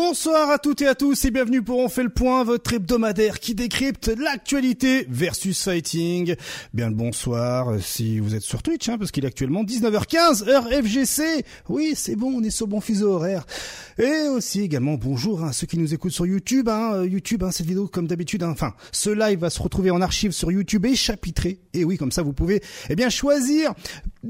Bonsoir à toutes et à tous et bienvenue pour On fait le point, votre hebdomadaire qui décrypte l'actualité versus fighting. Bien le bonsoir euh, si vous êtes sur Twitch, hein, parce qu'il est actuellement 19h15, heure FGC. Oui, c'est bon, on est sur bon fuseau horaire. Et aussi également bonjour à ceux qui nous écoutent sur YouTube. Hein, euh, YouTube, hein, cette vidéo comme d'habitude, hein, enfin, ce live va se retrouver en archive sur YouTube et chapitré. Et oui, comme ça vous pouvez eh bien choisir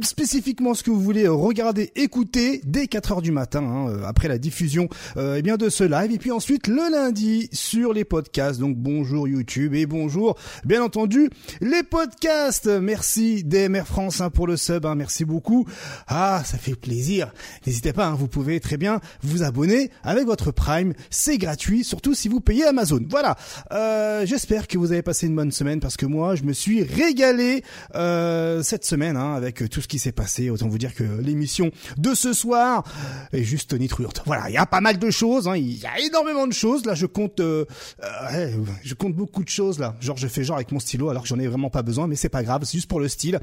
spécifiquement ce que vous voulez regarder, écouter dès 4 heures du matin, hein, euh, après la diffusion euh, eh bien de ce live. Et puis ensuite le lundi sur les podcasts. Donc bonjour YouTube et bonjour bien entendu les podcasts. Merci DMR France hein, pour le sub, hein, merci beaucoup. Ah, ça fait plaisir. N'hésitez pas, hein, vous pouvez très bien vous abonner avec votre Prime. C'est gratuit, surtout si vous payez Amazon. Voilà. Euh, J'espère que vous avez passé une bonne semaine parce que moi, je me suis régalé euh, cette semaine avec tout ce qui s'est passé. Autant vous dire que l'émission de ce soir est juste tonitruante. Voilà, il y a pas mal de choses. Il y a énormément de choses. Là, je compte, euh, euh, je compte beaucoup de choses là. Genre, je fais genre avec mon stylo alors que j'en ai vraiment pas besoin, mais c'est pas grave, c'est juste pour le style.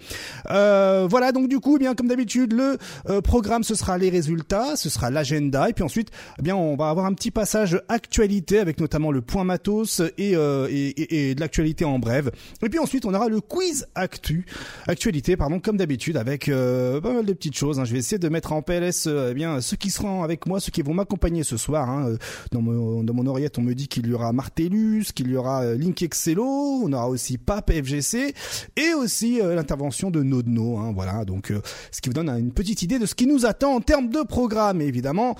Euh, voilà, donc du coup, eh bien comme d'habitude, le euh, programme ce sera les résultats, ce sera l'agenda, et puis ensuite, eh bien on va avoir un petit passage actualité avec notamment le point matos et euh, et, et, et de l'actualité en brève. Et puis ensuite, on aura le quiz actu, actualité, pardon, comme d'habitude, avec euh, pas mal de petites choses. Hein. Je vais essayer de mettre en PLS, eh bien ceux qui seront avec moi, ceux qui vont m'accompagner ce soir. Hein. Euh, Dans mon dans on me dit qu'il y aura Martellus, qu'il y aura euh, Link Excello, on aura aussi Pape FGC et aussi euh, l'intervention de Nodno. Hein, voilà, donc ce qui vous donne une petite idée de ce qui nous attend en termes de programme. Évidemment,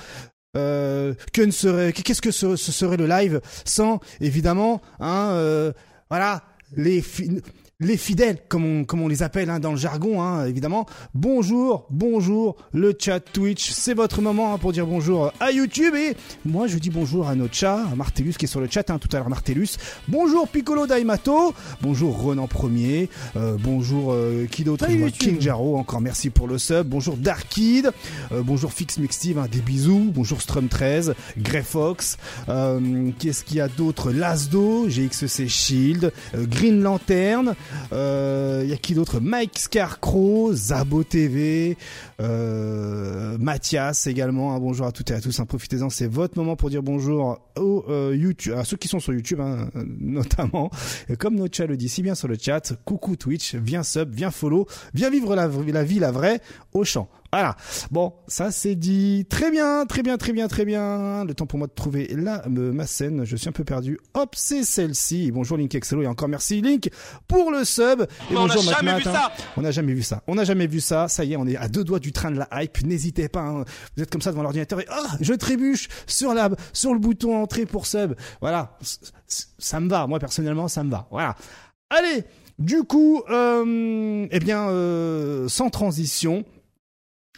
qu'est-ce que ce, serait le live sans évidemment, hein, voilà, les fi- les fidèles, comme on, comme on les appelle hein, dans le jargon, hein, évidemment. Bonjour, bonjour, le chat Twitch, c'est votre moment hein, pour dire bonjour à YouTube. Et moi, je dis bonjour à notre chat, à Martellus qui est sur le chat hein, tout à l'heure, Martellus. Bonjour Piccolo Daimato, bonjour Renan Premier, euh, bonjour euh, qui d'autre. King Jaro, encore merci pour le sub. Bonjour Darkid, euh, bonjour Fix Mixtive, des bisous. Bonjour Strum 13, Greyfox. Euh, Qu'est-ce qu'il y a d'autre? Lasdo, GXC Shield, euh, Green Lantern. Euh, Il y a qui d'autre? Mike Scarecrow, Zabo TV, euh, Mathias également. hein, bonjour à toutes et à tous. hein, Profitez-en, c'est votre moment pour dire bonjour aux euh, YouTube, à ceux qui sont sur YouTube hein, euh, notamment. Comme notre chat le dit si bien sur le chat, coucou Twitch, viens sub, viens follow, viens vivre la, la vie la vraie au champ. Voilà. Bon, ça c'est dit. Très bien, très bien, très bien, très bien. Le temps pour moi de trouver la me- ma scène. Je suis un peu perdu. Hop, c'est celle-ci. Bonjour Link Excello et encore merci Link pour le sub. Et on n'a bonjour jamais Mac vu hein. ça. On n'a jamais vu ça. On n'a jamais vu ça. Ça y est, on est à deux doigts du train de la hype. N'hésitez pas. hein. Vous êtes comme ça devant l'ordinateur et ah, je trébuche sur la sur le bouton entrée pour sub. Voilà, ça me va. Moi personnellement, ça me va. Voilà. Allez. Du coup, euh, eh bien, euh, sans transition.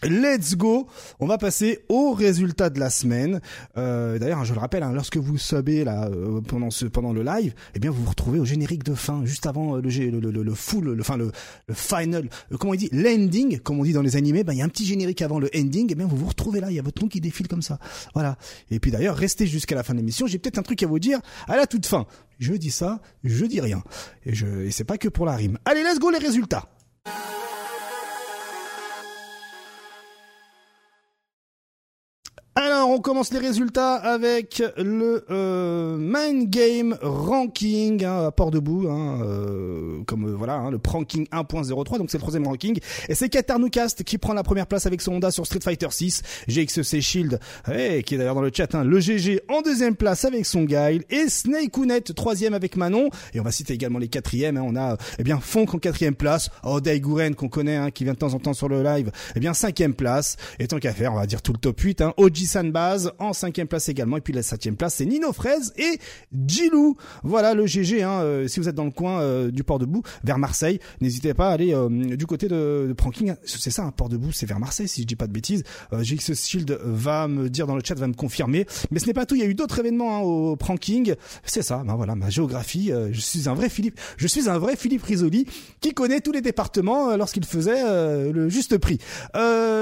Let's go. On va passer aux résultats de la semaine. Euh, D'ailleurs, je le rappelle, hein, lorsque vous subez là euh, pendant ce pendant le live, eh bien vous vous retrouvez au générique de fin, juste avant euh, le le, le, le full, le, enfin le, le final, euh, comment on dit, l'ending, comme on dit dans les animés. Ben il y a un petit générique avant le ending. Eh bien vous vous retrouvez là, il y a votre nom qui défile comme ça. Voilà. Et puis d'ailleurs, restez jusqu'à la fin de l'émission. J'ai peut-être un truc à vous dire à la toute fin. Je dis ça, je dis rien. Et je et c'est pas que pour la rime. Allez, let's go les résultats. Alors, on commence les résultats avec le euh, Mind Game Ranking hein, à Port Debout, hein, euh, comme euh, voilà, hein, le Pranking 1.03, donc c'est le troisième ranking. Et c'est Katarnoukast qui prend la première place avec son Honda sur Street Fighter 6, GXC Shield, eh, qui est d'ailleurs dans le chat, hein, le GG en deuxième place avec son Guile, et Snake Unet troisième avec Manon. Et on va citer également les quatrièmes. Hein, on a eh bien Fonk en quatrième place, Oday Gouren qu'on connaît, qui vient de temps en temps sur le live, eh bien cinquième place. Et tant qu'à faire, on va dire tout le top 8. Hein, Oji Sanbaz en cinquième place également. Et puis la septième place, c'est Nino Fraise et Gilou. Voilà le GG. Hein, euh, si vous êtes dans le coin euh, du Port Debout, vers Marseille, n'hésitez pas à aller euh, du côté de, de Pranking. C'est ça, un Port Debout, c'est vers Marseille, si je dis pas de bêtises. Euh, GX Shield va me dire dans le chat, va me confirmer. Mais ce n'est pas tout. Il y a eu d'autres événements hein, au Pranking. C'est ça. Ben voilà, ma géographie. euh, je suis un vrai Philippe. Je suis un vrai Philippe Risoli qui connaît tous les départements euh, lorsqu'il faisait le juste prix.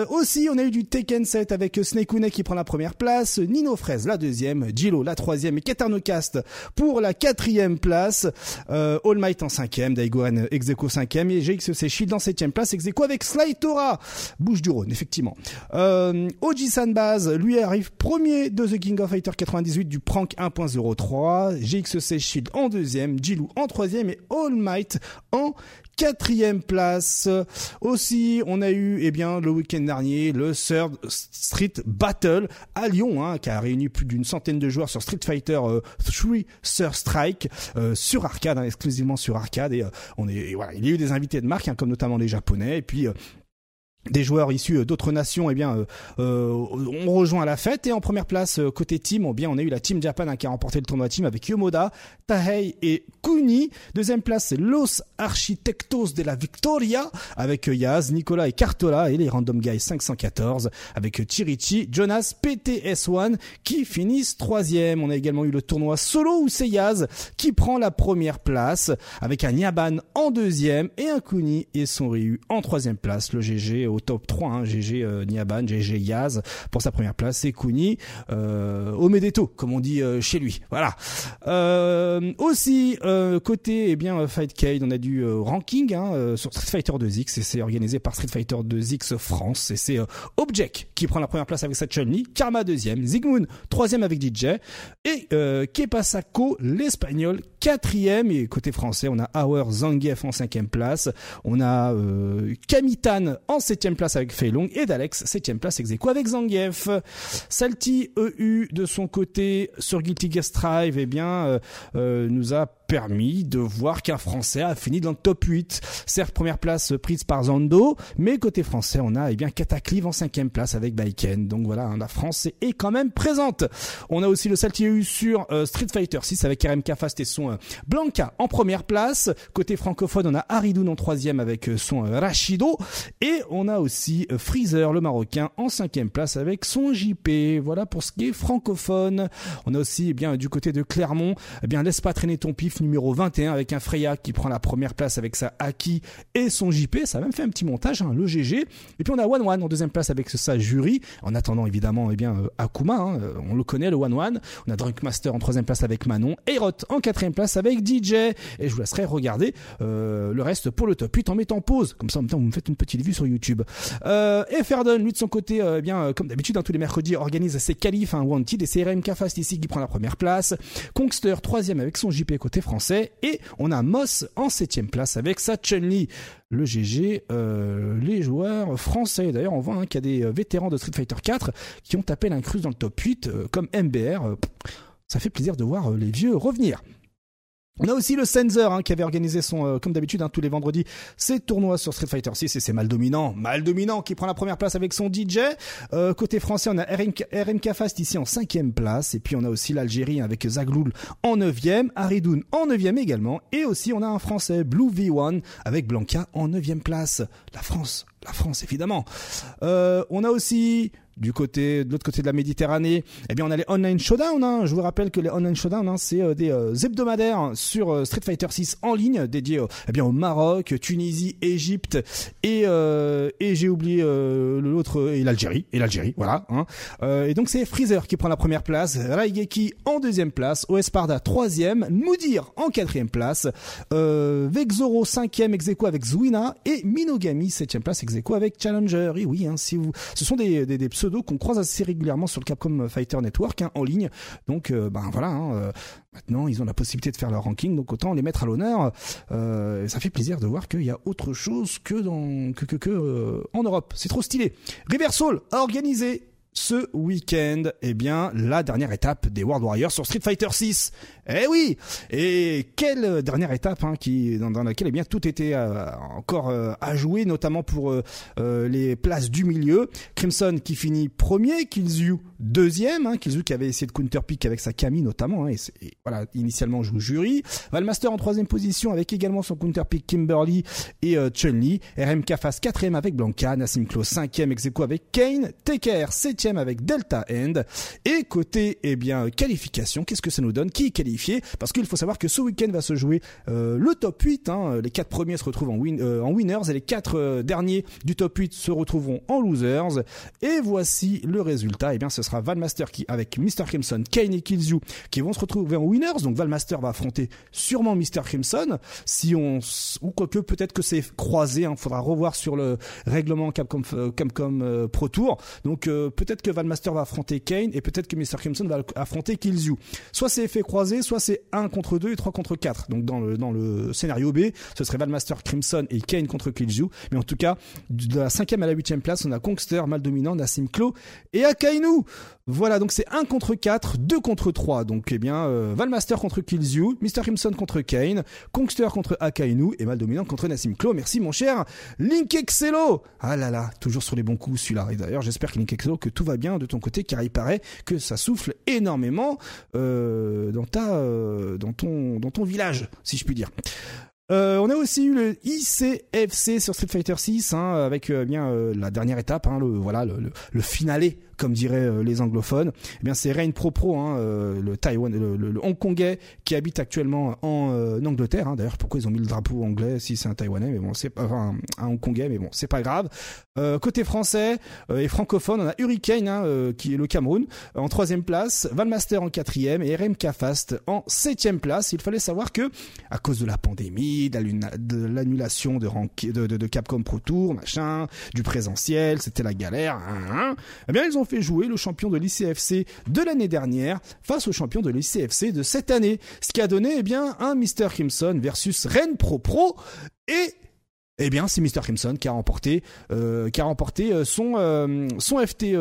Aussi, on a eu du Tekken 7 avec Snake Une qui prend la première place, Nino Fraise la deuxième, Gilo la troisième et Katarnocast pour la quatrième place, euh, All Might en cinquième, Daiguan Execo cinquième et GXC Shield en septième place, Execo avec Sly Tora, Bouche du Rhône effectivement. Euh, Oji Sanbaz lui arrive premier de The King of Fighter 98 du Prank 1.03, GXC Shield en deuxième, Jilou en troisième et All Might en quatrième place. Aussi, on a eu, eh bien, le week-end dernier, le Third Street Battle à Lyon, hein, qui a réuni plus d'une centaine de joueurs sur Street Fighter 3 euh, Third Strike euh, sur arcade, hein, exclusivement sur arcade. Et euh, on est, il y a eu des invités de marque, hein, comme notamment les Japonais, et puis des joueurs issus euh, d'autres nations eh bien euh, euh, ont rejoint la fête et en première place côté team eh bien on a eu la team Japan hein, qui a remporté le tournoi team avec Yomoda, Tahei et Kuni. Deuxième place c'est Los Architectos de la Victoria avec Yaz, Nicolas et Cartola et les Random Guys 514 avec Chirichi, Jonas, PTS1 qui finissent troisième. On a également eu le tournoi solo où c'est Yaz qui prend la première place avec un Yaban en deuxième et un Kuni et son Ryu en troisième place. Le GG au top 3, hein, GG euh, Niaban, GG Yaz pour sa première place, et Kuni euh, Omedeto, comme on dit euh, chez lui. Voilà. Aussi côté eh bien Fightcade, on a du ranking hein, sur Street Fighter 2X et c'est organisé par Street Fighter 2X France et c'est Object qui prend la première place avec sa Chun-Li, Karma deuxième, Zigmoon troisième avec DJ et euh, Kepasako l'espagnol quatrième et côté français on a Our Zangief en cinquième place, on a euh, Kamitan en septième place avec Feilong et d'Alex, septième place avec Zangief. Salty EU de son côté sur Guilty Gear Strive, eh bien, euh, euh, nous a permis de voir qu'un Français a fini dans le top 8. Certes, première place prise par Zando, mais côté français, on a eh bien Cataclive en cinquième place avec Baiken. Donc voilà, hein, la France est quand même présente. On a aussi le Salty EU sur euh, Street Fighter 6 avec RMK Fast et son Blanca en première place. Côté francophone, on a Haridoun en troisième avec son Rashido. Et on a aussi euh, Freezer, le Marocain, en cinquième place avec son JP. Voilà pour ce qui est francophone. On a aussi, eh bien, du côté de Clermont, eh bien, laisse pas traîner ton pif numéro 21 avec un Freya qui prend la première place avec sa Aki et son JP. Ça a même fait un petit montage, hein, le GG. Et puis on a One One en deuxième place avec sa jury. En attendant, évidemment, eh bien, euh, Akuma, hein, euh, on le connaît, le One One. On a Drunkmaster en troisième place avec Manon. Erot en quatrième place avec DJ. Et je vous laisserai regarder le reste pour le top 8 en mettant pause. Comme ça, en même temps, vous me faites une petite vue sur YouTube. Euh, et Ferdon, lui de son côté, euh, eh bien euh, comme d'habitude, hein, tous les mercredis, organise ses qualifs hein, Wanted et c'est RMK Fast ici qui prend la première place. Kongster troisième avec son JP côté français et on a Moss en septième place avec sa Chun-Li. Le GG, euh, les joueurs français. D'ailleurs, on voit hein, qu'il y a des vétérans de Street Fighter 4 qui ont tapé l'incruse dans le top 8 comme MBR. ça fait plaisir de voir les vieux revenir. On a aussi le Sensor hein, qui avait organisé son, euh, comme d'habitude, hein, tous les vendredis, ses tournois sur Street Fighter 6 et c'est mal dominant, mal dominant qui prend la première place avec son DJ. Euh, côté français, on a RMK, RMK, Fast ici en cinquième place et puis on a aussi l'Algérie avec Zagloul en neuvième, Haridoun en neuvième également et aussi on a un français Blue V1 avec Blanca en neuvième place. La France, la France évidemment. Euh, on a aussi du côté de l'autre côté de la Méditerranée, eh bien on a les online showdown. Hein. Je vous rappelle que les online showdown, hein, c'est euh, des euh, hebdomadaires sur euh, Street Fighter 6 en ligne, dédiés eh bien au Maroc, Tunisie, Égypte et et j'ai oublié l'autre et l'Algérie et l'Algérie, voilà. Hein. et donc c'est Freezer qui prend la première place, Raigeki en deuxième place, Oesparda troisième, Moudir en quatrième place, Vexoro cinquième ex avec Zwina et Minogami septième place avec Challenger. Et oui, hein, si vous, ce sont des, des, des qu'on croise assez régulièrement sur le Capcom Fighter Network hein, en ligne. Donc euh, ben voilà, hein, euh, maintenant ils ont la possibilité de faire leur ranking, donc autant les mettre à l'honneur. Euh, ça fait plaisir de voir qu'il y a autre chose que que en Europe. C'est trop stylé. Reversal a organisé ce week-end, eh bien, la dernière étape des World Warriors sur Street Fighter 6. Eh oui Et quelle dernière étape hein, qui dans, laquelle eh bien tout était euh, encore euh, à jouer, notamment pour euh, les places du milieu. Crimson qui finit premier, Killzoo deuxième, hein, Killzoo qui avait essayé de counterpick avec sa Camille notamment, hein, et, voilà initialement joue jury. Valmaster en troisième position avec également son counterpick Kimberly et Chun-Li. RMK face quatrième avec Blanca, Nassim Klo cinquième ex avec Kane, Teker septième avec Delta End. Et côté, eh bien, qualification, qu'est-ce que ça nous donne? Qui est Parce qu'il faut savoir que ce week-end va se jouer euh, le top 8. Hein. Les quatre premiers se retrouvent en, euh, winners et les quatre euh, derniers du top 8 se retrouveront en losers. Et voici le résultat. Eh bien, ce sera Valmaster qui, avec Mr. Crimson, Kane et Killzoo, qui vont se retrouver en winners. Donc Valmaster va affronter sûrement Mr. Crimson. Si on, ou quoique peut-être que c'est croisé. Hein. faudra revoir sur le règlement Capcom, Pro Tour. Donc peut-être que Valmaster va affronter Kane et peut-être que Mr. Crimson va affronter Killzoo. Soit c'est effet croisé, soit c'est 1 contre 2 et 3 contre 4. Donc dans le, scénario B, ce serait Valmaster Crimson et Kane contre Killzoo. Mais en tout cas, de la cinquième à la huitième place, on a Kongster, mal dominant, Nassim Klo et Akainu. Voilà, donc c'est 1 contre 4, 2 contre 3. Donc eh bien, euh, Valmaster contre Killzoo, Mr. Crimson contre Kane, Kongster contre Akainu et mal dominant contre Nassim Klo. Merci mon cher Link Excello. Ah là là, toujours sur les bons coups celui-là. Et d'ailleurs, j'espère que Link Excello que tout va bien de ton côté car il paraît que ça souffle énormément euh, dans ta euh, dans ton dans ton village si je puis dire. Euh, on a aussi eu le ICFC sur Street Fighter 6 hein, avec euh, bien euh, la dernière étape, hein, le voilà le, le, le finalé comme diraient euh, les anglophones. Eh bien, c'est Rain Pro Pro, hein, euh, le Taïwan, le, le, Hongkongais qui habite actuellement en, euh, Angleterre. Hein. D'ailleurs, pourquoi ils ont mis le drapeau anglais si c'est un Taïwanais, mais bon, c'est pas enfin, un Hongkongais, mais bon, c'est pas grave. côté français et francophone, on a Hurricane hein, qui est le Cameroun en troisième place, Valmaster en quatrième et RMK Fast en septième place. Il fallait savoir que à cause de la pandémie, de l'annulation de, de, de, de, Capcom Pro Tour, machin, du présentiel, c'était la galère. Hein, hein. eh bien, ils ont fait jouer le champion de l'ICFC de l'année dernière face au champion de l'ICFC de cette année. Ce qui a donné, eh un Mr. Crimson versus Ren Pro Pro et eh bien, c'est Mr. Crimson qui a remporté, euh, qui a remporté euh, son euh, son FT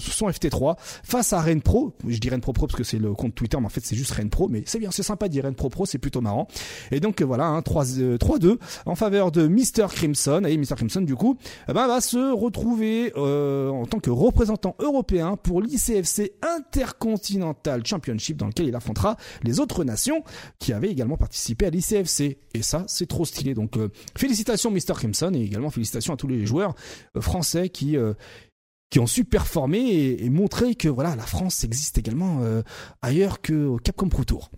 son FT3 face à Ren Pro. Je dis Ren Pro Pro parce que c'est le compte Twitter, mais en fait c'est juste Ren Pro. Mais c'est bien, c'est sympa de dire Ren Pro Pro, c'est plutôt marrant. Et donc voilà, hein, 3 3-2 en faveur de Mr. Crimson. Et Mr. Crimson du coup, eh ben, va se retrouver en tant que représentant européen pour l'ICFC Intercontinental Championship dans lequel il affrontera les autres nations qui avaient également participé à l'ICFC. Et ça, c'est trop stylé. Donc félicitations Mr. Crimson et également félicitations à tous les joueurs euh, français qui euh, qui ont su performer et, montrer que voilà la France existe également euh, ailleurs que Capcom Pro Tour.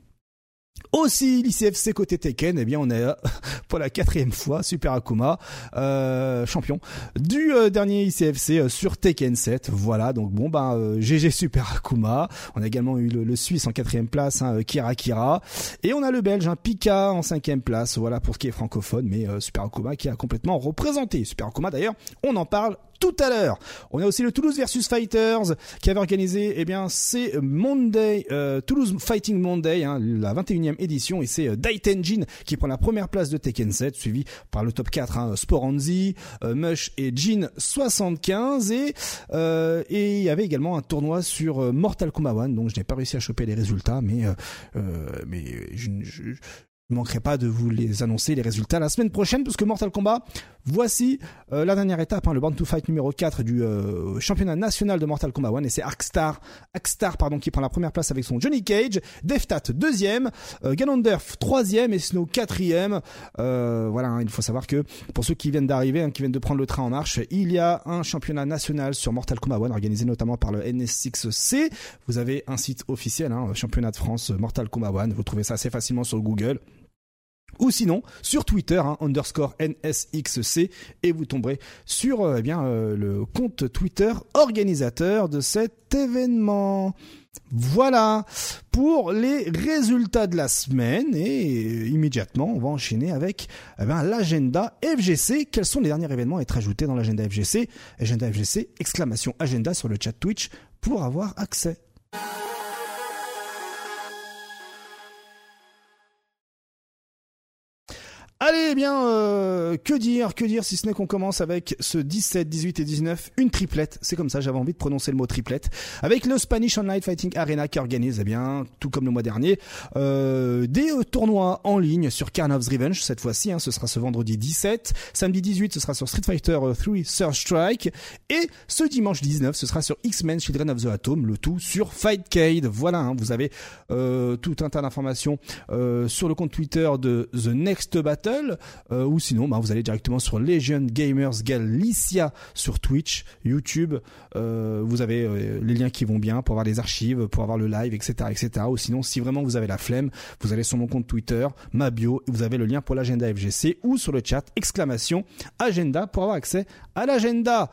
Aussi l'ICFC côté Tekken, eh bien on est pour la quatrième fois Super Akuma euh, champion du euh, dernier ICFC euh, sur Tekken 7. Voilà donc bon bah GG Super Akuma. On a également eu le, Suisse en quatrième place, hein, Kira Kira, et on a le Belge hein, Pika en cinquième place. Voilà pour ce qui est francophone, mais Super Akuma qui a complètement représenté. Super Akuma d'ailleurs, on en parle tout à l'heure. On a aussi le Toulouse versus Fighters qui avait organisé, eh bien, c'est Monday, euh, Toulouse Fighting Monday, hein, la 21e édition, et c'est euh, Daitenjin qui prend la première place de Tekken 7, suivi par le top 4, hein, Sporanzi, euh, Mush et Jin 75, et euh, et il y avait également un tournoi sur Mortal Kombat 1, donc je n'ai pas réussi à choper les résultats, mais mais je, je, ne manquerai pas de vous les annoncer les résultats la semaine prochaine parce que Mortal Kombat voici euh, la dernière étape hein, le Band to Fight numéro 4 du euh, championnat national de Mortal Kombat 1 et c'est Arkstar Arkstar pardon qui prend la première place avec son Johnny Cage Deftat deuxième euh, Ganondorf troisième et Snow quatrième. Euh, voilà hein, il faut savoir que pour ceux qui viennent d'arriver hein, qui viennent de prendre le train en marche il y a un championnat national sur Mortal Kombat 1 organisé notamment par le NS6C vous avez un site officiel hein, championnat de France Mortal Kombat 1 vous trouvez ça assez facilement sur Google ou sinon sur Twitter hein, underscore nsxc et vous tomberez sur euh, eh bien euh, le compte Twitter organisateur de cet événement. Voilà pour les résultats de la semaine et immédiatement on va enchaîner avec eh l'agenda FGC. Quels sont les derniers événements à être ajoutés dans l'agenda FGC Agenda FGC exclamation agenda sur le chat Twitch pour avoir accès. Allez, eh bien, euh, que dire, que dire si ce n'est qu'on commence avec ce 17, 18 et 19, une triplette. C'est comme ça, j'avais envie de prononcer le mot triplette. Avec le Spanish Online Fighting Arena qui organise, eh bien, tout comme le mois dernier, euh, des euh, tournois en ligne sur Karnov's Revenge cette fois-ci. Hein, ce sera ce vendredi 17, samedi 18, ce sera sur Street Fighter 3 Surge Strike, et ce dimanche 19, ce sera sur X-Men Children of the Atom, le tout sur Fightcade. Voilà, hein, vous avez tout un tas d'informations sur le compte Twitter de The Next Battle Google, ou sinon, bah, vous allez directement sur Legend Gamers Galicia sur Twitch, YouTube. vous avez les liens qui vont bien pour avoir les archives, pour avoir le live, etc., etc. Ou sinon, si vraiment vous avez la flemme, vous allez sur mon compte Twitter, ma bio, et vous avez le lien pour l'agenda FGC ou sur le chat exclamation agenda pour avoir accès à l'agenda.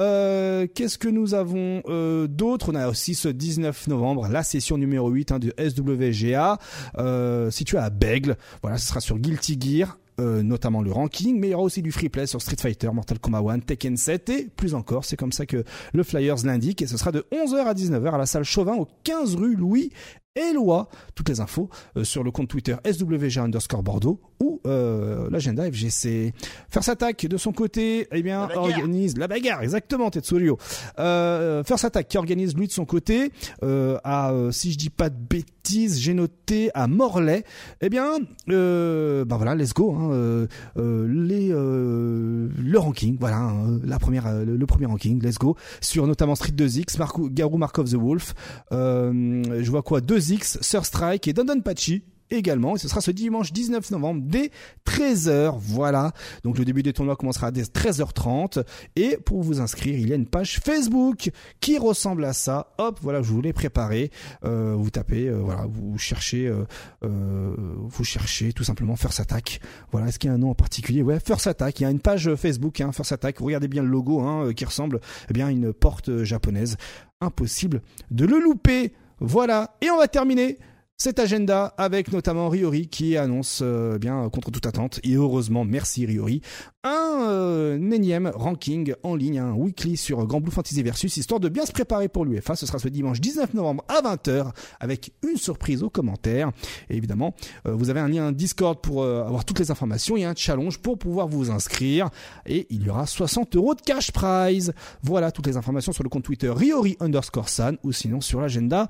Euh, qu'est-ce que nous avons euh, d'autre? On a aussi ce 19 novembre la session numéro 8 hein, du SWGA euh, située à Bègle. Voilà, ce sera sur Guilty Gear. Euh, notamment le ranking, mais il y aura aussi du free play sur Street Fighter, Mortal Kombat 1, Tekken 7 et plus encore. C'est comme ça que le Flyers l'indique et ce sera de 11h à 19h à la salle Chauvin au 15 rue Louis Eloi. Toutes les infos euh, sur le compte Twitter SWG underscore Bordeaux ou euh, l'agenda FGC. First Attack de son côté, eh bien organise la bagarre, exactement Tetsurio. Euh, First Attack qui organise lui de son côté euh, à euh, si je dis pas de bêtises, j'ai noté à Morlaix. Eh bien, euh, ben voilà, let's go. Hein, les le ranking, voilà, hein, la première, le, premier ranking, let's go sur notamment Street 2X, Marco, Garou Markov the Wolf. je vois quoi, 2X, Sir Strike et Don Pachi également. Et ce sera ce dimanche 19 novembre dès 13h. Voilà. Donc le début des tournois commencera dès 13h30. Et pour vous inscrire, il y a une page Facebook qui ressemble à ça. Hop, voilà, je vous l'ai préparé. Euh, vous tapez, euh, voilà, vous cherchez, euh, vous cherchez tout simplement First Attack. Voilà, est-ce qu'il y a un nom en particulier? Ouais, First Attack. Il y a une page Facebook, hein, First Attack. Regardez bien le logo, hein, qui ressemble eh bien à une porte japonaise. Impossible de le louper. Voilà. Et on va terminer cet agenda avec notamment Riori qui annonce euh, bien contre toute attente et heureusement merci Riori un euh, énième ranking en ligne un weekly sur Grand Blue Fantasy Versus histoire de bien se préparer pour l'UEFA. Ce sera ce dimanche 19 novembre à 20h avec une surprise aux commentaires et évidemment euh, vous avez un lien Discord pour avoir toutes les informations et un challenge pour pouvoir vous inscrire. Et il y aura 60 euros de cash prize. Voilà toutes les informations sur le compte Twitter Riori underscore San ou sinon sur l'agenda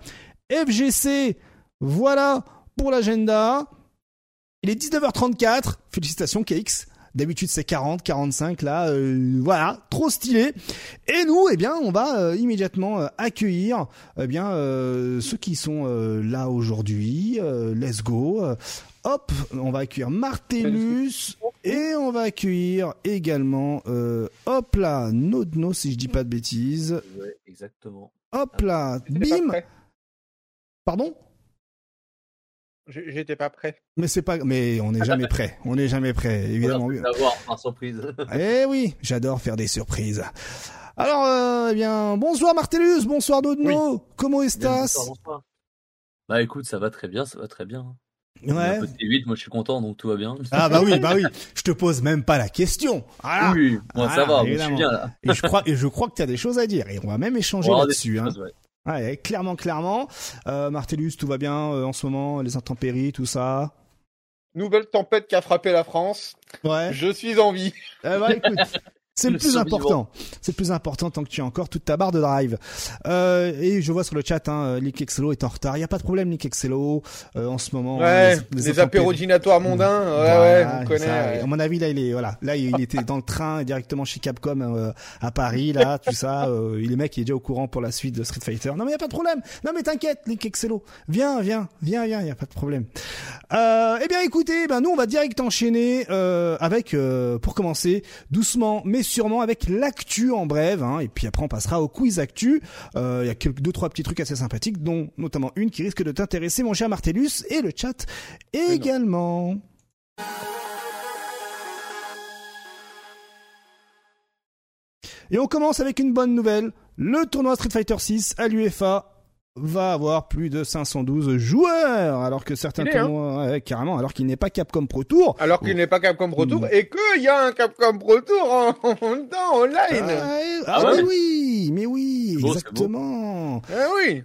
FGC voilà pour l'agenda. Il est 19h34. Félicitations KX. D'habitude c'est 40, 45 là, euh, voilà, trop stylé. Et nous, eh bien, on va euh, immédiatement euh, accueillir, eh bien, ceux qui sont là aujourd'hui. let's go. hop, on va accueillir Martellus et on va accueillir également, hop là, Nodno si je dis pas de bêtises. Ouais, exactement. Hop là, bim. Pardon? J'étais pas prêt. Mais c'est pas, mais on n'est jamais prêt. On n'est jamais prêt, évidemment. D'avoir en surprise. eh oui, j'adore faire des surprises. Alors, euh, eh bien, bonsoir Martellus, bonsoir Dodno. Comment estás bonsoir, Bah écoute, ça va très bien, ça va très bien. Ouais. Vite, moi je suis content, donc tout va bien. Ah bah oui, bah oui. Je te pose même pas la question. Oui, moi ça va, je suis bien là. Et je crois, et je crois que tu as des choses à dire, et on va même échanger là-dessus. Hein. Ouais, clairement, clairement. Euh, Martellus, tout va bien euh, en ce moment, les intempéries, tout ça. Nouvelle tempête qui a frappé la France. Ouais. Je suis en vie. Eh ben, écoute, C'est le, plus important. C'est le plus important tant que tu as encore toute ta barre de drive. Euh, et je vois sur le chat, hein, Nick Excello est en retard. Il y a pas de problème, Nick Excello. Euh, en ce moment, ouais, les, les, apérodinatoires mondains. Ouais, ouais, on connaît. À mon avis, là, il est voilà, là, il était dans le train directement chez Capcom euh, à Paris, là, tout ça. Euh, il est mec, il est déjà au courant pour la suite de Street Fighter. Non, mais il y a pas de problème. Non, mais t'inquiète, Nick Excello. Viens, viens, viens, viens. Il y a pas de problème. Euh, eh bien, écoutez, ben nous, on va direct enchaîner euh, avec, pour commencer, doucement, mais sûrement avec l'actu en brève. Hein, et puis après, on passera au quiz actu. Euh, il y a quelques, deux, trois petits trucs assez sympathiques, dont notamment une qui risque de t'intéresser, mon cher Martellus, et le chat également. Et on commence avec une bonne nouvelle. Le tournoi Street Fighter 6 à l'UFA va avoir plus de 512 joueurs, alors que certains hein. tournois, carrément, alors qu'il n'est pas Capcom Pro Tour. Alors qu'il n'est pas Capcom Pro Tour, et qu'il y a un Capcom Pro Tour en, en, online. Ah, ah, mais oui, mais oui, exactement. Ah oui.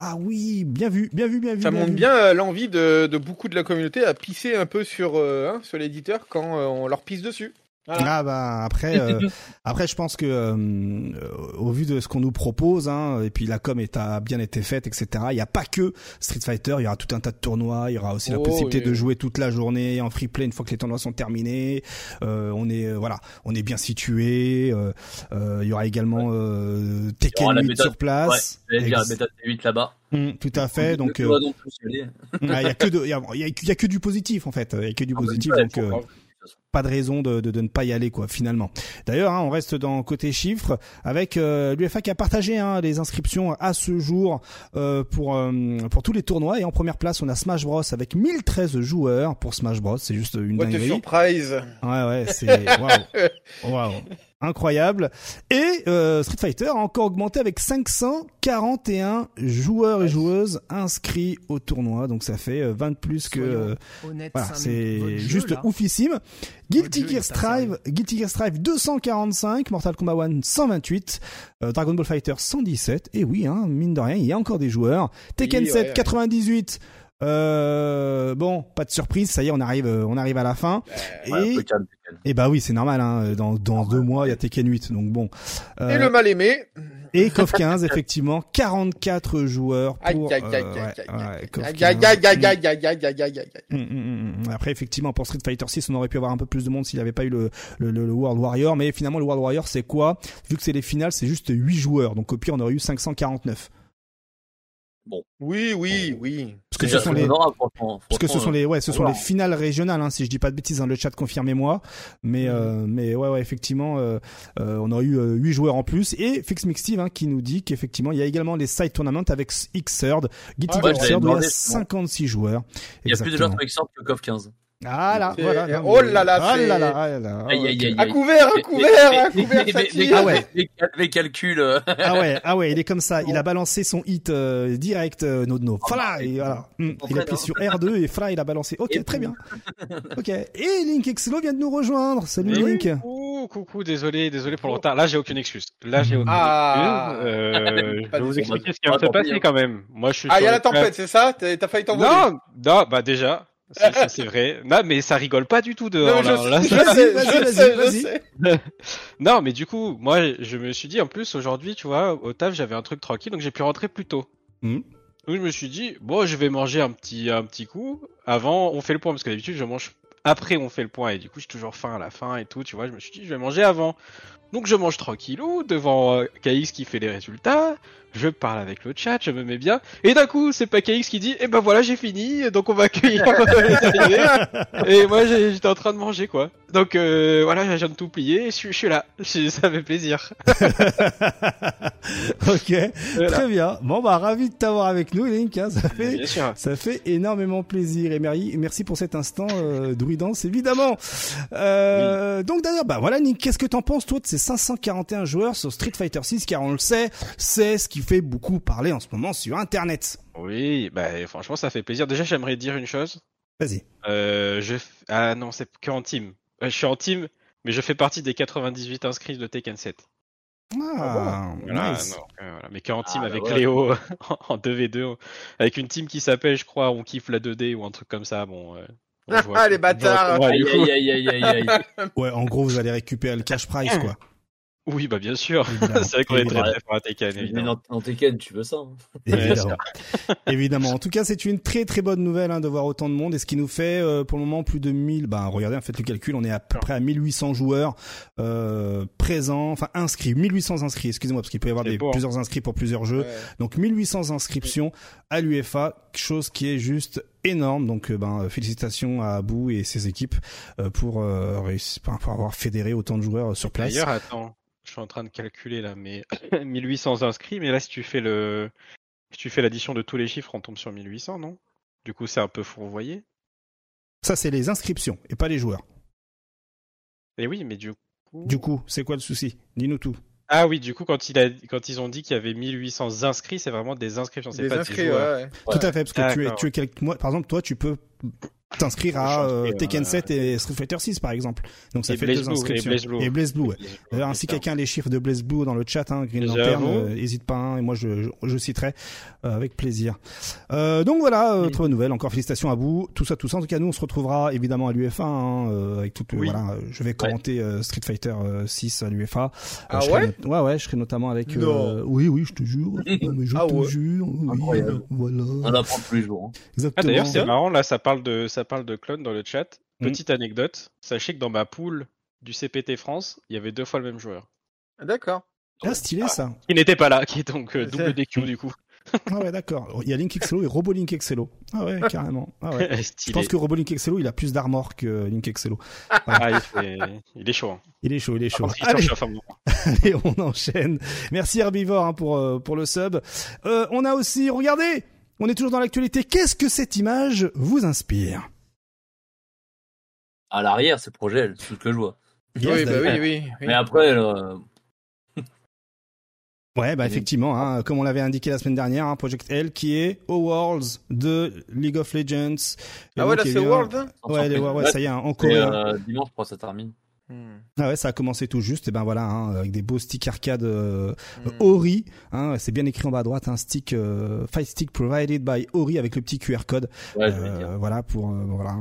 Ah oui, bien vu, bien vu, bien vu. Ça montre bien euh, l'envie de, de, beaucoup de la communauté à pisser un peu sur, euh, hein, sur l'éditeur quand euh, on leur pisse dessus. Ah bah après, euh, après je pense que euh, au vu de ce qu'on nous propose, hein, et puis la com est a bien été faite, etc. Il n'y a pas que Street Fighter, il y aura tout un tas de tournois, il y aura aussi la oh, possibilité de jouer toute la journée en free play une fois que les tournois sont terminés. Euh, on est voilà, on est bien situé. il y aura également Tekken 8 sur place. Ouais, il y a la bêta 8 là-bas. Mmh, tout à fait. Donc, il y a que de, il y, a, y a que du positif en fait. Il y a que du ah, bah, positif. donc, pas de raison de, de, de, ne pas y aller quoi finalement. D'ailleurs, hein, on reste dans côté chiffres avec euh, l'UFA qui a partagé hein, les inscriptions à ce jour euh, pour euh, pour tous les tournois et en première place on a Smash Bros avec 1013 joueurs pour Smash Bros. C'est juste une What dinguerie. surprise. Ouais ouais, c'est waouh. Waouh incroyable. Et euh, Street Fighter a encore augmenté avec 541 joueurs et joueuses inscrits au tournoi. Donc ça fait 20 plus que... Euh, voilà, c'est juste là. oufissime. Guilty Gear Strive, Guilty Gear Strive 245, Mortal Kombat 1 128, euh, Dragon Ball Fighter 117. Et oui, hein, mine de rien, il y a encore des joueurs. Tekken oui, 7 ouais. 98. Euh, bon, pas de surprise, ça y est, on arrive, on arrive à la fin. Ouais, et, et bah oui, c'est normal. Hein, dans dans deux mois, il y a Tekken 8, donc bon. Euh, et le mal aimé. Et KOF 15, effectivement, 44 joueurs pour. Après, effectivement, pour Street Fighter 6, on aurait pu avoir un peu plus de monde s'il n'y avait pas eu le, le, le, World Warrior, mais finalement, le World Warrior, c'est quoi? Vu que c'est les finales, c'est juste 8 joueurs, donc au pire, on aurait eu 549. Bon. Oui, oui, oui. Parce que ce sont les, parce que ce sont les, ouais, ce sont les finales régionales, hein, si je dis pas de bêtises, dans le chat, confirmez-moi. Mais, mmh. euh, mais ouais, ouais, effectivement, euh, euh, on a eu euh, 8 joueurs en plus. Et Fix Mix Steve, hein, qui nous dit qu'effectivement, il y a également les side tournaments avec Xrd, Guilty Gear Xrd, où il y a 56 joueurs. Il y a plus de joueurs sur Xrd que KOF 15. Ah là, voilà. Oh là là, ah là là, ah là. Aïe, aïe, aïe, à couvert, à couvert, à couvert, ah ouais. les, les calculs. ah ouais, ah ouais, il est comme ça. Il a balancé son hit euh, direct, euh, Nodno. Fala, et voilà. Mm. Il a appuyé sur R2 et Fla, il a balancé. Ok, très bien. Ok. Et Link Exlo vient de nous rejoindre. Salut Link. Coucou, coucou, désolé, désolé pour le retard. Là, j'ai aucune excuse. Là, j'ai aucune ah. excuse. Euh, je vais vous expliquer ce qui de se passer quand même. Moi, je suis. Ah, il y a la tempête, c'est ça? T'as failli t'envoler Non, non, bah déjà. C'est vrai. Non, mais ça rigole pas du tout dehors. Non, mais du coup, moi, je me suis dit, en plus, aujourd'hui, tu vois, au taf, j'avais un truc tranquille, donc j'ai pu rentrer plus tôt. Mmh. Donc je me suis dit, bon, je vais manger un petit, un petit coup. Avant, on fait le point, parce que d'habitude, je mange après, on fait le point, et du coup, j'ai toujours faim à la fin et tout, tu vois. Je me suis dit, je vais manger avant. Donc je mange tranquillou devant euh, KX qui fait les résultats. Je parle avec le chat, je me mets bien. Et d'un coup, c'est KX qui dit, eh ben voilà, j'ai fini, donc on va accueillir Et moi, j'étais en train de manger, quoi. Donc euh, voilà, je viens de tout plier, je suis, je suis là. Je, ça fait plaisir. ok, voilà. très bien. Bon bah ravi de t'avoir avec nous, Link. Hein. Ça fait, ça fait énormément plaisir. Et merci, merci pour cet instant euh, druidance, évidemment. Euh, oui. Donc d'ailleurs, bah voilà, Link, qu'est-ce que t'en penses toi de ces 541 joueurs sur Street Fighter 6 Car on le sait, c'est ce qui fait beaucoup parler en ce moment sur Internet. Oui, bah franchement, ça fait plaisir. Déjà, j'aimerais dire une chose. Vas-y. Euh, je ah non, c'est que en team. Je suis en team, mais je fais partie des 98 inscrits de Tekken 7. Ah, voilà, nice. non, euh, voilà. mais qu'en team ah, avec bah ouais. Léo en 2v2, avec une team qui s'appelle, je crois, on kiffe la 2D ou un truc comme ça. Bon. Euh, ah les bâtards aïe, aïe, aïe, aïe, aïe. Ouais, en gros, vous allez récupérer le cash prize, quoi. Oui, bah bien sûr. c'est vrai qu'on est très très fort à Tekken. Évidemment. En, en Tekken, tu veux ça hein. Évidemment. évidemment. En tout cas, c'est une très très bonne nouvelle hein, de voir autant de monde. Et ce qui nous fait euh, pour le moment plus de 1000. Bah regardez, en fait le calcul, on est à peu près à 1800 joueurs euh, présents, enfin inscrits, 1800 inscrits. Excusez-moi, parce qu'il peut y avoir des, beau, plusieurs inscrits pour plusieurs jeux. Ouais. Donc 1800 inscriptions à l'UFA, chose qui est juste énorme. Donc, ben, félicitations à Abou et ses équipes euh, pour, euh, réussir, pour avoir fédéré autant de joueurs sur place. D'ailleurs, attends, je suis en train de calculer là, mais 1800 inscrits. Mais là, si tu fais le, si tu fais l'addition de tous les chiffres, on tombe sur 1800, non? Du coup, c'est un peu fourvoyé. Ça, c'est les inscriptions et pas les joueurs. Et oui, mais du coup. Du coup, c'est quoi le souci? Dis-nous tout. Ah oui, du coup, quand, il a, quand ils ont dit qu'il y avait 1800 inscrits, c'est vraiment des inscriptions, c'est pas inscrits, des joueurs. Ouais, ouais. Tout à fait, parce que tu es, tu es quelques mois, par exemple, toi, tu peux t'inscrire à euh, Tekken 7 et Street Fighter 6 par exemple. Donc ça et fait Blaze deux Blue, inscriptions. Et Blaze Blue. Et Blaze Blue ouais. Euh, ainsi quelqu'un les chiffres de Blaze Blue dans le chat, hein, Green Lantern, euh, hésite pas, hein, et moi je, je, je citerai euh, avec plaisir. Euh, donc voilà, oui. très bonne nouvelle, encore félicitations à vous, tout ça, tout ça. En tout cas, nous on se retrouvera évidemment à l'UFA, hein, avec toute, oui. voilà, je vais commenter ouais. Street Fighter 6 à l'UFA. Ah ouais? Ouais ouais, je serai notamment avec. oui oui, je te jure, non, mais je ah te ouais. jure. Oui, voilà. On apprend tous les jours. Hein. Exactement. Ah, D'ailleurs, c'est marrant, là, ça parle de, ça parle de clone dans le chat. Petite mmh. anecdote, sachez que dans ma poule du CPT France, il y avait deux fois le même joueur. D'accord. Ah, stylé ça. Qui n'était pas là, qui est donc euh, double DQ du coup. Ah ouais, d'accord. Il y a Link Excello et Robo Link Excello. Ah ouais, carrément. Ah ouais. Je pense que Robo Link Excello, il a plus d'armor que Link Excello. Ah, il, fait- il est chaud. Hein. Il est chaud, il est chaud. Il Allez, on enchaîne. Merci Herbivore hein, pour, euh, pour le sub. Euh, on a aussi, regardez, on est toujours dans l'actualité. Qu'est-ce que cette image vous inspire À l'arrière, c'est projet L, c'est ce que je vois. Oui, bah oui, oui, oui. Mais après, euh, Ouais, bah effectivement, hein, comme on l'avait indiqué la semaine dernière, hein, Project L qui est au Worlds de League of Legends. Ah ouais, là, c'est World, hein Ouais, les- ouais, ouais, ça y est, en Et, Corée. euh, dimanche, je crois que ça termine. Ah ouais, ça a commencé tout juste, et ben voilà, hein, avec des beaux sticks arcade euh, Hmm. Ori, hein, c'est bien écrit en bas à droite, un stick euh, Fight Stick provided by Ori avec le petit QR code. Ouais, Euh, voilà pour euh, voilà,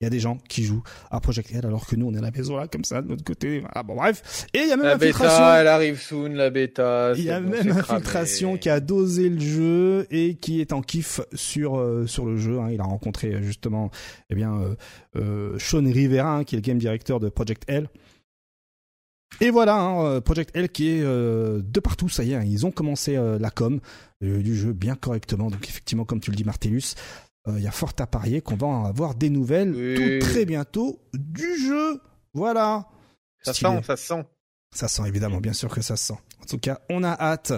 il y a des gens qui jouent à Project L alors que nous on est à la maison là comme ça de notre côté. Ah bon bref, et il y a même La bêta, elle arrive soon, la bêta. Il y a bon, même infiltration cramé. qui a dosé le jeu et qui est en kiff sur sur le jeu. hein. Il a rencontré justement eh bien Sean Rivera qui est le game director de Project L. Et voilà, hein, euh, Project L qui est euh, de partout, ça y est, hein, ils ont commencé euh, la com euh, du jeu bien correctement. Donc effectivement, comme tu le dis, Martellus, il y a fort à parier qu'on va en avoir des nouvelles Oui. tout très bientôt du jeu. Voilà. Ça Stylé. sent, ça sent. Ça sent évidemment, bien sûr que ça sent. En tout cas, on a hâte.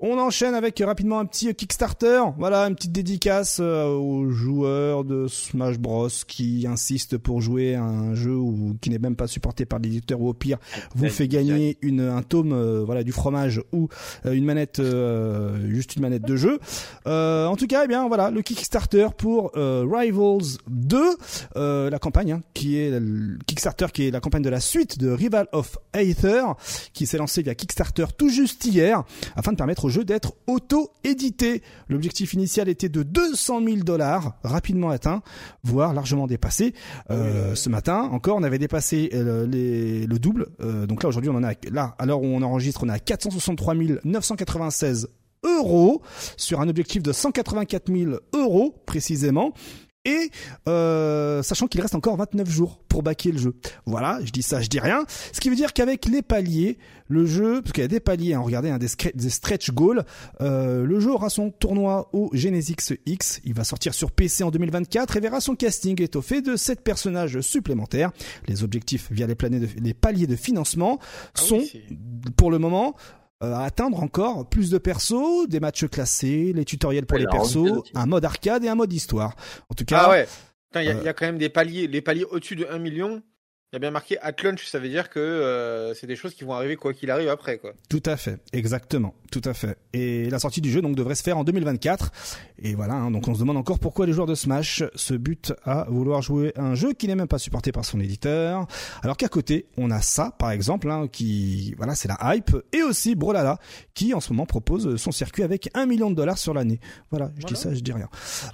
On enchaîne avec rapidement un petit Kickstarter. Voilà, une petite dédicace euh, aux joueurs de Smash Bros qui insistent pour jouer à un jeu ou qui n'est même pas supporté par l'éditeur ou au pire vous fait gagner une un tome euh, voilà du fromage ou euh, une manette euh, juste une manette de jeu. Euh, en tout cas, eh bien voilà le Kickstarter pour euh, Rivals 2, euh, la campagne hein, qui est le Kickstarter qui est la campagne de la suite de Rival of Aether qui s'est lancée via Kickstarter tout juste hier afin de permettre au jeu d'être auto-édité. L'objectif initial était de 200 000 dollars, rapidement atteint, voire largement dépassé. Euh, ce matin, encore, on avait dépassé euh, les- le double. Euh, donc là, aujourd'hui, on en a, là, à l'heure où on enregistre, on a 463 996 euros sur un objectif de 184 000 euros précisément. Et euh, sachant qu'il reste encore 29 jours pour baquer le jeu. Voilà, je dis ça, je dis rien. Ce qui veut dire qu'avec les paliers, le jeu, parce qu'il y a des paliers, hein, regardez, hein, des, stretch goals, euh, le jeu aura son tournoi au Genesis X. Il va sortir sur PC en 2024 et verra son casting étoffé de 7 personnages supplémentaires. Les objectifs via les, planets de- les paliers de financement Ah sont, oui, pour le moment, à atteindre encore plus de persos, des matchs classés, les tutoriels pour Ouais, les persos, un mode arcade et un mode histoire. En tout cas, Ah ouais. Il y, a- euh, il y a quand même des paliers. Les paliers au-dessus de 1 million, il y a bien marqué at launch. Ça veut dire que euh, c'est des choses qui vont arriver quoi qu'il arrive après, quoi. Tout à fait, exactement, tout à fait. Et la sortie du jeu donc devrait se faire en 2024. Et voilà, hein, donc on se demande encore pourquoi les joueurs de Smash se butent à vouloir jouer à un jeu qui n'est même pas supporté par son éditeur. Alors qu'à côté, on a ça, par exemple, hein, qui, voilà, c'est la hype, et aussi Brolala, qui en ce moment propose son circuit avec un million de dollars sur l'année. Voilà, je dis ça, je dis rien.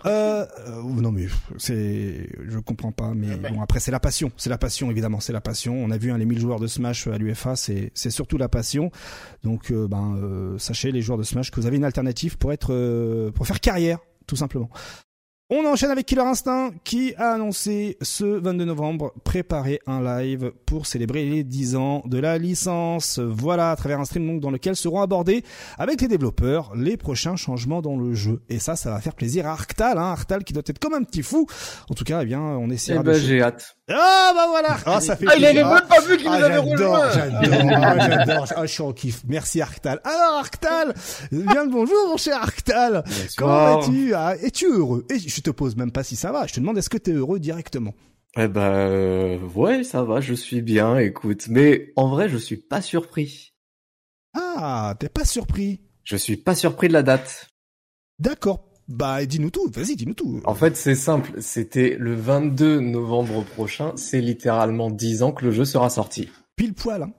Euh, euh, non mais c'est, je comprends pas, mais Ah ben. bon après c'est la passion, c'est la passion évidemment, c'est la passion. On a vu hein, les 1000 joueurs de Smash à l'UFA, c'est c'est surtout la passion. Donc euh, ben euh, sachez les joueurs de Smash que vous avez une alternative pour être euh, pour faire carrière tout simplement. On enchaîne avec Killer Instinct qui a annoncé ce 22 novembre préparer un live pour célébrer les 10 ans de la licence. Voilà, à travers un stream donc dans lequel seront abordés avec les développeurs les prochains changements dans le jeu. Et ça, ça va faire plaisir à Arctal, hein, Arctal qui doit être comme un petit fou. En tout cas, eh bien, on Eh essaiera ben, de... j'ai hâte. Ah bah voilà Ah, ça fait Ah, il avait même pas vu qu'il Ah, nous avait j'adore, rejoint. j'adore, ah, j'adore. Ah, je suis en kiff. Merci Arctal. Alors Arctal, bien le bonjour mon cher Arctal. Comment vas-tu? Ah, Es-tu heureux? Et je te pose même pas si ça va. Je te demande est-ce que tu es heureux directement? Eh ben, euh, ouais, ça va, je suis bien, écoute. Mais en vrai, je suis pas surpris. Ah, t'es pas surpris Je suis pas surpris de la date. D'accord. Bah dis-nous tout. Vas-y, dis-nous tout. En fait, c'est simple. C'était le 22 novembre prochain. C'est littéralement 10 ans que le jeu sera sorti. Pile poil. Hein.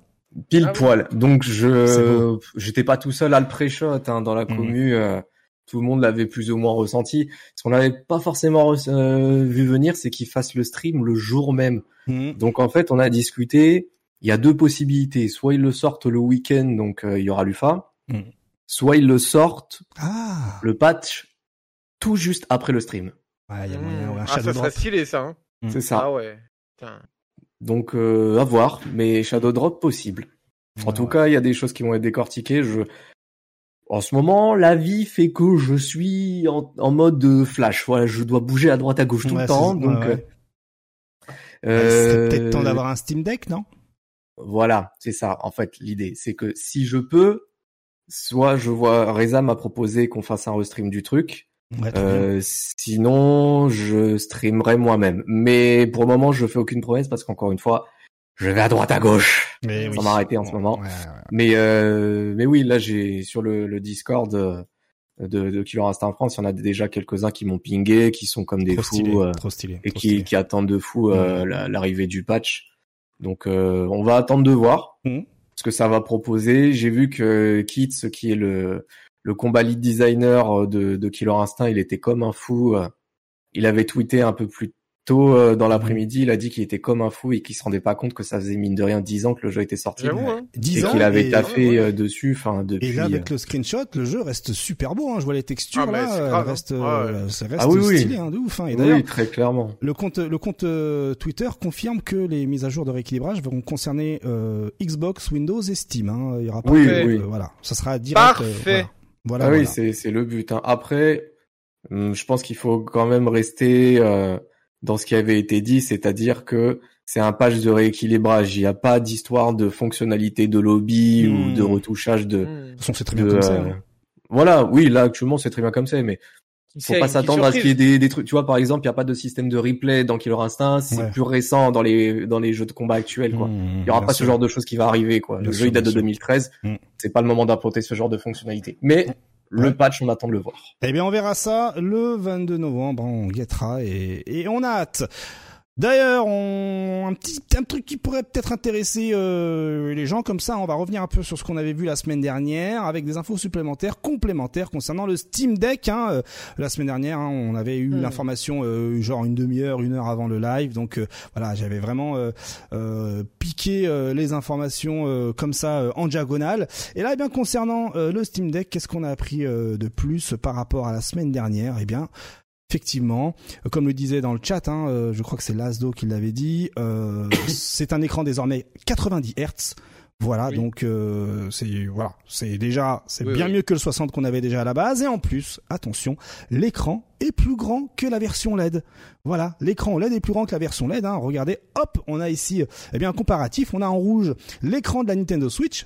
Pile Ah poil. Donc je, j'étais pas tout seul à le pré-shot hein, dans la Mhm. commu. euh, tout le monde l'avait plus ou moins ressenti. Ce qu'on n'avait pas forcément euh, vu venir, c'est qu'il fasse le stream le jour même. Mhm. Donc en fait, on a discuté. Il y a deux possibilités. Soit ils le sortent le week-end, donc euh, il y aura l'UFA. Mm. Soit ils le sortent Ah. le patch tout juste après le stream. Ouais, il y a moyen. ouais, un Ah, ça serait stylé, ça. Hein. Mm. C'est ça. Ah ouais. Putain. Donc euh, à voir, mais Shadow Drop possible. En Ouais, tout ouais. cas, il y a des choses qui vont être décortiquées. Je En ce moment, la vie fait que je suis en, en mode euh, flash. Voilà, je dois bouger à droite à gauche tout Ouais, le temps. c'est- Donc, ouais, ouais. euh, C'est peut-être temps euh, d'avoir un Steam Deck, non? Voilà, c'est ça. En fait, l'idée, c'est que si je peux, soit je vois Reza m'a proposé qu'on fasse un restream du truc. Ouais. Euh, sinon, je streamerai moi-même. Mais pour le moment, je fais aucune promesse parce qu'encore une fois, je vais à droite à gauche. Mais sans m'arrêter en ce moment. Ouais, ouais. Mais euh, mais oui, là j'ai sur le, le Discord euh, de, de Killer Instinct France, il y en a déjà quelques-uns qui m'ont pingé, qui sont comme des Trop fous stylé, euh, trop stylé. et trop qui, stylé. qui attendent de fou euh, la- l'arrivée du patch. Donc euh, on va attendre de voir Mhm. ce que ça va proposer. J'ai vu que Kits, qui est le le combat lead designer euh, de, de Killer Instinct, il était comme un fou. euh, Il avait tweeté un peu plus tôt euh, dans l'après-midi, il a dit qu'il était comme un fou et qu'il se rendait pas compte que ça faisait mine de rien 10 ans que le jeu était sorti. Hein. 10 Et qu'il avait et- taffé euh, dessus, enfin depuis. Et là, avec le screenshot, le jeu reste super beau. Hein. Je vois les textures Ah, mais là, grave, hein. reste, Ouais, ça reste Ah oui, oui. stylé, hein, de ouf. Hein. Et oui, très clairement. le compte, le compte euh, Twitter confirme que les mises à jour de rééquilibrage vont concerner euh, Xbox, Windows et Steam. Hein. Il y aura pas Oui, de- oui. euh, voilà, ça sera direct. euh, Parfait. voilà, ah voilà, oui, c'est c'est le but. hein. Après, hum, je pense qu'il faut quand même rester euh, dans ce qui avait été dit, c'est-à-dire que c'est un patch de rééquilibrage. Il n'y a pas d'histoire de fonctionnalité de lobby Hmm. ou de retouchage de. Hmm. De toute façon, c'est très bien de, comme ça. euh, hein. Voilà, oui, là actuellement c'est très bien comme ça, mais faut pas s'attendre à ce qu'il y ait des, des trucs. Tu vois, par exemple, il n'y a pas de système de replay dans Killer Instinct. C'est Ouais. plus récent dans les dans les jeux de combat actuels, quoi. Mmh, Il y aura pas ce genre de choses qui va arriver, quoi. Bien le sûr, jeu il date de sûr. 2013. Mm. C'est pas le moment d'implanter ce genre de fonctionnalité. Mais le Ouais. patch, on attend de le voir. Eh bien, on verra ça le 22 novembre. On guettera et, et on a hâte. D'ailleurs, on... un petit un truc qui pourrait peut-être intéresser euh, les gens comme ça. On va revenir un peu sur ce qu'on avait vu la semaine dernière avec des infos supplémentaires, complémentaires concernant le Steam Deck. Hein. Euh, La semaine dernière, hein, on avait eu Hmm. l'information euh, genre une demi-heure, une heure avant le live. Donc euh, voilà, j'avais vraiment piqué les informations euh, comme ça en diagonale. Et là, eh bien concernant le Steam Deck, qu'est-ce qu'on a appris de plus par rapport à la semaine dernière? Eh bien, effectivement, euh, comme le disait dans le chat, hein, euh, je crois que c'est Laszlo qui l'avait dit, euh, c'est un écran désormais 90 Hz. Voilà, Oui. donc euh, c'est voilà, c'est déjà c'est Oui, bien oui. mieux que le 60 qu'on avait déjà à la base et en plus, attention, l'écran est plus grand que la version LED. Voilà, l'écran LED est plus grand que la version LED. Hein. Regardez, hop, on a ici eh bien un comparatif. On a en rouge l'écran de la Nintendo Switch.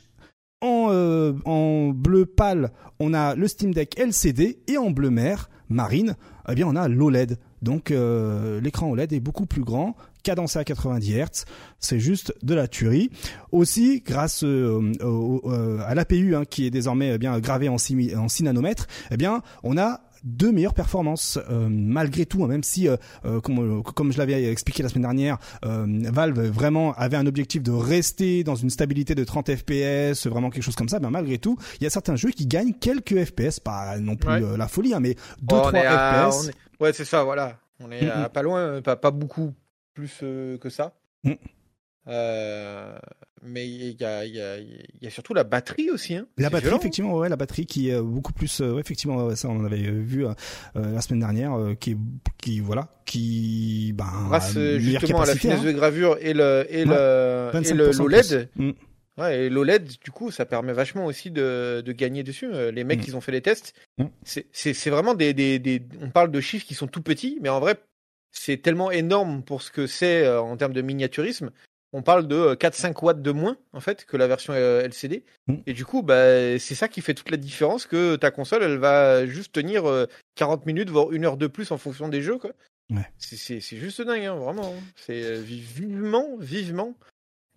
En, euh, en bleu pâle, on a le Steam Deck LCD et en bleu mer marine, eh bien on a l'OLED. Donc euh, l'écran OLED est beaucoup plus grand, cadencé à 90 Hz. C'est juste de la tuerie. Aussi, grâce euh, euh, à l'APU hein, qui est désormais eh bien gravé en 6, en 6 nanomètres, eh bien on a de meilleures performances euh, malgré tout, hein, même si, euh, euh, comme, comme je l'avais expliqué la semaine dernière, Valve vraiment avait un objectif de rester dans une stabilité de 30 FPS, vraiment quelque chose comme ça. Ben malgré tout, il y a certains jeux qui gagnent quelques FPS, pas non plus Ouais. la folie, hein, mais 2 Oh, 3 on est à- FPS. on est- Ouais, c'est ça, voilà. On est Mm, à pas loin, pas, pas beaucoup plus euh, que ça. Mm. Euh, mais il y a, il y, a, il y a surtout la batterie aussi. Hein. La batterie, violent, effectivement, ouais, la batterie qui est euh, beaucoup plus, euh, ouais, effectivement, ouais, ça on en avait euh, vu euh, la semaine dernière, euh, qui, voilà, qui, ben, Grâce justement à la finesse hein. de gravure et le et 25% le l'OLED. Mm. Ouais, et l'OLED, du coup, ça permet vachement aussi de, de gagner dessus. Les mecs Mm. qui ont fait les tests, Mm. c'est- vraiment des, des, des. On parle de chiffres qui sont tout petits, mais en vrai, c'est tellement énorme pour ce que c'est en termes de miniaturisme. On parle de euh, 4-5 watts de moins, en fait, que la version euh, LCD. Mm. Et du coup, bah, c'est ça qui fait toute la différence que ta console, elle va juste tenir euh, 40 minutes, voire une heure de plus en fonction des jeux, quoi. Ouais. C'est- juste dingue, hein, vraiment. hein. C'est euh, vivement, vivement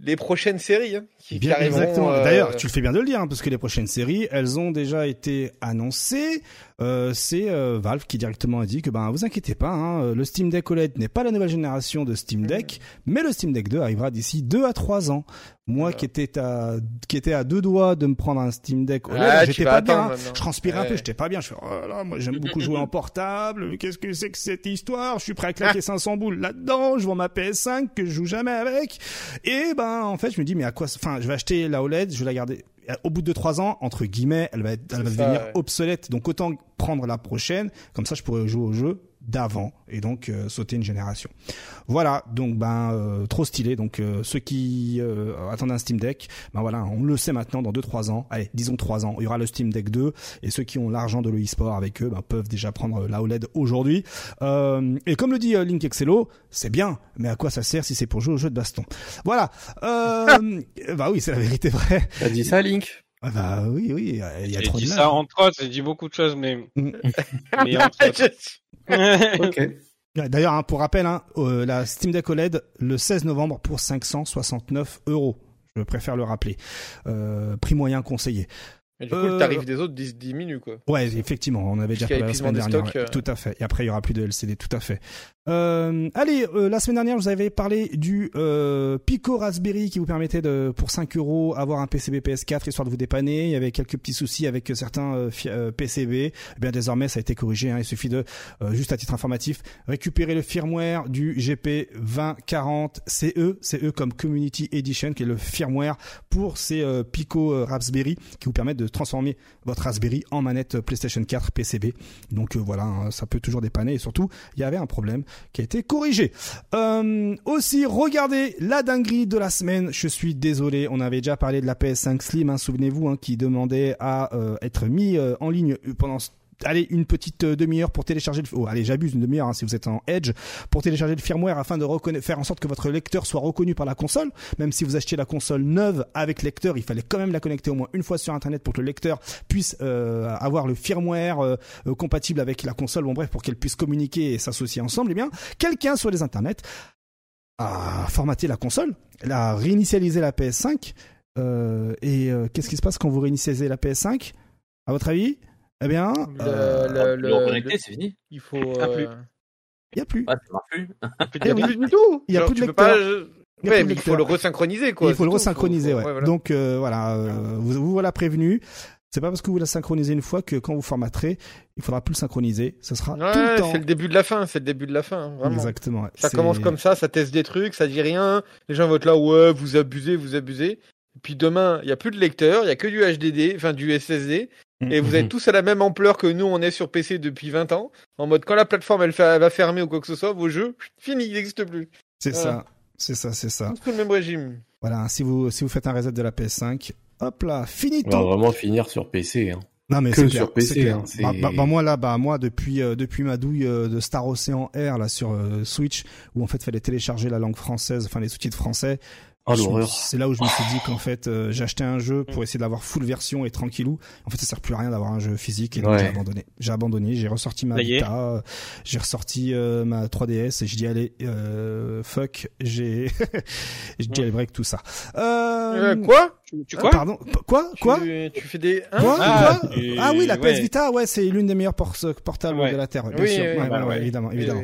les prochaines séries hein, qui, Bien, exactement. euh, D'ailleurs, tu le fais bien de le dire, hein, parce que les prochaines séries, elles ont déjà été annoncées. Euh, c'est euh, Valve qui directement a dit que ben vous inquiétez pas, hein, le Steam Deck OLED n'est pas la nouvelle génération de Steam Deck, mais le Steam Deck 2 arrivera d'ici 2 à 3 ans. Moi qui étais à qui était à deux doigts de me prendre un Steam Deck OLED, Ah, j'étais pas bien. hein. Je transpirais un peu, j'étais pas bien. Je fais oh là là, moi j'aime beaucoup jouer en portable. Qu'est-ce que c'est que cette histoire? Je suis prêt à claquer 500 boules là-dedans. Je vends ma PS5 que je joue jamais avec. Et ben en fait, je me dis mais à quoi Enfin, je vais acheter la OLED, je vais la garder. Au bout de trois ans, entre guillemets, elle va, être- elle va C'est ça, devenir ouais. obsolète. Donc autant prendre la prochaine, comme ça je pourrais jouer au jeu d'avant et donc euh, sauter une génération. Voilà, donc ben euh, trop stylé. Donc euh, ceux qui euh, attendent un Steam Deck, ben voilà, on le sait maintenant dans 2-3 ans. Allez, disons 3 ans, il y aura le Steam Deck 2 et ceux qui ont l'argent de l'e-sport avec eux ben, peuvent déjà prendre la OLED aujourd'hui. Euh, et comme le dit euh, Link Excello, c'est bien, mais à quoi ça sert si c'est pour jouer au jeu de baston? Voilà. Euh, bah oui, c'est la vérité vraie. T'as dit ça, Link? Ah Bah oui, oui, il y a J'ai trop dit de ça entre autres, j'ai dit beaucoup de choses, mais. Mm. mais entre autres. Ok. D'ailleurs, hein, pour rappel, hein, euh, la Steam Deck OLED le 16 novembre pour 569 euros. Je préfère le rappeler. Euh, prix moyen conseillé. Et du coup, Euh, le tarif des autres diminue, quoi. Ouais, effectivement, on avait déjà parlé la semaine dernière. ouais, stocks, Tout à fait. Et après, il y aura plus de LCD, tout à fait. Euh, allez, euh, la semaine dernière, je vous avais parlé du euh, Pico Raspberry qui vous permettait de, pour 5 euros, avoir un PCB PS4 histoire de vous dépanner. Il y avait quelques petits soucis avec certains euh, euh, PCB. Eh bien, désormais, ça a été corrigé. hein. Il suffit de, euh, juste à titre informatif, récupérer le firmware du GP 2040 CE, CE comme Community Edition, qui est le firmware pour ces euh, Pico euh, Raspberry qui vous permettent de transformer votre Raspberry en manette PlayStation 4 PCB. Donc euh, voilà, hein, ça peut toujours dépanner et surtout, il y avait un problème qui a été corrigé. Euh, aussi, regardez la dinguerie de la semaine. Je suis désolé, on avait déjà parlé de la PS5 Slim, hein, souvenez-vous, hein, qui demandait à euh, être mis en ligne pendant allez une petite euh, demi-heure pour télécharger le oh, allez j'abuse une demi-heure hein, si vous êtes en Edge pour télécharger le firmware afin de faire en sorte que votre lecteur soit reconnu par la console. Même si vous achetez la console neuve avec lecteur il fallait quand même la connecter au moins une fois sur internet pour que le lecteur puisse euh, avoir le firmware euh, compatible avec la console. Bon bref pour qu'elle puisse communiquer et s'associer ensemble eh bien quelqu'un sur les internets a formaté la console a réinitialisé la PS5 euh, et qu'est-ce qui se passe quand vous réinitialisez la PS5 à votre avis? Eh bien Le- euh, le- Le, le- reconnecter, c'est fini. Il faut. Ah, plus. il y a plus Ah, ça marche plus. Il y a plus du tout. Il y a plus de lecteur. pas- Il Ouais, plus de mais il faut le resynchroniser, quoi. il faut le resynchroniser, Faut- ouais. ouais, voilà. Donc euh, voilà, euh, vous, vous voilà prévenu. C'est pas parce que vous la synchronisez une fois que quand vous formaterez, il faudra plus le synchroniser. Ce sera tout le temps. c'est le début de la fin, c'est le début de la fin, vraiment. Exactement. ouais. Ça commence comme ça, ça teste des trucs, ça dit rien. Les gens vont être là, ouais, vous abusez, vous abusez. Et puis demain, il y a plus de lecteur, il y a que du HDD, enfin du SSD, et vous êtes tous à la même ampleur que nous, on est sur PC depuis 20 ans. En mode, quand la plateforme elle, va fermer ou quoi que ce soit, vos jeux, fini, il n'existe plus. C'est Voilà. ça. C'est ça, c'est ça. Sous le même régime. Voilà. Si vous si vous faites un reset de la PS5, hop là, On va vraiment finir sur PC. Hein. Non mais Que sur clair, PC, hein, Bah, bah, bah, moi là, bah moi depuis euh, depuis ma douille euh, de Star Ocean Air là sur euh, Switch où en fait fallait télécharger la langue française, enfin les sous-titres français. Oh Je- l'horreur. C'est là où je me suis dit qu'en fait euh, j'ai acheté un jeu pour essayer d'avoir full version et tranquillou. En fait ça sert plus à rien d'avoir un jeu physique et donc Ouais. j'ai abandonné. J'ai abandonné, j'ai ressorti ma. Vita, j'ai ressorti euh, ma 3DS et j'ai dit allez euh, fuck, j'ai j'ai dit allez break tout ça. Euh, Euh, quoi? Tu, tu ah, Pardon, P- quoi Quoi tu, tu fais des. Hein Quoi Ah, Quoi Ah oui, la PS ouais. Vita, ouais, c'est l'une des meilleures por- portables Ouais. de la Terre, bien Oui, sûr. oui, Ouais, bah ouais, ouais, ouais. évidemment, Oui, évidemment.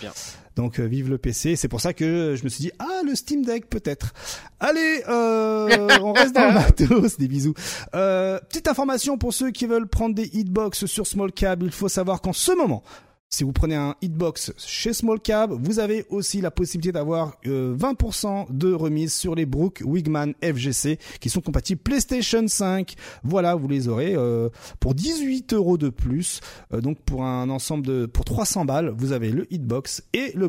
bien. Donc euh, vive le PC, c'est pour ça que je me suis dit ah le Steam Deck peut-être. Allez, euh, on reste dans le matos, des bisous. Euh, petite information pour ceux qui veulent prendre des hitbox sur Small Cab, il faut savoir qu'en ce moment si vous prenez un hitbox chez Small Cab, vous avez aussi la possibilité d'avoir euh, 20% de remise sur les Brook Wigman FGC qui sont compatibles PlayStation 5. Voilà, vous les aurez euh, pour 18 euros de plus. Euh, donc pour un ensemble de pour 300 balles, vous avez le hitbox et le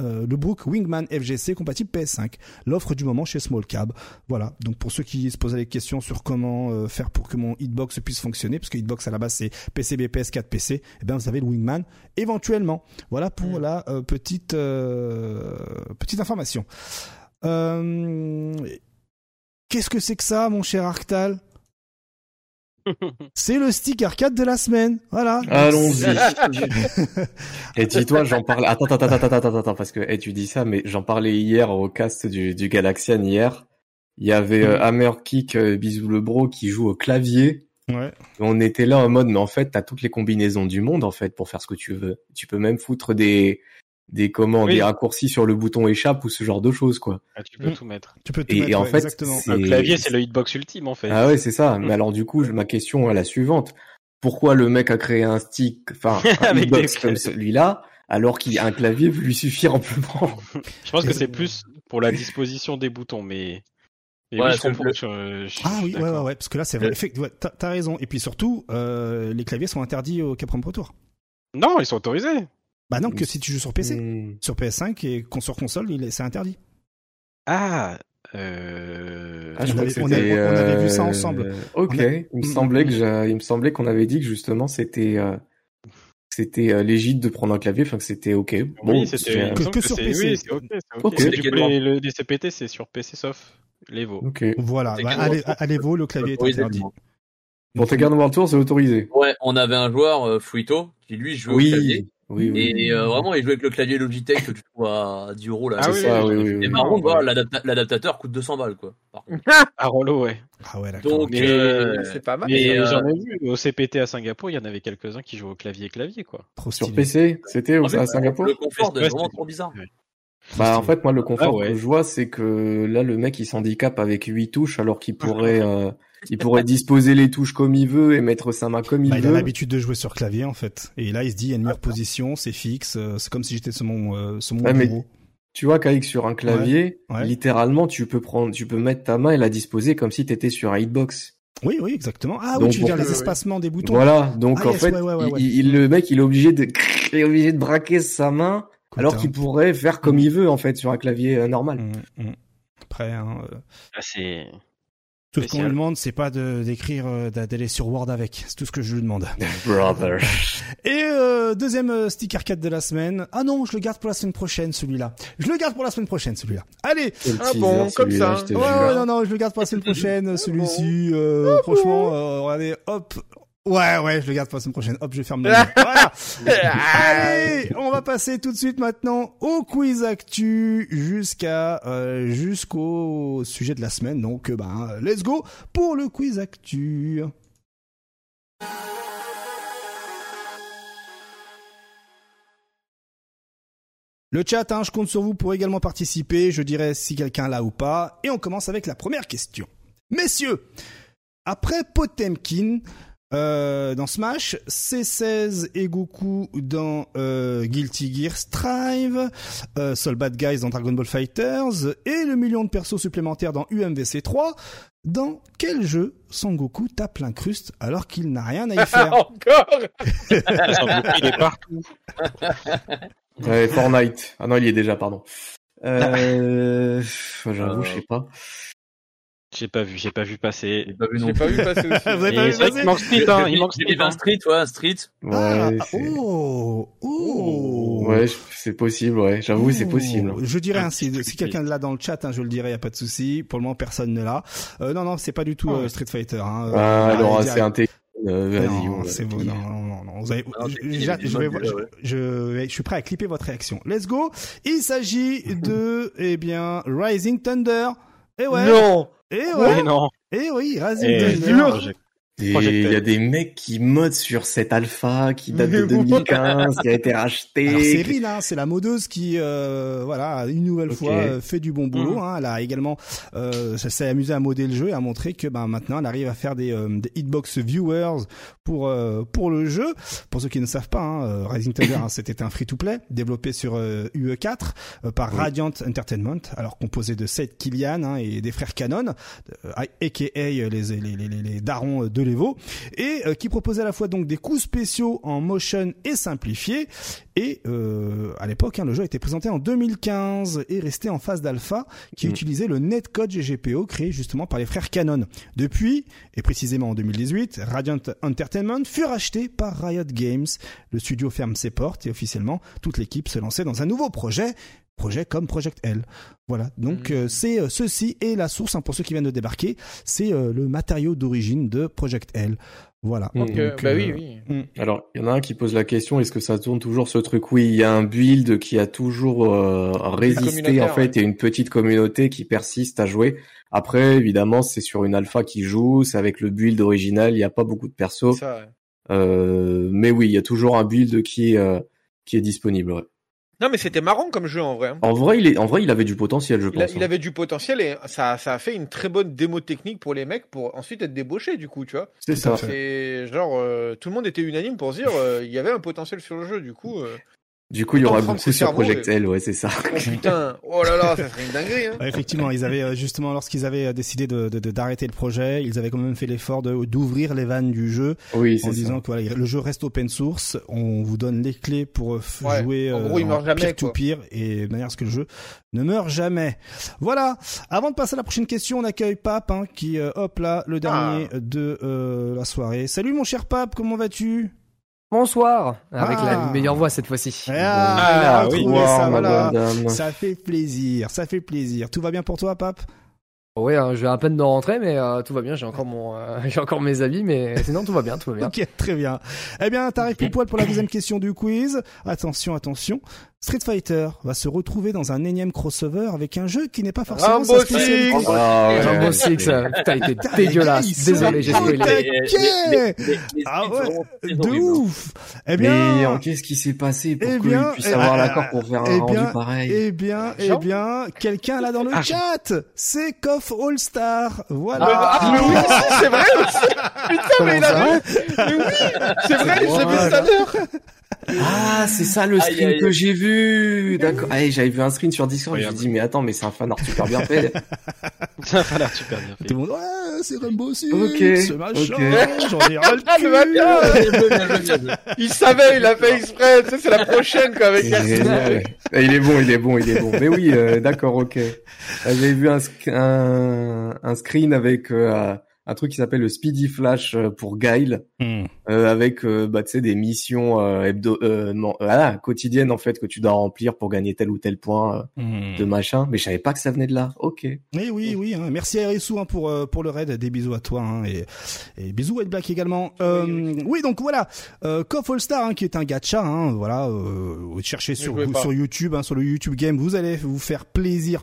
euh, Brook Wingman FGC compatible PS5. L'offre du moment chez Small Cab. Voilà. Donc pour ceux qui se posaient des questions sur comment euh, faire pour que mon hitbox puisse fonctionner, parce que hitbox à la base c'est PCB PS4 PC, eh bien vous avez le Wingman éventuellement. Voilà pour Mm. la euh, petite euh, petite information. Euh, Qu'est-ce que c'est que ça, mon cher Arctal? C'est le stick arcade de la semaine. Voilà. Allons-y. Et dis-toi, j'en parlais. Attends, attends, attends, attends, attends, attends, parce que eh, tu dis ça, mais j'en parlais hier au cast du, du Galaxian hier. Il y avait euh, Hammer Kick, euh, bisous le bro, qui joue au clavier. Ouais. On était là en mode, mais en fait, t'as toutes les combinaisons du monde en fait pour faire ce que tu veux. Tu peux même foutre des des comment, Oui. des raccourcis sur le bouton échappe ou ce genre de choses quoi. Ah, tu peux Mm. tout mettre. Tu peux tout Et, mettre, et en ouais, fait, exactement. c'est- Le clavier, c'est le hitbox ultime en fait. Ah ouais, c'est ça. Mm. Mais alors du coup, ma question est la suivante. Pourquoi le mec a créé un stick, enfin un hitbox des comme celui-là, alors qu'il a un clavier peut lui suffire amplement? Je pense que c'est plus pour la disposition des boutons, mais. Ouais, oui, je c'est comprends. le- je- je suis Ah oui, ouais, ouais, parce que là, c'est vrai. Ouais, t'as, raison. Et puis surtout, euh, les claviers sont interdits au Capcom Pro Tour. Non, ils sont autorisés. Bah non, que si tu joues sur PC. Hmm. Sur PS5 et sur console, c'est interdit. Ah, euh... Ah, je On avait- on avait- c'était, on avait vu ça euh, ensemble. Ok, a- il me semblait que j'ai- il me semblait qu'on avait dit que justement c'était euh, c'était euh, légit de prendre un clavier, enfin que c'était ok. Bon, oui, c'était. Que- semble que que sur c'est- PC. Oui, c'est ok. Du coup, les, le, les CPT, c'est sur PC sauf l'Evo. ok. Voilà, bah, allez vous, le clavier est Autorisé, interdit. Pour Tekken World Tour, c'est autorisé. Ouais, on avait un joueur, euh, Fuito, qui lui jouait au clavier. Oui, oui, oui. Et euh, vraiment, il jouait avec le clavier Logitech que tu trouves à 10 euros là. Ah c'est ça, oui, oui, oui, l'adapta- l'adaptateur coûte 200 balles, quoi. par. À Rollo, ouais. Ah ouais, d'accord. Donc, Mais- euh, C'est pas mal. Mais, euh, j'en ai vu au CPT à Singapour, il y en avait quelques-uns qui jouaient au clavier clavier quoi. Trop Sur. PC, c'était à Singapour le confort, c'est vraiment c'est- trop bizarre. Bah en fait moi le confort Ah ouais. que je vois c'est que là le mec il s'handicape avec huit touches alors qu'il pourrait euh, il pourrait disposer les touches comme il veut et mettre sa main comme il Bah, il a veut. l'habitude de jouer sur clavier en fait. Et là, il se dit, il y a une meilleure position, c'est fixe. euh, C'est comme si j'étais sur mon, euh, sur mon Ouais, mais- bureau. Tu vois qu'avec sur un clavier, Ouais, ouais. littéralement tu peux prendre tu peux mettre ta main et la disposer comme si t'étais sur un hitbox. Oui, oui, exactement. Ah oui, Donc, tu veux dire les espacements des boutons. Voilà, donc Ah, en yes, fait ouais, ouais, ouais, il- ouais. il- le mec il est obligé de il est obligé de braquer sa main alors hein. qu'il pourrait faire comme il veut en fait sur un clavier euh, normal. Mm, mm. Après, hein, euh, Ah, c'est. Tout ce qu'on lui demande, c'est pas de d'écrire, euh, d'a- d'aller sur Word avec. C'est tout ce que je lui demande. Brother. Et euh, deuxième euh, stick arcade de la semaine. Ah non, je le garde pour la semaine prochaine, celui-là. Je le garde pour la semaine prochaine, celui-là. Allez. Ah bon, comme ça. Ouais, ouais, non, non, je le garde pour la semaine prochaine, celui-ci. Euh, franchement, euh, regardez, hop. Ouais, ouais, je le garde pour la semaine prochaine. Hop, je ferme le. voilà. Allez, on va passer tout de suite maintenant au quiz actu jusqu'à euh, jusqu'au sujet de la semaine. Donc, euh, ben, let's go pour le quiz actu. Le chat, hein, je compte sur vous pour également participer. Je dirais si quelqu'un l'a ou pas. Et on commence avec la première question. Messieurs, après Potemkin euh, dans Smash, C16 et Goku dans euh, Guilty Gear Strive, euh, Soul Bad Guys dans Dragon Ball Fighters et le million de persos supplémentaires dans UMVC 3, dans quel jeu Son Goku tape l'incruste alors qu'il n'a rien à y faire Encore Son Goku, il est partout. Ouais, Fortnite. Ah non, il y est déjà, pardon. Euh, j'avoue, je sais pas. J'ai pas vu, j'ai pas vu passer. J'ai pas vu non J'ai pas vu passer aussi. Vous avez pas vu vrai passer qu'il manque Street, hein, il manque Street. hein. street, ouais, un street. Ah, Ouais, oh, oh. ouais, c'est possible, ouais. J'avoue, c'est possible. Je dirais petit Si quelqu'un l'a dans le chat, hein, je le dirai, y a pas de souci. Pour le moment, personne ne l'a. Euh, non, non, c'est pas du tout Ah euh, Street Fighter. Hein. Ah, Euh, alors, c'est un T. Euh, vas-y, Non, on va c'est dire. Non, non, non, non. Vous avez- Ah, je, c'est fini, je- les je vais, modes, je, ouais. je, je suis prêt à clipper votre réaction. Let's go. Il s'agit de, eh bien, Rising Thunder. Et ouais. Non Et Mais ouais. non. Et oui, Rising Et Thunder. Et Project il y a des mecs qui modent sur cette alpha qui date de Mais 2015, qui a été Alors c'est rachetée. Rin, hein, c'est la modeuse qui, euh, voilà, une nouvelle fois euh, fait du bon boulot. Mhm. Hein. Elle a également, euh, ça s'est amusé à moder le jeu et à montrer que, ben maintenant, elle arrive à faire des, euh, des hitbox viewers pour euh, pour le jeu. Pour ceux qui ne savent pas, hein, euh, Rising Thunder, hein, c'était un free-to-play développé sur euh, UE4 euh, par Oui. Radiant Entertainment, alors composé de Seth Killian hein, et des frères Cannon, euh, aka les, les, les, les, les darons de l'Evo, et euh, qui proposait à la fois donc des coups spéciaux en motion et simplifiés. Et euh, à l'époque, hein, le jeu a été présenté en 2015 et resté en phase d'alpha, qui Mm. utilisait le netcode GGPO créé justement par les frères Canon. Depuis, et précisément en 2018, Radiant Entertainment fut racheté par Riot Games. Le studio ferme ses portes et officiellement, toute l'équipe se lançait dans un nouveau projet. Projet comme Project L. Voilà. Donc Mm. euh, c'est euh, ceci est la source hein, pour ceux qui viennent de débarquer. C'est euh, le matériau d'origine de Project L. Voilà. Mm. Ok, Donc, bah euh, oui, oui. Alors, il y en a un qui pose la question, est-ce que ça tourne toujours ce truc? Oui, il y a un build qui a toujours euh, résisté en fait et une petite communauté qui persiste à jouer. Après, évidemment, c'est sur une alpha qui joue, c'est avec le build original, il n'y a pas beaucoup de persos. Ça, ouais. Euh, mais oui, il y a toujours un build qui est, euh, qui est disponible. ouais. Non, mais c'était marrant comme jeu en vrai. hein. En vrai, il est, en vrai, il avait du potentiel, je Il, a- pense. il hein. avait du potentiel et ça, ça a fait une très bonne démo technique pour les mecs pour ensuite être débauchés du coup, tu vois. C'est ça. C'est genre euh, tout le monde était unanime pour se dire euh, il y avait un potentiel sur le jeu du coup. euh, Du coup, il y aura beaucoup sur Project L, ouais, c'est ça. Oh putain, oh là là, ça serait une dinguerie. Hein. Ouais, effectivement, ils avaient euh, justement lorsqu'ils avaient euh, décidé de de- de- d'arrêter le projet, ils avaient quand même fait l'effort de d'ouvrir les vannes du jeu Oui, en c'est ça. disant que voilà, le jeu reste open source, on vous donne les clés pour euh, Ouais, jouer en gros, il meurt jamais, peer to peer et de manière à ce que le jeu ne meurt jamais. Voilà. Avant de passer à la prochaine question, on accueille Pape hein, qui euh, hop là le dernier de euh, la soirée. Salut mon cher Pape, comment vas-tu? Bonsoir, avec Ah. la meilleure voix cette fois-ci. Ah, Ah, oui. ça, voilà. fait plaisir, ça fait plaisir. Tout va bien pour toi, Pape? Ouais, hein, je vais à peine de rentrer, mais euh, tout va bien. J'ai encore mon, euh, j'ai encore mes avis, mais sinon tout va bien, tout va bien. Ok, très bien. Eh bien, t'arrives pile poil pour la deuxième question du quiz. Attention, attention. Street Fighter va se retrouver dans un énième crossover avec un jeu qui n'est pas forcément Rainbow sa Six spécialité. Ouais. Six, euh, putain, il était dégueulasse. ils sont Désolé, j'ai spoilé. Ah ouais, De hein. ouf. Eh bien, qu'est-ce qui s'est passé pour Eh qu'il bien, puisse eh, avoir ah, l'accord pour faire un eh rendu bien, pareil eh bien, eh bien, quelqu'un là dans le Ah, chat, c'est Koff All Star. Voilà. Ah, mais oui, c'est vrai aussi. Putain, mais il a Comment Mais oui, c'est vrai, je l'ai vu tout à l'heure. Ah, c'est ça le Aïe, screen aïe, que aïe. j'ai vu. D'accord. Ah, j'avais vu un screen sur Discord. Je me suis dit, mais attends, mais c'est un fan art super bien fait. Ça a l'air super bien fait. Tout le monde, ouais, c'est Rainbow Six, Ok, c'est machin, ok. j'en ai ras le cul. ah. Il savait, il a fait exprès. Tu sais, c'est la prochaine, quoi, avec C'est génial. Ah, Il est bon, il est bon, il est bon. Mais oui, euh, d'accord, ok. J'avais vu un, sc- un, un screen avec euh, un truc qui s'appelle le Speedy Flash euh, pour Guile, Hmm. euh, avec euh, bah, tu sais des missions euh, hebdo, euh, non, voilà, quotidiennes en fait que tu dois remplir pour gagner tel ou tel point euh, Hmm. de machin. Mais je savais pas que ça venait de là. Ok. Oui, oui, oui. hein. Merci à Erissou hein, pour euh, pour le raid. Des bisous à toi hein, et, et bisous White Black également. Euh, oui, donc voilà, euh, KOF All Star hein, qui est un gacha. Hein, voilà, euh, vous cherchez sur sur YouTube, hein, sur le YouTube Game, vous allez vous faire plaisir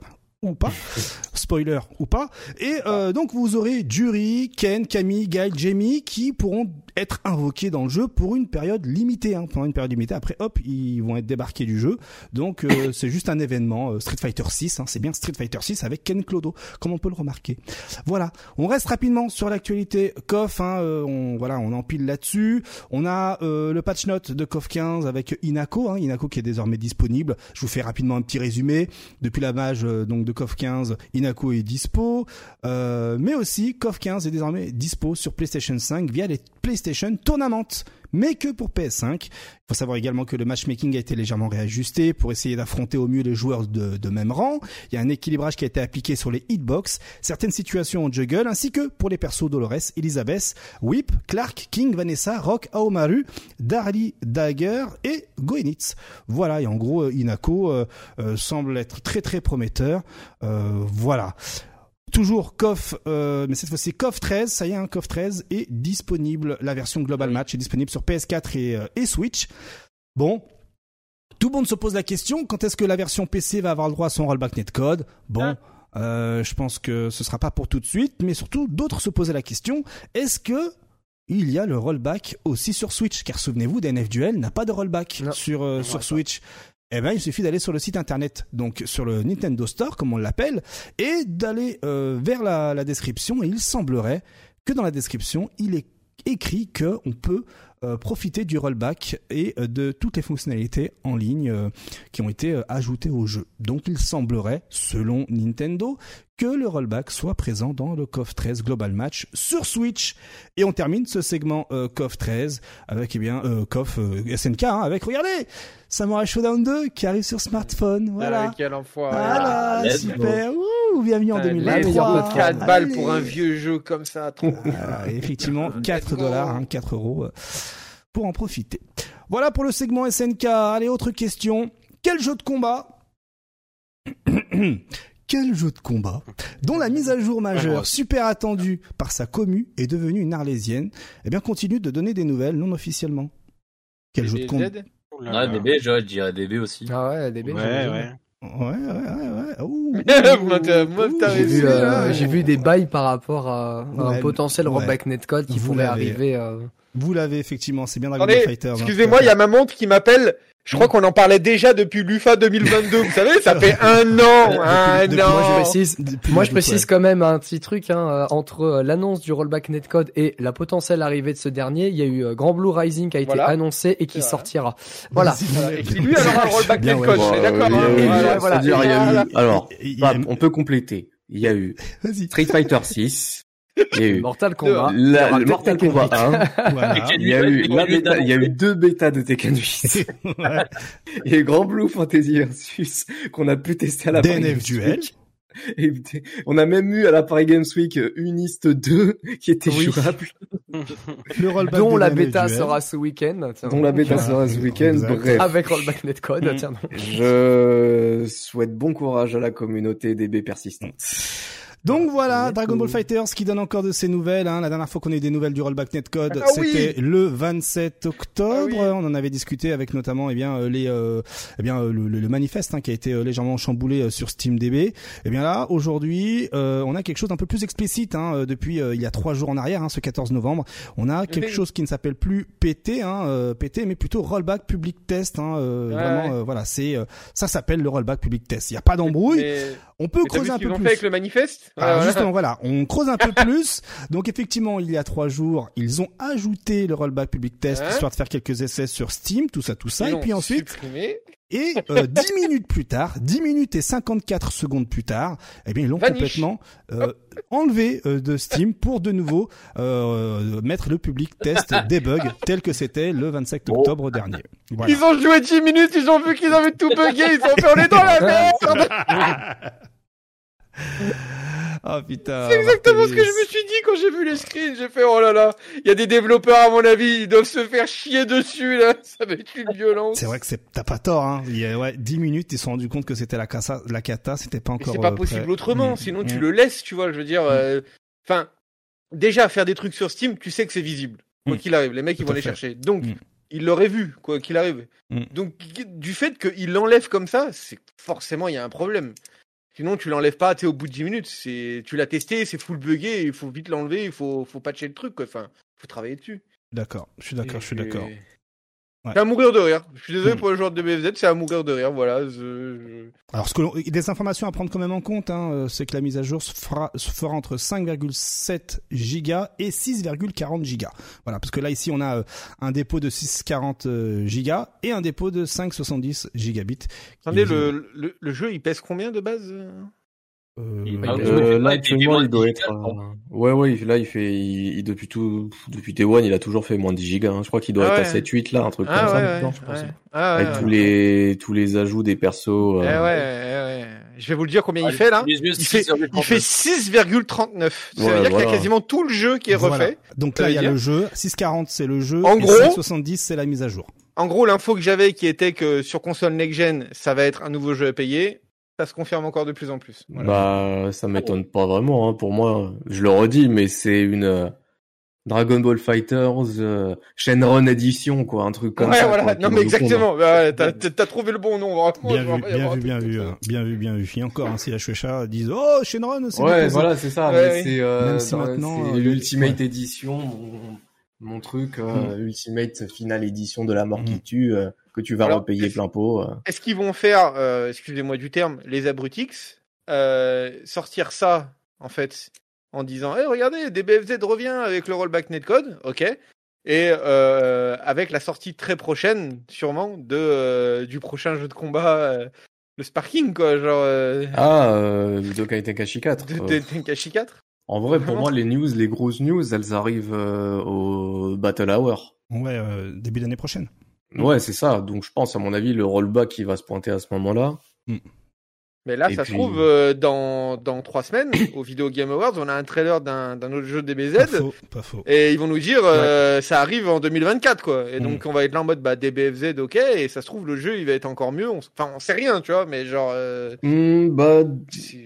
ou pas, spoiler ou pas. Et euh, donc vous aurez Jury, Ken, Camille, Gail, Jamie qui pourront être invoqués dans le jeu pour une période limitée. Hein, pendant une période limitée. Après, hop, ils vont être débarqués du jeu. Donc euh, c'est juste un événement. euh, Street Fighter 6, hein, c'est bien Street Fighter 6 avec Ken Clodo, comme on peut le remarquer. Voilà, on reste rapidement sur l'actualité KOF. Hein, euh, on voilà, on empile là-dessus. On a euh, le patch note de KOF 15 avec Inako, hein, Inako qui est désormais disponible. Je vous fais rapidement un petit résumé. Depuis la mage euh, donc de KOF 15, Inako est dispo, euh, mais aussi KOF 15 est désormais dispo sur PlayStation 5 via les PlayStation Tournament, mais que pour PS5. Il faut savoir également que le matchmaking a été légèrement réajusté pour essayer d'affronter au mieux les joueurs de, même rang. Il y a un équilibrage qui a été appliqué sur les hitbox, certaines situations en juggle, ainsi que pour les persos Dolores, Elizabeth, Whip, Clark, King, Vanessa, Rock, Aomaru, Darly, Dagger et Goenitz. Voilà, et en gros, euh, Inako euh, euh, semble être très très prometteur. Voilà. Toujours KOF, euh, mais cette fois-ci KOF 13, ça y est, un KOF 13 est disponible. La version Global Match est disponible sur PS4 et, euh, et Switch. Bon, tout le monde se pose la question quand est-ce que la version PC va avoir le droit à son rollback netcode? Bon, euh, je pense que ce sera pas pour tout de suite, mais surtout d'autres se posaient la question est-ce que il y a le rollback aussi sur Switch? Car souvenez-vous, DNF Duel n'a pas de rollback Non. sur euh, sur Switch. Eh ben, il suffit d'aller sur le site internet, donc sur le Nintendo Store, comme on l'appelle, et d'aller euh, vers la, description. Et il semblerait que dans la description, il est écrit que on peut euh, profiter du rollback et euh, de toutes les fonctionnalités en ligne qui ont été ajoutées au jeu. Donc il semblerait, selon Nintendo, que le rollback soit présent dans le KOF 13 Global Match sur Switch. Et on termine ce segment euh, KOF 13 avec eh bien euh, KOF euh, SNK hein, avec regardez Samurai Showdown 2 qui arrive sur smartphone. Voilà. Ah, quel enfoiré. Voilà, let's super. Ouh, bienvenue en Allez, 2023. 4 balles Allez. pour un vieux jeu comme ça. Trop. Ah, effectivement, Let's 4 go. dollars, hein, 4 euros euh, pour en profiter. Voilà pour le segment SNK. Allez, autre question. Quel jeu de combat Quel jeu de combat dont la mise à jour majeure, super attendue par sa commu, est devenue une arlésienne, eh bien continue de donner des nouvelles non officiellement Quel jeu de combat? Oh Ouais, là. DB, je dirais DB aussi. Ah ouais, DB. Ouais, ouais. Ouais, ouais, ouais, ouais. Ouh, J'ai vu, euh, j'ai vu des bails par rapport à, un potentiel ouais. rollback netcode qui Vous pourrait arriver. euh, Vous l'avez effectivement, c'est bien Dragon Ball Fighter. hein. excusez-moi, il y a ma montre qui m'appelle. Je crois qu'on en parlait déjà depuis l'UFA 2022. Vous savez, ça fait un an, un Depuis- an. Moi, je précise, moi, je précise quand même un petit truc hein, euh, entre euh, l'annonce du rollback netcode et la potentielle arrivée de ce dernier. Il y a eu euh, Grand Blue Rising qui a été Voilà. annoncé et qui sortira. Voilà. Et qui lui alors un rollback netcode, ouais. d'accord. hein, voilà. alors, on peut compléter. Il y a eu Vas-y. Street Fighter 6, il y a eu Mortal Kombat. la- Il y aura le peut-être Mortal Tekken Kombat 8. 1, Voilà. il y a eu la bêta, il y a eu deux bêtas de Tekken 8. Il y a eu Grand Blue Fantasy Versus qu'on a pu tester à la Paris DNF Games Duel. Et on a même eu à la Paris Games Week euh, Unist 2 qui était Oui. jouable, Le rollback dont la bêta sera ce week-end. tiens. dont la bêta sera ce week-end. Bref, Avec rollback netcode. Mm. Tiens, je souhaite bon courage à la communauté DB persistante. Donc voilà, Dragon Ball. Fighters qui donne encore de ses nouvelles. Hein. La dernière fois qu'on a eu des nouvelles du rollback netcode, Ah oui c'était le 27 octobre. Ah oui. On en avait discuté avec notamment eh bien euh, les euh, eh bien euh, le, le- le manifeste hein, qui a été euh, légèrement chamboulé sur SteamDB. Et bien là, aujourd'hui, euh, on a quelque chose d'un peu plus explicite. Hein, depuis euh, il y a trois jours en arrière, hein, ce 14 novembre, on a quelque chose qui ne s'appelle plus PT, hein, euh, PT, mais plutôt rollback public test. Hein, euh, Ouais, vraiment, ouais. euh, voilà, c'est euh, ça s'appelle le rollback public test. Il n'y a pas d'embrouille. Mais, On peut creuser un peu plus. fait avec le manifeste Alors Voilà. justement, voilà, on creuse un peu plus. Donc effectivement, il y a trois jours, ils ont ajouté le rollback public test Hein histoire de faire quelques essais sur Steam, tout ça, tout ça. Ils et puis ensuite, supprimé. Et euh, 10 minutes plus tard, 10 minutes et 54 secondes plus tard, eh bien ils l'ont complètement euh, enlevé euh, de Steam pour de nouveau euh, mettre le public test debug tel que c'était le 27 Bon. octobre dernier. Voilà. Ils ont joué 10 minutes, ils ont vu qu'ils avaient tout bugué, ils ont fait on est dans la merde. Ah putain. C'est exactement ce que je me suis dit quand j'ai vu les screens. J'ai fait oh là là, il y a des développeurs à mon avis, ils doivent se faire chier dessus là. Ça va être une violence. C'est vrai que c'est t'as pas tort hein. Il y a ouais 10 minutes, ils se sont rendus compte que c'était la cassa, la cata, c'était pas encore c'est pas euh, possible prêt. autrement, Mm. sinon tu Mm. le laisses, tu vois. Je veux dire, euh, enfin, déjà faire des trucs sur Steam, tu sais que c'est visible. Quoi Mm. qu'il arrive, les mecs ils vont les fait. chercher. Donc Mm. ils l'auraient vu, quoi qu'il arrive. Mm. Donc du fait qu'il l'enlève comme ça, c'est forcément il y a un problème. Sinon tu l'enlèves pas, t'es au bout de 10 minutes. C'est, tu l'as testé, c'est full buggé, il faut vite l'enlever, il faut, faut patcher le truc, quoi. Enfin, faut travailler dessus. D'accord, je suis d'accord, je suis d'accord. Ouais. C'est à mourir de rire. Je suis désolé Mm. pour le joueur de BFZ, c'est à mourir de rire. Voilà. je- Alors, ce que l'on- des informations à prendre quand même en compte, hein, euh, c'est que la mise à jour se fera, se fera entre 5,7 gigas et 6,40 gigas. Voilà, parce que là ici on a euh, un dépôt de 640 euh, gigas et un dépôt de 570 gigabits. Attendez, Qui- le, le, le jeu il pèse combien de base euh, bah, Euh, là actuellement il doit être. à- Ouais ouais, là il fait, il, il- depuis tout, depuis Day One, il a toujours fait moins de 10 gigas. hein. Je crois qu'il doit Ah être ouais. à 7-8 là, un truc Ah comme ça ouais, maintenant, ouais, je pense. ouais. Ah ouais, Avec ouais. tous les tous les ajouts des persos. Eh euh, ouais, eh ouais. Je vais vous le dire combien Ah, il fait là. Il fait, il fait 6,39. Ça veut Ouais, dire qu'il y a quasiment tout le jeu qui est refait. voilà. Donc là il y a dire le jeu, 640 c'est le jeu, En et gros- 570 c'est la mise à jour. En gros, l'info que j'avais qui était que sur console next-gen, ça va être un nouveau jeu à payer. Ça se confirme encore de plus en plus. Bah, ça m'étonne pas vraiment. Hein. Pour moi, je le redis, mais c'est une euh, Dragon Ball Fighters euh, Shenron Edition, quoi, un truc comme ouais, ça. voilà. quoi, qui non, mais exactement. Bah, ouais, t'as, trouvé le bon nom. Bien vu, bien vu, bien vu, euh, bien vu, bien vu. Et encore, hein, si la Shueisha disent oh Shenron, c'est Ouais, déposé. voilà, c'est ça. Ouais, mais ouais. c'est euh, si c'est euh, l'Ultimate ouais. Edition, mon, mon truc, euh, Mm. Ultimate Final Edition de la mort Mm. qui tue, euh, que tu vas Alors, repayer est-ce- plein pot. euh. Est-ce qu'ils vont faire, euh, excusez-moi du terme, les abrutix, euh, sortir ça, en fait, en disant, eh, regardez, DBFZ revient avec le rollback netcode, ok, et euh, avec la sortie très prochaine, sûrement, de euh, du prochain jeu de combat, euh, le Sparking, quoi, genre euh, Ah, euh, Budokai Tenkaichi 4. de, euh, de Tenkaichi 4. En vrai, pour moi, les news, les grosses news, elles arrivent euh, au Battle Hour. Ouais, euh, début d'année prochaine. Ouais, c'est ça. Donc, je pense, à mon avis, le rollback qui va se pointer à ce moment-là. Mais là, Et ça puis- se trouve, euh, dans, dans trois semaines, au Video Game Awards, on a un trailer d'un d'un autre jeu DBZ. faux, pas faux. Et ils vont nous dire, euh, ça arrive en 2024, quoi. Et Mm. donc, on va être là en mode, bah, DBFZ, ok. Et ça se trouve, le jeu, il va être encore mieux. On... Enfin, on sait rien, tu vois, mais genre, euh, Hmm, bah,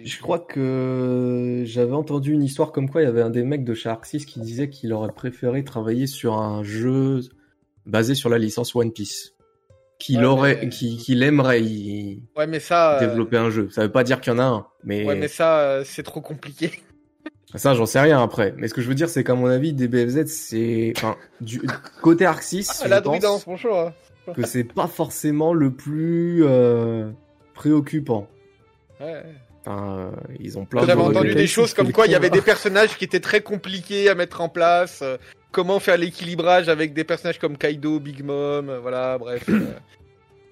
je crois que j'avais entendu une histoire comme quoi il y avait un des mecs de chez Arxis qui disait qu'il aurait préféré travailler sur un jeu basé sur la licence One Piece. Qu'il Ouais, aurait, mais- qu'il aimerait y ouais, mais ça, euh, développer un jeu. Ça veut pas dire qu'il y en a un, mais, ouais, mais ça, euh, c'est trop compliqué. ça, j'en sais rien après. Mais ce que je veux dire, c'est qu'à mon avis, DBFZ, c'est, enfin, du côté Arxis, Ah, je la pense- bonjour. hein. que c'est pas forcément le plus euh, préoccupant. Ouais. Enfin, ils ont plein de J'avais entendu des choses comme quoi il y avait des personnages qui étaient très compliqués à mettre en place. Euh, comment faire l'équilibrage avec des personnages comme Kaido, Big Mom, euh, voilà, bref. euh.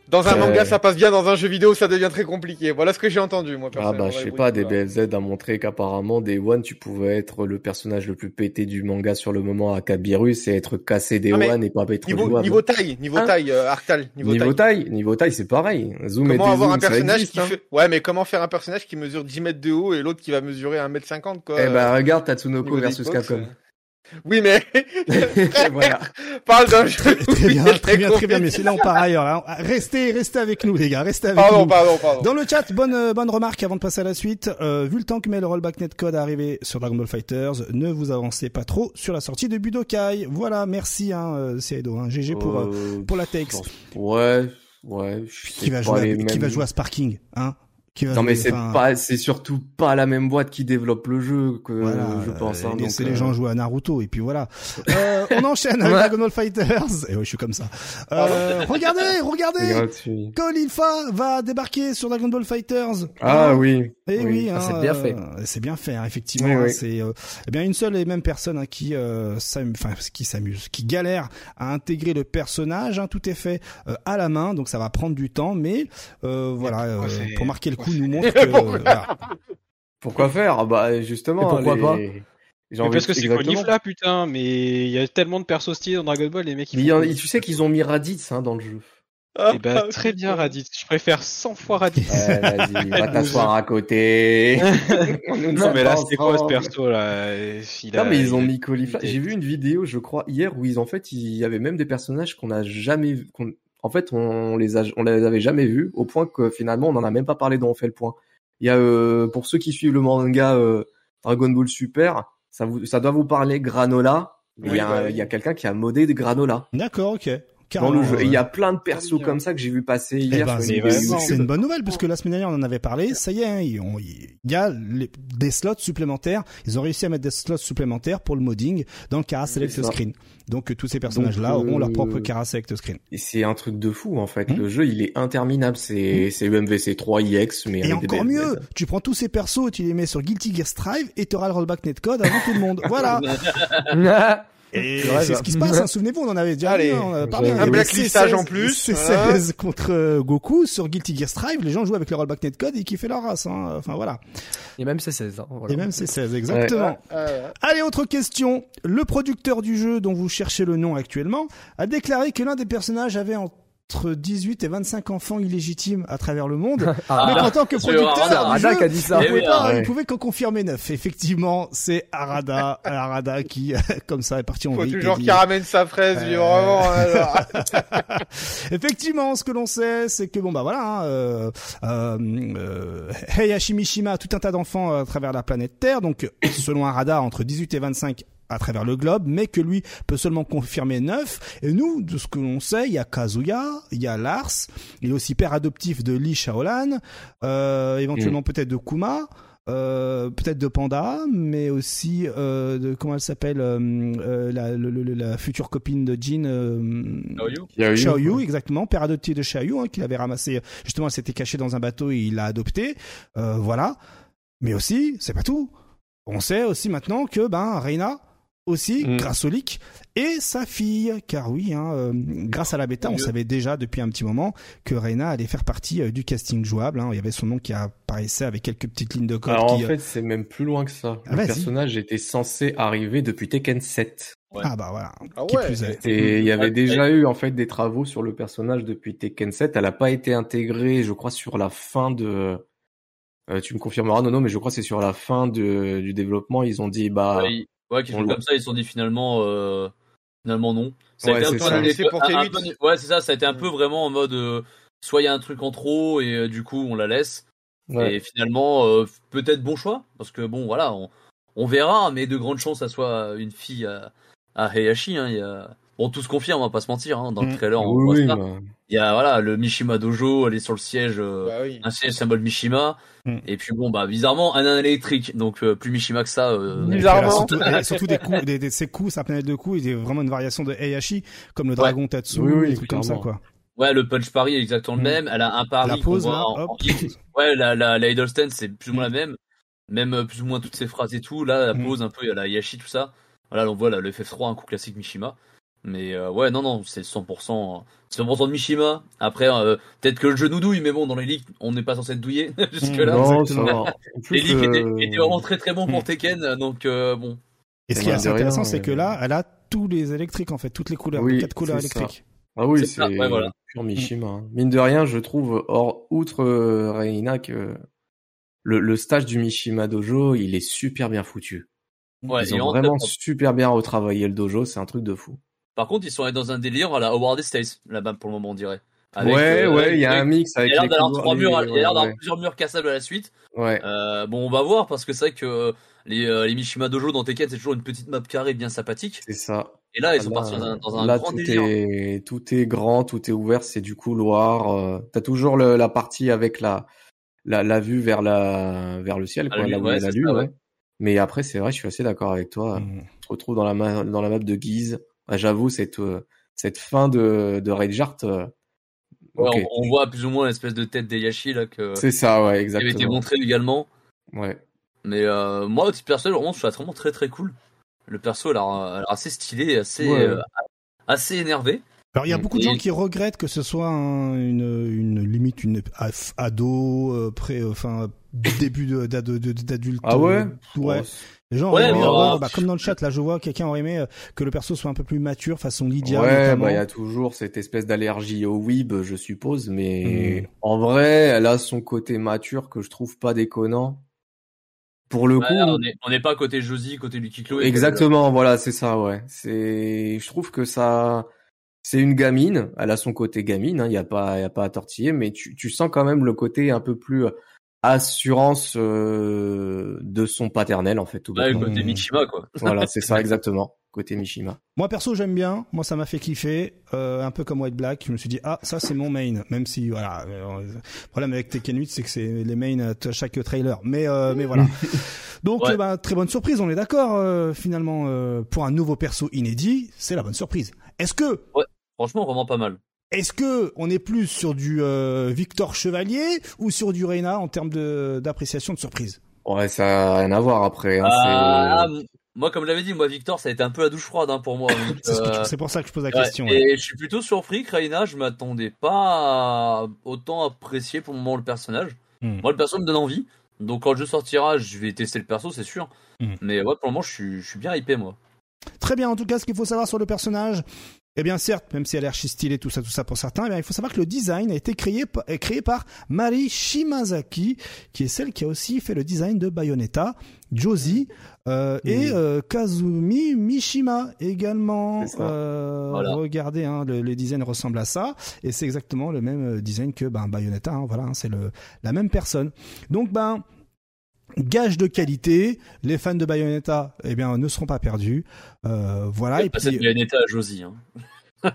Dans un Euh. manga, ça passe bien, dans un jeu vidéo, ça devient très compliqué. Voilà ce que j'ai entendu, moi, Ah bah je sais pas. DBFZ a montré qu'apparemment Day One tu pouvais être le personnage le plus pété du manga sur le moment à Kabirus et être cassé Day One et pas être Niveau, jouable. niveau taille, niveau Hein taille, euh, Arctal, niveau, Niveau taille. taille, niveau taille, c'est pareil. Zoom et Comment avoir un dézoom, ça personnage existe, qui hein. fait... Ouais, mais comment faire un personnage qui mesure 10 mètres de haut et l'autre qui va mesurer 1m50, quoi? Eh euh, bah regarde Tatsunoko versus Capcom. Euh. Oui, mais voilà. parle d'un jeu. Très bien, très bien, très bien, compliqué. messieurs. Là, on part ailleurs. Là. Restez, restez avec nous, les gars. Restez avec Pardon, nous. pardon, pardon. Dans le chat, bonne euh, bonne remarque avant de passer à la suite. Euh, vu le temps que met le rollback netcode à arriver sur Dragon Ball Fighters, ne vous avancez pas trop sur la sortie de Budokai. Voilà, merci hein, euh, Seido, hein, GG pour euh, Euh, pour la texte. Ouais, ouais. je Qui va jouer, à, qui va jouer à Sparking, hein Qui va Non mais c'est pas, c'est surtout pas la même boîte qui développe le jeu que Voilà, je pense. hein, donc, laissez euh, les gens jouer à Naruto et puis voilà. Euh, on enchaîne avec. Dragon Ball Fighters. Et ouais, je suis comme ça. Euh, regardez, regardez. Kolilfa va débarquer sur Dragon Ball Fighters. Ah Hein oui. Eh oui, Ah, hein, c'est bien fait. euh, c'est bien fait, hein, effectivement. Oui, hein, oui. C'est euh, eh bien une seule et même personne hein, qui, euh, enfin, qui s'amuse, qui galère à intégrer le personnage. Hein, tout est fait euh, à la main, donc ça va prendre du temps, mais euh, voilà, euh, pour marquer le coup, Pourquoi nous montre que Pourquoi voilà. Pourquoi faire? Ah Bah justement. Et pourquoi les- pas? Mais parce que c'est. Conif là, putain, mais il y a tellement de persos stylés dans Dragon Ball, les mecs. ils Mais y tu sais qu'ils ont mis Raditz hein, dans le jeu. Ah, Eh ben, très bien, Raditz. Je préfère 100 fois Raditz. Ouais, vas-y, va t'asseoir à côté. non, mais là, c'est quoi ce perso, là? Il Non a- mais ils ont mis Caulifla. J'ai vu une vidéo, je crois, hier où ils en fait, il y avait même des personnages qu'on a jamais vu. qu'on- En fait, on les a, on les avait jamais vus au point que finalement, on en a même pas parlé dans On fait le point. Il y a euh, pour ceux qui suivent le manga euh, Dragon Ball Super, ça vous, ça doit vous parler Granola. Il Oui, y a, bah il y a quelqu'un qui a modé de Granola D'accord, ok. Dans le jeu. euh, Et il y a plein de persos comme ça que j'ai vu passer Eh hier. ben, c'est une bonne nouvelle parce que la semaine dernière on en avait parlé. Ça y est, hein, il y a les- des slots supplémentaires. Ils ont réussi à mettre des slots supplémentaires pour le modding dans le Cara Select. Screen. Donc euh, tous ces personnages-là Donc, auront leur euh, propre Cara Select Screen. Et c'est un truc de fou en fait. Hmm. Le jeu il est interminable. C'est c'est UMVC 3 IX mais Et des encore mieux, tu prends tous ces persos, tu les mets sur Guilty Gear Strive et tu auras le rollback netcode avant tout le monde. Voilà. Et C'est c'est ce qui se passe. hein. Souvenez-vous, on en avait déjà Allez. hein, on en a parlé. Un y avait blacklistage C16, en plus, C16 contre euh, Goku sur Guilty Gear Strive. Les gens jouaient avec le rollback netcode et ils kiffaient leur race. Hein. Enfin voilà. Et même c'est 16. Hein, voilà. Et même C16, exactement. Euh, Allez, autre question. Le producteur du jeu dont vous cherchez le nom actuellement a déclaré que l'un des personnages avait entre 18 et 25 enfants illégitimes à travers le monde. Ah, mais en tant que c'est producteur Arada. Arada jeu, qui a dit ça. il Eh pouvait, oui, pas, ouais. il pouvait qu'en confirmer neuf. Effectivement, c'est Arada, Arada qui, comme ça, est parti en faut toujours qu'il ramène sa fraise, lui, Euh. vraiment. alors. Effectivement, ce que l'on sait, c'est que bon bah voilà, hein, euh, euh, euh, Heihachi Mishima a tout un tas d'enfants à travers la planète Terre, donc selon un radar entre 18 et 25 à travers le globe, mais que lui peut seulement confirmer 9. Et nous, de ce que l'on sait, il y a Kazuya, il y a Lars, il est aussi père adoptif de Lee Shaolan, euh, éventuellement peut-être de Kuma. Euh, peut-être de Panda, mais aussi euh, de comment elle s'appelle euh, euh, la, future copine de Jin, euh, Xiaoyu exactement, père adoptif de Xiaoyu, hein, qu'il avait ramassé, justement, elle s'était cachée dans un bateau et il l'a adopté. Euh, voilà. Mais aussi, c'est pas tout. On sait aussi maintenant que, ben, Reina, aussi, Mm. grâce au leak, et sa fille, car oui, hein, euh, grâce à la bêta, on savait déjà depuis un petit moment que Reina allait faire partie euh, du casting jouable. hein. Il y avait son nom qui apparaissait avec quelques petites lignes de code. Alors en qui, euh, fait, c'est même plus loin que ça. Ah, le vas-y. personnage était censé arriver depuis Tekken 7. Ah bah voilà. Ah Qui ouais. plus est. Et il y avait Ouais, déjà eu en fait des travaux sur le personnage depuis Tekken 7. Elle n'a pas été intégrée, je crois, sur la fin de. Euh, tu me confirmeras, non, non, mais je crois que c'est sur la fin de, du développement. Ils ont dit, bah, Ouais, ouais, chose le- comme ça, ils se sont dit finalement, euh, finalement non. Ça a Ouais, été un c'est peu ça. un- C'est pour un- T8. un peu- Ouais, c'est ça, ça a été un peu vraiment en mode, euh, soit il y a un truc en trop et euh, du coup on la laisse. ouais. Et finalement, euh, peut-être bon choix, parce que bon, voilà, on, on verra, mais de grandes chances ça soit une fille à, à Heihachi. Hein, il y a... Bon, tout se confirme, on va pas se mentir. Hein, dans le Mm. trailer, on oui, voit oui, ça. bah, Il y a voilà le Mishima Dojo, elle est sur le siège, euh, Bah oui. un siège symbole Mishima. Mm. Et puis bon, bah bizarrement, un âne électrique, donc euh, plus Mishima que ça. Euh, Bizarrement. surtout, des coups, des, des- ses coups, sa planète de coups, il est vraiment une variation de Heihachi, comme le dragon Tatsu, Oui, oui, des trucs comme ça, quoi. Ouais, le punch pari est exactement le Mm. même. Elle a un pari. La voit là, en- hop. Ouais, la, la, la idle c'est plus ou moins Mm. la même. Même euh, plus ou moins toutes ces phrases et tout. Là, la pause, un peu, il y a la Yashi, tout ça. Voilà, là, on voit là, le FF3, un coup classique Mishima. Mais euh, ouais, non, non, c'est 100%, 100% de Mishima. Après, euh, peut-être que le genou douille, mais bon, dans les ligues, on n'est pas censé être douillé jusque-là. Les ligues étaient, euh, étaient vraiment très très bons pour Mm. Tekken, donc euh, bon. Et ce qui est assez intéressant, c'est que là, elle a tous les électriques en fait, toutes les couleurs, Oui, les quatre couleurs ça. électriques. Ah oui, C'est ouais, voilà. pur Mishima. hein. Mine de rien, je trouve, hors, outre Reina, que le, le stage du Mishima Dojo, il est super bien foutu. Ouais, Ils ont en- vraiment super bien retravaillé le dojo, c'est un truc de fou. Par contre, ils sont allés dans un délire à la Howard States, là-bas pour le moment, on dirait. Avec, ouais, euh, ouais, il y a un mix Il avec y a l'air d'avoir trois il y a l'air d'avoir ouais, plusieurs murs cassables à la suite. ouais. Euh, bon, on va voir parce que c'est vrai que les, euh, les Mishima Dojo dans Tekken, c'est toujours une petite map carrée bien sympathique. c'est ça. Et là, ils sont Là, partis dans un, dans un là, grand tout délire. est tout est grand, tout est ouvert, c'est du couloir. euh, T'as toujours le, la partie avec la, la la vue vers la vers le ciel, quoi, la il ouais, la c'est lune. ça, ouais. ouais. Mais après, c'est vrai, je suis assez d'accord avec toi. Mm. On se retrouve dans la ma- dans la map de Guise. Ah, J'avoue, cette euh, cette fin de de Reinhardt, euh, Ouais, on, on voit plus ou moins l'espèce de tête des Yashi là que, c'est ça, ouais, qui avait été exactement. montré également. Ouais. Mais euh, moi, au titre personnel, vraiment, je trouve ça vraiment très très cool. Le perso a l'air a l'air assez stylé, et assez, Ouais. euh, assez énervé. Alors il y a beaucoup de gens qui regrettent que ce soit un- une, une limite une ado euh, pré enfin début d'adulte. Ah ouais? euh, ouais. Oh, Les gens Ouais, auraient aimé bah, avoir- comme dans le chat là, je vois quelqu'un aurait aimé euh, que le perso soit un peu plus mature façon Lydia ouais, notamment. bah il y a toujours cette espèce d'allergie au weeb, je suppose, mais Mm. en vrai, elle a son côté mature que je trouve pas déconnant. Pour le coup, on n'est on n'est pas côté Josie, côté Lucky Chloé. exactement, voilà, c'est ça, ouais. C'est, je trouve que ça, c'est une gamine. Elle a son côté gamine, il y a pas, y a pas à tortiller, mais tu, tu sens quand même le côté un peu plus assurance euh, de son paternel en fait, tout Ouais, côté Mm. Mishima, quoi. Voilà, c'est ça exactement, côté Mishima. Moi perso j'aime bien, moi ça m'a fait kiffer, euh, un peu comme White Black. Je me suis dit ah ça c'est mon main, même si voilà. euh, le problème avec Tekken 8 c'est que c'est les mains à chaque trailer, mais euh, mais voilà. Donc Ouais. euh, bah, très bonne surprise, on est d'accord euh, finalement euh, pour un nouveau perso inédit, c'est la bonne surprise. Est-ce que Franchement, vraiment pas mal. Est-ce que on est plus sur du euh, Victor Chevalier ou sur du Reina en termes de d'appréciation de surprise? Ouais, ça a rien à voir après. Hein, Ah, m- moi, comme je l'avais dit, moi, Victor, ça a été un peu la douche froide hein, pour moi. C'est euh, c'est pour ça que je pose la ouais. question. ouais. Et je suis plutôt surpris que Reina, je m'attendais pas à autant apprécier pour le moment le personnage. Hmm. Moi, le perso me donne envie. Donc, quand le jeu sortira, je vais tester le perso, c'est sûr. Hmm. Mais ouais, pour le moment, je suis, je suis bien hypé, moi. Très bien, en tout cas, ce qu'il faut savoir sur le personnage, eh bien, certes, même si elle a l'air archi stylée, tout ça, tout ça pour certains, eh bien, il faut savoir que le design a été créé, pa- est créé par Mari Shimazaki, qui est celle qui a aussi fait le design de Bayonetta, Josie, euh, et euh, Kazumi Mishima également. Euh, Voilà. Regardez, hein, le, le design ressemble à ça, et c'est exactement le même euh, design que ben, Bayonetta. hein, voilà, hein, c'est la même personne. Donc, ben. Gage de qualité, les fans de Bayonetta, eh bien, ne seront pas perdus. Euh, voilà, et puis, Bayonetta à Josie. Hein.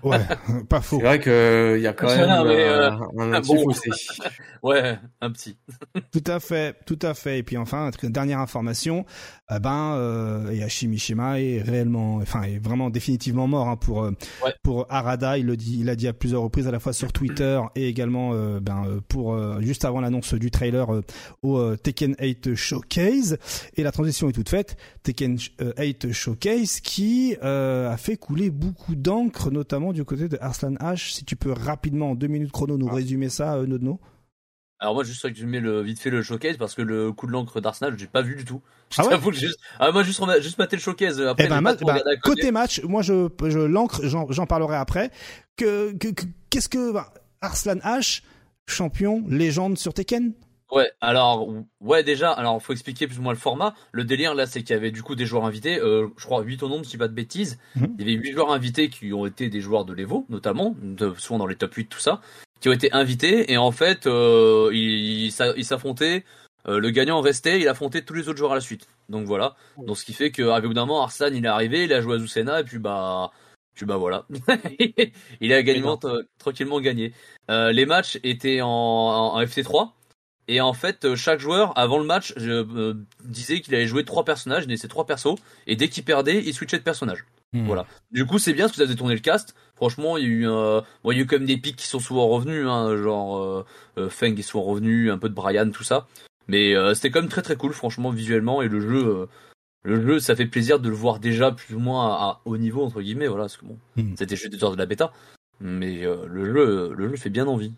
Ouais, pas faux. C'est vrai que il y a quand même mais, euh, euh, un, ah, petit bon. fossé. Ouais, un petit. Tout à fait, tout à fait. Et puis enfin, dernière information, eh ben, euh, Mishima est réellement, enfin, est vraiment définitivement mort hein, pour euh, Ouais. pour Arada. Il le dit, il a dit à plusieurs reprises, à la fois sur Twitter et également, euh, ben, euh, pour euh, juste avant l'annonce du trailer euh, au euh, Tekken 8 Showcase. Et la transition est toute faite. Tekken euh, 8 Showcase qui euh, a fait couler beaucoup d'encre, notamment du côté de Arslan H. Si tu peux rapidement en deux minutes chrono nous Ah. résumer ça, euh, Nodno. Alors moi, juste résumer le, vite fait le showcase parce que le coup de l'encre d'Arsenal, j'ai pas vu du tout. Je Ah ouais que juste, ah, moi, juste, juste maté le showcase. Après, Eh ben, ma- bah, côté. match, moi je, je l'encre, j'en, parlerai après. Que, que- que- qu'est-ce que bah, Arslan H, champion, légende sur Tekken? Ouais, alors, ouais, déjà, alors, faut expliquer plus ou moins le format. Le délire, là, c'est qu'il y avait du coup des joueurs invités, euh, je crois 8 au nombre, si je dis pas de bêtises. Mhm. Il y avait 8 joueurs invités qui ont été des joueurs de l'Evo, notamment, de, souvent dans les top 8, tout ça, qui ont été invités, et en fait, euh, ils, ils s'a- ils s'affrontaient, euh, le gagnant restait, il affrontait tous les autres joueurs à la suite. Donc voilà. Donc ce qui fait au bout d'un moment, Arslan, il est arrivé, il a joué à Zusena, et puis bah, puis bah voilà. il a gagnement, tranquillement gagné. Euh, les matchs étaient en, en, en FT3. Et en fait, euh, chaque joueur, avant le match, je, euh, disait qu'il allait jouer trois personnages, il laissait trois persos, et dès qu'il perdait, il switchait de personnage. Hmm. Voilà. Du coup, c'est bien parce que ça faisait tourner le cast. Franchement, il y a eu, euh, bon, il y a eu quand même des pics qui sont souvent revenus, hein, genre euh, euh, Feng est souvent revenu, un peu de Brian, tout ça. Mais euh, c'était quand même très très cool, franchement, visuellement et le jeu, euh, le jeu, ça fait plaisir de le voir déjà plus ou moins à, à haut niveau entre guillemets, voilà, parce que bon, Hmm. c'était juste des heures de la bêta, mais euh, le jeu, le jeu fait bien envie.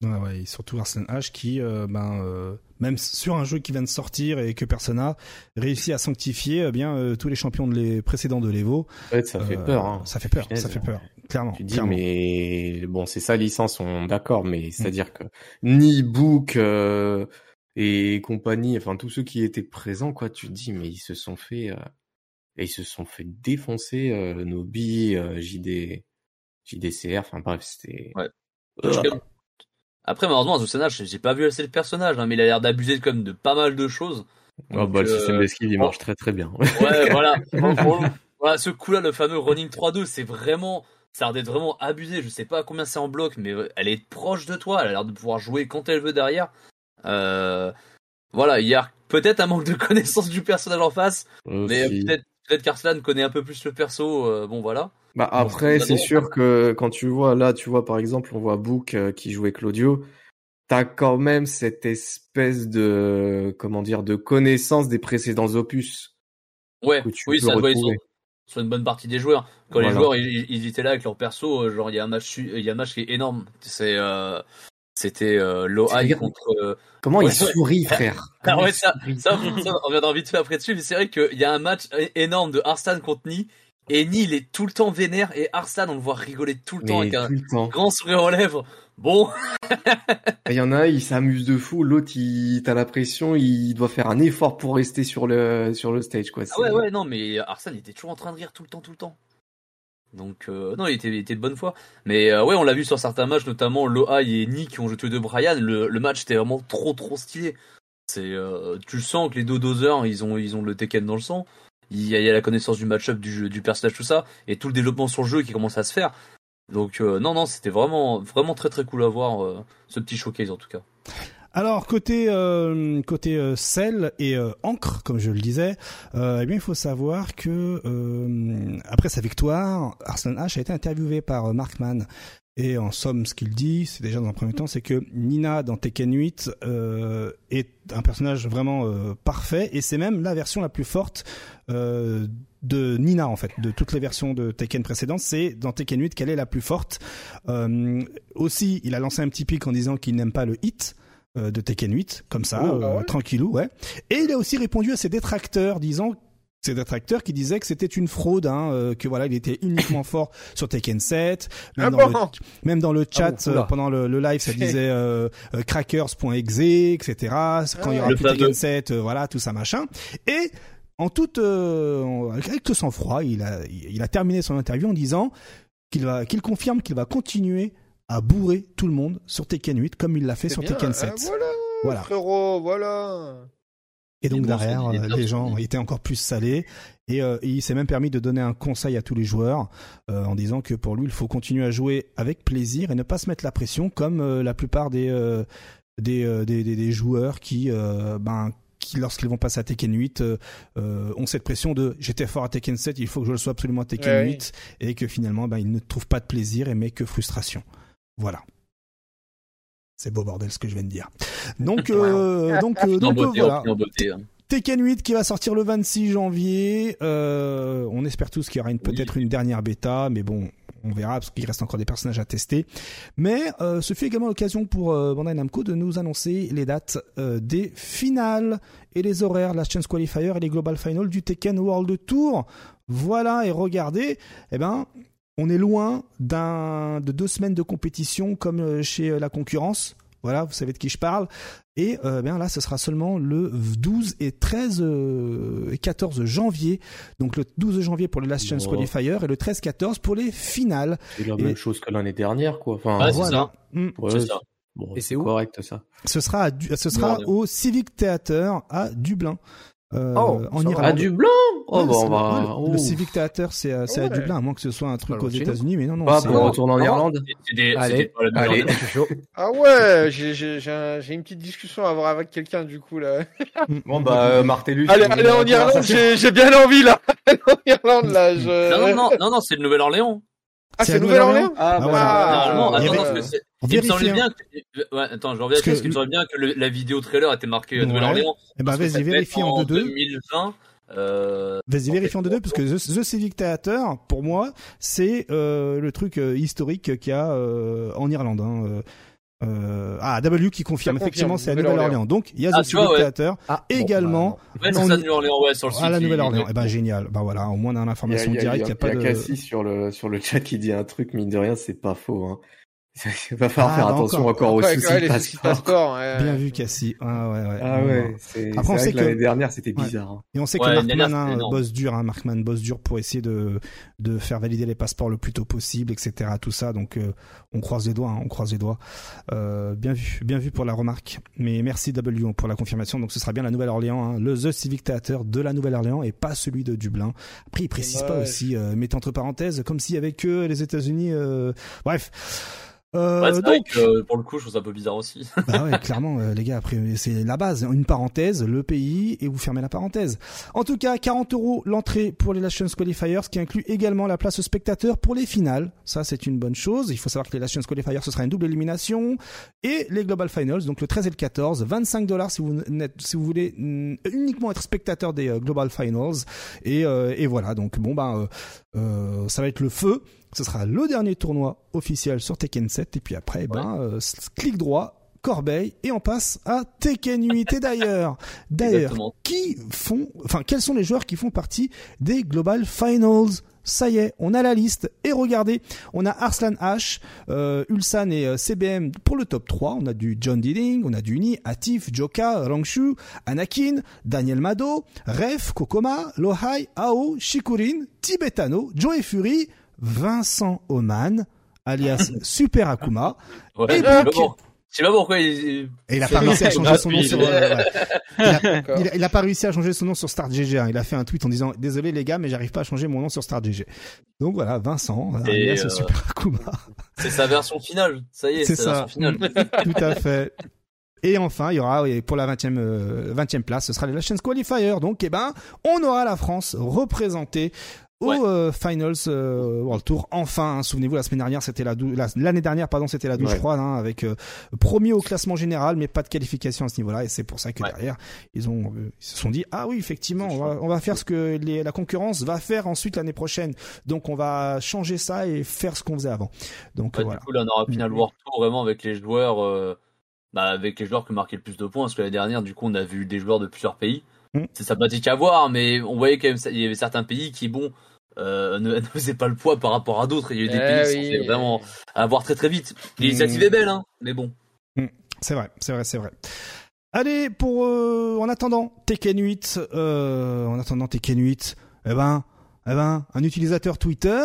Ouais, ouais, et surtout Arsène H qui, euh, ben, euh, même sur un jeu qui vient de sortir et que Persona réussit à sanctifier eh bien euh, tous les champions de les précédents de l'Evo. En fait, ça fait Euh, peur. Hein. Ça fait peur, ça fait peur, clairement. Tu dis, clairement. mais bon, c'est sa licence, on d'accord, mais c'est-à-dire que ni Book euh, et compagnie, enfin tous ceux qui étaient présents, quoi, tu te dis, mais ils se sont fait, euh, et ils se sont fait défoncer, euh, Nobi, euh, JD, JDCR, enfin bref, c'était. Ouais. Euh, Après, malheureusement, Azucena, j'ai j'ai pas vu assez le personnage, hein, mais il a l'air d'abuser comme de pas mal de choses. oh, bah, le euh, système d'esquive, il marche très très bien. Ouais, voilà. Voilà, ce coup-là, le fameux running 3-2, c'est vraiment, ça a l'air d'être vraiment abusé. Je sais pas à combien c'est en bloc, mais euh, elle est proche de toi. Elle a l'air de pouvoir jouer quand elle veut derrière. Euh, voilà, il y a peut-être un manque de connaissance du personnage en face, mais peut-être peut-être qu'Arslan connaît un peu plus le perso. euh, bon, voilà. Bah après, c'est sûr que quand tu vois là, tu vois par exemple, on voit Book euh, qui jouait Claudio, t'as quand même cette espèce de comment dire de connaissance des précédents opus. Ouais, oui, ça doit être sur, une bonne partie des joueurs. Quand les joueurs ils, ils étaient là avec leur perso, euh, genre il y a un match, il y a un match qui est énorme. C'est euh, c'était euh, C'est-à-dire- contre. euh, Comment Ouais, il sourit, frère? Ah ouais, ça, ça, ça, on viendra vite fait après dessus, mais c'est vrai qu'il y a un match énorme de Arslan contre Ni, et Ni il est tout le temps vénère, et Arslan on le voit rigoler tout le temps avec un temps. grand sourire aux lèvres. Bon, Il y en a un, il s'amuse de fou, l'autre, il t'as l'impression, il doit faire un effort pour rester sur le sur le stage, quoi. ah ouais, ouais, non, mais Arslan il était toujours en train de rire tout le temps, tout le temps. Donc, euh, non, il était, il était de bonne foi. Mais euh, ouais, on l'a vu sur certains matchs, notamment Loai et Ni qui ont les deux Brian. Le, le match était vraiment trop, trop stylé. C'est, euh, tu le sens que les deux doseurs, ils ont, ils ont le Tekken dans le sang. Il y a, il y a la connaissance du match-up, du, du personnage, tout ça, et tout le développement sur le jeu qui commence à se faire. Donc, euh, non, non, c'était vraiment, vraiment très, très cool à voir euh, ce petit showcase en tout cas. Alors côté euh, côté euh, sel et euh, encre, comme je le disais, euh, eh bien il faut savoir que après sa victoire, Arslan H a été interviewé par Markman. Et en somme, ce qu'il dit, c'est déjà dans un premier temps, c'est que Nina dans Tekken 8 euh, est un personnage vraiment parfait, et c'est même la version la plus forte euh, de Nina en fait, de toutes les versions de Tekken précédentes. C'est dans Tekken 8 qu'elle est la plus forte. Euh, aussi, il a lancé un petit pic en disant qu'il n'aime pas le hit euh, de Tekken 8, comme ça, Oh, euh, ah ouais tranquillou, ouais. Et il a aussi répondu à ses détracteurs, disant ses détracteurs qui disaient que c'était une fraude, hein, euh, que voilà, il était uniquement fort sur Tekken 7. Même, Ah dans, bon le, même dans le chat, bon, euh, pendant le, le live, ça disait euh, euh, crackers.exe, etc. Quand il y aura plus. Tekken 7, euh, voilà, tout ça machin. Et en toute, euh, avec sang-froid, il a, il a terminé son interview en disant qu'il va, qu'il confirme qu'il va continuer à bourrer tout le monde sur Tekken 8 comme il l'a fait sur bien, Tekken ah, 7. voilà, Voilà. frérot, voilà. Et donc bon, derrière, euh, les gens étaient encore plus salés. Et euh, il s'est même permis de donner un conseil à tous les joueurs euh, en disant que pour lui, il faut continuer à jouer avec plaisir et ne pas se mettre la pression comme euh, la plupart des, euh, des, euh, des, des, des joueurs qui, euh, ben, qui lorsqu'ils vont passer à Tekken 8, euh, euh, ont cette pression de j'étais fort à Tekken 7, il faut que je le sois absolument à Tekken Ouais, oui. 8 et que finalement, ben, ils ne trouvent pas de plaisir et mais que frustration. Voilà. C'est beau bordel ce que je viens de dire. Donc, euh, donc, euh, donc euh, voilà. beauté. hein. Tekken 8 qui va sortir le 26 janvier. Euh, on espère tous qu'il y aura une- peut-être une dernière bêta, mais bon, on verra parce qu'il reste encore des personnages à tester. Mais euh, ce fut également l'occasion pour euh, Bandai Namco de nous annoncer les dates euh, des finales et les horaires, la Chance Qualifier et les Global Final du Tekken World Tour. Voilà, et regardez, eh ben, on est loin d'un de deux semaines de compétition comme chez la concurrence. Voilà, vous savez de qui je parle. Et euh, bien là, ce sera seulement le 12 et 13 euh, et 14 janvier. Donc le 12 janvier pour les Last Chance Oh. Qualifier et le 13-14 pour les finales. C'est la Et- même chose que l'année dernière, quoi. Enfin, c'est voilà. ça. Mm. ouais, c'est ça. Bon, Et c'est correct, ça. Ce sera, à Du- ce sera Ouais. au Civic Theater à Dublin. Euh, Oh, en ça va. Irlande. Ah, du blanc Oh, Ouais, bah, on va... ouais, le, le. Civic Theater, c'est à, c'est à Ouais. Dublin, à moins que ce soit un truc Pas aux. États-Unis, mais non, non. Pas c'est- pour retourner en Ah, Irlande C'était Allez, allez. Ah ouais, j'ai j'ai- j'ai un- j'ai une petite discussion à avoir avec quelqu'un du coup là. Bon, bah, euh, Martellus... Allez, on allez est en Irlande, j'ai j'ai bien envie là. Allez en Irlande là. Je... Non, non, non, non, non, c'est le Nouvelle-Orléans. Ah, C'est à Nouvelle-Orléans Ah, Ah, bah. Ah, attends, avait- non, parce que c'est- On il me semblait bien que, ouais, attends, je reviens Parce que- parce qu'il me semblait bien que le- la vidéo trailer était marquée à Ouais. Nouvelle-Orléans. Eh ben, vas-y, vérifie en 2-2. 2020, euh, Vas-y, vérifie en 2-2, parce que The, The Civic Theater, pour moi, c'est euh, le truc euh, historique qu'il y a euh, en Irlande. Hein. euh, euh, ah, W qui confirme, effectivement, c'est à Nouvelle-Orléans. Donc, il y a Ah, The vois, Civic ouais. Theater Ah, également ouais, c'est On ça, y- de Nouvelle-Orléans, ouais, sur le site. à la Nouvelle-Orléans. Eh ben, génial. Bah voilà, au moins on a Il y a, l'information y a- directe, il y a, a pas il y de... Cassie sur le, sur le chat qui dit un truc, mine de rien, c'est pas faux. Hein. Il va falloir Ah, faire bah, attention encore. encore, aux Ouais, soucis ouais, de passeport. passeport. ouais. Bien vu, Cassie. Ah, ouais, ouais. Ah ouais, c'est on sait que l'année dernière, c'était bizarre. hein. Et on sait Ouais, que Markman hein, bosse dur, hein, Markman bosse dur pour essayer de de faire valider les passeports le plus tôt possible, etc. Tout ça, donc euh, on croise les doigts, hein, on croise les doigts. Euh, bien vu, bien vu pour la remarque. Mais merci W pour la confirmation. Donc ce sera bien la Nouvelle-Orléans, hein, le The Civic Theater de la Nouvelle-Orléans et pas celui de Dublin. Après, il précise pas aussi, euh, mettez entre parenthèses, comme s'il y avait que les États-Unis. euh, Bref. Euh, Ouais, donc, que, euh, pour le coup, je trouve ça un peu bizarre aussi. bah ouais, clairement, euh, les gars, après, c'est la base. Une parenthèse, le pays, et vous fermez la parenthèse. En tout cas, 40 euros l'entrée pour les Nations Qualifiers, ce qui inclut également la place spectateur pour les finales. Ça, c'est une bonne chose. Il faut savoir que les Nations Qualifiers, ce sera une double élimination. Et les Global Finals, donc le 13 et le 14, 25 dollars si vous, n'êtes- si vous voulez mm, uniquement être spectateur des euh, Global Finals. Et, et voilà, donc bon, bah, ça va être le feu. Ce sera le dernier tournoi officiel sur Tekken 7. Et puis après, ben, euh, clic droit, Corbeil, et on passe à Tekken 8. Et d'ailleurs, d'ailleurs, qui font, enfin, quels sont les joueurs qui font partie des Global Finals? Ça y est, on a la liste. Et regardez, on a Arslan H, euh, Ulsan et euh, CBM pour le top 3. On a du John Dealing, on a du Ni, Atif, Joka, Rangshu, Anakin, Daniel Mado, Ref, Kokoma, Lohai, Ao, Shikurin, Tibetano, Joe Fury, Vincent Oman, alias Super Akuma. Ouais, Et pour- je sais pas pourquoi il... Et il a pas réussi à changer son nom sur. euh, ouais. il, a, D'accord. il a- il a pas réussi à changer son nom sur Star GG. hein. Il a fait un tweet en disant désolé les gars, mais j'arrive pas à changer mon nom sur Star GG. Donc voilà, Vincent, Et, alias euh, Super Akuma. C'est sa version finale. Ça y est, C'est la ça. version finale. Tout à fait. Et enfin, il y aura oui, pour la 20e, euh, 20e place, ce sera les Nations Qualifier. Donc, eh ben, on aura la France représentée au Ouais. euh, Finals euh, World Tour. Enfin, hein, souvenez-vous, la semaine dernière, c'était la l'année dernière, pardon, c'était la douche Ouais. froide, hein, avec euh, premier au classement général, mais pas de qualification à ce niveau-là. Et c'est pour ça que Ouais. derrière, ils ont, euh, ils se sont dit, ah oui, effectivement, on va, on va faire ce que les, la concurrence va faire ensuite l'année prochaine. Donc, on va changer ça et faire ce qu'on faisait avant. Donc voilà. Du coup, là, on aura Final World Tour vraiment avec les joueurs, euh, bah, avec les joueurs qui ont marqué le plus de points. Parce que l'année dernière, du coup, on a vu des joueurs de plusieurs pays. Mm. C'est sympathique à voir, mais on voyait quand même, il y avait certains pays qui, bon, euh, ne, ne faisaient pas le poids par rapport à d'autres. Il y a eu des Eh pays qui oui. vraiment à voir très très vite. Mm. L'initiative est belle, hein, mais bon. C'est vrai, c'est vrai, c'est vrai. Allez, pour euh, en attendant Tekken 8, euh, en attendant Tekken 8, eh ben, eh ben, un utilisateur Twitter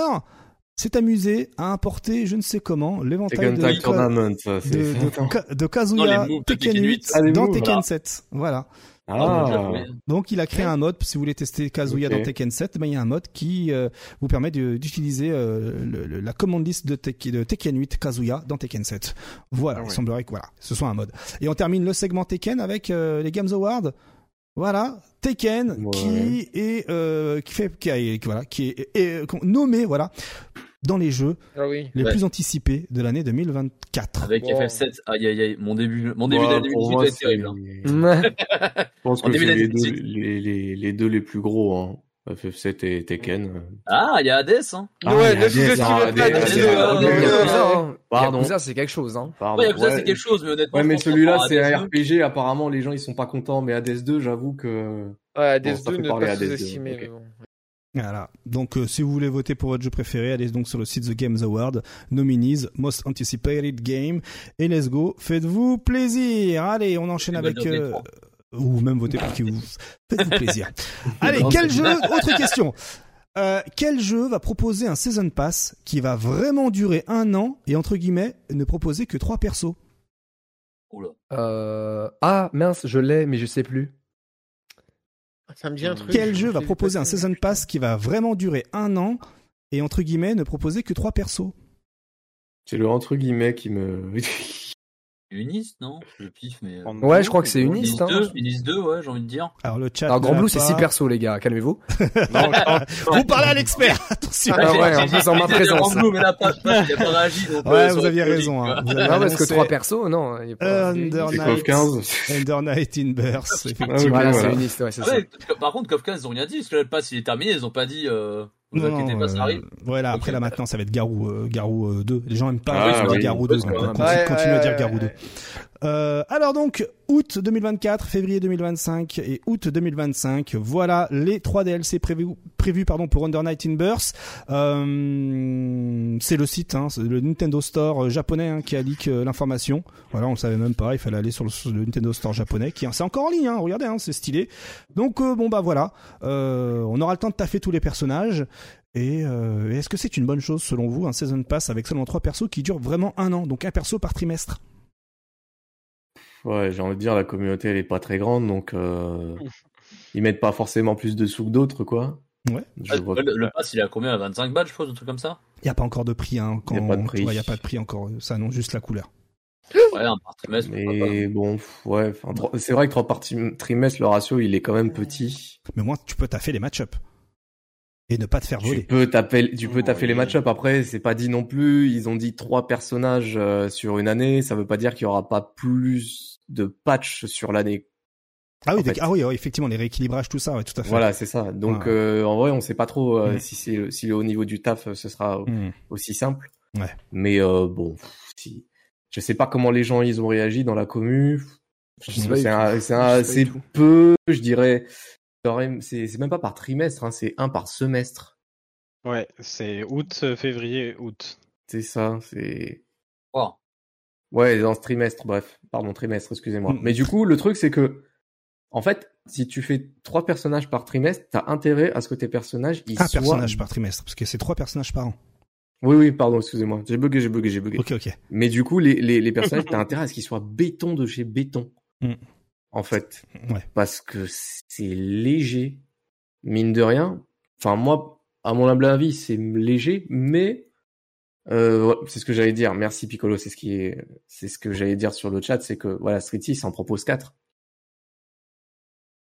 s'est amusé à importer, je ne sais comment, l'éventail Tekken de, Tag de, de, de, Kazuya de Tekken Tekken 8 8, Ah, dans moves, Tekken voilà. 7. Voilà. Ah, Donc il a créé un mode, si vous voulez tester Kazuya dans Tekken 7, ben, il y a un mode qui euh, vous permet d'utiliser euh, le- le- la commande liste de, Tek- de Tekken 8 Kazuya dans Tekken 7. Voilà, Ah il semblerait que voilà, ce soit un mode. Et on termine le segment Tekken avec euh, les Games Awards. Voilà, Tekken Ouais. qui est euh, qui fait qui, a- qui- voilà qui est, est- est nommé voilà dans les jeux Ah oui. les Ouais. plus anticipés de l'année 2024. Avec Bon. FF7, aïe aïe aïe, mon début, mon début Ouais, d'année pour 2018 moi, va être terrible. hein. Je pense En que c'est les deux, les, les, les deux les plus gros, hein. FF7 et Tekken. Ah, il y a Hades, hein. Ah, ouais, Hades. Pardon. Yakuza, c'est quelque chose. Hein. Pardon, Ouais, Yakuza, ouais. c'est quelque chose, mais honnêtement. Ouais, mais celui-là, c'est un Hades 2, RPG. Apparemment, les gens, ils sont pas contents. Mais Hades 2, j'avoue que... Ouais, Hades Bon, ça 2 fait ne pas Hades 2, sous-estimer. ok. mais bon. Voilà. Donc, euh, si vous voulez voter pour votre jeu préféré, allez donc sur le site The Games Award, nominees, Most Anticipated Game, et let's go. Faites-vous plaisir. Allez, on enchaîne avec, euh, 3. ou même voter pour qui vous, faites-vous plaisir. Allez, quel jeu, autre question. Euh, quel jeu va proposer un Season Pass qui va vraiment durer un an et entre guillemets ne proposer que trois persos? Oula. Euh... Ah mince, je l'ai, mais je sais plus. Ça me dit un truc. Quel jeu va proposer un season pass qui va vraiment durer un an et entre guillemets ne proposer que trois persos? C'est le entre guillemets qui me. Unis, non? Je piffe, mais. euh, Ouais, je crois que c'est Unis Unist. Hein. 2, Unis 2, ouais, j'ai envie de dire. Alors le chat. Alors, Grand Blue, c'est pas. 6 persos, les gars, calmez-vous. Non, Vous parlez à l'expert. Attention. Ah ouais, en plus, en ma présence. Rambo, mais là, pas, pas, il a pas réagi. Donc, Ouais, euh, vous sur aviez le raison. hein. Vous avez parce que annoncé 3 persos, non. il y a pas- Under Night. 15. Under Night in Burst, Ah effectivement. Voilà, c'est Unist, ouais, c'est Ah ça. par contre, Kafka, ils ont rien dit, parce que là, le pass, il est terminé, ils ont pas dit, euh, vous Non, inquiétez non, pas, euh, ça arrive. Voilà, Ok. après là maintenant ça va être Garou, euh, Garou euh, 2. Les gens aiment pas Ah, oui. Garou 2, Parce donc on continue, Ouais, continue à ouais, dire ouais, Garou ouais. 2. Euh, alors donc, août 2024, février 2025 et août 2025, voilà les trois DLC prévus, prévus pardon, pour Under Night in Burst. Euh, c'est le site, hein, le Nintendo Store euh, japonais hein, qui a leak euh, l'information. Voilà, on le savait même pas, il fallait aller sur le, sur le Nintendo Store japonais, qui c'est encore en ligne, hein, regardez, hein, c'est stylé. Donc bon bah voilà, on aura le temps de taffer tous les personnages. Et est-ce que c'est une bonne chose selon vous, un Season Pass avec seulement trois persos qui durent vraiment un an, donc un perso par trimestre? Ouais, j'ai envie de dire, la communauté, elle est pas très grande, donc euh, ils mettent pas forcément plus de sous que d'autres, quoi. Ouais. Je Ah, vois- le, le pass, il est à combien? À 25 balles, je pense, un truc comme ça? Il n'y a pas encore de prix, hein, quand Y a pas de prix. Il n'y a pas de prix encore, ça annonce juste la couleur. Ouais, un par trimestre. Mais bon, ouais, c'est vrai que trois par trimestre, le ratio, il est quand même petit. Mais moi, tu peux taffer les match-up. Et ne pas te faire Tu voler. peux taper, tu peux taper les Oui. match-up. Après, c'est pas dit non plus. Ils ont dit trois personnages euh, sur une année. Ça veut pas dire qu'il y aura pas plus de patchs sur l'année. Ah oui, ah oui, effectivement, les rééquilibrages, tout ça, ouais, tout à fait. Voilà, c'est ça. Donc, Ouais. euh, en vrai, on sait pas trop euh, Mm. si c'est si au niveau du taf, euh, ce sera Hmm. aussi simple. Ouais. Mais euh, bon, si. Je sais pas comment les gens ils ont réagi dans la commu. C'est peu, je dirais. C'est c'est même pas par trimestre, hein, c'est un par semestre. Ouais, c'est août, février, août. C'est ça, c'est. Oh. Ouais, dans ce trimestre, bref. Pardon, trimestre, excusez-moi. Mm. Mais du coup, le truc, c'est que, en fait, si tu fais trois personnages par trimestre, t'as intérêt à ce que tes personnages, ils Un soient... personnage par trimestre, parce que c'est trois personnages par an. Oui, oui, pardon, excusez-moi. J'ai bugué, j'ai bugué, j'ai bugué. Ok, ok. Mais du coup, les, les, les personnages, t'as intérêt à ce qu'ils soient béton de chez béton. Mm. En fait. Ouais. Parce que c'est léger. Mine de rien. Enfin, moi, à mon humble avis, c'est léger, mais euh, ouais, c'est ce que j'allais dire. Merci Piccolo, c'est ce qui est, c'est ce que j'allais dire sur le chat, c'est que voilà, Street 6 en propose 4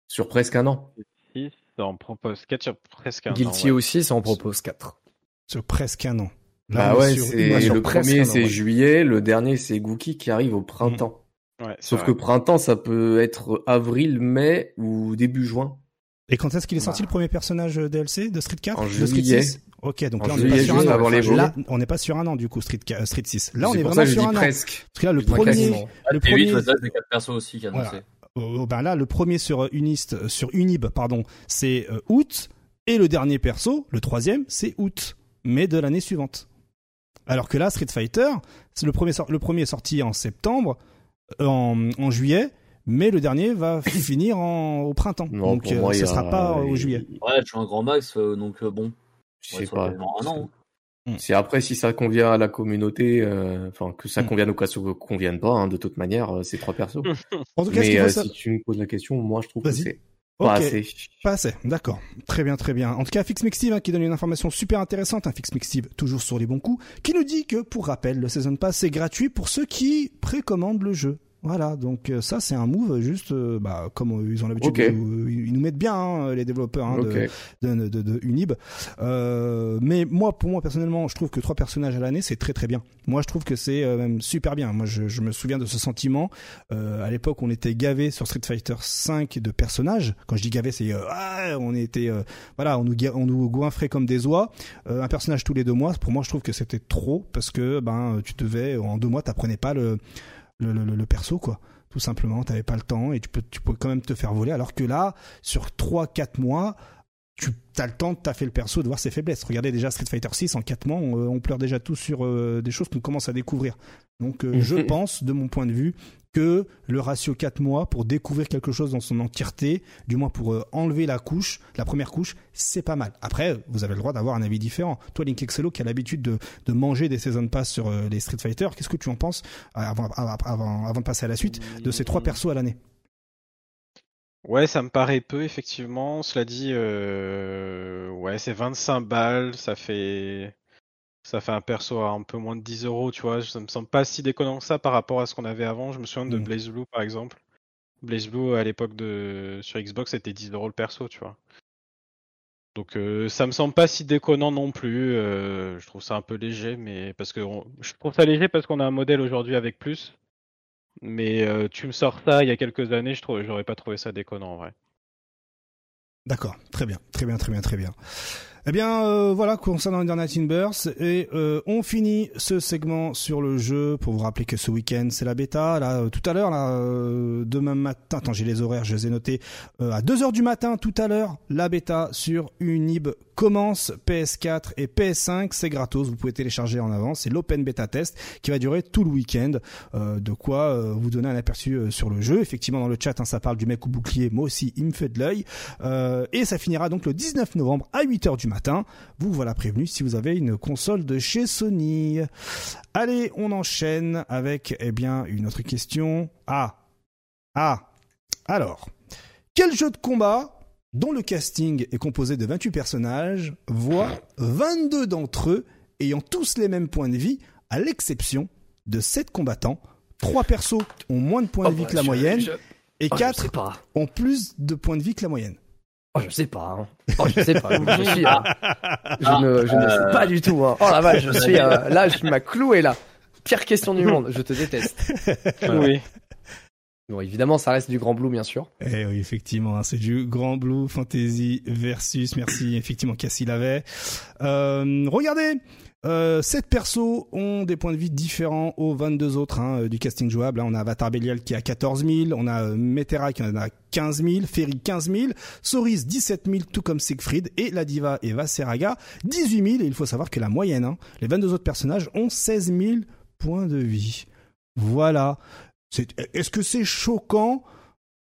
sur presque un an. 6, on propose 4 sur presque un an. Guilty ouais. aussi, ça en propose 4. Sur presque un an. bah ouais, sur c'est le premier c'est ouais. juillet, le dernier c'est Gookie qui arrive au printemps. Ouais, Sauf vrai. que printemps, ça peut être avril, mai ou début juin. Et quand est-ce qu'il est sorti Bah. le premier personnage euh, DLC de Street 4 En de Street juillet. 6 Ok, donc En là on n'est pas sur un an. avant les Jeux. Là, on n'est pas sur un an du coup Street, Street 6. Là, on est vraiment sur un an. presque. Parce que là, le premier, le 8, premier, ça, c'est 4 persos aussi qui a annoncé. Euh, ben là, le premier sur euh, Unist, euh, sur Unib, pardon, c'est euh, août, et le dernier perso, le troisième, c'est août, mais de l'année suivante. Alors que là, Street Fighter, c'est le premier, le premier est sorti en septembre, en, en juillet, mais le dernier va finir en, au printemps. Non, Donc, euh, moi, ce il y a- sera pas euh, au il- juillet. Ouais, je suis un grand max, euh, donc euh, bon. Je sais ça pas. un an. C'est après si ça convient à la communauté, euh, enfin que ça Mm. convienne ou que ça convienne pas. hein, de toute manière, euh, c'est trois persos. En tout cas, Mais euh, si tu me poses la question, moi je trouve que Vas-y. c'est pas Ok. assez. Pas assez, d'accord. Très bien, très bien. En tout cas, Fix Steve hein, qui donne une information super intéressante, un Fix Steve toujours sur les bons coups, qui nous dit que, pour rappel, le Season Pass c'est gratuit pour ceux qui précommandent le jeu. Voilà, donc euh, ça c'est un move juste, euh, bah, comme euh, ils ont l'habitude, Ok. de nous- ils nous mettent bien hein, les développeurs hein, de, de, de, de Unib. Euh, mais moi, pour moi personnellement, je trouve que trois personnages à l'année, c'est très très bien. Moi, je trouve que c'est euh, même super bien. Moi, je, je me souviens de ce sentiment. Euh, à l'époque, on était gavé sur Street Fighter 5 de personnages. Quand je dis gavé, c'est euh, ah, on était euh, voilà, on nous on nous goinfrait comme des oies. Euh, un personnage tous les deux mois. Pour moi, je trouve que c'était trop parce que ben tu devais en deux mois, t'apprenais pas le le, le, le perso quoi. Tout simplement t'avais pas le temps et tu peux tu peux quand même te faire voler. Alors que là sur 3 4 mois tu as le temps de taffer le perso de voir ses faiblesses. Regardez déjà Street Fighter 6 en 4 mois on, euh, on pleure déjà tous sur euh, des choses qu'on commence à découvrir. Donc euh, je pense de mon point de vue que le ratio 4 mois pour découvrir quelque chose dans son entièreté, du moins pour euh, enlever la couche, la première couche, c'est pas mal. Après, vous avez le droit d'avoir un avis différent. Toi, Link Excello, qui a l'habitude de, manger des Season Pass sur euh, les Street Fighter, qu'est-ce que tu en penses euh, avant, de passer à la suite de ces trois persos à l'année? Ouais, ça me paraît peu, effectivement. Cela dit, ouais, c'est 25 balles, ça fait... ça fait un perso à un peu moins de 10 euros, tu vois. Ça me semble pas si déconnant que ça par rapport à ce qu'on avait avant. Je me souviens de Mm. Blaze Blue, par exemple. Blaze Blue, à l'époque de sur Xbox, c'était 10 euros le perso, tu vois. Donc euh, ça me semble pas si déconnant non plus. euh, je trouve ça un peu léger, mais parce que on- je trouve ça léger parce qu'on a un modèle aujourd'hui avec plus. Mais euh, tu me sors ça il y a quelques années, je trouve, j'aurais pas trouvé ça déconnant en vrai. D'accord, très bien, très bien, très bien, très bien. Eh bien, euh, voilà concernant Internet Burst et euh, on finit ce segment sur le jeu pour vous rappeler que ce week-end c'est la bêta. Là, euh, tout à l'heure, là, demain matin, attends, j'ai les horaires, je les ai notés. À 2 heures du matin, tout à l'heure, la bêta sur Unib commence. PS4 et PS5, c'est gratos, vous pouvez télécharger en avance. C'est l'open beta test qui va durer tout le week-end. Euh, de quoi euh, vous donner un aperçu euh, sur le jeu. Effectivement, dans le chat, hein, ça parle du mec au bouclier. Moi aussi, il me fait de l'œil. Et ça finira donc le 19 novembre à 8h du matin. Vous voilà prévenu si vous avez une console de chez Sony. Allez, on enchaîne avec eh bien une autre question. Ah. Ah. Alors, quel jeu de combat dont le casting est composé de 28 personnages voit 22 d'entre eux ayant tous les mêmes points de vie à l'exception de 7 combattants. 3 persos ont moins de points de vie que la moyenne et Oh, je 4 sais pas. ont plus de points de vie que la moyenne. Oh, je sais pas. hein. Oh, je sais pas. Je, suis, euh, je ne, je ne sais pas du tout. hein. Oh la vache, je suis euh, là, je m'as cloué là. Pire question du monde. Je te déteste. Oui. Bon, évidemment, ça reste du grand blue, bien sûr. Eh oui, effectivement, hein, c'est du Grand Blue Fantasy versus, merci, effectivement, Cassie l'avait. Euh, regardez, euh, 7 persos ont des points de vie différents aux 22 autres hein, du casting jouable. hein. On a Avatar Belial qui a 14 000, on a euh, Metera qui en a 15 000, Ferry 15 000, Soris 17 000, tout comme Siegfried, et la diva Eva Seraga 18 000, et il faut savoir que la moyenne, les 22 autres personnages ont 16 000 points de vie. Voilà. C'est- Est-ce que c'est choquant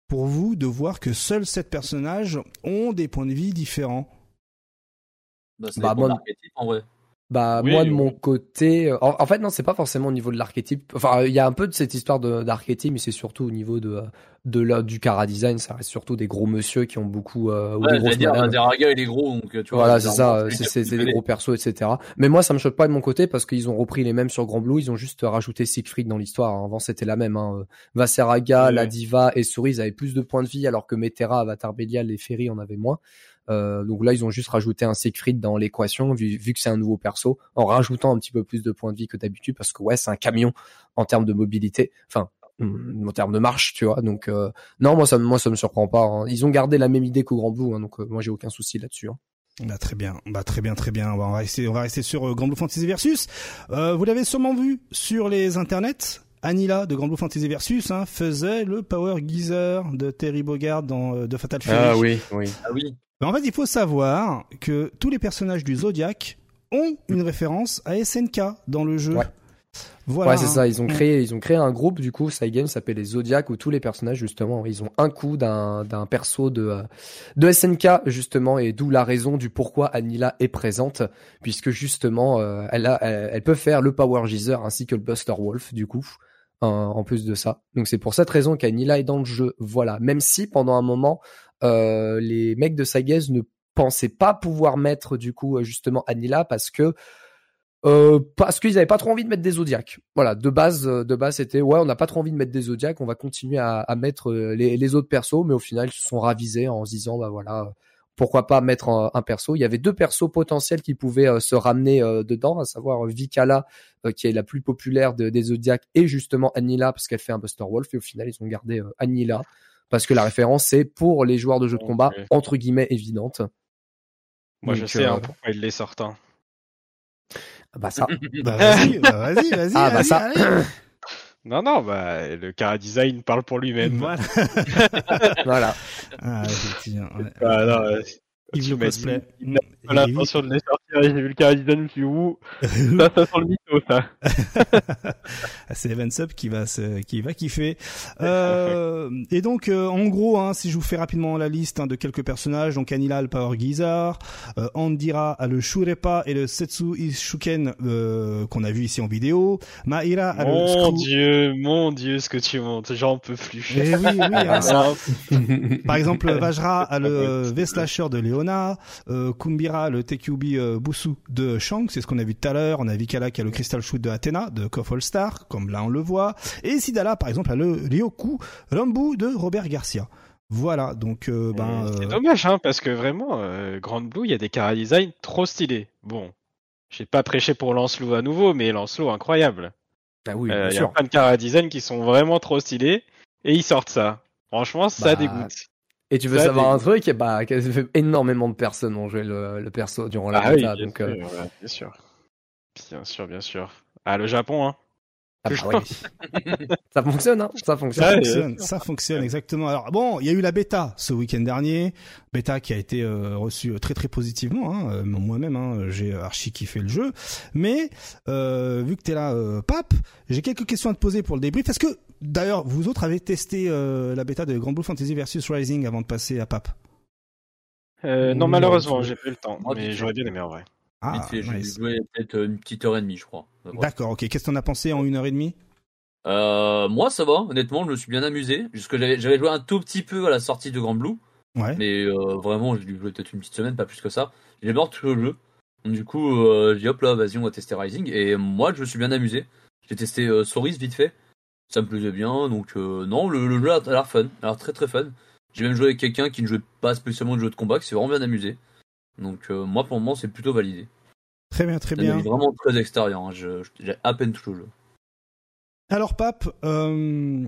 pour vous de voir que seuls sept personnages ont des points de vie différents? Bah, ça Bah, l'archétype, en vrai. Bah Oui, moi de oui. mon côté, euh, en, en fait non c'est pas forcément au niveau de l'archétype. Enfin il y a un peu de cette histoire de- d'archétype, mais c'est surtout au niveau de euh, de la, du cara design. Ça reste surtout des gros monsieur qui ont beaucoup euh, ou Ouais, des dire. Azeraga, il est gros, donc tu vois. Voilà, c'est ça, c'est des gros persos, etc. Mais moi, ça me choque pas de mon côté parce qu'ils ont repris les mêmes sur Grand Blue, ils ont juste rajouté Siegfried dans l'histoire. hein. Avant, c'était la même. Hein. Vaseraga, la Diva et Cerise avaient plus de points de vie, alors que Metera, Avatar Belial et Ferry en avaient moins. Euh, donc là, ils ont juste rajouté un Siegfried dans l'équation, vu, vu que c'est un nouveau perso, en rajoutant un petit peu plus de points de vie que d'habitude, parce que ouais, c'est un camion en termes de mobilité, enfin, hum, en termes de marche, tu vois. Donc euh, non, moi ça, moi ça me surprend pas. hein. Ils ont gardé la même idée qu'au Grand Blue, hein, donc euh, moi j'ai aucun souci là-dessus. hein. bah, Très bien, bah, très bien, très bien. On va rester, on va rester sur euh, Grand Blue Fantasy Versus. Euh, vous l'avez sûrement vu sur les internets. Anila de Grand Blue Fantasy Versus hein, faisait le Power Geezer de Terry Bogard dans euh, de Fatal Fury. Ah oui, oui. Ah oui. En fait, il faut savoir que tous les personnages du Zodiac ont une référence à SNK dans le jeu. Ouais. Voilà. ouais, c'est hein. ça. Ils ont créé, ils ont créé un groupe du coup, Saigen s'appelle les Zodiac où tous les personnages justement, ils ont un coup d'un d'un perso de de SNK justement et d'où la raison du pourquoi Anila est présente puisque justement euh, elle a, elle, elle peut faire le Power Geyser ainsi que le Buster Wolf du coup. En- plus de ça. Donc c'est pour cette raison qu'Anila est dans le jeu. Voilà. Même si pendant un moment, euh, les mecs de Sagez ne pensaient pas pouvoir mettre du coup euh, justement Anila parce que euh, parce qu'ils avaient pas trop envie de mettre des zodiacs. Voilà, de base, de base c'était ouais, on n'a pas trop envie de mettre des zodiacs, on va continuer à, mettre les, les autres persos, mais au final ils se sont ravisés en se disant bah voilà, pourquoi pas mettre un, un perso. Il y avait deux persos potentiels qui pouvaient euh, se ramener euh, dedans, à savoir euh, Vikala euh, qui est la plus populaire de- des zodiacs et justement Anila parce qu'elle fait un Buster Wolf et au final ils ont gardé euh, Anila parce que la référence c'est pour les joueurs de jeux de combat entre guillemets évidente. Moi, je sais euh, hein, pourquoi il les sortent. hein. Bah ça. Bah, vas-y, bah, vas-y, vas-y. Ah, bah, ça. Non, non, bah, le cara design parle pour lui-même. Voilà. voilà. Ah, effectivement. ouais. Bah, non, m'as dit, Cosplay. il pas l'intention de les sortir, j'ai vu le Caradesign, je me suis ouh, ça, ça sent le mytho, ça. c'est Evan Sub qui va se, qui va kiffer. Euh, et donc, euh, en gros, hein, si je vous fais rapidement la liste hein, de quelques personnages, donc Anila le Power Geyser, euh, Andira a le Shurepa et le Setsu Ishuken euh, qu'on a vu ici en vidéo, Maira a le Mon dieu, mon dieu, ce que tu montes, j'en peux plus. Eh oui, oui, hein, Par exemple, Vajra a le V-Slasher de Euh, Kumbira le TQB euh, Busu de Shang, c'est ce qu'on a vu tout à l'heure, on a Vikala qui a le Crystal Shoot de Athena, de Kof All Star, comme là on le voit, et Sidala par exemple a le Ryoku Rambu de Robert Garcia. Voilà, donc euh, ben... C'est euh, dommage, hein, parce que vraiment, euh, Grand Blue, il y a des cara design trop stylés. Bon, j'ai pas prêché pour Lancelot à nouveau, mais Lancelot, incroyable. Ah oui, Euh, bien Il y a plein de cara design qui sont vraiment trop stylés, et ils sortent ça. Franchement, ça Bah, dégoûte. Et tu veux Ça savoir un truc, bah, que- fait énormément de personnes ont joué le, le perso durant la Ah oui, bêta, bien, donc sûr, euh, ouais, bien sûr. Bien sûr, bien sûr. Ah, le Japon, hein. ah bah oui. ça fonctionne, hein, ça fonctionne. Ça Ouais, fonctionne, ça fonctionne exactement. Alors bon, il y a eu la bêta ce week-end dernier, bêta qui a été euh, reçue très très positivement. Hein. Euh, Moi-même, hein, j'ai archi kiffé le jeu. Mais euh, vu que t'es là, euh, Pape, j'ai quelques questions à te poser pour le débrief. Est-ce que d'ailleurs vous autres avez testé euh, la bêta de Grand Blue Fantasy versus Rising avant de passer à Pape Euh, non, Non, malheureusement, j'ai pas eu le temps, mais j'aurais bien aimé en vrai. Vite Ah, fait, j'ai nice. joué peut-être une petite heure et demie, je crois. D'accord. Ok. Qu'est-ce que t'en as pensé en une heure et demie? Euh, moi, ça va. Honnêtement, je me suis bien amusé. Jusque j'avais, j'avais joué un tout petit peu à la sortie de Grand Blue, Ouais. mais euh, vraiment, j'ai dû jouer peut-être une petite semaine, pas plus que ça. J'ai mort tout le jeu. Du coup, euh, j'ai dit hop là, vas-y, on va tester Rising. Et moi, je me suis bien amusé. J'ai testé euh, Soris vite fait. Ça me plaisait bien. Donc, euh, non, le, le jeu a l'air fun. A l'air très très fun. J'ai même joué avec quelqu'un qui ne jouait pas spécialement de jeu de combat, qui s'est vraiment bien amusé. Donc, euh, moi, pour le moment, c'est plutôt validé. Très bien, très C'est bien. vraiment très extérieur. hein. J'ai à peine touché au jeu. Alors Pape, euh,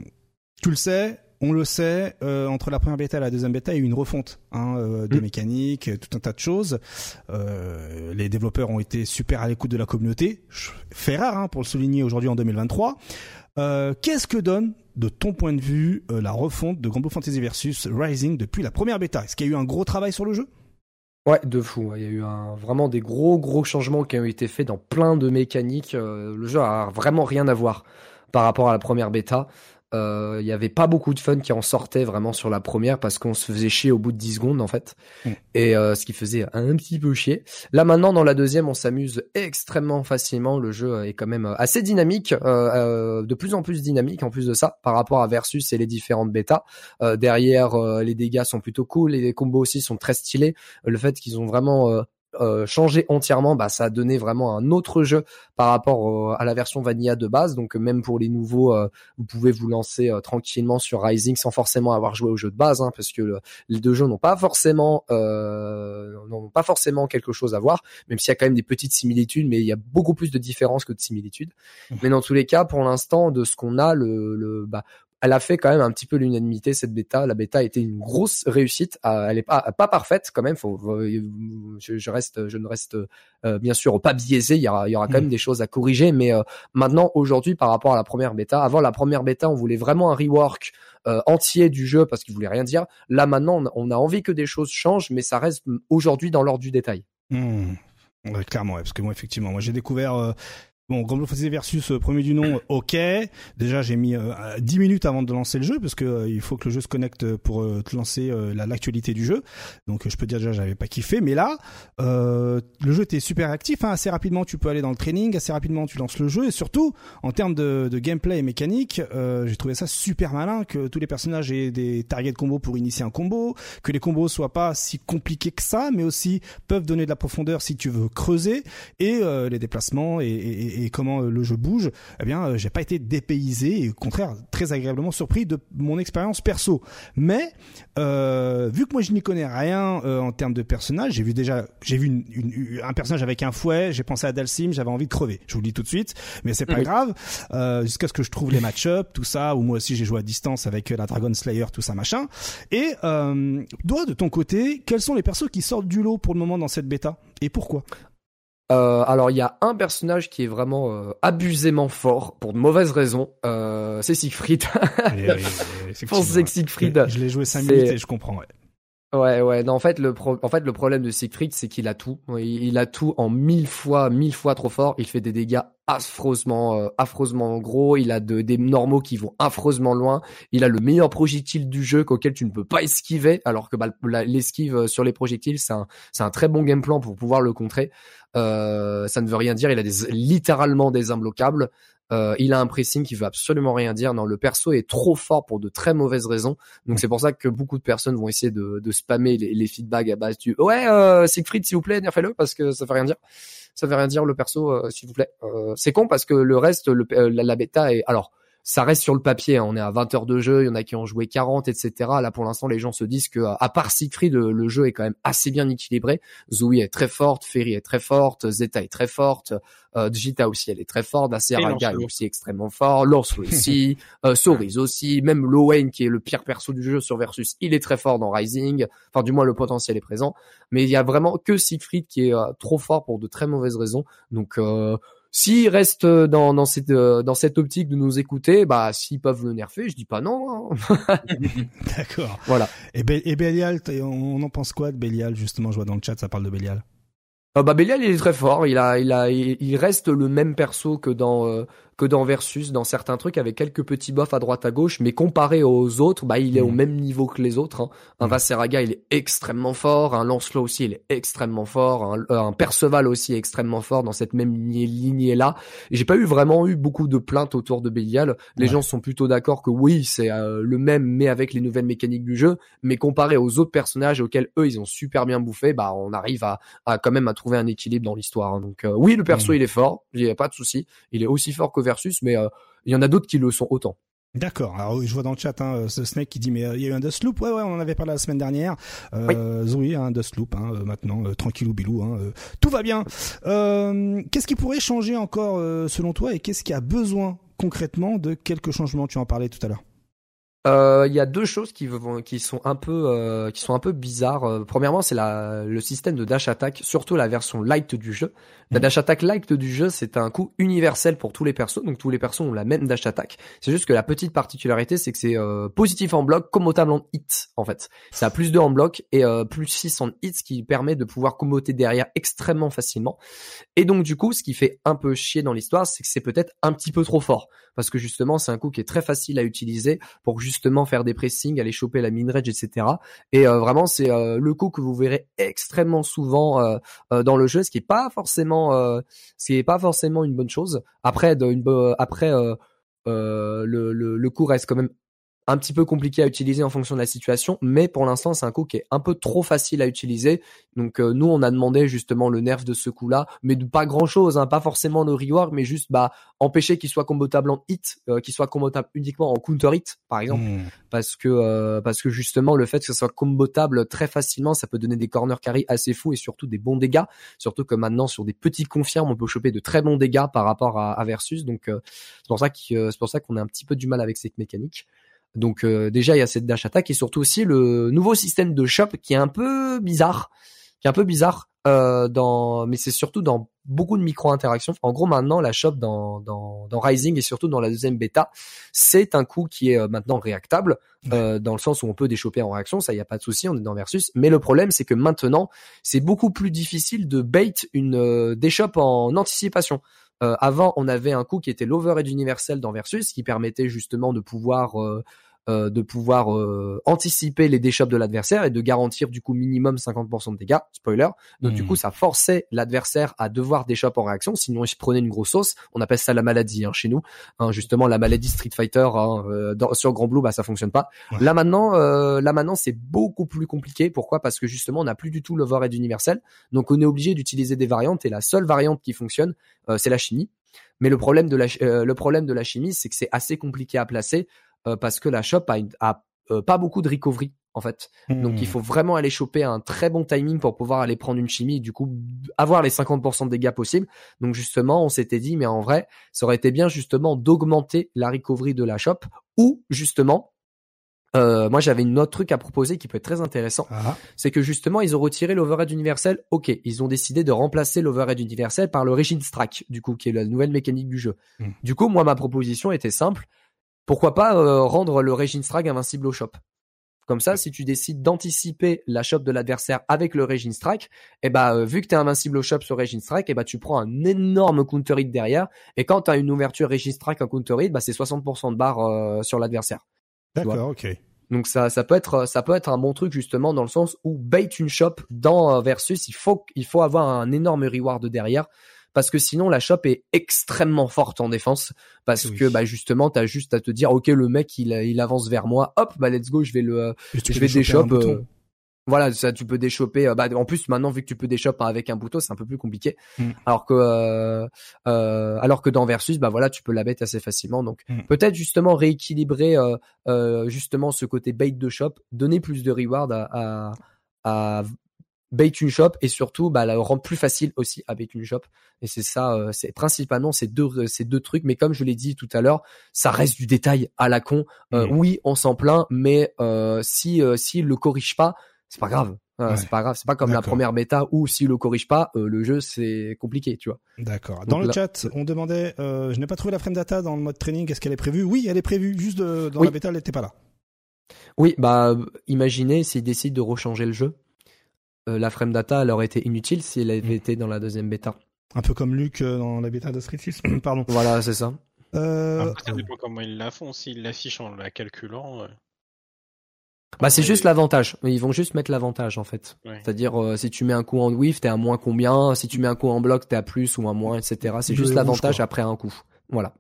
tu le sais, on le sait, euh, entre la première bêta et la deuxième bêta, il y a eu une refonte hein, euh, de Mm. mécanique, tout un tas de choses. Euh, les développeurs ont été super à l'écoute de la communauté, fait rare hein, pour le souligner aujourd'hui en 2023. Euh, Qu'est-ce que donne, de ton point de vue, euh, la refonte de Grand Fantasy Versus Rising depuis la première bêta? Est-ce qu'il y a eu un gros travail sur le jeu? Ouais, de fou. Il y a eu vraiment des gros gros changements qui ont été faits dans plein de mécaniques. Euh, le jeu a vraiment rien à voir par rapport à la première bêta. Euh, Il y avait pas beaucoup de fun qui en sortait vraiment sur la première parce qu'on se faisait chier au bout de 10 secondes en fait. Mm. Et euh, ce qui faisait un petit peu chier. Là maintenant dans la deuxième on s'amuse extrêmement facilement. Le jeu est quand même assez dynamique, euh, euh, de plus en plus dynamique en plus de ça par rapport à Versus et les différentes bêtas. Euh, derrière euh, les dégâts sont plutôt cool, les combos aussi sont très stylés. Le fait qu'ils ont vraiment euh, changé entièrement, bah, ça a donné vraiment un autre jeu par rapport euh, à la version vanilla de base. Donc euh, même pour les nouveaux, euh, vous pouvez vous lancer euh, tranquillement sur Rising sans forcément avoir joué au jeu de base, hein, parce que le- les deux jeux n'ont pas forcément euh, n'ont pas forcément quelque chose à voir, même s'il y a quand même des petites similitudes, mais il y a beaucoup plus de différences que de similitudes. Mais dans tous les cas, pour l'instant, de ce qu'on a, le, le bah, elle a fait quand même un petit peu l'unanimité cette bêta. La bêta a été une grosse réussite. Euh, elle est pas pas parfaite quand même. Faut, je, je reste, je ne reste euh, bien sûr pas biaisé. Il y aura, il y aura quand Mm. même des choses à corriger. Mais euh, maintenant, aujourd'hui, par rapport à la première bêta, avant la première bêta, on voulait vraiment un rework euh, entier du jeu parce qu'il voulait rien dire. Là maintenant, on, a envie que des choses changent, mais ça reste mm, aujourd'hui dans l'ordre du détail. Ouais, clairement, ouais, parce que moi, effectivement, moi j'ai découvert bon Grand Blue Fantasy versus euh, premier du nom, ok. Déjà, j'ai mis euh, 10 minutes avant de lancer le jeu parce que euh, il faut que le jeu se connecte pour euh, te lancer euh, la- l'actualité du jeu. Donc, euh, je peux dire déjà, j'avais pas kiffé, mais là, euh, le jeu était super actif. Hein, assez rapidement, tu peux aller dans le training, assez rapidement, tu lances le jeu, et surtout en termes de, gameplay et mécanique, euh, j'ai trouvé ça super malin que tous les personnages aient des targets de combo pour initier un combo, que les combos soient pas si compliqués que ça, mais aussi peuvent donner de la profondeur si tu veux creuser et euh, les déplacements et, et- et comment euh, le jeu bouge. Eh bien, euh, j'ai pas été dépaysé et au contraire très agréablement surpris de mon expérience perso. Mais euh, vu que moi je n'y connais rien euh, en termes de personnage, j'ai vu déjà j'ai vu une- une- un personnage avec un fouet, j'ai pensé à Dalsim, j'avais envie de crever. Je vous le dis tout de suite, mais c'est pas Oui. grave euh, jusqu'à ce que je trouve les match-up, tout ça. Ou moi aussi j'ai joué à distance avec la Dragon Slayer, tout ça machin. Et euh, toi, de ton côté, quels sont les persos qui sortent du lot pour le moment dans cette bêta? Et pourquoi? Euh, alors il y a un personnage qui est vraiment euh, abusément fort pour de mauvaises raisons. Euh, c'est Siegfried. Je pense que Siegfried. Je l'ai joué 5 C'est- minutes et je comprends. Ouais. Ouais, ouais. Non, en fait, le pro- en fait, le problème de Siegfried, c'est qu'il a tout. Il, a tout en mille fois, mille fois trop fort. Il fait des dégâts affreusement, euh, affreusement gros. Il a de, des normaux qui vont affreusement loin. Il a le meilleur projectile du jeu qu'auquel tu ne peux pas esquiver, alors que bah, l'esquive euh, sur les projectiles, c'est un, c'est un très bon game plan pour pouvoir le contrer. Euh, ça ne veut rien dire. Il a des, littéralement des imbloquables. Euh, il a un pressing qui veut absolument rien dire. Non, le perso est trop fort pour de très mauvaises raisons. Donc c'est pour ça que beaucoup de personnes vont essayer de, de spammer les, les feedbacks à base du ouais euh, Siegfried s'il vous plaît nerfez-le parce que ça fait rien dire. Ça fait rien dire le perso euh, s'il vous plaît. Euh, c'est con parce que le reste le, euh, la, la bêta est alors ça reste sur le papier. hein. On est à 20 heures de jeu. Il y en a qui ont joué 40, etc. Là, pour l'instant, les gens se disent que, à part Siegfried, le, le jeu est quand même assez bien équilibré. Zoe est très forte, Ferry est très forte, Zeta est très forte, euh, Jita aussi, elle est très forte, Naseraga est aussi extrêmement fort, Lancelot aussi, euh, Cerise aussi, même Lowen qui est le pire perso du jeu sur Versus, il est très fort dans Rising. Enfin, du moins, le potentiel est présent. Mais il y a vraiment que Siegfried qui est euh, trop fort pour de très mauvaises raisons. Donc, euh, s'ils restent dans, dans cette euh, dans cette optique de nous écouter, bah s'ils peuvent le nerfer, je dis pas non. hein. D'accord. Voilà. Et, Be- et Belial, t'es- on en pense quoi de Belial Justement, je vois dans le chat, ça parle de Belial. Euh, bah Belial il est très fort, il a il a il, il reste le même perso que dans euh, que dans Versus dans certains trucs avec quelques petits buffs à droite à gauche mais comparé aux autres, bah il est au Mhm. même niveau que les autres hein. Un Mhm. Vaseraga, il est extrêmement fort, un Lancelot aussi, il est extrêmement fort, un, euh, un Perceval aussi est extrêmement fort dans cette même lignée, lignée là. J'ai pas eu vraiment eu beaucoup de plaintes autour de Belial. Les Ouais. gens sont plutôt d'accord que oui, c'est euh, le même mais avec les nouvelles mécaniques du jeu, mais comparé aux autres personnages auxquels eux ils ont super bien bouffé, bah on arrive à à quand même à trouver un équilibre dans l'histoire. hein. Donc euh, oui, le perso Mhm. il est fort, il y a pas de souci. Il est aussi fort que Versus, mais euh, il y en a d'autres qui le sont autant. D'accord. Alors je vois dans le chat hein, ce Snake qui dit mais euh, il y a eu un Dustloop. Ouais ouais, on en avait parlé la semaine dernière. Euh, Zoé, un Dustloop hein, euh, maintenant euh, tranquillou bilou. Hein, euh, tout va bien. Euh, qu'est-ce qui pourrait changer encore euh, selon toi et qu'est-ce qui a besoin concrètement de quelques changements Tu en parlais tout à l'heure. Euh, Il y a deux choses qui vont, qui sont un peu, euh, qui sont un peu bizarres. Euh, premièrement, c'est le système de dash attack, surtout la version light du jeu. La Mhm. dash attack light du jeu, c'est un coup universel pour tous les persos, donc tous les persos ont la même dash attack. C'est juste que la petite particularité, c'est que c'est euh, positif en bloc, commotable en hit, en fait. Ça a plus 2 en bloc et euh, plus 6 en hit, ce qui permet de pouvoir commoter derrière extrêmement facilement. Et donc du coup, ce qui fait un peu chier dans l'histoire, c'est que c'est peut-être un petit peu trop fort, parce que justement, c'est un coup qui est très facile à utiliser pour justement faire des pressings, aller choper la min range, etc. Et euh, vraiment, c'est euh, le coup que vous verrez extrêmement souvent euh, dans le jeu, ce qui est pas forcément, ce qui est pas forcément une bonne chose. Après, après le, le coup reste quand même un petit peu compliqué à utiliser en fonction de la situation, mais pour l'instant c'est un coup qui est un peu trop facile à utiliser. Donc euh, nous on a demandé justement le nerf de ce coup-là, mais de pas grand-chose, hein, pas forcément le rework, mais juste bah empêcher qu'il soit combotable en hit, euh, qu'il soit combotable uniquement en counter hit par exemple, Hmm. parce que euh, parce que justement le fait que ce soit combotable très facilement, ça peut donner des corner carry assez fous et surtout des bons dégâts, surtout que maintenant sur des petits confirmes on peut choper de très bons dégâts par rapport à, à versus. Donc euh, c'est pour ça que euh, c'est pour ça qu'on a un petit peu du mal avec cette mécanique. Donc euh, déjà il y a cette dash attack et surtout aussi le nouveau système de shop qui est un peu bizarre, qui est un peu bizarre euh, dans, mais c'est surtout dans beaucoup de micro interactions. En gros maintenant la shop dans, dans dans Rising et surtout dans la deuxième bêta, c'est un coup qui est euh, maintenant réactable euh, dans le sens où on peut déchoper en réaction, ça y a pas de souci, on est dans versus. Mais le problème c'est que maintenant c'est beaucoup plus difficile de bait une euh, déshop en anticipation. Euh, avant, on avait un coup qui était l'overhead universel dans Versus, qui permettait justement de pouvoir euh, euh, de pouvoir euh, anticiper les déchops de l'adversaire et de garantir du coup minimum 50% de dégâts. Spoiler. Donc du Mhm. coup, ça forçait l'adversaire à devoir déchop en réaction, sinon il se prenait une grosse sauce. On appelle ça la maladie hein, chez nous. Hein, justement, la maladie Street Fighter hein, euh, dans- sur Grand Blue, bah ça fonctionne pas. Ouais. Là maintenant, euh, là maintenant, c'est beaucoup plus compliqué. Pourquoi? Parce que justement, on n'a plus du tout l'overhead universel. Donc on est obligé d'utiliser des variantes et la seule variante qui fonctionne, euh, c'est la chimie. Mais le problème de la euh, le problème de la chimie, c'est que c'est assez compliqué à placer parce que la shop a, euh, pas beaucoup de recovery en fait. Donc Hmm. il faut vraiment aller choper un très bon timing pour pouvoir aller prendre une chimie et du coup avoir les 50% de dégâts possibles. Donc justement, on s'était dit mais en vrai, ça aurait été bien justement d'augmenter la recovery de la shop ou justement euh, moi j'avais une autre truc à proposer qui peut être très intéressant Ah, c'est que justement ils ont retiré l'overhead universel. Ok, ils ont décidé de remplacer l'overhead universel par le Regin Strike, du coup, qui est la nouvelle mécanique du jeu. Mm. Du coup, moi ma proposition était simple. Pourquoi pas euh, rendre le Regin Strike invincible au shop? Comme ça, si tu décides d'anticiper la shop de l'adversaire avec le Raging Strike, eh ben, euh, vu que tu es invincible au shop sur Raging Strike, eh ben, tu prends un énorme counter hit derrière. Et quand tu as une ouverture Raging Strike, un counter hit, bah, c'est 60% de barre euh, sur l'adversaire. D'accord, ok. Donc ça, ça peut être, ça peut être un bon truc justement dans le sens où bait une shop dans euh, versus, il faut, il faut avoir un énorme reward derrière parce que sinon la shop est extrêmement forte en défense parce Oui. que bah justement t'as juste à te dire ok le mec il, il avance vers moi hop bah let's go je vais le je vais déchoper euh, voilà ça tu peux déchoper euh, bah en plus maintenant vu que tu peux déchoper avec un bouton c'est un peu plus compliqué Mm. alors que euh, euh, alors que dans versus bah voilà tu peux la bête assez facilement donc Mm. peut-être justement rééquilibrer justement ce côté bait de shop donner plus de reward à, à, à bait une shop et surtout bah la rendre plus facile aussi à bait une shop et c'est ça euh, c'est principalement ces deux ces deux trucs mais comme je l'ai dit tout à l'heure ça reste du détail à la con Euh, oui on s'en plaint mais euh, si euh, s'il le corrige pas c'est pas grave Euh, Ouais. c'est pas grave c'est pas comme la première bêta où s'il le corrige pas euh, le jeu c'est compliqué tu vois D'accord. Dans Donc le là- chat, on demandait, euh, je n'ai pas trouvé la frame data dans le mode training. Est-ce qu'elle est prévue? Oui, elle est prévue. Juste de- dans Oui. la bêta, elle n'était pas là. oui bah euh, imaginez s'ils décident de rechanger le jeu euh, la frame data elle aurait été inutile si elle avait été dans la deuxième bêta Un peu comme Luc euh, dans la bêta de Street 6. Pardon. voilà c'est ça Euh, Après, ça dépend comment ils la font. S'ils l'affichent en la calculant. euh, Bah c'est juste l'avantage. Ils vont juste mettre l'avantage en fait. ouais. C'est-à-dire euh, si tu mets un coup en whiff, t'es à moins combien? Si tu mets un coup en bloc, t'es à plus ou à moins, etc. C'est juste l'avantage après un coup. Voilà.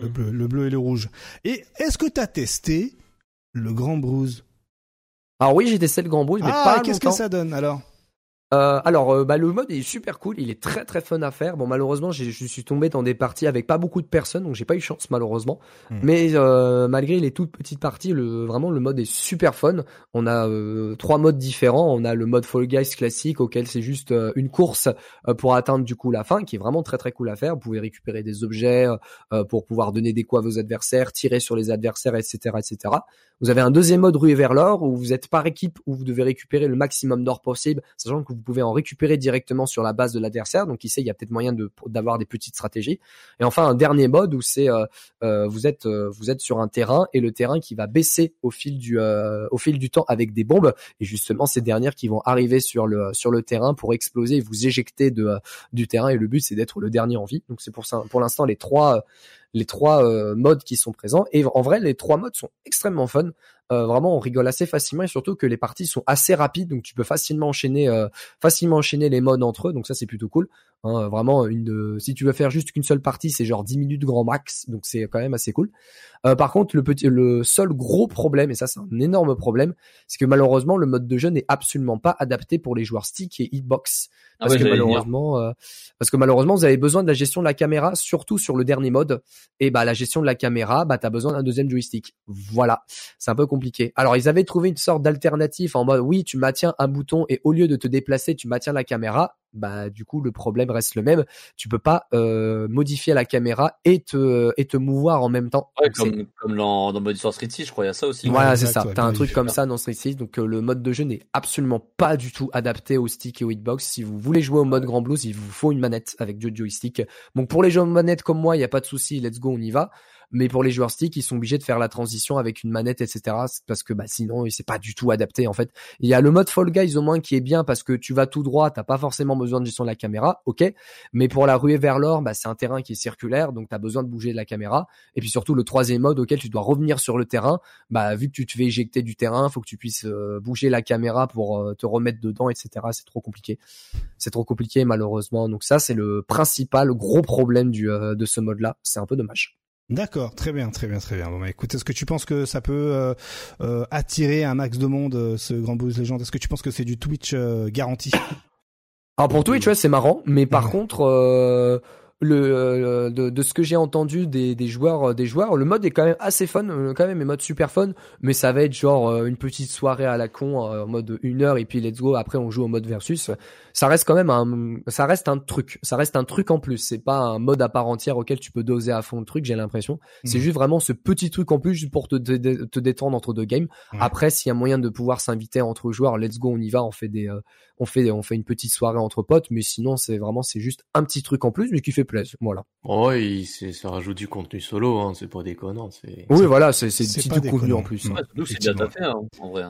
le, bleu, le bleu et le rouge. Et est-ce que tu as testé le Grand Bruise? Alors oui, j'ai testé le grand bruit, mais Ah, qu'est-ce que ça donne alors? Euh, alors, euh, bah, le mode est super cool, il est très très fun à faire. Bon, malheureusement, je suis tombé dans des parties avec pas beaucoup de personnes, donc j'ai pas eu chance malheureusement. Hmm. Mais euh, malgré les toutes petites parties, le vraiment le mode est super fun. On a euh, trois modes différents. On a le mode Fall Guys classique auquel c'est juste euh, une course euh, pour atteindre du coup la fin, qui est vraiment très très cool à faire. Vous pouvez récupérer des objets euh, pour pouvoir donner des coups à vos adversaires, tirer sur les adversaires, etc., etc. Vous avez un deuxième mode ruée vers l'or où vous êtes par équipe où vous devez récupérer le maximum d'or possible, sachant que vous pouvez en récupérer directement sur la base de l'adversaire. Donc ici, il y a peut-être moyen d'avoir des petites stratégies. Et enfin, un dernier mode où c'est euh, euh, vous êtes euh, vous êtes sur un terrain et le terrain qui va baisser au fil du euh, au fil du temps avec des bombes et justement ces dernières qui vont arriver sur le sur le terrain pour exploser et vous éjecter de du terrain et le but c'est d'être le dernier en vie. Donc c'est pour ça pour l'instant les trois les trois euh, modes qui sont présents et en vrai les trois modes sont extrêmement fun. Euh, vraiment on rigole assez facilement et surtout que les parties sont assez rapides donc tu peux facilement enchaîner euh, facilement enchaîner les modes entre eux donc ça c'est plutôt cool. Hein, vraiment une euh, si tu veux faire juste qu'une seule partie c'est genre 10 minutes grand max donc c'est quand même assez cool. Euh, par contre le petit le seul gros problème et ça c'est un énorme problème c'est que malheureusement le mode de jeu n'est absolument pas adapté pour les joueurs stick et hitbox. Ah parce ouais, que malheureusement euh, parce que malheureusement vous avez besoin de la gestion de la caméra surtout sur le dernier mode. Et bah la gestion de la caméra bah t'as besoin d'un deuxième joystick. Voilà. C'est un peu compliqué. Alors ils avaient trouvé une sorte d'alternative en mode oui tu maintiens un bouton et au lieu de te déplacer tu maintiens la caméra bah du coup le problème reste le même tu peux pas euh, modifier la caméra et te et te mouvoir en même temps Ouais, c'est- comme, comme dans, dans Mode Histoire Street 6, je crois, il y a ça aussi. Ouais, voilà, c'est exact, ça. ouais, T'as un truc comme ça dans Street 6, donc euh, le mode de jeu n'est absolument pas du tout adapté au stick et au hitbox. Si vous voulez jouer au mode Grand Blues, il vous faut une manette avec deux joysticks. Donc pour les joueurs manettes comme moi, il y a pas de souci, let's go, on y va. Mais pour les joueurs stick, ils sont obligés de faire la transition avec une manette, etc. Parce que bah sinon, c'est pas du tout adapté en fait. Il y a le mode Fall Guys au moins qui est bien parce que tu vas tout droit, t'as pas forcément besoin de gestion de la caméra, ok. Mais pour la ruée vers l'or, bah c'est un terrain qui est circulaire, donc t'as besoin de bouger la caméra. Et puis surtout le troisième mode auquel tu dois revenir sur le terrain bah vu que tu te fais éjecter du terrain, faut que tu puisses euh, bouger la caméra pour euh, te remettre dedans, etc. C'est trop compliqué. C'est trop compliqué malheureusement. Donc ça c'est le principal gros problème du euh, de ce mode-là. C'est un peu dommage. D'accord, très bien, très bien, très bien. Bon, bah, écoute, est-ce que tu penses que ça peut euh, euh, attirer un max de monde, euh, ce Grand Bruise Legend? Est-ce que tu penses que c'est du Twitch garanti? Alors pour Twitch, ouais, c'est marrant, mais par Ouais. contre, le de, de ce que j'ai entendu des, des joueurs, des joueurs, le mode est quand même assez fun, quand même, un mode super fun, mais ça va être genre une petite soirée à la con, en mode une heure et puis let's go. Après, on joue au mode versus. Ça reste quand même un, ça reste un truc, ça reste un truc en plus. C'est pas un mode à part entière auquel tu peux doser à fond le truc. J'ai l'impression. C'est Mhm. juste vraiment ce petit truc en plus juste pour te, te détendre entre deux games. Après, s'il y a moyen de pouvoir s'inviter entre joueurs, let's go, on y va, on fait des, euh, on fait, on fait une petite soirée entre potes, mais sinon, c'est vraiment, c'est juste un petit truc en plus, mais qui fait plaisir. Voilà. Il- c'est- ça rajoute du contenu solo, hein, c'est pas déconnant. C'est... Oui, voilà, c'est, c'est c'est petit pas truc contenu en plus. Ouais, c'est bien fait, hein, en vrai.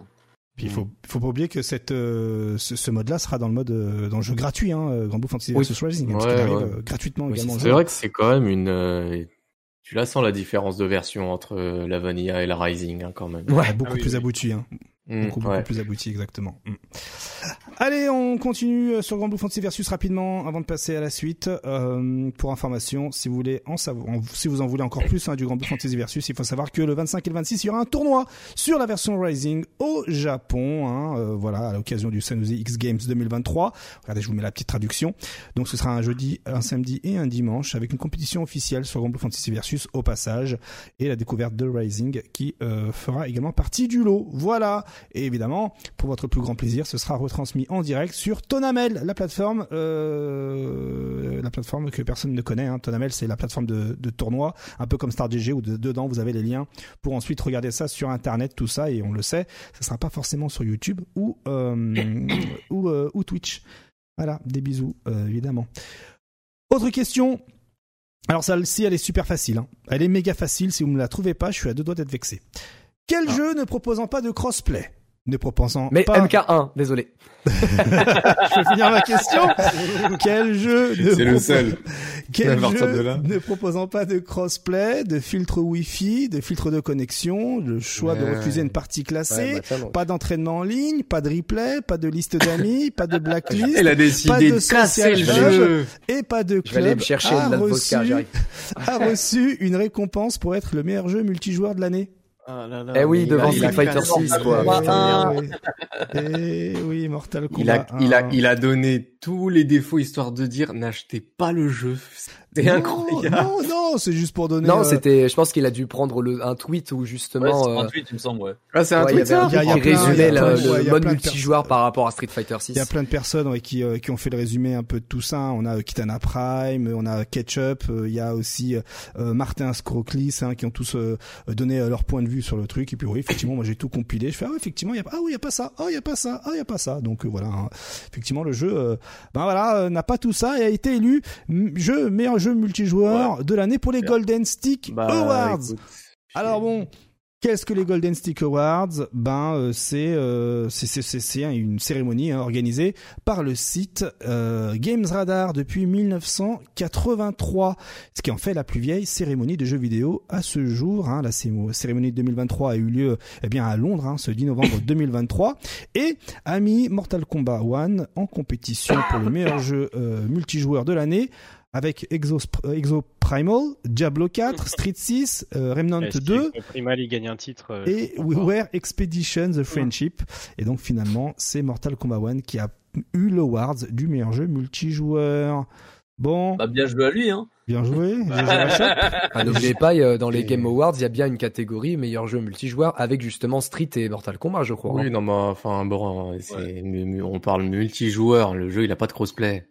Puis il faut, faut pas oublier que cette, euh, ce, ce mode-là sera dans le mode, euh, dans le jeu gratuit, hein, euh, Grand Blue Fantasy Oui. Versus Rising, parce Ouais, qu'il arrive ouais. euh, gratuitement Oui, également. C'est vrai que c'est quand même une. euh, tu la sens la différence de version entre euh, la Vanilla et la Rising hein, quand même. Ouais, beaucoup Ah oui, plus oui. abouti, hein. Beaucoup, beaucoup ouais. plus abouti, exactement. Mm. Allez, on continue euh, sur Grand Blue Fantasy Versus rapidement avant de passer à la suite. Euh, pour information, si vous voulez en savoir, en- si vous en voulez encore plus hein, du Grand Blue Fantasy Versus, il faut savoir que le 25 et le 26, il y aura un tournoi sur la version Rising au Japon. Hein, euh, voilà, à l'occasion du Sanusi X Games 2023. Regardez, je vous mets la petite traduction. Donc, ce sera un jeudi, un samedi et un dimanche avec une compétition officielle sur Grand Blue Fantasy Versus au passage et la découverte de Rising qui euh, fera également partie du lot. Voilà. Et évidemment, pour votre plus grand plaisir, ce sera retransmis en direct sur Tonamel, la plateforme, euh, que personne ne connaît. Hein. Tonamel, c'est la plateforme de, tournoi, un peu comme StarGG où de- dedans vous avez les liens pour ensuite regarder ça sur Internet, tout ça. Et on le sait, ça sera pas forcément sur YouTube ou euh, euh, Twitch. Voilà, des bisous, évidemment. Autre question. Alors celle-ci, elle est super facile. hein. Elle est méga facile. Si vous ne la trouvez pas, je suis à deux doigts d'être vexé. Quel Ah. jeu ne proposant pas de crossplay Ne proposant Mais pas... MK1, désolé. je vais finir ma question. Quel jeu ne C'est le propos- seul. Quel jeu de là. ne proposant pas de crossplay, de filtre Wi-Fi, de filtre de connexion, le choix de refuser une partie classée, Ouais, bah, ça, pas d'entraînement en ligne, pas de replay, pas de liste d'amis, pas de blacklist, Elle a Pas décidé de de casser le jeu. et pas de Je vais aller club me chercher reçu, a reçu une récompense pour être le meilleur jeu multijoueur de l'année. Ah là là, Eh oui, devant il Street Fighter cassé 6, le quoi. jeu. Ah. Et oui, Mortal Il a, Kombat. il a, 1. il a donné tous les défauts histoire de dire n'achetez pas le jeu. C'est Non, incroyable. Non, non, c'est juste pour donner. Non, euh, c'était, je pense qu'il a dû prendre le, un tweet où Ouais, justement, c'est euh, 38, il me semble, ouais. Ah, c'est un ouais, il y truc avait ça. un Il y a- tweet il a qui résumait le, ouais, mode multijoueur par rapport à Street Fighter 6. Il y a plein de personnes ouais, qui, euh, qui ont fait le résumé un peu de tout ça. On a euh, Kitana Prime, on a Ketchup, euh, il y a aussi euh, Martin Scroclis hein, qui ont tous euh, donné euh, leur point de vue sur le truc. Et puis oui, effectivement, moi j'ai tout compilé. Je fais ah oui, effectivement, il y a ah oui, il y a pas ça, ah il y a pas ça, ah il y a pas ça. Donc euh, voilà, hein. effectivement le jeu, euh, ben voilà, euh, n'a pas tout ça et a été élu jeu meilleur jeu multijoueur de l'année pour les. Golden Stick Bah, Awards. écoute, Alors bon, qu'est-ce que les Golden Stick Awards? Ben euh, c'est euh, une cérémonie hein, organisée par le site euh, Games Radar depuis 1983, ce qui en fait la plus vieille cérémonie de jeux vidéo à ce jour. Hein. La cérémonie de 2023 a eu lieu eh bien à Londres hein, ce 10 novembre 2023 et a mis Mortal Kombat 1 en compétition pour le meilleur jeu euh, multijoueur de l'année avec Exo, euh, Exo Primal, Diablo 4, Street 6, euh, Remnant Est-ce 2 que Primal, il gagne un titre. euh, et We. Were Expedition The Friendship. Et donc finalement, c'est Mortal Kombat 1 qui a eu l'award du meilleur jeu multijoueur. Bon, Bah, bien joué à lui, hein. bien joué. Ah, N'oubliez pas, euh, dans les Et- Game Awards, il y a bien une catégorie meilleur jeu multijoueur avec justement Street et Mortal Kombat, je crois. Oui, non, mais enfin, bon, mu- on parle multijoueur. Le jeu, il a pas de crossplay.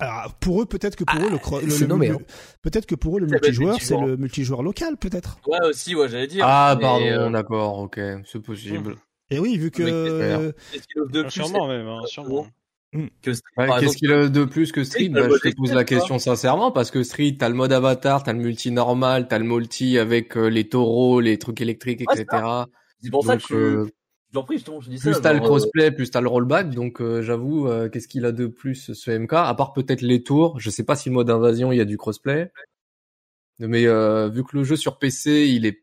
Alors pour eux, peut-être que pour eux le, le- c'est le- hein. peut-être que pour eux le Ça multijoueur c'est le multijoueur local peut-être. Ouais, aussi, ouais, j'allais dire. Ah, pardon, euh, d'accord, ok, c'est possible. Et oui, vu que euh, qu'est-ce qu'il offre de Ah, plus Sûrement même, hein, sûrement. que Street, Ouais, par Qu'est-ce qu'il a de plus que Street? Bah, Je te pose la question sincèrement parce que Street, t'as le mode avatar, t'as le multi normal, t'as le multi avec euh, les taureaux, les trucs électriques, Ouais, c'est etc. c'est pour ça Donc, que je, prie, je t'en- je dis ça. plus t'as le euh, crossplay, plus t'as le rollback. Donc euh, j'avoue, euh, qu'est-ce qu'il a de plus ce MK À part peut-être les tours. Je sais pas si le mode invasion il y a du crossplay. Mais euh, vu que le jeu sur PC, il est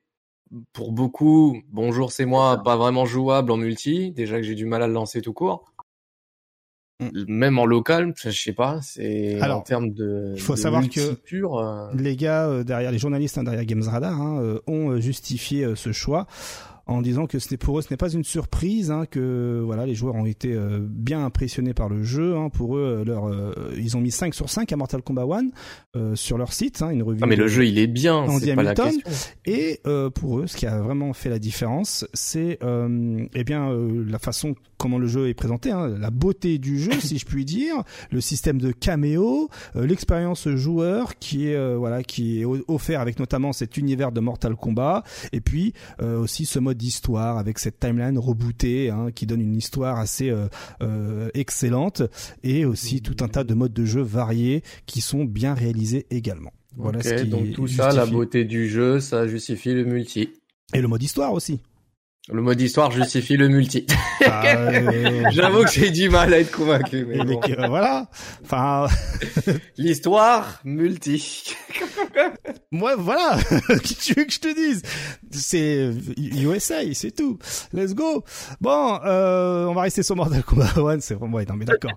pour beaucoup, bonjour c'est moi, pas vraiment jouable en multi. Déjà que j'ai du mal à le lancer tout court. Même en local, je sais pas, c'est en termes de. il faut de savoir multi que- pur, euh, les gars euh, derrière les journalistes hein, derrière Games Radar hein, euh, ont justifié euh, ce choix en disant que ce n'est pour eux ce n'est pas une surprise hein, que voilà les joueurs ont été euh, bien impressionnés par le jeu hein. pour eux leur euh, ils ont mis 5 sur 5 à Mortal Kombat 1 euh, sur leur site hein, une revue Ah mais le jeu il est bien, c'est pas la question. et pour eux, ce qui a vraiment fait la différence, c'est eh bien la façon comment le jeu est présenté, hein, la beauté du jeu, si je puis dire, le système de caméo, euh, l'expérience joueur qui est euh, voilà qui est offert avec notamment cet univers de Mortal Kombat, et puis euh, aussi ce mode d'histoire avec cette timeline rebootée hein, qui donne une histoire assez euh, excellente, et aussi tout un tas de modes de jeu variés qui sont bien réalisés également. Voilà ce qui donc tout ça, la beauté du jeu, ça justifie le multi. Et le mode histoire aussi. Le mode histoire justifie le multi. Ah, euh, J'avoue que j'ai du mal à être convaincu. Mais bon. euh, voilà. Enfin, L'histoire multi. moi, voilà. Tu veux que je te dise? C'est USA, c'est tout. Let's go. Bon, euh, on va rester sur Mortal Kombat 1. C'est vraiment, ouais, non mais d'accord.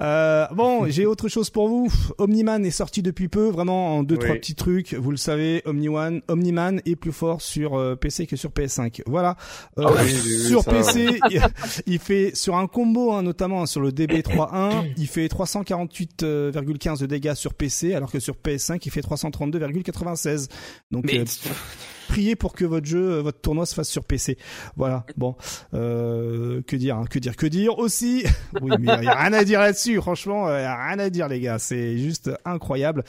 Euh, bon, j'ai autre chose pour vous. Omniman est sorti depuis peu, vraiment en deux Oui. trois petits trucs. Vous le savez, Omni-One, Omniman est plus fort sur euh, PC que sur PS5. Voilà. Euh, Ah oui, sur ça. PC, il, il fait sur un combo, hein, notamment sur le DB3.1, il fait 348,15 de dégâts sur PC, alors que sur PS5 il fait 332,96. Donc Mais euh, priez pour que votre jeu, euh, votre tournoi se fasse sur PC. Voilà. Bon, euh, que dire, hein, que dire, que dire aussi. Oui, mais il y a rien à dire là-dessus. Franchement, il y a rien à dire, les gars. C'est juste incroyable.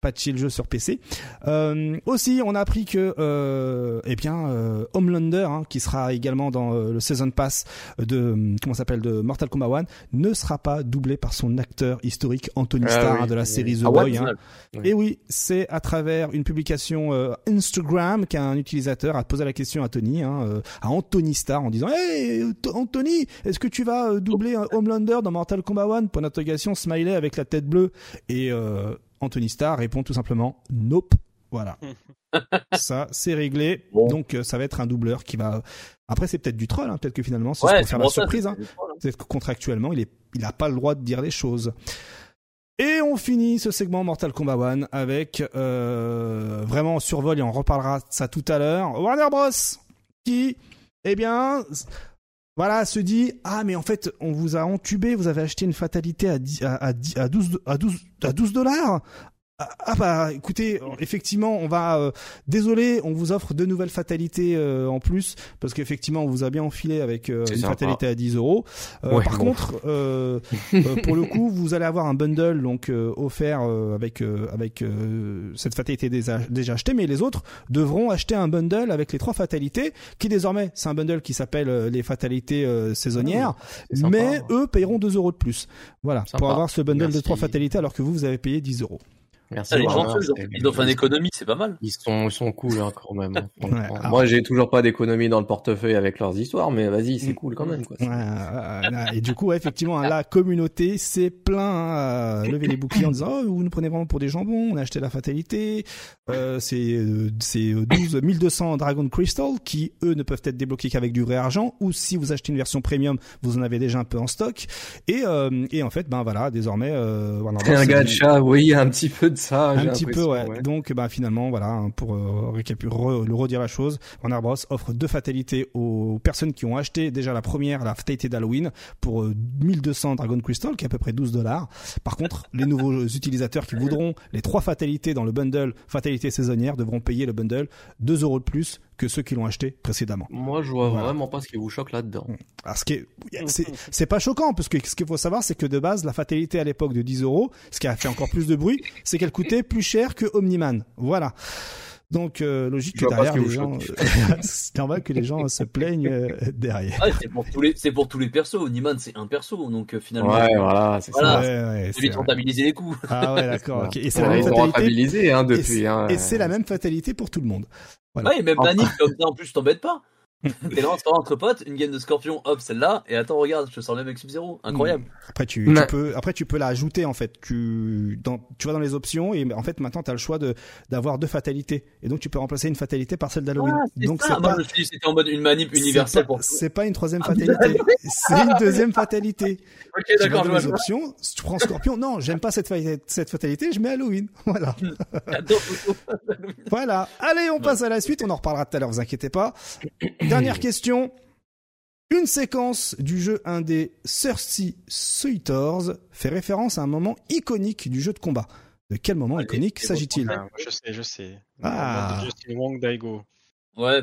Patcher le jeu sur PC. Euh, aussi, on a appris que, euh, eh bien, euh, Homelander, hein, qui sera également dans euh, le season pass de comment s'appelle de Mortal Kombat 1, ne sera pas doublé par son acteur historique Anthony Ah Starr oui. de la série The Ah, Boy. hein. Oui. Et oui, c'est à travers une publication euh, Instagram qu'un utilisateur a posé la question à Tony, hein, euh, à Anthony Starr, en disant Hey Anthony, est-ce que tu vas doubler un Homelander dans Mortal Kombat 1 Point d'interrogation, smiley avec la tête bleue. Et euh, Anthony Starr répond tout simplement Nope. Voilà. ça, c'est réglé. Bon. Donc, euh, ça va être un doubleur qui va. Après, c'est peut-être du troll. Hein. Peut-être que finalement, c'est Ouais, pour faire la surprise. c'est- Hein. C'est que contractuellement, il est, il a pas le droit de dire les choses. Et on finit ce segment Mortal Kombat 1 avec euh, vraiment en survol et on reparlera de ça tout à l'heure. Warner Bros qui, eh bien, voilà, se dit ah mais en fait on vous a entubé, vous avez acheté une fatalité à 10 à, à 10 à 12 à 12 à 12 dollars. Ah, Ah bah écoutez, effectivement, on va euh, désolé, on vous offre deux nouvelles fatalités euh, en plus parce qu'effectivement on vous a bien enfilé avec euh, une sympa. fatalité à 10 euros. Euh, Ouais, par bon. contre, euh, euh, pour le coup, vous allez avoir un bundle donc euh, offert euh, avec euh, avec euh, cette fatalité déjà, déjà achetée, mais les autres devront acheter un bundle avec les trois fatalités qui désormais c'est un bundle qui s'appelle euh, les fatalités euh, saisonnières, sympa. mais eux payeront 2 euros de plus. Voilà, Sympa. pour avoir ce bundle de trois fatalités alors que vous vous avez payé 10 euros. Merci. Ah, les gens, ils ont- c'est- ils ont fait une économie, c'est pas mal. Ils sont, ils sont cool hein, quand même. hein. Ouais, alors- Moi, j'ai toujours pas d'économie dans le portefeuille avec leurs histoires, mais vas-y, c'est cool quand même. Quoi. Ouais, euh, euh, et du coup, ouais, effectivement, la communauté s'est plein à lever les boucliers en disant oh, vous nous prenez vraiment pour des jambons, on a acheté la fatalité, euh, c'est euh, c'est 12 1200 Dragon Crystal qui eux ne peuvent être débloqués qu'avec du vrai argent ou si vous achetez une version premium, vous en avez déjà un peu en stock et euh, et en fait ben voilà, désormais euh, C'est Bros. un gacha, oui, un petit peu de ça. un petit peu, ouais. Donc, bah, finalement, voilà, hein, pour euh, re- le redire la chose, Warner Bros offre deux fatalités aux personnes qui ont acheté déjà la première, la fatalité d'Halloween, pour euh, 1200 Dragon Crystal, qui est à peu près 12 dollars. Par contre, les nouveaux utilisateurs qui voudront les trois fatalités dans le bundle fatalité saisonnière devront payer le bundle 2 euros de plus que ceux qui l'ont acheté précédemment. Moi, je vois Voilà. vraiment pas ce qui vous choque là-dedans. Alors, ce qui est, c'est, c'est pas choquant, parce que ce qu'il faut savoir, c'est que de base, la fatalité à l'époque de 10 euros, ce qui a fait encore plus de bruit, c'est qu'elle coûtait plus cher que Omniman. Voilà. Donc, euh, logique que derrière, les qui gens, vous c'est normal que les gens se plaignent euh, derrière. Ah, c'est pour tous les, c'est pour tous les persos. Oniman, c'est un perso, donc euh, finalement, Ouais, voilà, c'est Voilà. Ouais, ça. ouais, c'est c'est rentabiliser les coûts. Ah ouais, d'accord. ok. Et c'est la Ouais, même ils ont fatalité. hein, Et depuis. c'est, hein. et c'est la même fatalité pour tout le monde. Voilà. Ouais, et même Nanny, comme ça, en plus, t'embêtes pas. T'es là, on se entre potes, une game de scorpion, hop, celle-là, et attends, regarde, je te sors le même Sub-Zero. Incroyable. Après tu, Ouais. tu peux après tu peux la ajouter en fait. Tu dans tu vas dans les options et en fait maintenant tu as le choix de d'avoir deux fatalités et donc tu peux remplacer une fatalité par celle d'Halloween. Ah, c'est donc c'est Moi, pas c'était en mode une manip universelle pour c'est pas une troisième Ah, fatalité, c'est une deuxième fatalité. Ok, d'accord, je dans vois. les options, si tu prends Scorpion, non, j'aime pas cette fatalité, cette fatalité, je mets Halloween. Voilà. Voilà. Allez, on passe à la suite, on en reparlera tout à l'heure, vous inquiétez pas. Dernière question. Une séquence du jeu indé Thirsty Suitors fait référence à un moment iconique du jeu de combat. De quel moment Allez, iconique s'agit-il Ah, je sais, je sais. Ah. Justin Wong Daigo. Ouais,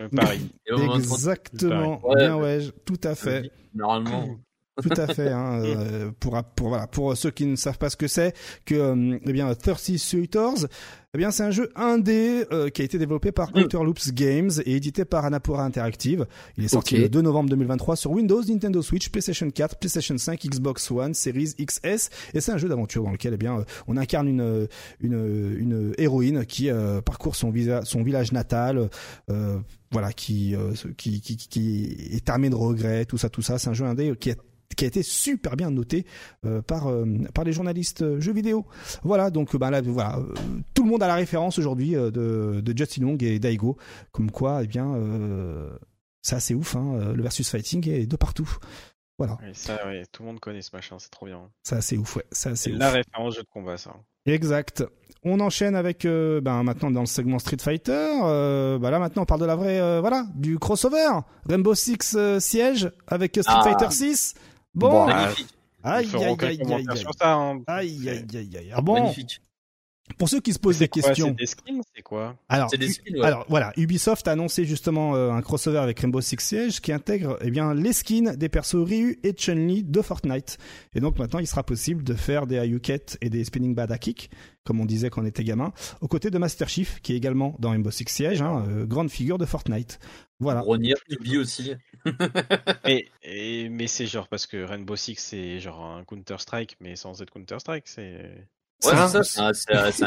Euh, de- Exactement. Ouais. Bien ouais, tout à fait. Normalement. Tout à fait. Hein, euh, pour pour voilà pour ceux qui ne savent pas ce que c'est, que euh, eh bien Thirsty Suitors, eh bien c'est un jeu indé euh, qui a été développé par Mm. Outer Loops Games et édité par Annapurna Interactive. Il est sorti le 2 novembre 2023 sur Windows, Nintendo Switch, PlayStation 4, PlayStation 5, Xbox One, Series XS. Et c'est un jeu d'aventure dans lequel eh bien euh, on incarne une une une héroïne qui euh, parcourt son visa, son village natal. euh, voilà, qui, euh, qui, qui, qui est armé de regrets, tout ça, tout ça. C'est un jeu indé qui a qui a été super bien noté euh, par euh, par les journalistes euh, jeux vidéo. Voilà, donc bah là voilà, euh, tout le monde a la référence aujourd'hui euh, de de Justin Long et Daigo, comme quoi eh bien euh, c'est assez ouf hein, le versus fighting est de partout. Voilà, Oui, ça, ouais, tout le monde connaît ce machin, c'est trop bien. c'est assez ouf, ouais, c'est assez C'est la référence jeu de combat, ça. Exact. On enchaîne avec euh, ben maintenant dans le segment Street Fighter. Euh, bah là maintenant on parle de la vraie euh, voilà du crossover Rainbow Six euh, Siege avec Street Ah. Fighter 6. Bon, Bon, Magnifique. aïe Ils feront aïe aïe aïe aïe. sur ça. Hein. Aïe aïe aïe aïe. Ah bon, Magnifique. pour ceux qui se posent des quoi, questions. C'est des skins, c'est quoi Alors, C'est des skins, ouais. alors voilà, Ubisoft a annoncé justement euh, un crossover avec Rainbow Six Siege qui intègre eh bien les skins des persos Ryu et Chun-Li de Fortnite. Et donc maintenant, il sera possible de faire des Hayuket et des Spinning Bada Kick, comme on disait quand on était gamin, aux côtés de Master Chief, qui est également dans Rainbow Six Siege, hein, euh, grande figure de Fortnite. Voilà. Ronir, Tibi aussi. Et- mais c'est genre parce que Rainbow Six c'est genre un Counter Strike, mais sans être Counter Strike, c'est. Ouais, c'est ça, c'est un,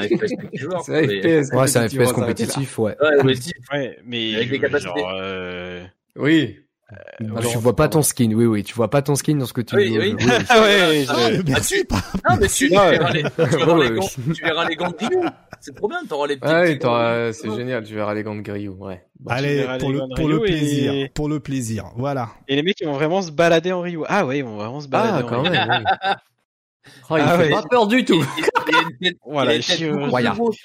FPS multijoueur. C'est un mais- FPS. Ouais, c'est un compétitif, FPS ouais. Ouais, mais Ouais, mais Avec des mais capacités. genre, euh, Oui. Ah, genre, tu vois pas ton skin, oui, oui, tu vois pas ton skin dans ce que tu Oui, veux. oui. Ah ouais, Ah, je- merci, pas. Non, mais tu, tu verras les, tu verras les gants, tu verras les gants de Ryu. C'est trop bien, t'auras les petits. Ah oui, t'auras- gants. c'est génial, tu verras les gants de Grillou, ouais. Bon. Allez, pour le, pour le Ryu et- plaisir, pour le plaisir. Voilà. Et les mecs ils vont vraiment se balader en Ryu. Ah ouais, ils vont vraiment se balader Ah, en quand même, oui. Oh, il Ah fait ouais. pas peur du tout. Il il Voilà, il a une tête chirurgie.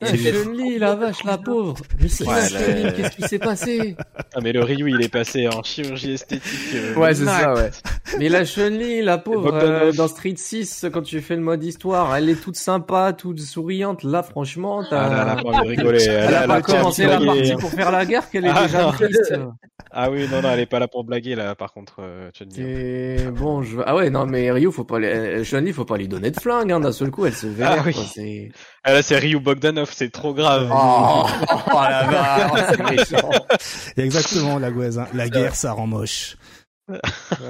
Grosse. Ah, Chun-Li, la vache, la pauvre. Mais c'est Ouais, là, euh, Qu'est-ce qui s'est passé Ah mais le Ryu il est passé en chirurgie esthétique. euh, Ouais, c'est ça, ouais. Mais la Chun-Li, la pauvre, euh, dans Street 6, quand tu fais le mode histoire, elle est toute sympa, toute souriante. Là, franchement, t'as... Ah, là, elle a pas envie de rigoler. Elle a pas commencé la partie pour faire la guerre qu'elle est Ah, déjà non. triste. Ah oui, non, non, elle est pas là pour blaguer là. Par contre, euh, Chun-Li. C'est bon, je... ah ouais, non, mais Ryu, faut pas, les... Chun-Li, faut pas lui donner de flingue, hein, d'un seul coup, elle se vénère, Ah oui. Ah là, c'est Ryu Bogdanov, c'est trop grave. Oh, oh la vache, c'est méchant. Exactement, la Gouez, hein. La guerre, ça rend moche.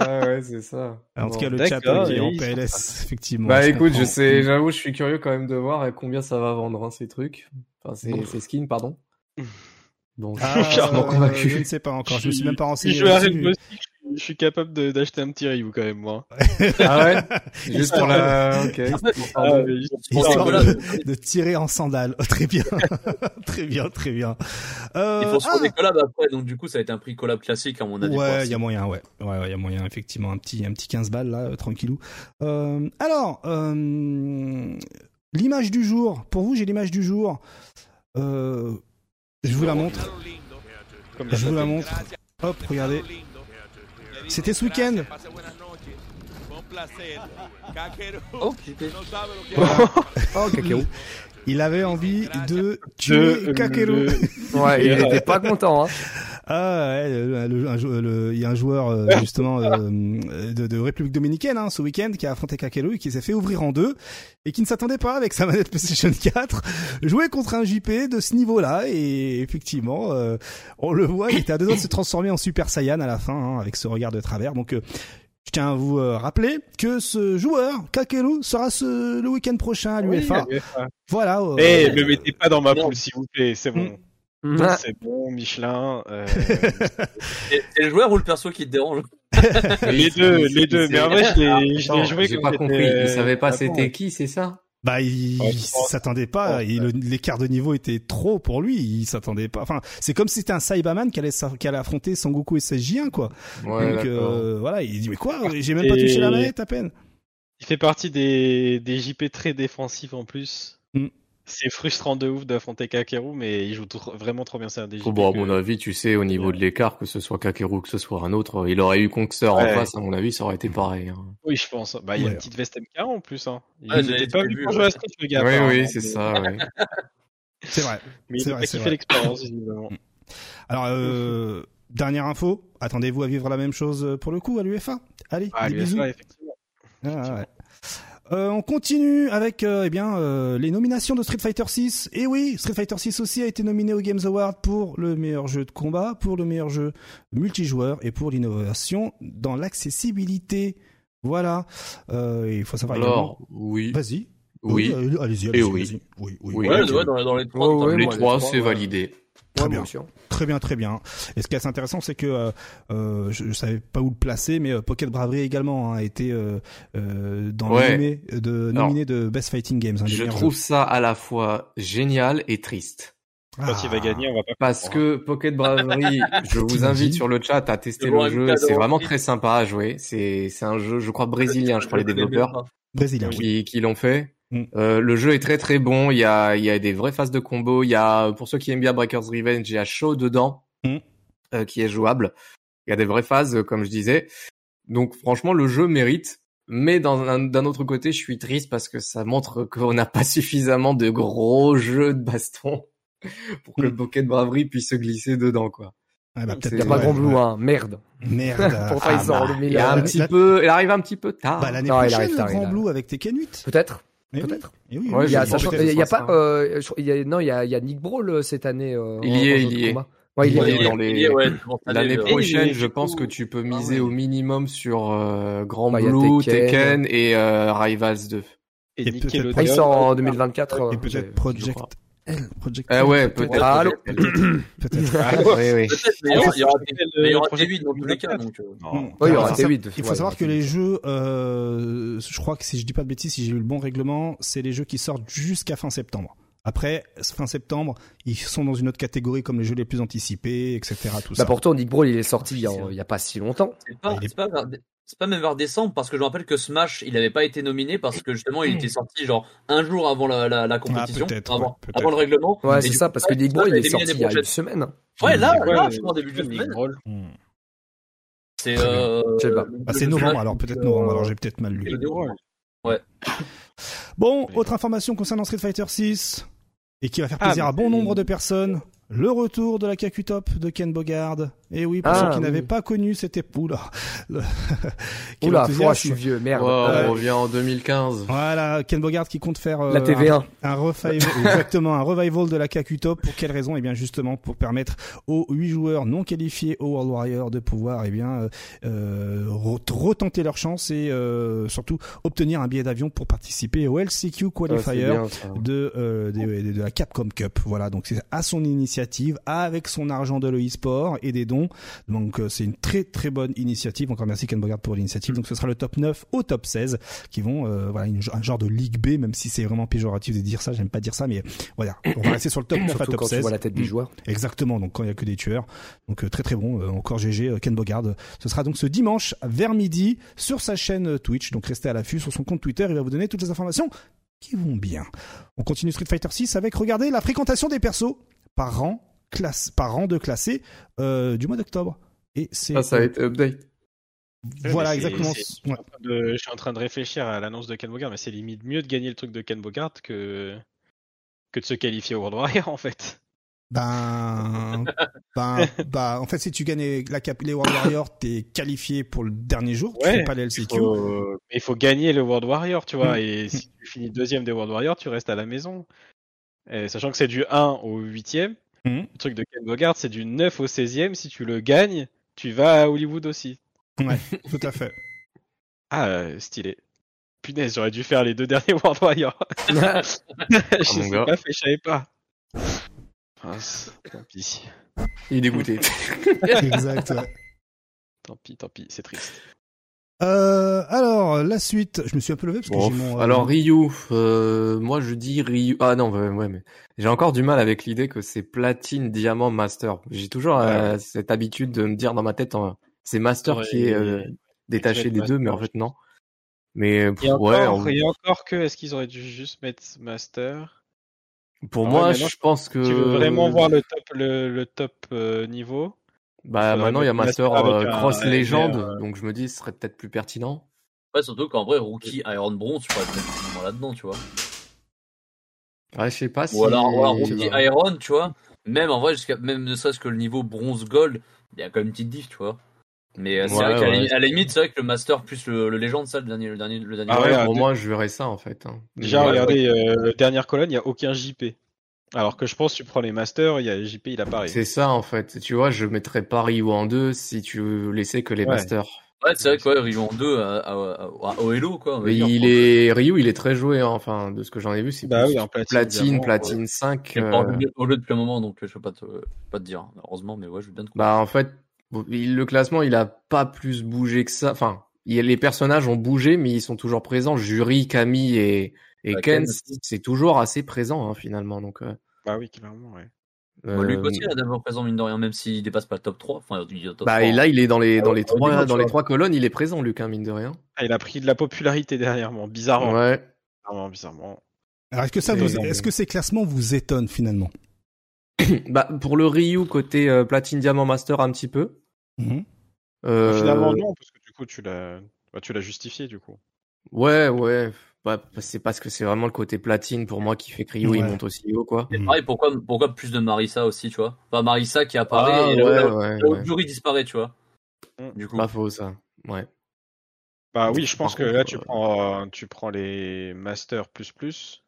Ah ouais, c'est ça. En tout Bon. cas, le chat qui est en oui, PLS, effectivement. Bah je écoute, je sais, j'avoue, je suis curieux quand même de voir à combien ça va vendre, hein, ces trucs. Enfin, ces, Bon. ces skins, pardon. Bon, je Ah, suis clairement euh, convaincu. Je ne sais pas encore, je me suis même pas Si renseigné. je je- suis capable d'acheter un petit Ryu quand même, moi. Ah ouais? Juste pour la... Ok. Ah, mais juste Histoire de tirer en sandales. Oh, très bien. très bien, très bien. Euh, il faut se faire ah, des collabs après, donc du coup, ça a été un prix collab classique à mon avis. Ouais, pour il y a moyen, ouais. Ouais, ouais, il y a moyen, effectivement. Un petit, un petit 15 balles, là, euh, tranquillou. Euh, alors, euh, l'image du jour. Pour vous, j'ai l'image du jour. Euh, je vous la montre. comme Je vous la montre. Hop, regardez. C'était ce week-end. Oh. Oh, Kakeru. Il avait envie de tuer Kakeru. Ouais, il était pas content, hein. Ah ouais, le- le- un jou- le- il y a un joueur euh, justement euh, de, de République Dominicaine hein, ce week-end qui a affronté Kakeru et qui s'est fait ouvrir en deux et qui ne s'attendait pas avec sa manette PlayStation 4 jouer contre un JP de ce niveau-là et effectivement euh, on le voit, il était à deux doigts de se transformer en Super Saiyan à la fin hein, avec ce regard de travers. Donc euh, je tiens à vous euh, rappeler que ce joueur Kakeru sera ce, le week-end prochain à l'UFA. Oui. Voilà. euh, Eh, me mettez pas dans ma Non. poule, s'il vous plaît, c'est bon. Ah. C'est bon, Michelin. euh, C'est c'est le joueur ou le perso qui te dérange les deux, les deux. Mais en vrai, je l'ai joué J'ai pas compris, il euh, savait pas c'était qui, c'est ça Bah, il, il s'attendait pas. L'écart de niveau était trop pour lui. Il s'attendait pas. Enfin, c'est comme si c'était un Saibaman qui allait, qui allait affronter Sangoku et SSJ1, quoi. Ouais, Donc, euh, voilà, il dit, mais quoi? J'ai même pas Et- touché la manette à peine. Il fait partie des, des JP très défensifs en plus. Mm. C'est frustrant de ouf d'affronter Kakeru, mais il joue tr- vraiment trop bien. C'est un des. Oh, bon, à que- mon avis, tu sais, au niveau de l'écart, que ce soit Kakeru, que ce soit un autre, il aurait eu Conquer en Ouais. face, à mon avis, ça aurait été pareil. hein. Oui, je pense. Bah, il y a Ouais. une petite veste MK en plus. Hein. Il était pas vu, pour jouer à Street, le gars. oui, oui, c'est mais- ça, ouais. C'est vrai. Mais il a kiffé l'expérience, visiblement. Alors, euh, dernière info. Attendez-vous à vivre la même chose pour le coup à l'UFA. Allez, Ah, des bisous. effectivement. Ah, ouais. Euh, on continue avec euh, eh bien euh, les nominations de Street Fighter 6. Et oui, Street Fighter 6 aussi a été nominé aux Games Awards pour le meilleur jeu de combat, pour le meilleur jeu multijoueur et pour l'innovation dans l'accessibilité. Voilà. Euh, il faut savoir Alors, oui, également- Vas-y. Oui, euh, allez-y, Et allez-y. oui. allez-y. Oui, oui. Oui. Ouais, ok. ouais, dans, dans les trois. Ouais, ouais, les moi, les trois, trois, c'est validé. Très bien. bien sûr. Très bien, très bien. Et ce qui est assez intéressant, c'est que euh, euh, je, je savais pas où le placer, mais euh, Pocket Bravery également hein, a été euh, euh, dans Ouais. le nommé de, Alors, nominé de Best Fighting Games. hein, Je trouve jeux. ça à la fois génial et triste. Quand il va Ah. gagner, on va pas Parce que Pocket Bravery, je vous invite sur le chat à tester Le jeu. C'est vraiment très sympa à jouer. C'est c'est un jeu, je crois brésilien, je crois les développeurs. Brésilien. oui. qui, qui l'ont fait. Mm. Euh, le jeu est très très bon. Il y a il y a des vraies phases de combo. Il y a pour ceux qui aiment bien Breakers Revenge, il y a Show dedans Mm. euh, qui est jouable. Il y a des vraies phases euh, comme je disais. Donc franchement le jeu mérite. Mais dans un- d'un autre côté, je suis triste parce que ça montre qu'on n'a pas suffisamment de gros jeux de baston pour que Mm. le Pocket Bravery puisse se glisser dedans quoi. Ah, bah, Il y a pas ouais, Grand Blue, ouais. hein. Merde. Merde. Pourtant, ils sont bah, en 2000. Il un petit la- peu, il arrive un petit peu tard. Bah, l'année Non, il prochaine, arrive le tard, il Grand. Blue avec Tekken 8. Peut-être. Eh oui. Peut-être. Eh oui, Il y a, pas, ça. euh, je- il y a, non, il y a, il y a Nick Brawl euh, cette année. euh, Il y est, il y est. Ouais, il y Il est. est dans les- ouais, L'année euh, prochaine, je pense que tu peux Ah miser ouais. au minimum sur euh, Grand Bah, Blue, Tekken. Tekken, et euh, Rivals 2. Et Et peut-être- Nickelodeon. Ah, il sort en 2024. euh, Et peut-être je Project. L. Project Ah ouais, peut-être. Ah, allô peut-être. Ah, Oui, oui. Peut-être, il y aura- il y aura des- le- mais il y aura le des 8 dans tous les cas. Donc, euh, Non. Il y aura faut T8. Il savoir que les T8. jeux, euh, je crois que si je dis pas de bêtises, si j'ai eu le bon règlement, c'est les jeux qui sortent jusqu'à fin septembre. Après, fin septembre, ils sont dans une autre catégorie comme les jeux les plus anticipés, etc. Tout ça. Bah pourtant, Nick Brawl, il est sorti il y a, pas si longtemps. c'est pas, est- c'est pas même vers décembre parce que je me rappelle que Smash, il avait pas été nominé parce que justement, il était sorti genre un jour avant la, la, la compétition. Ah, peut-être, avant, ouais, avant le règlement. Ouais, c'est ça, coup, parce que ouais, Nick Brawl, il est sorti il y a une semaine. Ouais, là, Ouais, là, ouais, je crois, début de semaine. Brawl. C'est, euh, Je sais pas. Ah, novembre, alors peut-être novembre, alors j'ai peut-être mal lu. le Brawl. Bon, autre information concernant Street Fighter 6 et qui va faire Ah, plaisir à bon nombre de personnes. Le retour de la Kaku Top de Ken Bogard. Et oui, pour Ah, ceux qui oui. n'avaient pas connu cette époque là. Quel Oula, fois, je suis vieux, merde. Ouais, Euh, on revient en 2015. Voilà, Ken Bogard qui compte faire euh, La TV1. un, un revival, exactement, un revival de la KQ Top. Pour quelle raison? Eh bien, justement, pour permettre aux huit joueurs non qualifiés au World Warrior de pouvoir, eh bien, euh, euh, re- retenter leur chance et euh, surtout obtenir un billet d'avion pour participer au LCQ Ah, Qualifier bien, ça. de, euh, de, de- de la Capcom Cup. Voilà, donc c'est à son initiative, avec son argent de l'e-sport et des dons. Donc euh, c'est une très très bonne initiative. Encore merci Ken Bogard pour l'initiative. Donc ce sera le top 9 au top 16 qui vont, euh, voilà, une- un genre de Ligue B, même si c'est vraiment péjoratif de dire ça, j'aime pas dire ça, mais voilà, on va rester sur le top 9 à top quand tu 16. vois la tête des Mm. joueurs. Exactement, donc quand il y a que des tueurs. Donc euh, très très bon, encore GG Ken Bogard. Ce sera donc ce dimanche vers midi sur sa chaîne Twitch. Donc restez à l'affût sur son compte Twitter, il va vous donner toutes les informations qui vont bien. On continue Street Fighter 6 avec regardez la fréquentation des persos par rang classe par rang de classé euh, du mois d'octobre. Et c'est Ça, ça a été update. voilà exactement. Ouais. Je suis en train de réfléchir à l'annonce de Ken Bogard, mais c'est limite mieux de gagner le truc de Ken Bogard que que de se qualifier au World Warrior en fait. Ben, ben, bah, en fait, si tu gagnes la cap les World Warriors, t'es qualifié pour le dernier jour. Tu Ouais. fais pas les LCQ. Faut- Mais il faut gagner le World Warrior, tu vois. Mm. Et si tu finis deuxième des World Warrior, tu restes à la maison. Et sachant que c'est du 1 au 8ème, Mhm. le truc de Ken Bogard, c'est du 9 au 16ème. Si tu le gagnes, tu vas à Hollywood aussi. Ouais, tout à fait. Ah, stylé. Punaise, j'aurais dû faire les deux derniers World Warrior. je mon sais pas fait, je savais pas. Mince, tant pis. Il est dégoûté. exact. ouais. Tant pis, tant pis, c'est triste. Euh, alors, la suite, je me suis un peu levé parce que j'ai mon. euh, alors Ryu, euh, moi je dis Ryu. Ah non, ouais, ouais, mais j'ai encore du mal avec l'idée que c'est platine, diamant, master. J'ai toujours euh, cette habitude de me dire dans ma tête, euh, c'est master Ouais, qui est euh, détaché des deux, mais en fait non. Mais pff, Et encore, ouais, en- et encore que, est-ce qu'ils auraient dû juste mettre Master? Pour Ah moi, je pense que Tu veux vraiment voir le top, le, le top euh, niveau? Bah maintenant il y a Master euh, Cross un Legend, LR, euh. donc je me dis ce serait peut-être plus pertinent. Ouais, surtout qu'en vrai, Rookie Iron Bronze, tu pourrais te mettre vraiment là-dedans, tu vois. Ouais, je sais pas si. Ou alors, ou alors je Rookie pas. Iron, tu vois. Même en vrai, jusqu'à même ne serait-ce que le niveau bronze gold, il y a quand même une petite diff, tu vois. Mais euh, c'est Ouais, vrai qu'à la ouais. limite, c'est vrai que le Master plus le, le Légende, ça, le dernier, le dernier, le dernier. Ah ouais, pour de- moi, je verrais ça en fait. hein. Déjà, Ouais, regardez, euh, dernière colonne, il n'y a aucun JP. Alors que je pense, tu prends les masters, il y a JP, il apparaît. C'est ça en fait. Tu vois, je mettrais pas Ryu en deux si tu laissais que les Ouais. masters. Ouais, c'est vrai que ouais, Ryu en 2 à, à, quoi. on va Mais dire. il est Ryu, il est très joué. hein. Enfin, de ce que j'en ai vu, c'est Bah oui, en platine, platine, platine 5. Il est euh, pas au jeu depuis un moment, donc je peux pas te, pas te dire, heureusement, mais ouais, je veux bien te Bah en fait, le classement, il a pas plus bougé que ça. Enfin, il a- les personnages ont bougé, mais ils sont toujours présents. Jury, Camille et, et Bah, Ken, c'est toujours assez présent hein, finalement. Donc, euh, Bah oui, clairement, ouais. Bon, Luc euh, aussi, il a d'abord présent, mine de rien, même s'il dépasse pas le top 3. Enfin, il est top bah 3. et là, il est dans les dans Ah, les au trois dans les trois colonnes, il est présent, Luc, hein, mine de rien. Ah, il a pris de la popularité dernièrement, bizarrement. Ouais. Bizarrement, bizarrement. Alors, est-ce que ça vous, est-ce que ces classements vous étonnent finalement? Bah pour le Ryu côté euh, platine, diamant, master, un petit peu. Mhm. Euh, Finalement, non, parce que du coup, tu l'as, bah, tu l'as justifié, du coup. Ouais, ouais. Bah, c'est parce que c'est vraiment le côté platine pour moi qui fait que Ryu il monte aussi haut, quoi. Et pareil, pourquoi, pourquoi plus de Marissa aussi, tu vois? Enfin, Marissa qui apparaît Ah, et le- ouais, le- ouais, le ouais. Jury disparaît, tu vois. Mm. Du coup. Pas faux ça. Ouais. Bah oui, je pense Par que contre, là, tu euh, prends, euh, tu prends les masters plus plus.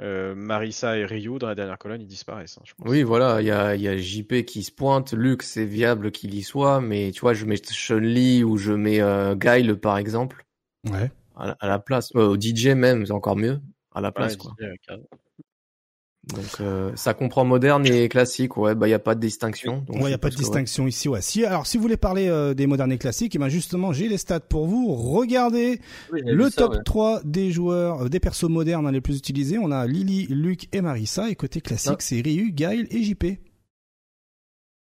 Euh, Marissa et Ryu dans la dernière colonne, ils disparaissent. hein, je pense. Oui, voilà, il y a, il y a JP qui se pointe, Luke, c'est viable qu'il y soit, mais tu vois, je mets Chun-Li ou je mets euh, Guile, par exemple, Ouais. À, la- à la place. Euh, au DJ même, c'est encore mieux, à la Ouais, place, quoi. DJ. Donc, euh, ça comprend moderne et classique, ouais, bah, il y a pas de distinction. donc Ouais, il n'y a pas de que, ouais. distinction ici. Ouais. Si, alors, si vous voulez parler euh, des modernes et classiques, et ben justement, j'ai les stats pour vous. Regardez Oui, le ça, top ouais. 3 3 des joueurs, euh, des persos modernes hein, les plus utilisés. On a Lily, Luke et Marissa. Et côté classique, Ah. c'est Ryu, Guile et JP.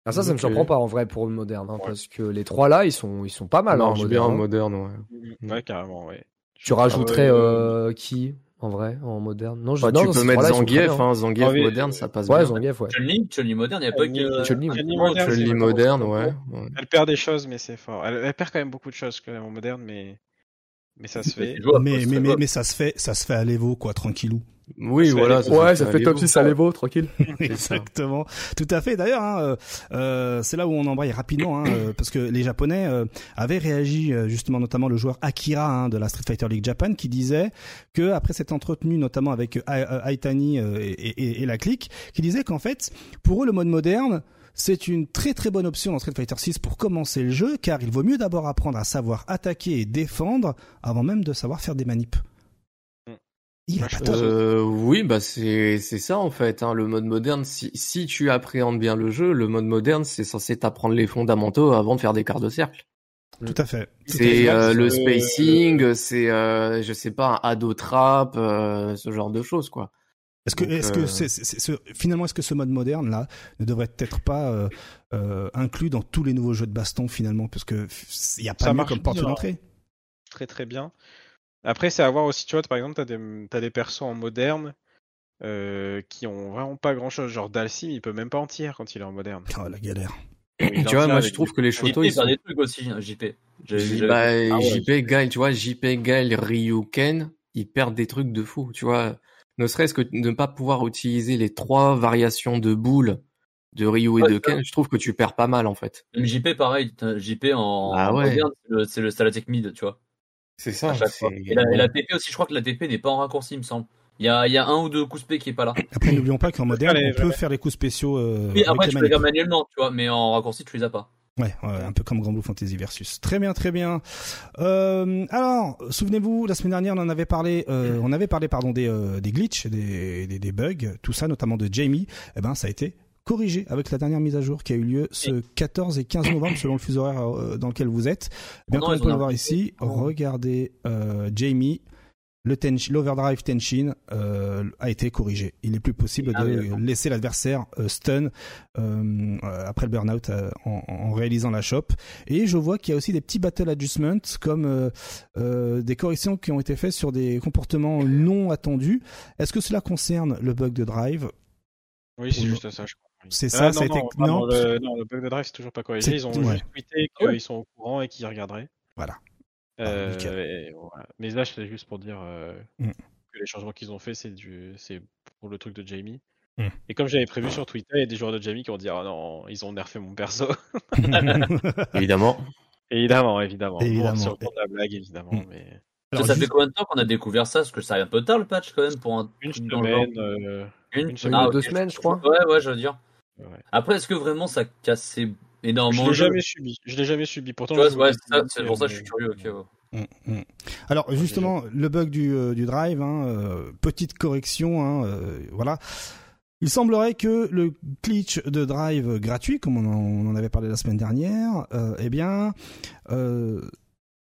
Ah, ça, ça me Ok. surprend pas en vrai pour le moderne, hein, parce que les trois là, ils sont, ils sont pas mal Ça hein, en bien en moderne. ouais. Ouais, carrément, ouais. Tu rajouterais Euh, euh, qui en vrai en moderne? Non, je Bah, non, tu peux mettre Zangief, bien. hein, Zangief Ah oui, moderne, ça passe Ouais, bien. Zangief, ouais. Chun-Li, Chun-Li moderne, il n'y a pas que. Chun-Li, moderne, moderne, ouais. trop ouais. Elle perd des choses, mais c'est fort. Elle, elle perd quand même beaucoup de choses quand même en moderne, mais mais ça se fait. Mais, mais, mais, mais ça se fait, ça se fait à l'Evo, quoi, tranquillou. Oui, Ça fait voilà. aller- Ouais, ça fait top beau. 6 à l'Evo, tranquille. ça. Exactement. Tout à fait. D'ailleurs, hein, euh, c'est là où on embraye rapidement, hein, euh, parce que les Japonais euh, avaient réagi, euh, justement, notamment le joueur Akira hein, de la Street Fighter League Japan, qui disait que après s'être entretenu, notamment avec euh, Aitani euh, et, et- et la clique, qui disait qu'en fait, pour eux, le mode moderne c'est une très très bonne option dans Street Fighter 6 pour commencer le jeu, car il vaut mieux d'abord apprendre à savoir attaquer et défendre avant même de savoir faire des manips. Mm. Il a je pas tort. Euh, oui, bah c'est c'est ça en fait. Hein, le mode moderne, si si tu appréhendes bien le jeu, le mode moderne, c'est censé t'apprendre les fondamentaux avant de faire des quarts de cercle. Tout à fait. C'est euh, le Euh, spacing, c'est euh, je sais pas un ado trap, euh, ce genre de choses quoi. Est-ce que, est-ce que euh, c'est, c'est- c'est- ce- finalement, est-ce que ce mode moderne là ne devrait peut-être pas euh, euh, inclus dans tous les nouveaux jeux de baston finalement, parce que il y a pas Ça mieux marche comme porte d'entrée. très très bien. Après, c'est à voir aussi, tu vois, par exemple, t'as des, t'as des persos en moderne euh, qui ont vraiment pas grand chose. Genre Dalsim, il peut même pas en tirer quand il est en moderne. Oh la galère. Tu vois, moi je trouve des- que les JP, shotos il ils sont des trucs aussi, hein, JP. J'ai- J- j'ai- bah, Ah ouais, JP Guile, tu vois, JP Guile, Ryu Ken, ils perdent des trucs de fou, tu vois. Ne serait-ce que de ne pas pouvoir utiliser les trois variations de boules de Ryu et Ouais, de. Ken, je trouve que tu perds pas mal en fait. Même JP, pareil, JP en, Ah ouais. moderne, c'est le- Stalatech mid, tu vois. C'est ça. Et la, et la TP aussi, je crois que la TP n'est pas en raccourci, il me semble. Il y a, il y a un ou deux coups spé qui est pas là. Après, n'oublions pas qu'en moderne, on peut faire les coups spéciaux. Euh, Oui, après, tu peux les faire manuellement, tu vois, mais en raccourci, tu les as pas. Ouais, ouais, un peu comme Grand Blue Fantasy Versus. Très bien, très bien. Euh, alors, souvenez-vous, la semaine dernière, on en avait parlé, euh, on avait parlé, pardon, des, euh, des glitches, des, des, des bugs, tout ça, notamment de Jamie. Eh ben, ça a été corrigé avec la dernière mise à jour qui a eu lieu ce 14 et 15 novembre selon le fuseau horaire dans lequel vous êtes. Bien non, comme ils on peut le voir ici, regardez Jamie. L'overdrive Tenshin euh, a été corrigé. Il n'est plus possible Ah de oui, laisser l'adversaire euh, stun euh, après le burn-out euh, en, en réalisant la chope. Et je vois qu'il y a aussi des petits battle adjustments comme euh, euh, des corrections qui ont été faites sur des comportements non attendus. Est-ce que cela concerne le bug de drive? Oui, c'est juste ça, je crois. oui. C'est Ah, ça, ça a non, été- non, non, non, le, non, le bug de drive, c'est toujours pas corrigé. Ils ont ouais. juste tweeté qu'ils sont au courant et qu'ils regarderaient. Voilà. Euh, Ah, et voilà. Mais là, c'est juste pour dire euh, Mm. que les changements qu'ils ont fait, c'est du, c'est pour le truc de Jamie. Mm. Et comme j'avais prévu sur Twitter, il y a des joueurs de Jamie qui vont dire ah non, ils ont nerfé mon perso. Évidemment. Évidemment, évidemment. Évidemment. Bon, sur le compte de la blague, évidemment. Mm. Mais Alors, ça juste- fait combien de temps qu'on a découvert ça? Parce que ça arrive un peu tard le patch quand même pour un une semaine. euh, Une, une semaine Ah, deux semaines, je crois. Ouais, ouais, je veux dire. Ouais. Après, est-ce que vraiment ça cassait Je énormément l'ai jeu jamais subi. Je l'ai jamais subi. Pourtant, ouais, c'est ça, beaucoup, c'est pour ça que je suis curieux. ouais. Mm, mm. Alors justement, le bug du, euh, du drive, hein, euh, petite correction, hein, euh, voilà. Il semblerait que le glitch de drive gratuit, comme on en, on en avait parlé la semaine dernière, euh, eh bien, euh,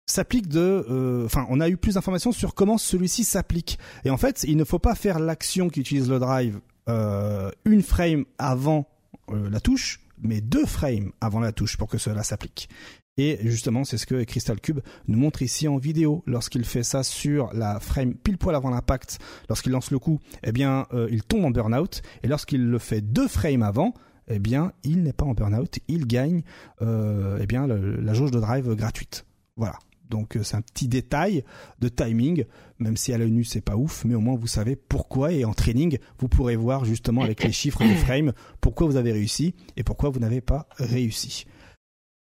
s'applique de. euh, Enfin, on a eu plus d'informations sur comment celui-ci s'applique. Et en fait, il ne faut pas faire l'action qui utilise le drive euh, une frame avant euh, la touche, mais deux frames avant la touche pour que cela s'applique. Et justement, c'est ce que Crystal Cube nous montre ici en vidéo. Lorsqu'il fait ça sur la frame pile poil avant l'impact, lorsqu'il lance le coup, eh bien, euh, il tombe en burn-out. Et lorsqu'il le fait deux frames avant, eh bien, il n'est pas en burn-out. Il gagne, euh, eh bien, la jauge de drive gratuite. Voilà. Donc, euh, c'est un petit détail de timing, même si à l'œil nu, c'est pas ouf, mais au moins vous savez pourquoi. Et en training, vous pourrez voir justement avec les chiffres des frames pourquoi vous avez réussi et pourquoi vous n'avez pas réussi.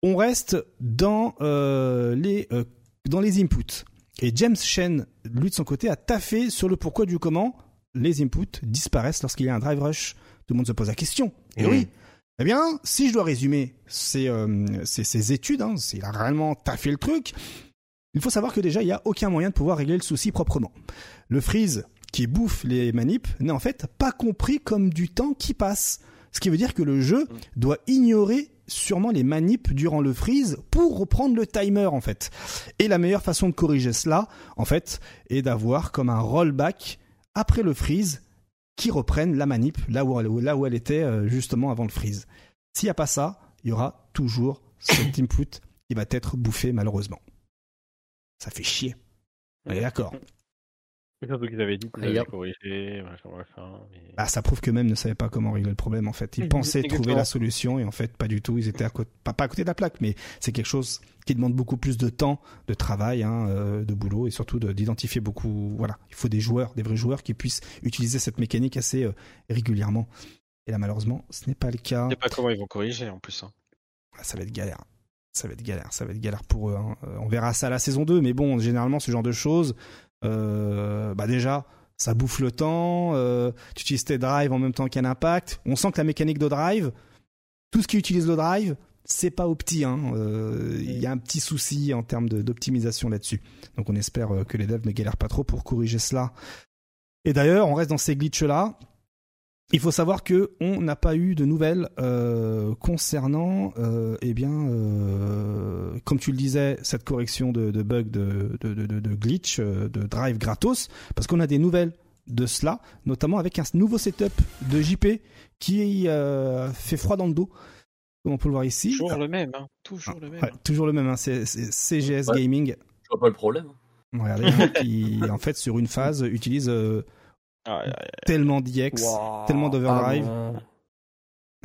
On reste dans euh, les euh, dans les inputs. Et James Shen, lui de son côté, a taffé sur le pourquoi du comment les inputs disparaissent lorsqu'il y a un drive rush. Tout le monde se pose la question. Et oui. Eh bien, si je dois résumer ces, euh, ces, ces études, hein, s'il a réellement taffé le truc, il faut savoir que déjà, il n'y a aucun moyen de pouvoir régler le souci proprement. Le freeze qui bouffe les manips n'est en fait pas compris comme du temps qui passe. Ce qui veut dire que le jeu doit ignorer sûrement les manips durant le freeze pour reprendre le timer en fait. Et la meilleure façon de corriger cela, en fait, est d'avoir comme un rollback après le freeze qui reprenne la manip là où elle, là où elle était euh, justement avant le freeze. S'il n'y a pas ça, il y aura toujours cet input qui va être bouffé malheureusement. Ça fait chier. On est d'accord. Surtout qu'ils avaient dit qu'ils avaient corrigé. Mais... Bah, ça prouve que même ne savaient pas comment régler le problème en fait. Ils pensaient trouver la solution et en fait pas du tout. Ils étaient à côté, pas, pas à côté de la plaque, mais c'est quelque chose qui demande beaucoup plus de temps, de travail, hein, euh, de boulot et surtout de- d'identifier beaucoup. Voilà, il faut des joueurs, des vrais joueurs qui puissent utiliser cette mécanique assez euh, régulièrement. Et là malheureusement, ce n'est pas le cas. Je sais pas comment ils vont corriger en plus. hein. Ah, ça va être galère. Ça va être galère, ça va être galère pour eux. hein. Euh, On verra ça à la saison 2, mais bon, généralement, ce genre de choses, euh, bah déjà, ça bouffe le temps, euh, tu utilises tes drives en même temps qu'un impact. On sent que la mécanique de drive, tout ce qui utilise le drive, c'est pas opti. hein. Il y a un petit souci en termes d'optimisation là-dessus. Donc on espère que les devs ne galèrent pas trop pour corriger cela. Et d'ailleurs, on reste dans ces glitches-là. Il faut savoir que on n'a pas eu de nouvelles euh, concernant, euh, eh bien, euh, comme tu le disais, cette correction de, de bug de, de, de, de- de glitch, de drive gratos, parce qu'on a des nouvelles de cela, notamment avec un nouveau setup de JP qui euh, fait froid dans le dos, comme on peut le voir ici. Toujours Ah, le même, hein. toujours le même. ouais, toujours le même, hein, c'est c'est CGS Ouais. Gaming. Je vois pas le problème. Regardez, hein, qui en fait sur une phase utilise euh, Ah, ah, ah. tellement d'IX. Wow. tellement d'overdrive. Ah.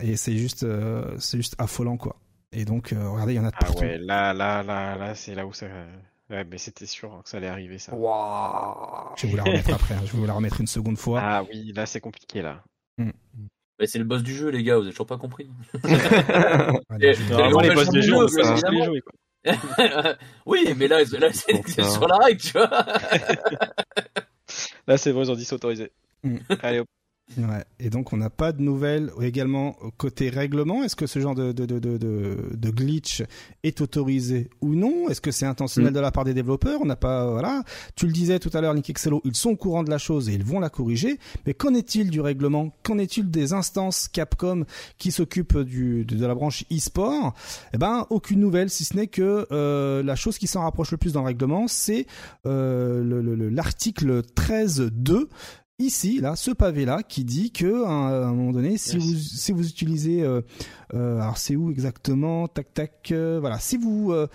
Et c'est juste, euh, c'est juste affolant, quoi. Et donc, euh, regardez, il y en a de Ah partout. ouais, là, là, là, là, c'est là où ça. Ouais, mais c'était sûr que ça allait arriver ça. Wow. Je vais vous la remettre après. hein. Je vais vous la remettre une seconde fois. Ah oui, là c'est compliqué là. Mais c'est le boss du jeu, les gars, vous avez toujours pas compris. Et- Normalement, les boss on jeu, évidemment. les jouer quoi. oui, mais là, là c'est sur la règle, tu vois. Là c'est bon, ils ont dit c'est autorisé. Mm. Allez, hop. Ouais. Et donc, on n'a pas de nouvelles également côté règlement. Est-ce que ce genre de, de, de, de, glitch est autorisé ou non? Est-ce que c'est intentionnel Mm. de la part des développeurs? On n'a pas, voilà. Tu le disais tout à l'heure, Nick Excello, ils sont au courant de la chose et ils vont la corriger. Mais qu'en est-il du règlement? Qu'en est-il des instances Capcom qui s'occupent du, de, la branche e-sport? Eh ben, aucune nouvelle, si ce n'est que euh, la chose qui s'en rapproche le plus dans le règlement, c'est euh, le- le- le- l'article 13.2 ici, là, ce pavé-là, qui dit que à un, à un moment donné, si Yes. vous si vous utilisez, euh, euh, alors c'est où exactement, tac tac, euh, voilà, si vous euh,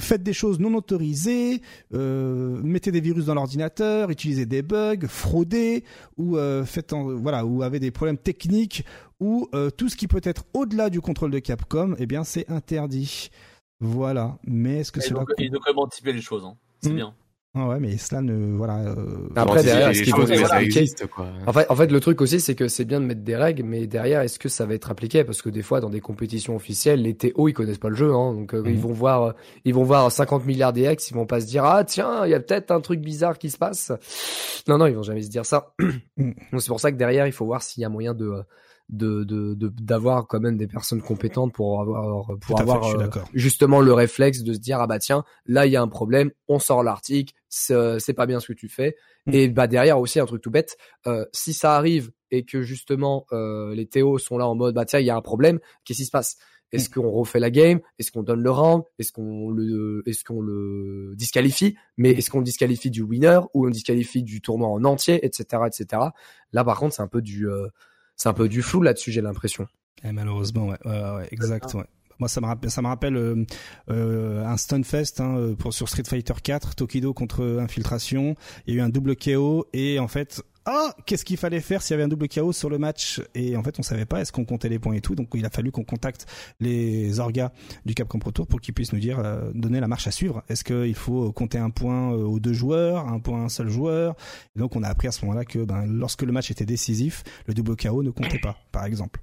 faites des choses non autorisées, euh, mettez des virus dans l'ordinateur, utilisez des bugs, fraudez ou euh, faites en- voilà ou avez des problèmes techniques ou euh, tout ce qui peut être au-delà du contrôle de Capcom, eh bien c'est interdit. Voilà. Mais est-ce que ont, ils ont quand même anticipé les choses. Hein. C'est Mm. bien. Ouais, mais cela ne voilà. euh, Après, derrière, ce qu'il faut existe, quoi. En fait, en fait, le truc aussi, c'est que c'est bien de mettre des règles, mais derrière, est-ce que ça va être appliqué? Parce que des fois, dans des compétitions officielles, les TO, ils connaissent pas le jeu, hein, donc euh, Mhm. ils vont voir, euh, ils vont voir 50 milliards DX, ils vont pas se dire ah tiens, il y a peut-être un truc bizarre qui se passe. Non, non, ils vont jamais se dire ça. Mhm. donc c'est pour ça que derrière, il faut voir s'il y a moyen de de de de- d'avoir quand même des personnes compétentes pour avoir pour fait, avoir euh, justement le réflexe de se dire ah bah tiens là il y a un problème on sort l'article c'est pas bien ce que tu fais Mm. et bah derrière aussi un truc tout bête euh, si ça arrive et que justement euh, les Théos sont là en mode bah tiens il y a un problème qu'est-ce qui se passe? Est-ce qu'on refait la game? Est-ce qu'on donne le round Est-ce qu'on le, est-ce qu'on le disqualifie? Mais est-ce qu'on le disqualifie du winner ou on disqualifie du tournoi en entier, etc., etc. Là, par contre, c'est un peu du, euh, c'est un peu du flou là-dessus, j'ai l'impression. Eh, malheureusement, ouais, ouais, ouais, ouais, exact, ouais. Moi, ça me rappelle, ça me rappelle euh, euh, un Stunfest hein, euh, pour sur Street Fighter 4, Tokido contre Infiltration. Il y a eu un double KO et en fait, ah, qu'est-ce qu'il fallait faire s'il y avait un double KO sur le match? Et en fait, on savait pas est-ce qu'on comptait les points et tout. Donc, il a fallu qu'on contacte les orgas du Capcom Pro Tour pour qu'ils puissent nous dire, donner la marche à suivre. Est-ce qu'il faut compter un point aux deux joueurs, un point à un seul joueur? Donc, on a appris à ce moment-là que, ben, lorsque le match était décisif, le double KO ne comptait pas, par exemple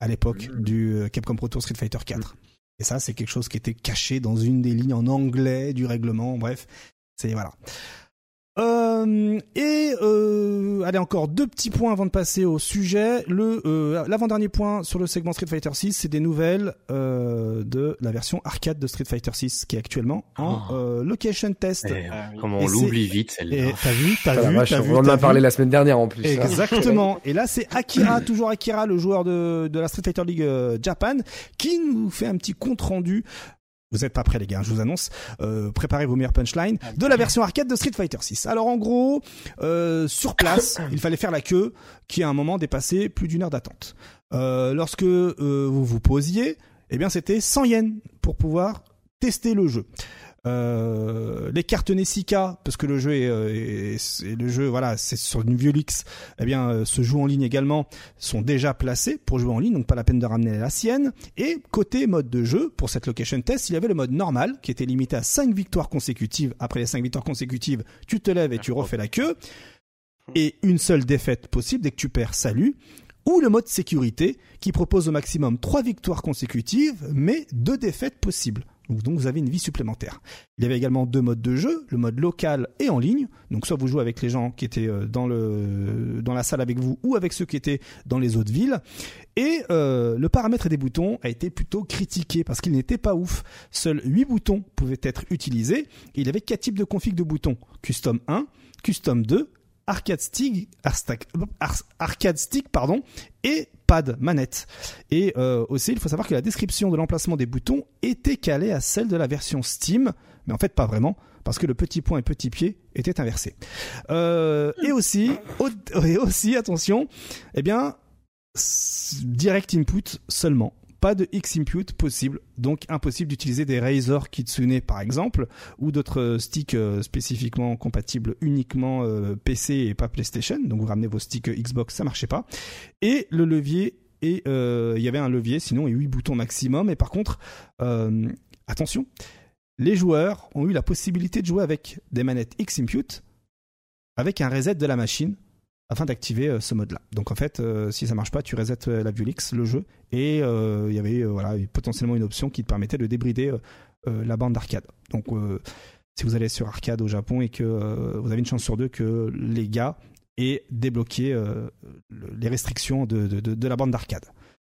à l'époque Mm. du euh, Capcom Pro Tour Street Fighter 4. Et ça, c'est quelque chose qui était caché dans une des lignes en anglais du règlement. Bref, c'est voilà. Euh, et euh, allez encore deux petits points avant de passer au sujet. Le euh, l'avant-dernier point sur le segment Street Fighter 6, c'est des nouvelles euh, de la version arcade de Street Fighter 6 qui est actuellement en Oh. euh, location test. Eh, Ah. Comment on l'oublie vite, celle-là. t'as vu, t'as Ah vu, vache, vu, on en a parlé la semaine dernière en plus. hein. Exactement. Et là, c'est Akira, toujours Akira, le joueur de, de la Street Fighter League euh, Japan, qui nous fait un petit compte rendu. Vous êtes pas prêts les gars, je vous annonce. Euh, préparez vos meilleures punchlines de la version arcade de Street Fighter 6. Alors en gros, euh, sur place, il fallait faire la queue, qui à un moment dépassait plus d'une heure d'attente. Euh, lorsque vous vous posiez, eh bien c'était 100 yens pour pouvoir tester le jeu. Euh, les cartes Nessica, parce que le jeu est, euh, le jeu voilà, c'est sur une Violix, eh bien euh, se joue en ligne également, sont déjà placés pour jouer en ligne, donc pas la peine de ramener la sienne. Et côté mode de jeu, pour cette location test, il y avait le mode normal qui était limité à 5 victoires consécutives. Après les 5 victoires consécutives, tu te lèves et tu refais la queue. Et une seule défaite possible dès que tu perds, salut. Ou le mode sécurité qui propose au maximum 3 victoires consécutives, mais 2 défaites possibles. Donc, vous avez une vie supplémentaire. Il y avait également deux modes de jeu, le mode local et en ligne. Donc soit vous jouez avec les gens qui étaient euh, dans la salle avec vous ou avec ceux qui étaient dans les autres villes. Et euh, le paramètre des boutons a été plutôt critiqué parce qu'il n'était pas ouf. Seuls 8 boutons pouvaient être utilisés. Et il y avait quatre types de config de boutons. Custom 1, Custom 2, Arcade Stick, Arcade Stick pardon, et pad manette. Et euh, aussi, il faut savoir que la description de l'emplacement des boutons était calée à celle de la version Steam, mais en fait pas vraiment, parce que le petit point et petit pied étaient inversés. Euh, et aussi, au- et aussi, attention, eh bien, direct input seulement. Pas de X-input possible, donc impossible d'utiliser des Razer Kitsune par exemple, ou d'autres euh, sticks euh, spécifiquement compatibles uniquement euh, PC et pas PlayStation. Donc vous ramenez vos sticks Xbox, ça marchait pas. Et le levier et il y avait un levier, sinon a 8 boutons maximum. Et par contre, attention, les joueurs ont eu la possibilité de jouer avec des manettes X-input avec un reset de la machine afin d'activer euh, ce mode-là. Donc en fait, euh, si ça marche pas, tu resets euh, la Violix, le jeu, et il y avait voilà potentiellement une option qui te permettait de débrider la bande d'arcade. Donc si vous allez sur arcade au Japon et que vous avez une chance sur deux que les gars aient débloqué le- les restrictions de, de, de- de la bande d'arcade.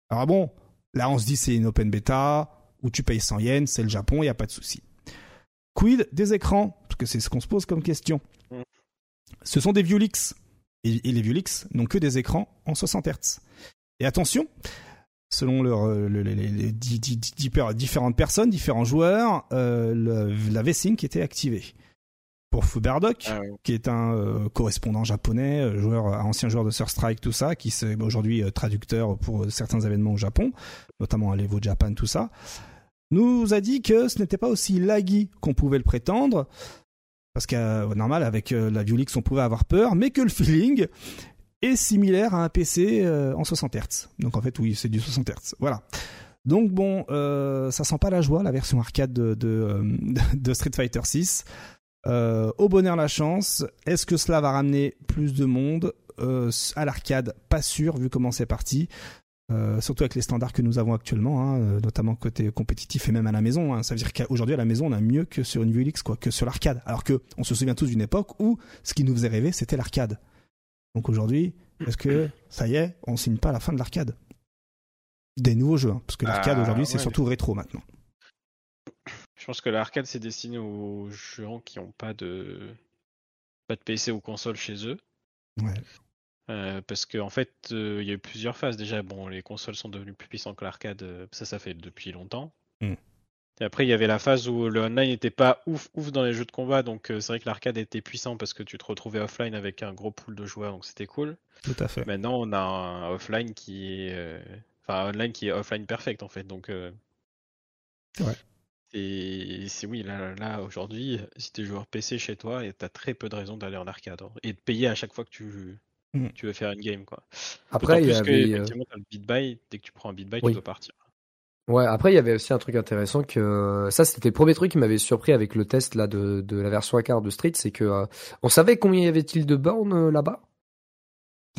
Alors bon, là on se dit c'est une open beta où tu payes 100 yens, c'est le Japon, il n'y a pas de souci. Quid des écrans? Parce que c'est ce qu'on se pose comme question. Mm. Ce sont des Violix. Et, et les Violix n'ont que des écrans en 60 Hz. Et attention, selon euh, le- les, les- les di- di- di- diffé- différentes personnes, différents joueurs, euh, le- la V-Sync était activée. Pour Fuberdoc, Ah oui. qui est un euh, correspondant japonais, joueur, ancien joueur de Sur Strike, tout ça, qui est aujourd'hui euh, traducteur pour certains événements au Japon, notamment à l'Evo Japan, tout ça, nous a dit que ce n'était pas aussi laggy qu'on pouvait le prétendre, parce que normal avec euh, la Violix on pouvait avoir peur, mais que le feeling est similaire à un PC euh, en 60 Hz. Donc en fait oui c'est du 60 Hz. Voilà. Donc bon, euh, ça sent pas la joie la version arcade de, Street Fighter 6. Euh, au bonheur la chance, est-ce que cela va ramener plus de monde? À l'arcade Pas sûr vu comment c'est parti. Euh, surtout avec les standards que nous avons actuellement, hein, euh, notamment côté compétitif et même à la maison. Hein. Ça veut dire qu'aujourd'hui à la maison on a mieux que sur une VLX, quoi, que sur l'arcade. Alors que on se souvient tous d'une époque où ce qui nous faisait rêver c'était l'arcade. Donc aujourd'hui, est-ce que ça y est, on signe pas la fin de l'arcade? Des nouveaux jeux, hein, parce que l'arcade Ah, aujourd'hui c'est ouais, surtout rétro maintenant. Je pense que l'arcade c'est destiné aux gens qui n'ont pas de pas de PC ou console chez eux. Ouais. Euh, parce qu'en en fait, euh, il y a eu plusieurs phases. Déjà, bon, les consoles sont devenues plus puissantes que l'arcade. euh, ça, ça fait depuis longtemps. Mm. Et après, il y avait la phase où le online n'était pas ouf, ouf dans les jeux de combat. Donc, c'est vrai que l'arcade était puissant parce que tu te retrouvais offline avec un gros pool de joueurs. Donc, c'était cool. Tout à fait. Maintenant, on a un offline qui est, enfin, un online qui est offline perfect en fait. Donc, Ouais. et c'est oui, là, là aujourd'hui, si tu es joueur PC chez toi, et t'as très peu de raisons d'aller en arcade hein, et de payer à chaque fois que tu, Mm. tu veux faire une game quoi. Après, il y avait, euh, le beat buy. Dès que tu prends un beat Oui. tu dois partir. Ouais, après il y avait aussi un truc intéressant que ça c'était le premier truc qui m'avait surpris avec le test là de, de la version arcade de Street, c'est que euh, on savait combien y avait-il de bornes euh, là-bas?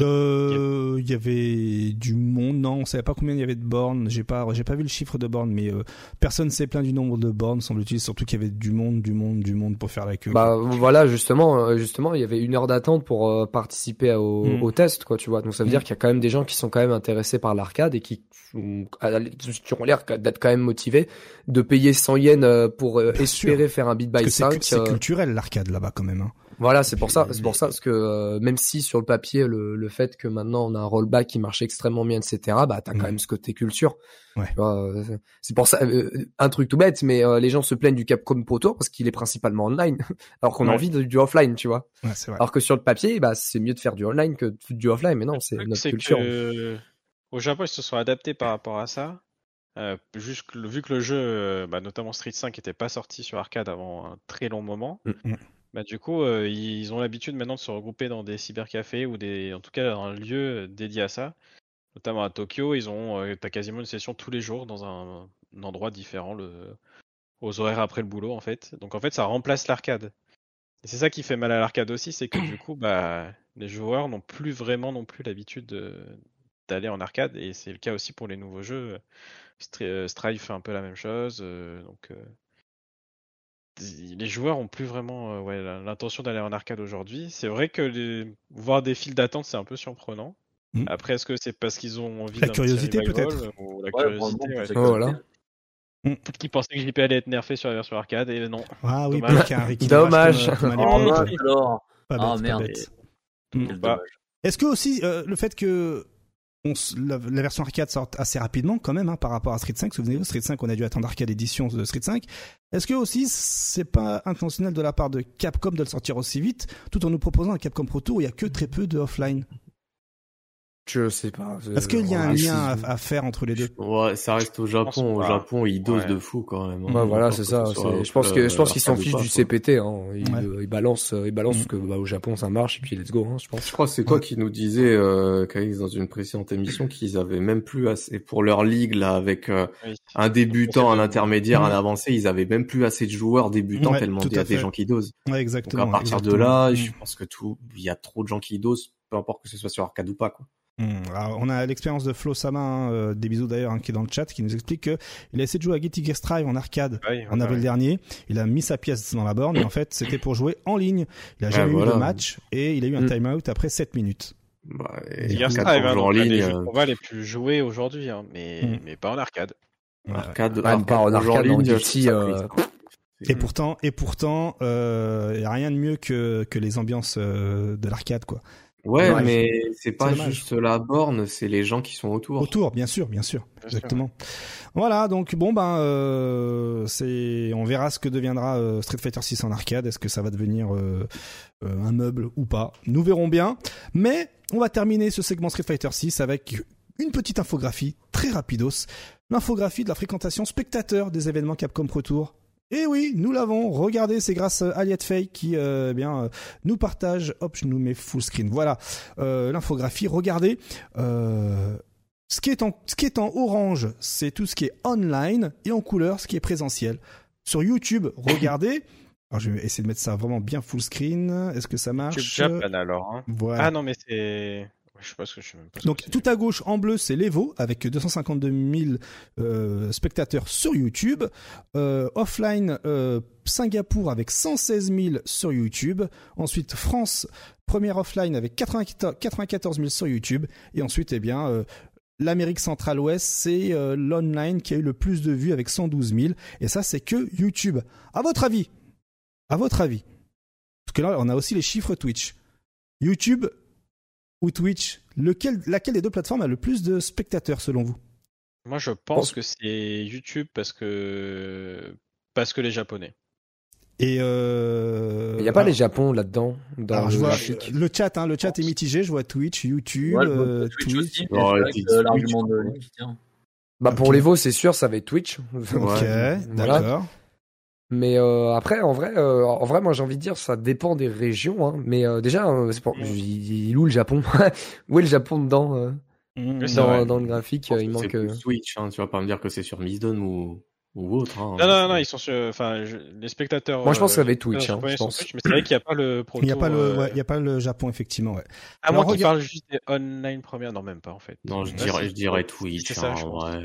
Euh, Il y avait du monde, non, on savait pas combien il y avait de bornes. J'ai pas, j'ai pas vu le chiffre de bornes, mais euh, personne s'est plaint du nombre de bornes, semble-t-il. Surtout qu'il y avait du monde, du monde, du monde pour faire la queue. Bah voilà justement, euh, justement il y avait une heure d'attente pour euh, participer au, Mm. au test quoi, tu vois. Donc ça veut Mm. dire qu'il y a quand même des gens qui sont quand même intéressés par l'arcade et qui, ont l'air d'être quand même motivés de payer 100 yens euh, pour espérer faire un beat Parce by c'est 5. cu- c'est culturel l'arcade là-bas quand même. Hein. Voilà, c'est pour ça, c'est pour ça parce que euh, même si sur le papier le, le fait que maintenant on a un rollback qui marche extrêmement bien, etc. Bah t'as Mm. quand même ce côté culture. Ouais. Euh, c'est pour ça euh, un truc tout bête, mais euh, les gens se plaignent du Capcom Pro Tour parce qu'il est principalement online, alors qu'on a envie de, du offline, tu vois. Ouais, c'est vrai. Alors que sur le papier, bah c'est mieux de faire du online que de- du offline, mais non, c'est notre culture. que au Japon, ils se sont adaptés par rapport à ça. Euh, vu que le jeu, bah, notamment Street 5, était pas sorti sur arcade avant un très long moment, Mm. Mm. Bah, du coup, euh, ils ont l'habitude maintenant de se regrouper dans des cybercafés ou des, en tout cas, dans un lieu dédié à ça. Notamment à Tokyo, ils ont, euh, quasiment une session tous les jours dans un, endroit différent, aux horaires après le boulot, en fait. Donc, en fait, ça remplace l'arcade. Et c'est ça qui fait mal à l'arcade aussi, c'est que du coup, bah, les joueurs n'ont plus vraiment non plus l'habitude de- d'aller en arcade, et c'est le cas aussi pour les nouveaux jeux. Stri- euh, Strife fait un peu la même chose, donc les joueurs ont plus vraiment euh, ouais, l'intention d'aller en arcade aujourd'hui. C'est vrai que les... voir des files d'attente, c'est un peu surprenant. Mm. Après, est-ce que c'est parce qu'ils ont envie La curiosité, peut-être. ou la Ouais, curiosité, ouais. Oh, voilà. curiosité. Peut-être qu'ils pensaient que JP allait être nerfé sur la version arcade, et non. Ah oui, Dommage. un rééquilibrage Dommage. comme, euh, comme Oh, l'époque. mince, alors. Pas bête, pas merde. Bah, dommage. Est-ce que aussi euh, le fait que la, version arcade sorte assez rapidement quand même hein, par rapport à Street 5, souvenez-vous Street 5 on a dû attendre arcade édition de Street 5. Est-ce que aussi c'est pas intentionnel de la part de Capcom de le sortir aussi vite tout en nous proposant un Capcom Pro Tour où il y a que très peu de offline? Je sais pas. je- Est-ce qu'il y a un lien à, faire entre les deux? Ouais, ça reste au Japon. Au. Japon, ils dosent Ouais. de fou quand même. hein. Ouais, voilà, c'est que ça. ce Je pense que euh, je pense qu'ils s'en arcade ou fichent du. CPT. Hein. Ils, Ouais. euh, ils balancent, euh, ils balancent Mm. parce que bah, au Japon ça marche et puis let's go. Hein, je pense. Je crois que c'est toi qui nous disais, euh, Kaïs, dans une précédente émission, qu'ils avaient même plus assez pour leur ligue là avec euh, oui. un débutant, un intermédiaire, un Mm. avancé. Ils avaient même plus assez de joueurs débutants Ouais, tellement il y a des gens qui dosent. Ouais, Donc exactement. à partir de là, je pense que tout, il y a trop de gens qui dosent, peu importe que ce soit sur arcade ou pas quoi. Hmm, alors, on a l'expérience de Flo Sama, hein, euh, des bisous d'ailleurs, hein, qui est dans le chat, qui nous explique que il a essayé de jouer à Getty Gear Strive en arcade Ouais, en ouais, avril ouais. dernier. Il a mis sa pièce dans la borne et en fait c'était pour jouer en ligne. Il a Ouais, jamais eu voilà. de match et il a eu un Mm. time-out après 7 minutes. Bah, et Gear Strive, hein, jouer en des ligne, jeux de euh, combat les plus joués aujourd'hui, hein, mais, Mm. mais pas en arcade. Ouais. arcade, arcade pas en jouer arcade, en euh. Et pourtant, et pourtant, il y a rien de mieux que que les ambiances euh, de l'arcade quoi. Ouais, mais c'est pas juste la borne, c'est les gens qui sont autour. Autour, bien sûr, bien sûr, Bien sûr. exactement. Voilà, donc bon ben, euh, c'est, on verra ce que deviendra euh, Street Fighter 6 en arcade. Est-ce que ça va devenir euh, euh, un meuble ou pas? Nous verrons bien. Mais on va terminer ce segment Street Fighter 6 avec une petite infographie très rapidos, l'infographie de la fréquentation spectateur des événements Capcom Pro Tour. Et oui, nous l'avons. Regardez, c'est grâce à Aliette Fake qui, euh, eh bien, euh, nous partage. Hop, je nous mets full screen. Voilà euh, l'infographie. Regardez. Euh, ce qui est en ce qui est en orange, c'est tout ce qui est online et en couleur, ce qui est présentiel. Sur YouTube, regardez, Alors je vais essayer de mettre ça vraiment bien full screen. Est-ce que ça marche? YouTube Japan alors. Hein. Voilà. Ah non, mais c'est. Je sais pas ce que je sais même pas. ce Donc c'est. tout à gauche en bleu c'est l'Evo avec 252 000 euh, spectateurs sur YouTube. Euh, offline euh, Singapour avec 116 000 sur YouTube. Ensuite France première offline avec 94 94 000 sur YouTube. Et ensuite eh bien L'Amérique centrale-ouest, c'est euh, l'online qui a eu le plus de vues avec 112 000. Et ça, c'est que YouTube. À votre avis? À votre avis? Parce que là, on a aussi les chiffres Twitch. YouTube ou Twitch lequel, Laquelle des deux plateformes a le plus de spectateurs selon vous? Moi, je pense que c'est YouTube parce que parce que les Japonais. Et euh... Il n'y a pas alors- les Japon là-dedans dans alors, le je vois graphique? le chat, hein, le chat est mitigé. Je vois Twitch, YouTube, Ouais, euh, Twitch l'argument de. Bah pour les veaux, c'est sûr, ça va être Twitch. Ok, Voilà. d'accord. Mais euh, après, en vrai, euh, en vrai, moi j'ai envie de dire, ça dépend des régions. Hein. Mais euh, déjà, euh, c'est pour... il, il est où le Japon Où est le Japon dedans euh, Mmh. c'est dans, le graphique euh, Il que c'est manque. euh, Switch, hein. tu vas pas me dire que c'est sur Misdon ou, ou autre. Hein. Non, non, non, ils sont sur. Enfin, je- les spectateurs. Moi, je pense que ça va être Twitch, hein, je pense. Twitch, mais c'est vrai qu'il n'y a pas le proto. Il n'y a pas le, euh, ouais, il y a pas le Japon effectivement. Ouais. À moins qu'ils parlent juste des online premières. Non, même pas en fait. Non, je dirais, c'est- je dirais Twitch. C'est ça, hein, en pense. vrai.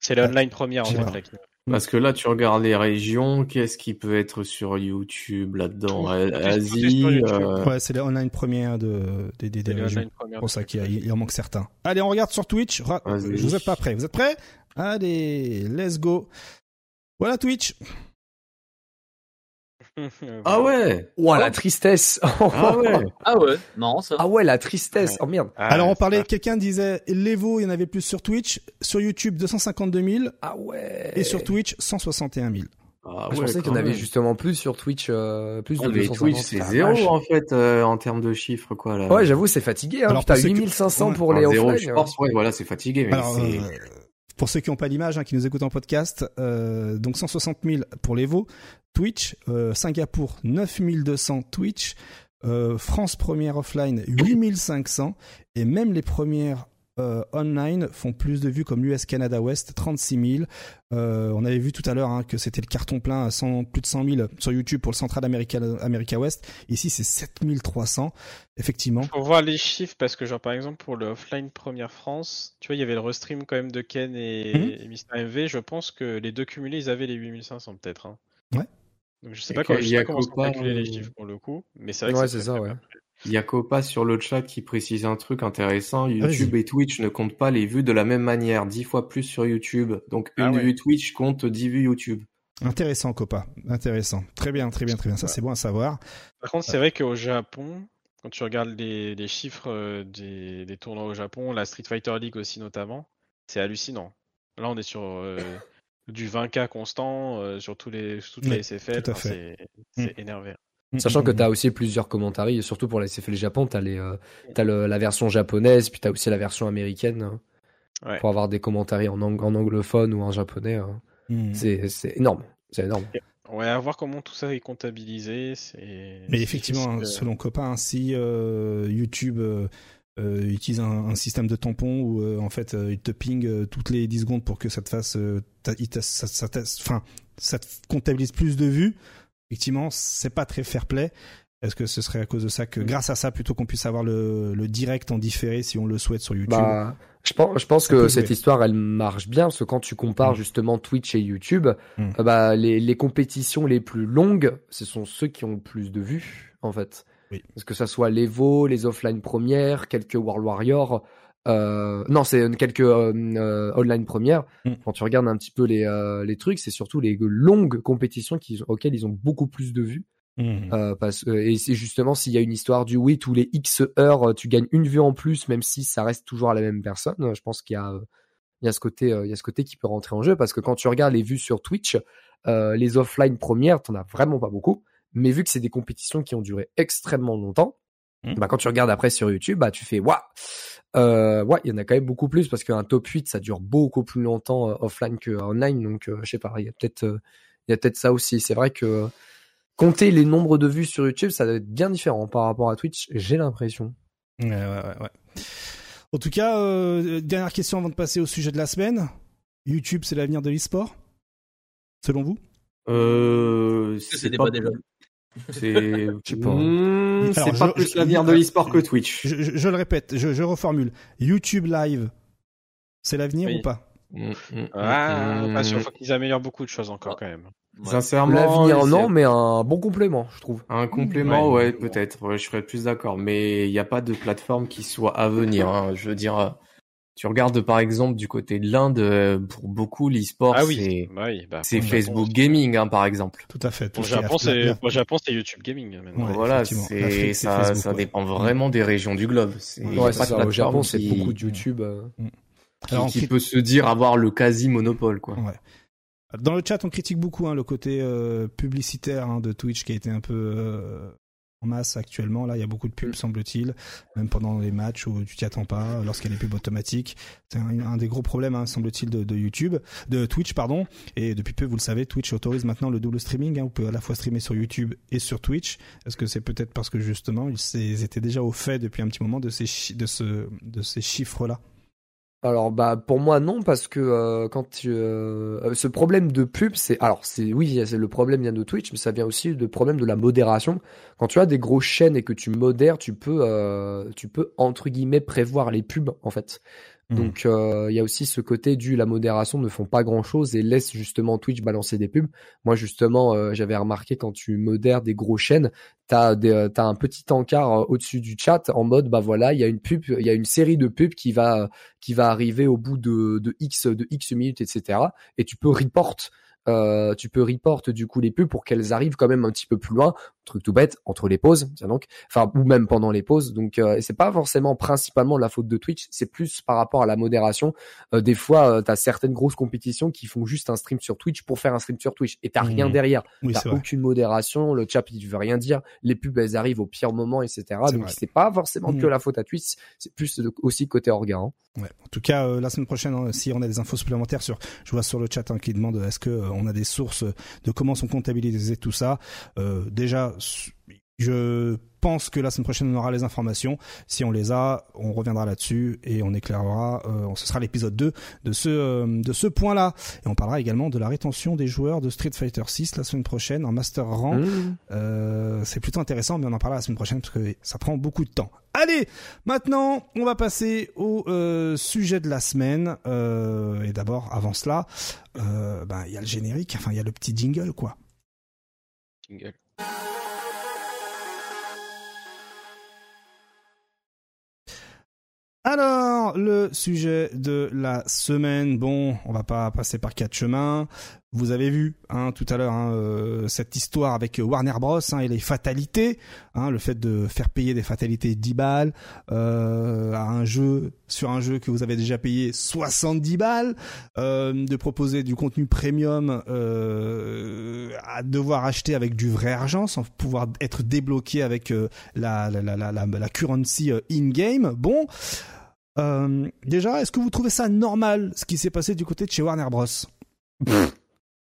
C'est les online premières en fait. Parce que là, tu regardes les régions, qu'est-ce qui peut être sur YouTube là-dedans? A- Asie, euh, Ouais, c'est les online premières de, des, des, des régions. pour ça qu'il a- il en manque certains. Allez, on regarde sur Twitch. Ra- Vas-y. Vous êtes pas prêts Vous êtes prêts? Allez, let's go. Voilà Twitch. Ah ouais Ouah, la tristesse Ah ouais Ah ouais, marrant ça. Ah ouais, la tristesse Oh merde Ah, Alors on parlait, quelqu'un disait l'Evo, il y en avait plus sur Twitch, sur YouTube 252 000 Ah ouais et sur Twitch 161 000. Ah Je ouais, pensais qu'il y en avait justement plus sur Twitch, euh, plus de Ah, mais 250. Twitch, c'est Ah, zéro vache. en fait euh, en termes de chiffres quoi là. Ouais, j'avoue, c'est fatigué. Hein. Alors, Putain, pour ceux qui- 8500 Ouais. pour les zéro, je pense, ouais, voilà, c'est fatigué, mais Alors, c'est. euh, pour ceux qui n'ont pas l'image, hein, qui nous écoutent en podcast, euh, donc 160 000 pour l'Evo, Twitch, euh, Singapour 9200 Twitch, euh, France première offline 8500 et même les premières euh, online font plus de vues comme l'US Canada West 36 000. Euh, on avait vu tout à l'heure hein, que c'était le carton plein à 100, plus de 100 000 sur YouTube pour le Central America, America West. Ici c'est 7300 effectivement. Faut voir les chiffres parce que genre par exemple pour le offline première France, tu vois il y avait le restream quand même de Ken et, et Mr MV. Je pense que les deux cumulés ils avaient les 8500 peut-être. Hein. Ouais. Donc je sais Et pas, quand comment, je sais pas comment sont Copa, calculés les euh, chiffres pour le coup, mais c'est vrai que Ouais, c'est c'est ça, ouais. Il y a Copa sur le chat qui précise un truc intéressant. YouTube et Twitch ne comptent pas les vues de la même manière. 10 fois plus sur YouTube. Donc une Ah ouais. vue Twitch compte 10 vues YouTube. Intéressant Copa, intéressant. Très bien, très bien, très bien. Ça c'est bon à savoir. Par contre, c'est vrai qu'au Japon, quand tu regardes les, les chiffres euh, des, des tournois au Japon, la Street Fighter League aussi notamment, c'est hallucinant. Là, on est sur euh, du 20K constant euh, sur tous les, toutes Oui, les SFL. tout à Enfin, fait. c'est c'est énervé. Sachant que Mm, tu as aussi plusieurs commentaires, et surtout pour la SFL Japon, tu as, les, euh, le- la version japonaise, puis tu as aussi la version américaine. hein, Ouais. Pour avoir des commentaires en, ang- en anglophone ou en japonais. hein. mm. C'est énorme. C'est énorme. Ouais, à voir comment tout ça est comptabilisé. Mais effectivement, hein, selon Copain, si euh, YouTube euh, utilise un, un système de tampon où euh, en fait euh, il te ping euh, toutes les 10 secondes pour que ça te fasse, euh, ta- ça, ça te comptabilise plus de vues. Effectivement, c'est pas très fair play. Est-ce que ce serait à cause de ça que, grâce à ça, plutôt qu'on puisse avoir le, le direct en différé si on le souhaite sur YouTube Bah, je pense, je pense que jouer. cette histoire, elle marche bien, parce que quand tu compares Mm. justement Twitch et YouTube, Mm. euh, bah, les, les compétitions les plus longues, ce sont ceux qui ont le plus de vues, en fait. Oui. Parce que ça soit les VO, les offline premières, quelques World Warrior, euh, non, c'est quelques euh, euh, online premières. Mm. Quand tu regardes un petit peu les, euh, les trucs, c'est surtout les longues compétitions qui, auxquelles ils ont beaucoup plus de vues. Mm. Parce, et c'est justement s'il y a une histoire du oui, tous les X heures, tu gagnes une vue en plus, même si ça reste toujours à la même personne. Je pense qu'il y a, il y a ce côté, il y a ce côté qui peut rentrer en jeu parce que quand tu regardes les vues sur Twitch, les offline premières, t'en as vraiment pas beaucoup. Mais vu que c'est des compétitions qui ont duré extrêmement longtemps, Mhm. bah quand tu regardes après sur YouTube, bah tu fais waouh, euh, ouais, il y en a quand même beaucoup plus parce qu'un top 8 ça dure beaucoup plus longtemps euh, offline que online. Donc euh, je sais pas, il y a peut-être, euh, il y a peut-être ça aussi. C'est vrai que compter les nombres de vues sur YouTube, ça doit être bien différent par rapport à Twitch, j'ai l'impression. Ouais, ouais, ouais, ouais. En tout cas, euh, dernière question avant de passer au sujet de la semaine. YouTube, c'est l'avenir de l'e-sport Selon vous? Euh, c'est pas déjà C'est Je sais pas. Mmh, plus l'avenir de l'e-sport que Twitch. Je, je- je le répète, je, je reformule. YouTube Live, c'est l'avenir Oui. ou pas? Mmh, mmh, Ah, mmh, pas sûr, faut qu'ils améliorent beaucoup de choses encore quand même. Ouais. Sincèrement, L'avenir, non, mais un bon complément, je trouve. Un complément, Ouais. ouais, peut-être. Ouais, je serais plus d'accord. Mais il n'y a pas de plateforme qui soit à venir. hein. Je veux dire, euh, tu regardes par exemple du côté de l'Inde, euh, pour beaucoup, l'e-sport, Ah oui, c'est oui, bah, Facebook Japon, Gaming, hein, par exemple. Tout à fait. tout est Japon, c'est la- pour le Japon, c'est YouTube Gaming. Ouais. voilà, c'est ça, Facebook, ça ouais. dépend vraiment des régions du globe. C'est- Ouais, ça. Au Japon, c'est qui- beaucoup de YouTube. euh. qui, Alors, on qui crit- peut se dire avoir le quasi monopole, quoi. Ouais. Dans le chat, on critique beaucoup hein, le côté euh, publicitaire hein, de Twitch qui a été un peu euh, en masse actuellement. Là, il y a beaucoup de pubs, semble-t-il, même pendant les matchs où tu t'y attends pas, lorsqu'il y a des pubs automatiques. C'est un, un des gros problèmes, hein, semble-t-il, de, de YouTube, de Twitch, pardon. Et depuis peu, vous le savez, Twitch autorise maintenant le double streaming. Hein, vous pouvez à la fois streamer sur YouTube et sur Twitch. Est-ce que c'est peut-être parce que justement, ils, étaient déjà au fait depuis un petit moment de ces, chi- de ce, de ces chiffres-là? Alors bah pour moi non parce que euh, quand tu, euh, euh, ce problème de pub c'est alors c'est oui c'est le problème vient de Twitch mais ça vient aussi du problème de la modération. Quand tu as des grosses chaînes et que tu modères tu peux tu peux entre guillemets prévoir les pubs en fait Mhm. donc euh, il y a aussi ce côté du la modération ne font pas grand chose et laisse justement Twitch balancer des pubs moi justement euh, j'avais remarqué quand tu modères des grosses chaînes t'as des, euh, t'as un petit encart euh, au-dessus du chat en mode bah voilà il y a une pub il y a une série de pubs qui va qui va arriver au bout de, de x de x minutes etc et tu peux report euh, tu peux report du coup les pubs pour qu'elles arrivent quand même un petit peu plus loin truc tout bête entre les pauses tiens donc enfin ou même pendant les pauses donc euh, c'est pas forcément principalement la faute de Twitch c'est plus par rapport à la modération Euh, des fois tu as certaines grosses compétitions qui font juste un stream sur Twitch pour faire un stream sur Twitch et t'as rien Mhm. derrière Oui, T'as vrai. aucune modération, le chat il veut rien dire, les pubs elles arrivent au pire moment, etc. Donc c'est pas forcément Mhm. que la faute à Twitch, c'est plus aussi côté orga. hein. Ouais. En tout cas, euh, la semaine prochaine, hein, si on a des infos supplémentaires sur, je vois sur le chat hein, qui demande euh, est-ce que euh, on a des sources de comment sont comptabilisés tout ça. Euh, déjà, je pense que la semaine prochaine on aura les informations. Si on les a, on reviendra là-dessus et on éclairera. Euh, ce sera l'épisode 2 de ce euh, de ce point-là. Et on parlera également de la rétention des joueurs de Street Fighter 6 la semaine prochaine en Master Rang. Mhm. Euh, c'est plutôt intéressant, mais on en parlera la semaine prochaine parce que ça prend beaucoup de temps. Allez, maintenant, on va passer au euh, sujet de la semaine. Euh, et d'abord, avant cela, euh, ben, il y a le générique, enfin, il y a le petit jingle, quoi. Jingle. Alors, le sujet de la semaine, bon, on va pas passer par quatre chemins. Vous avez vu hein, tout à l'heure hein, euh, cette histoire avec Warner Bros hein, et les fatalités, le fait de faire payer des fatalités 10 balles euh, à un jeu sur un jeu que vous avez déjà payé 70 balles, euh, de proposer du contenu premium à devoir acheter avec du vrai argent sans pouvoir être débloqué avec la, la, currency in-game. Bon, déjà, est-ce que vous trouvez ça normal ce qui s'est passé du côté de chez Warner Bros?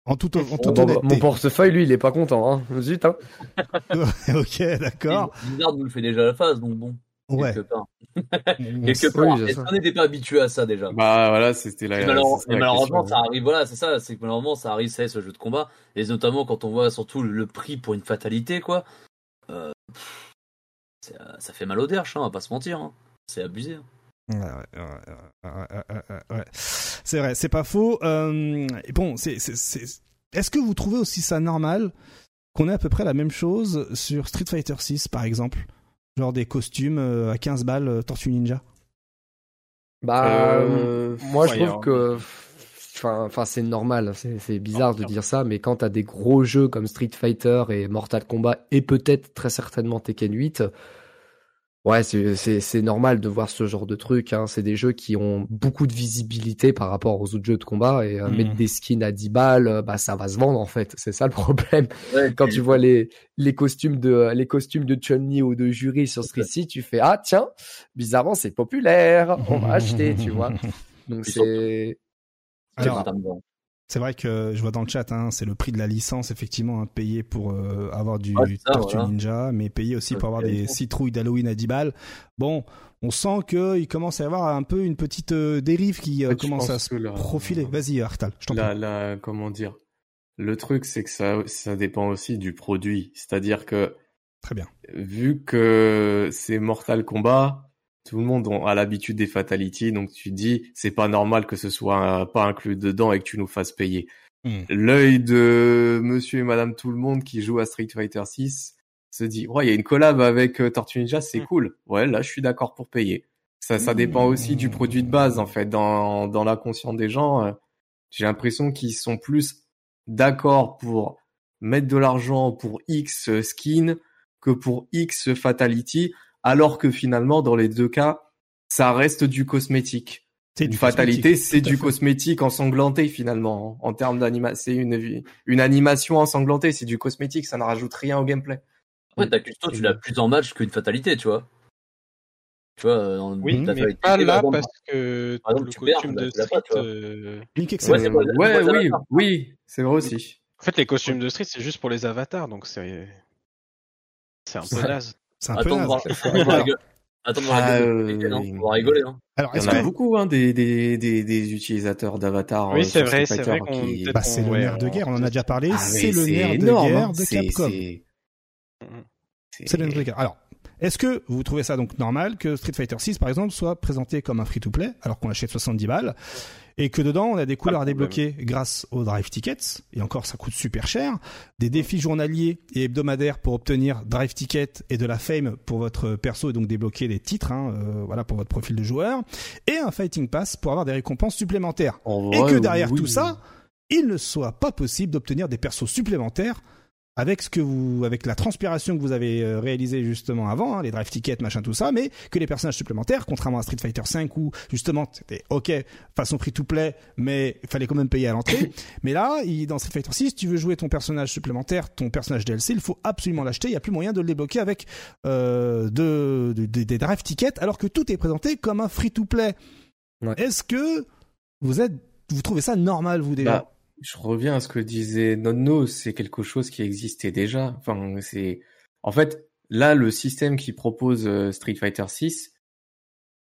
En toute, en toute Bon, honnêteté. mon portefeuille lui il est pas content. Hein. Zut, hein. ok, d'accord. Blizzard nous le fait déjà à la phase, donc bon. Ouais. Quelque part. On Quelque part. Est-ce qu'on n'était pas habitué à ça déjà Bah voilà, c'était la. Et, malheure- c'est ça et la malheureusement, question. ça arrive. Voilà, c'est ça. C'est que malheureusement, ça arrive, c'est ce jeu de combat. Et notamment quand on voit surtout le, le prix pour une fatalité, quoi. Euh, euh, ça fait mal au derche, hein, on va pas se mentir. hein. C'est abusé. hein. Ouais, ouais, ouais. C'est vrai, c'est pas faux. Euh, et bon, c'est, c'est, c'est- est-ce que vous trouvez aussi ça normal qu'on ait à peu près la même chose sur Street Fighter 6 par exemple? Genre des costumes euh, à 15 balles euh, Tortue Ninja? Bah Euh, moi je trouve alors, que enfin c'est normal, c'est c'est bizarre de dire ça mais quand t'as des gros jeux comme Street Fighter et Mortal Kombat et peut-être très certainement Tekken 8 Ouais, c'est c'est c'est normal de voir ce genre de truc. Hein. C'est des jeux qui ont beaucoup de visibilité par rapport aux autres jeux de combat et euh, mettre des skins à 10 balles, euh, bah ça va se vendre en fait. C'est ça le problème. Ouais, Quand tu vois les les costumes de les costumes de Chun-Li ou de Jury sur Street 6, tu fais ah tiens, bizarrement c'est populaire, on va acheter, tu vois. Donc c'est Alors, C'est vrai que je vois dans le chat, hein, c'est le prix de la licence effectivement hein, payé pour euh, avoir du Ouais, ça, Tortue voilà. Ninja, mais payé aussi pour avoir des citrouilles d'Halloween à 10 balles. Bon, on sent que il commence à y avoir un peu une petite euh, dérive qui euh, commence à se la- profiler. Vas-y, Artal, je t'en la, prie. la, comment dire? Le truc, c'est que ça, ça dépend aussi du produit. C'est-à-dire que, Très bien. vu que c'est Mortal Kombat, tout le monde a l'habitude des fatalities, donc tu dis, c'est pas normal que ce soit euh, pas inclus dedans et que tu nous fasses payer. Hmm. L'œil de monsieur et madame tout le monde qui joue à Street Fighter 6 se dit, ouais, il y a une collab avec euh, Tortue Ninja, c'est Mm. cool. Ouais, là, je suis d'accord pour payer. Ça, ça dépend aussi du produit de base, en fait. Dans, dans l'inconscient des gens, euh, j'ai l'impression qu'ils sont plus d'accord pour mettre de l'argent pour X skin que pour X fatality, alors que finalement, dans les deux cas, ça reste du cosmétique. C'est Une du fatalité, cosmétique, c'est du fait. cosmétique ensanglanté finalement. En termes d'animation, c'est une, une animation ensanglantée, c'est du cosmétique, ça ne rajoute rien au gameplay. Ouais, ta custo, tu l'as plus en match qu'une fatalité, tu vois. Tu vois, euh, dans Oui, mais fatalité, pas par là exemple, parce que par exemple, le perds, costume bah, de tu l'as street. pas, euh, Ouais, oui, Avatar. oui, c'est vrai aussi. En fait, les costumes de street, c'est juste pour les avatars, donc c'est c'est un peu naze. C'est un peu Attends de Attends de voir Ah, la euh, vidéo, hein. On va rigoler, hein. alors, Il y est-ce en a que beaucoup, hein, des, des, des, des utilisateurs d'avatar. Oui, euh, c'est vrai, c'est vrai qui- bah, c'est le nerf de guerre, on en a déjà parlé, Ah, c'est le nerf de guerre hein, de c'est- Capcom. c'est-. C'est le nerf de guerre. Alors, est-ce que vous trouvez ça donc normal que Street Fighter 6 par exemple soit présenté comme un free-to-play alors qu'on achète 70 balles et que dedans on a des couleurs à débloquer grâce aux drive tickets et encore ça coûte super cher, des défis journaliers et hebdomadaires pour obtenir drive ticket et de la fame pour votre perso et donc débloquer des titres hein, euh, voilà pour votre profil de joueur et un fighting pass pour avoir des récompenses supplémentaires en et que derrière oui. tout ça, il ne soit pas possible d'obtenir des persos supplémentaires avec ce que vous, avec la transpiration que vous avez euh, réalisée justement avant, hein, les drive tickets, machin, tout ça, mais que les personnages supplémentaires, contrairement à Street Fighter 5 où justement c'était ok façon free to play, mais il fallait quand même payer à l'entrée. mais là, il- dans Street Fighter 6, tu veux jouer ton personnage supplémentaire, ton personnage DLC, il faut absolument l'acheter. Il y a plus moyen de le débloquer avec euh, de, de- de- des drive tickets, alors que tout est présenté comme un free to play. Ouais. Est-ce que vous êtes, vous trouvez ça normal vous déjà? Bah, je reviens à ce que disait Nonno, c'est quelque chose qui existait déjà. Enfin, c'est en fait là le système qui propose euh, Street Fighter 6,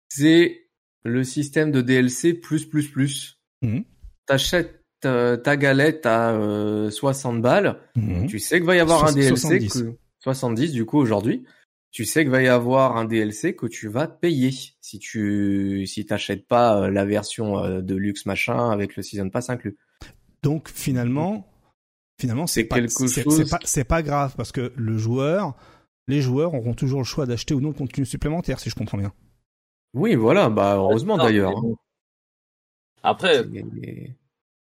c'est le système de DLC plus plus plus. Mhm. T'achètes ta, ta galette à euh, 60 balles, Mhm. tu sais qu'il va y avoir un DLC 70. que 70 du coup aujourd'hui. Tu sais qu'il va y avoir un DLC que tu vas payer si tu si t'achètes pas euh, la version euh, de luxe machin avec le season pass inclus. Donc finalement, finalement c'est pas, chose- pas, grave parce que le joueur, les joueurs auront toujours le choix d'acheter ou non le contenu supplémentaire si je comprends bien. Oui, voilà, bah heureusement Non, d'ailleurs. hein. bon. Après, C'est-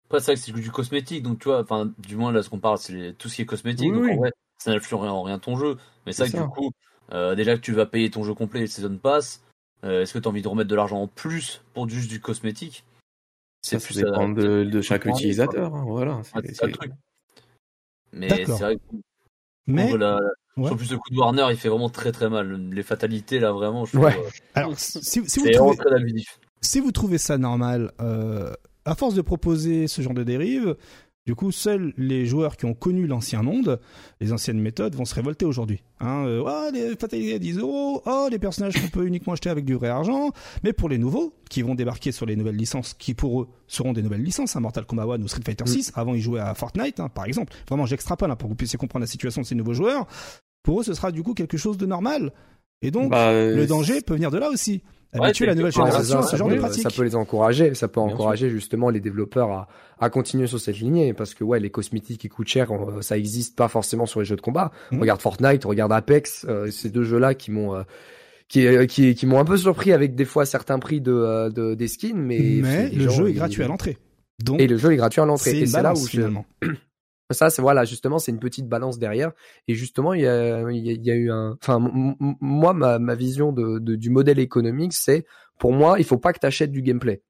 après c'est vrai que c'est du cosmétique, donc tu vois, enfin, du moins là, ce qu'on parle, c'est tout ce qui est cosmétique, Oui, donc oui. en vrai, ça n'influe en rien ton jeu. Mais C'est ça, que ça. du coup, euh, déjà que tu vas payer ton jeu complet et le season pass, euh, est-ce que tu as envie de remettre de l'argent en plus pour juste du cosmétique? Ça, ça plus, dépend de, de chaque utilisateur. hein, voilà. C'est- c'est ça le c'est- truc. Mais c'est vrai que Mais la, la- Ouais. en plus le coup de Warner, il fait vraiment très très mal. Les fatalités là, vraiment, je trouve, Ouais. euh, alors si, si vous c'est trouvez, très si vous trouvez ça normal, euh, à force de proposer ce genre de dérive, du coup, seuls les joueurs qui ont connu l'ancien monde, les anciennes méthodes, vont se révolter aujourd'hui. Hein, euh, Ah, les fatalités à 10 euros, oh, les personnages qu'on peut uniquement acheter avec du vrai argent. Mais pour les nouveaux, qui vont débarquer sur les nouvelles licences, qui pour eux seront des nouvelles licences, hein, Mortal Kombat 1 ou Street Fighter 6, avant ils jouaient à Fortnite, hein, par exemple. Vraiment, j'extrapole hein, pour que vous puissiez comprendre la situation de ces nouveaux joueurs. Pour eux, ce sera du coup quelque chose de normal. Et donc, Bah, le euh, danger peut venir de là aussi. Ouais, Habituer la nouvelle génération à ça, ce genre de peut- pratique. ça peut les encourager, ça peut Bien encourager justement les développeurs à, à continuer sur cette lignée parce que ouais, les cosmétiques qui coûtent cher, euh, ça existe pas forcément sur les jeux de combat. Mhm. Regarde Fortnite, regarde Apex, euh, ces deux jeux-là qui m'ont euh, qui, euh, qui, qui m'ont un peu surpris avec des fois certains prix de, euh, de des skins, mais, Mais le gens, jeu est ils- gratuit à l'entrée. Donc, Et le jeu est gratuit à l'entrée. c'est Et c'est là où je, finalement. ça, c'est voilà, justement, c'est une petite balance derrière. Et justement, il y a, il y a, il y a eu un. Enfin, moi, ma, ma vision de, de- du modèle économique, c'est pour moi, il faut pas que tu achètes du gameplay.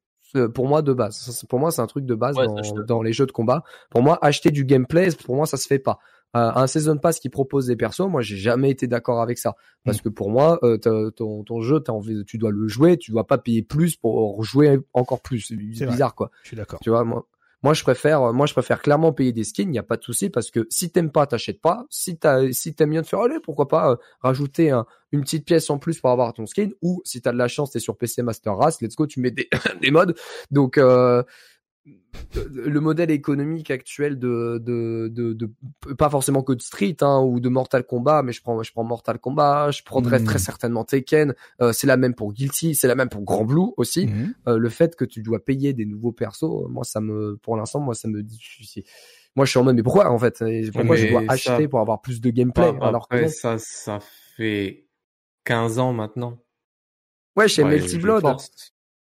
Pour moi, de base. Pour moi, c'est un truc de base Ouais, dans, dans les jeux de combat. Pour moi, acheter du gameplay, pour moi, ça se fait pas. Euh, un season pass qui propose des persos, moi, j'ai jamais été d'accord avec ça. Parce que pour moi, euh, t'as- ton, ton jeu, as envie, tu dois le jouer, tu dois pas payer plus pour jouer encore plus. C'est vrai. bizarre, quoi. Je suis d'accord. Tu vois, moi, moi je préfère, moi je préfère clairement payer des skins. Il n'y a pas de souci parce que si t'aimes pas, t'achètes pas. Si t'as, si t'aimes bien te faire, allez, pourquoi pas euh, rajouter un- une petite pièce en plus pour avoir ton skin. Ou si t'as de la chance, t'es sur PC Master Race, let's go, tu mets des, des mods. Donc, euh, le modèle économique actuel de, de, de, de pas forcément que de Street hein, ou de Mortal Kombat, mais je prends je prends Mortal Kombat, je prendrais Mhm. très certainement Tekken. euh, c'est la même pour Guilty, c'est la même pour Grand Blue aussi. Mhm. Euh, le fait que tu dois payer des nouveaux persos, euh, moi ça me, pour l'instant, moi ça me dit, je- moi je suis en mode mais pourquoi en fait Pourquoi je Mais dois ça- acheter pour avoir plus de gameplay Après, alors que non. ça, ça fait 15 ans maintenant. ouais chez Ouais, Melty je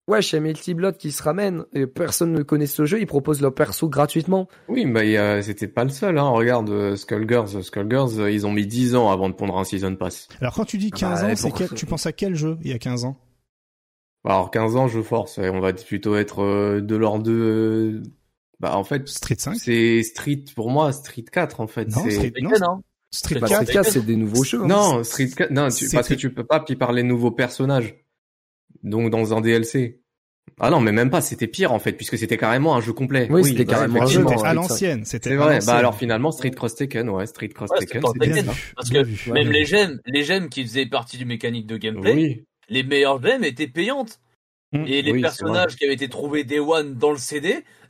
Blood, force. ouais chez Melty Blood qui se ramène, et personne ne connaît ce jeu, ils proposent leur perso gratuitement. Oui, mais il y a- c'était pas le seul. Hein. Regarde euh, Skullgirls. Skullgirls, euh, ils ont mis 10 ans avant de pondre un season pass. Alors quand tu dis 15 Bah, ans, c'est quel- tu penses à quel jeu il y a 15 ans? Alors 15 ans, je force. Et on va plutôt être euh, de l'ordre de. euh, Bah en fait, Street 5 c'est Street pour moi, Street 4 en fait. Non, c'est- Street- Tekken, hein. Street Bah, 4 Street 4 c'est des nouveaux jeux. hein. Non, Street 4, non, tu, parce que tu peux pas puis parler de nouveaux personnages. Donc dans un DLC. Ah non, mais même pas, c'était pire en fait, puisque c'était carrément un jeu complet. Oui, c'était bah, carrément un jeu, à l'ancienne, c'était vrai. Bah alors finalement Street Cross Tekken, ouais, Street Cross Ouais, c'est Tekken, bien vu, Parce bien que vu. Même Ouais. les gemmes, les gemmes qui faisaient partie du mécanique de gameplay, Oui. les meilleures gemmes étaient payantes. Mm. Et les Oui, personnages qui avaient été trouvés Day One dans le CD,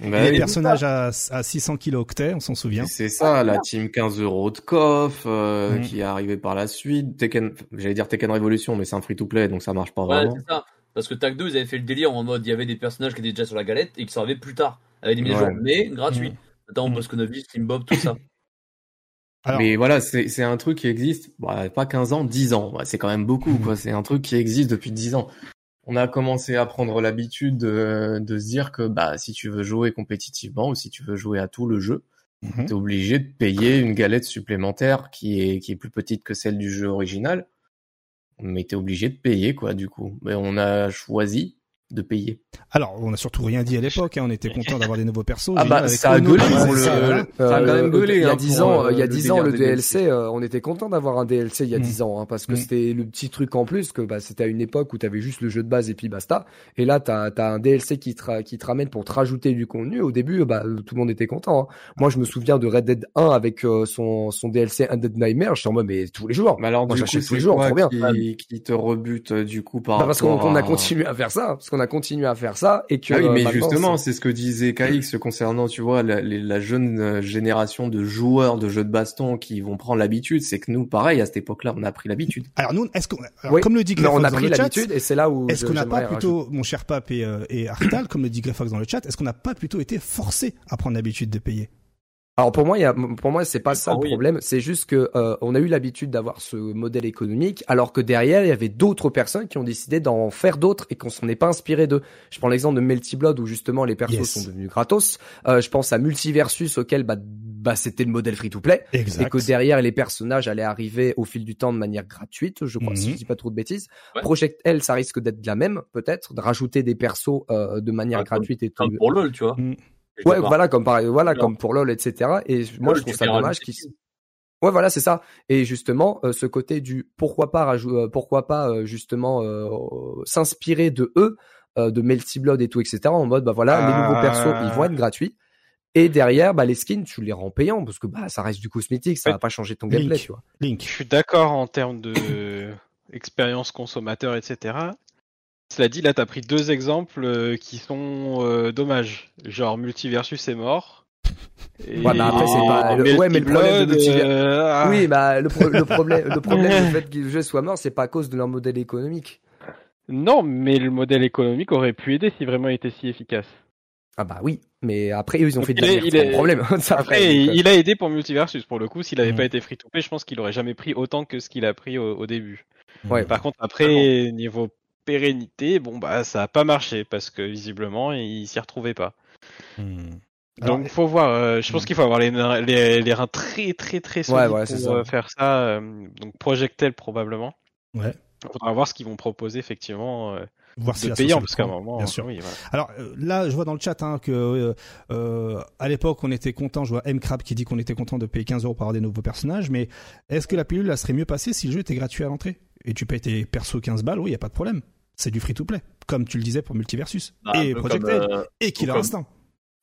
Bah les oui. personnages à, à 600 kilooctets, on s'en souvient. C'est ça, la team 15 euros de KOF, euh, Mm. qui est arrivée par la suite. Tekken, j'allais dire Tekken Revolution, mais c'est un free-to-play, donc ça marche pas ouais, vraiment. c'est ça. Parce que Tag 2, ils avaient fait le délire en mode il y avait des personnages qui étaient déjà sur la galette et qui s'en avaient plus tard, avec des mises à jour, Ouais. mais gratuits. Mm. Notamment Mm. Bosconovich, Team Bob, tout ça. Alors, Mais voilà, c'est un truc qui existe, bah, pas 15 ans, 10 ans. C'est quand même beaucoup, quoi. C'est un truc qui existe depuis 10 ans. On a commencé à prendre l'habitude de, de se dire que bah si tu veux jouer compétitivement ou si tu veux jouer à tout le jeu, mhm. t'es obligé de payer une galette supplémentaire qui est qui est plus petite que celle du jeu original. Mais t'es obligé de payer quoi du coup. Mais on a choisi de payer. alors, on a surtout rien dit à l'époque, hein, on était content d'avoir des nouveaux persos. Ah bah, ça a gueulé ouais, pour le- ça, a quand même gueulé, il y a hein, 10 pour, ans, euh, il y a le 10 ans, le DLC, DLC. euh, on était content d'avoir un DLC il y a Mm. 10 ans, hein, parce que Mm. c'était le petit truc en plus, que bah, c'était à une époque où t'avais juste le jeu de base et puis basta. Et là, t'as as un DLC qui te, qui te ramène pour te rajouter du contenu. Au début, bah, tout le monde était content. hein. Moi, je me souviens de Red Dead 1 avec euh, son, son DLC Undead Nightmare. Je suis en mode, mais tous les jours. Mais alors Moi, j'achète tous les jours, trop bien. qui, qui te rebute euh, du coup par Bah, parce qu'on a continué à faire ça, parce qu'on a continué à faire ça et que. Ah oui, euh, mais maintenant, justement, c'est- ce que disait KX concernant, tu vois, la, les- la jeune euh, génération de joueurs de jeux de baston qui vont prendre l'habitude. C'est que nous, pareil, à cette époque-là, on a pris l'habitude. Alors nous, est-ce qu'on, Oui, comme le dit mais on a pris l'habitude et c'est là où. Est-ce qu'on n'a pas plutôt, mon cher Pape et, euh, et Artal, comme le dit Greyfox dans le chat, est-ce qu'on n'a pas plutôt été forcé à prendre l'habitude de payer? Alors pour moi, il y a, pour moi, c'est pas ça Ah le oui. problème. C'est juste que euh, on a eu l'habitude d'avoir ce modèle économique, alors que derrière, il y avait d'autres personnes qui ont décidé d'en faire d'autres et qu'on s'en est pas inspiré d'eux. Je prends l'exemple de Melty Blood où justement les persos Yes. sont devenus gratos. Euh, je pense à Multiversus auquel bah, bah c'était le modèle free to play. Et que derrière les personnages allaient arriver au fil du temps de manière gratuite, je crois, si Mhm. je dis pas trop de bêtises. Ouais. Project L, ça risque d'être la même, peut-être, de rajouter des persos euh, de manière Ah, comme- gratuite et tout. Pour LoL, tu vois. Mm. Ouais, voilà, comme pareil, voilà, comme pour LoL, etc. Et moi, LoL, je trouve ça dommage qu'ils. Ouais, voilà, c'est ça. Et justement, euh, ce côté du pourquoi pas rajou- euh, pourquoi pas euh, justement euh, s'inspirer de eux, euh, de Melty Blood et tout, etc. En mode, bah voilà, les nouveaux Ah. persos, ils vont être gratuits. Et derrière, bah les skins, tu les rends payants parce que bah ça reste du cosmétique, ça Ouais. va pas changer ton Link. gameplay, tu vois. Je Link. suis d'accord en termes de expérience consommateur, etc. Cela dit, là, t'as pris deux exemples euh, qui sont euh, dommages. Genre, Multiversus est mort. Et Ouais, mais après, c'est pas- le- ouais, mais le problème de euh. Oui, bah le, pro- le problème, le problème du fait que le jeu soit mort, c'est pas à cause de leur modèle économique. Non, mais le modèle économique aurait pu aider si vraiment il était si efficace. Ah bah oui, mais après eux ils ont Donc fait de il la est- problème. Ça, Après, donc, il, il a aidé pour Multiversus pour le coup. S'il avait Mhm. pas été free to play, je pense qu'il aurait jamais pris autant que ce qu'il a pris au, au début. Ouais, Par contre, après, niveau pérennité, bon bah ça a pas marché parce que visiblement il s'y retrouvait pas. Hmm. Alors, Donc faut voir. euh, je pense Mhm. qu'il faut avoir les, nains- les, les reins très très très solides Ouais, ouais, c'est pour ça. euh, faire ça. euh, donc Projectel probablement. Ouais. Il faudra voir ce qu'ils vont proposer effectivement euh, voir si de la payant parce qu'à un moment. Bien sûr. oui, voilà. Alors là, je vois dans le chat hein, que à l'époque, on était content. Je vois M Crab qui dit qu'on était content de payer 15 euros pour avoir des nouveaux personnages. Mais est-ce que la pilule, là, serait mieux passée si le jeu était gratuit à l'entrée? Et tu payes tes persos 15 balles Oui, y a pas de problème. C'est du free to play, comme tu le disais pour Multiversus Bah, et Project comme, L euh, et Killer comme- Instinct.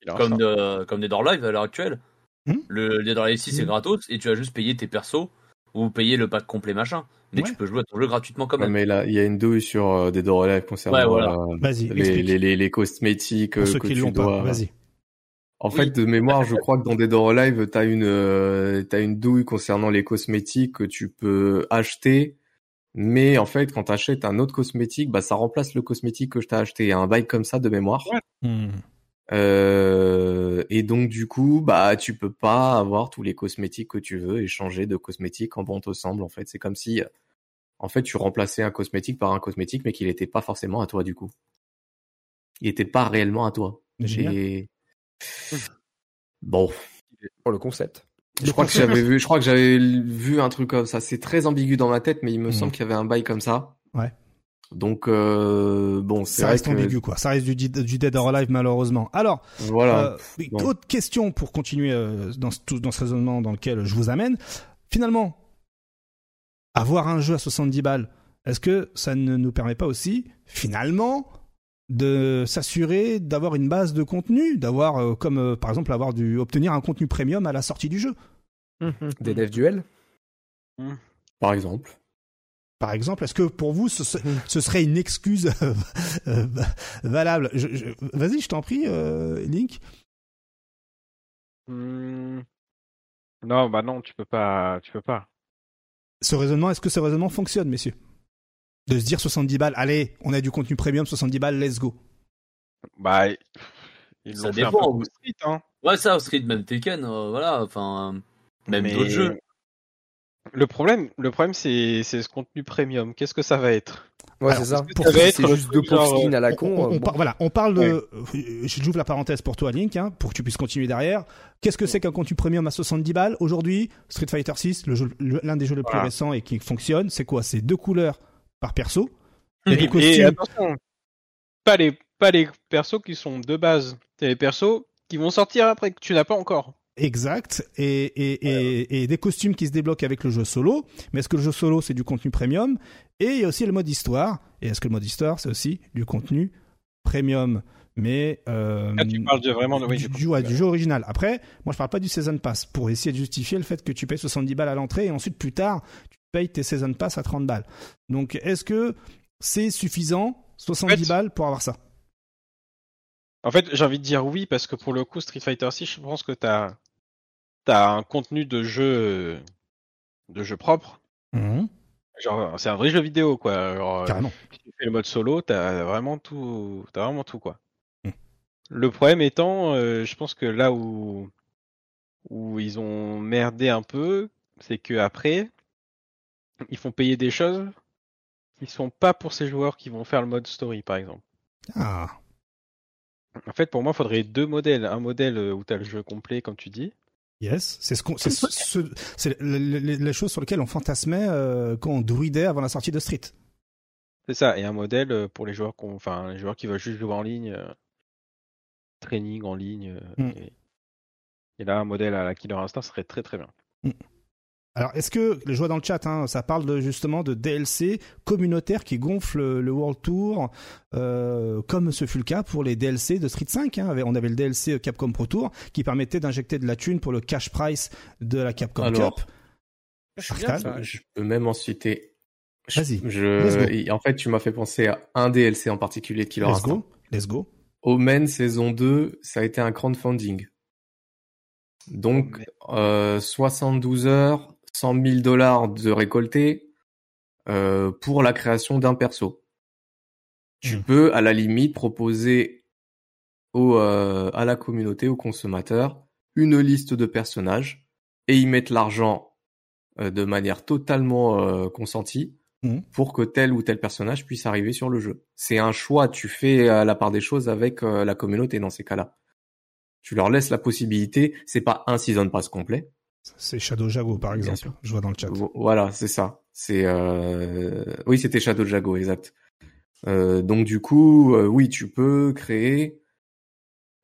Il a comme, de, comme Dead or Live à l'heure actuelle. Hmm Le Dead or Live 6 est Hmm. gratos et tu as juste payé tes persos ou payer le pack complet machin. Mais Ouais. tu peux jouer à ton jeu gratuitement quand Ouais, même. mais là, il y a une douille sur euh, des Live concernant Ouais, voilà. euh, les, les, les, les cosmétiques Pour euh, ceux que qui tu l'ont dois. pas, vas-y. En Oui. fait, de mémoire, je crois que dans Dead or Alive, t'as une, euh, t'as une douille concernant les cosmétiques que tu peux acheter. Mais en fait, quand t'achètes un autre cosmétique, bah, ça remplace le cosmétique que je t'ai acheté. Un bail comme ça de mémoire. Ouais. Hmm. Euh, et donc, du coup, bah, tu peux pas avoir tous les cosmétiques que tu veux et changer de cosmétique quand bon te semble. En fait, c'est comme si, euh, en fait, tu remplaçais un cosmétique par un cosmétique, mais qu'il n'était pas forcément à toi, du coup. Il était pas réellement à toi. Génial. Et bon, Pour le concept. Je crois que j'avais vu, je crois que j'avais vu un truc comme ça. C'est très ambigu dans ma tête, mais il me Mhm. semble qu'il y avait un bail comme ça. Ouais. Donc euh, bon, Ça reste que ambigu, quoi. Ça reste du, du Dead or Alive, malheureusement. Alors, voilà. Euh, bon. Autre question pour continuer euh, dans, ce, dans ce raisonnement dans lequel je vous amène. Finalement, avoir un jeu à 70 balles, est-ce que ça ne nous permet pas aussi, finalement, de s'assurer d'avoir une base de contenu, d'avoir, euh, comme euh, par exemple, avoir du, obtenir un contenu premium à la sortie du jeu, Des dev duels. Par exemple. par exemple Est-ce que pour vous, ce, ce- ce serait une excuse euh, valable? Je- je- Vas-y, je t'en prie, euh, Link. Hmm. Non, bah non, tu peux pas, tu peux pas. ce raisonnement, est-ce que ce raisonnement fonctionne, messieurs? De se dire 70 balles, allez, on a du contenu premium, 70 balles, let's go. Bah, ils Ça dépend. peu pour Street, hein. Ouais, ça, Street, même Tekken, euh, voilà, enfin, même Mais d'autres jeux. Le problème, le problème, c'est, c'est ce contenu premium. Qu'est-ce que ça va être? Ouais, Alors, c'est ça. Pour ça va être juste deux pauvres skins à la On- con. on- on euh, par- voilà, on parle de. euh, J'ouvre la parenthèse pour toi, Link, hein, pour que tu puisses continuer derrière. Qu'est-ce que c'est qu'un contenu premium à 70 balles? Aujourd'hui, Street Fighter 6, le jeu- le- l'un des jeux les plus Voilà. récents et qui fonctionne, c'est quoi? C'est deux couleurs par perso. Et, des et costumes. attention, pas les, pas les persos qui sont de base. C'est les persos qui vont sortir après que tu n'as pas encore. Exact. Et, et, et, et des costumes qui se débloquent avec le jeu solo. Mais est-ce que le jeu solo, c'est du contenu premium? Et il y a aussi le mode histoire. Et est-ce que le mode histoire, c'est aussi du contenu premium? Mais. Euh, Là, tu parles de vraiment de, oui, du, du- du- ouais, du jeu original. Après, moi, je parle pas du Season Pass pour essayer de justifier le fait que tu payes 70 balles à l'entrée et ensuite, plus tard, payes tes Season Pass à 30 balles. Donc, est-ce que c'est suffisant, 70 En fait- balles, pour avoir ça? En fait, j'ai envie de dire oui parce que pour le coup, Street Fighter 6, je pense que t'as as un contenu de jeu de jeu propre. Genre, c'est un vrai jeu vidéo quoi. Genre, euh, Carrément. si tu fais le mode solo, t'as vraiment tout, t'as vraiment tout quoi. Mm. Le problème étant, euh, je pense que là où où ils ont merdé un peu, c'est que après, ils font payer des choses qui sont pas pour ces joueurs qui vont faire le mode story par exemple. Ah. En fait, pour moi, il faudrait deux modèles. Un modèle euh, où tu as le jeu complet, comme tu dis. Yes, c'est ce qu'on, c'est ce, ce- les choses sur lesquelles on fantasmait euh, quand on druidait avant la sortie de Street. C'est ça. Et un modèle euh, pour les joueurs, qu'on- enfin, les joueurs qui veulent juste jouer en ligne, euh, training en ligne. Mm. et, et là, un modèle à la Killer Instinct serait très très bien. Alors, est-ce que les joueurs dans le chat, hein, ça parle de, justement de DLC communautaire qui gonfle le, World Tour, euh, comme ce fut le cas pour les DLC de Street 5. Hein. On avait le DLC Capcom Pro Tour qui permettait d'injecter de la thune pour le cash price de la Capcom Alors, Cup. Je. Je peux même en citer. Je- Vas-y, let's Je, go. et en fait, tu m'as fait penser à un DLC en particulier de Killer Let's Instinct. go, let's go. Omen saison 2, ça a été un crowdfunding. Donc, euh, 72 heures, 100 000 dollars de récoltés euh, pour la création d'un perso. Tu Hmm. peux, à la limite, proposer au, euh, à la communauté, aux consommateurs, une liste de personnages et y mettre l'argent euh, de manière totalement euh, consentie Mhm. pour que tel ou tel personnage puisse arriver sur le jeu. C'est un choix, tu fais la part des choses avec la communauté dans ces cas-là. Tu leur laisses la possibilité, c'est pas un season pass complet. C'est Shadow Jago, par exemple. Je vois dans le chat. Vo- Voilà, c'est ça. C'est euh... oui, c'était Shadow Jago, exact. Euh, donc du coup, euh, oui, tu peux créer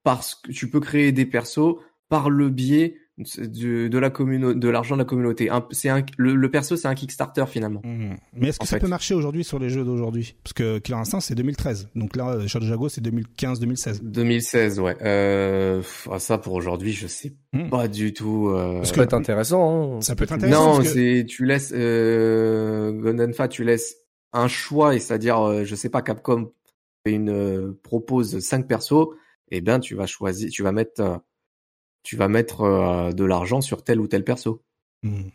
parce que tu peux créer des persos par le biais du- de la communauté, de l'argent de la communauté. Un- C'est un, le, le perso, c'est un Kickstarter finalement. Mhm. Mais est-ce que En ça fait. peut marcher aujourd'hui sur les jeux d'aujourd'hui? Parce que Killer Instinct c'est 2013, donc là euh, Shadow Jago c'est 2015-2016. 2016, ouais. Euh, ça pour aujourd'hui, je sais Hmm. pas du tout. euh, Ça peut être intéressant. Hein. Ça peut être intéressant. Non, parce que- c'est tu laisses euh, Gondenfa, tu laisses un choix, et c'est-à-dire, euh, je sais pas, Capcom fait une euh, propose cinq persos, et ben tu vas choisir, tu vas mettre, euh, tu vas mettre euh, de l'argent sur tel ou tel perso. Mhm.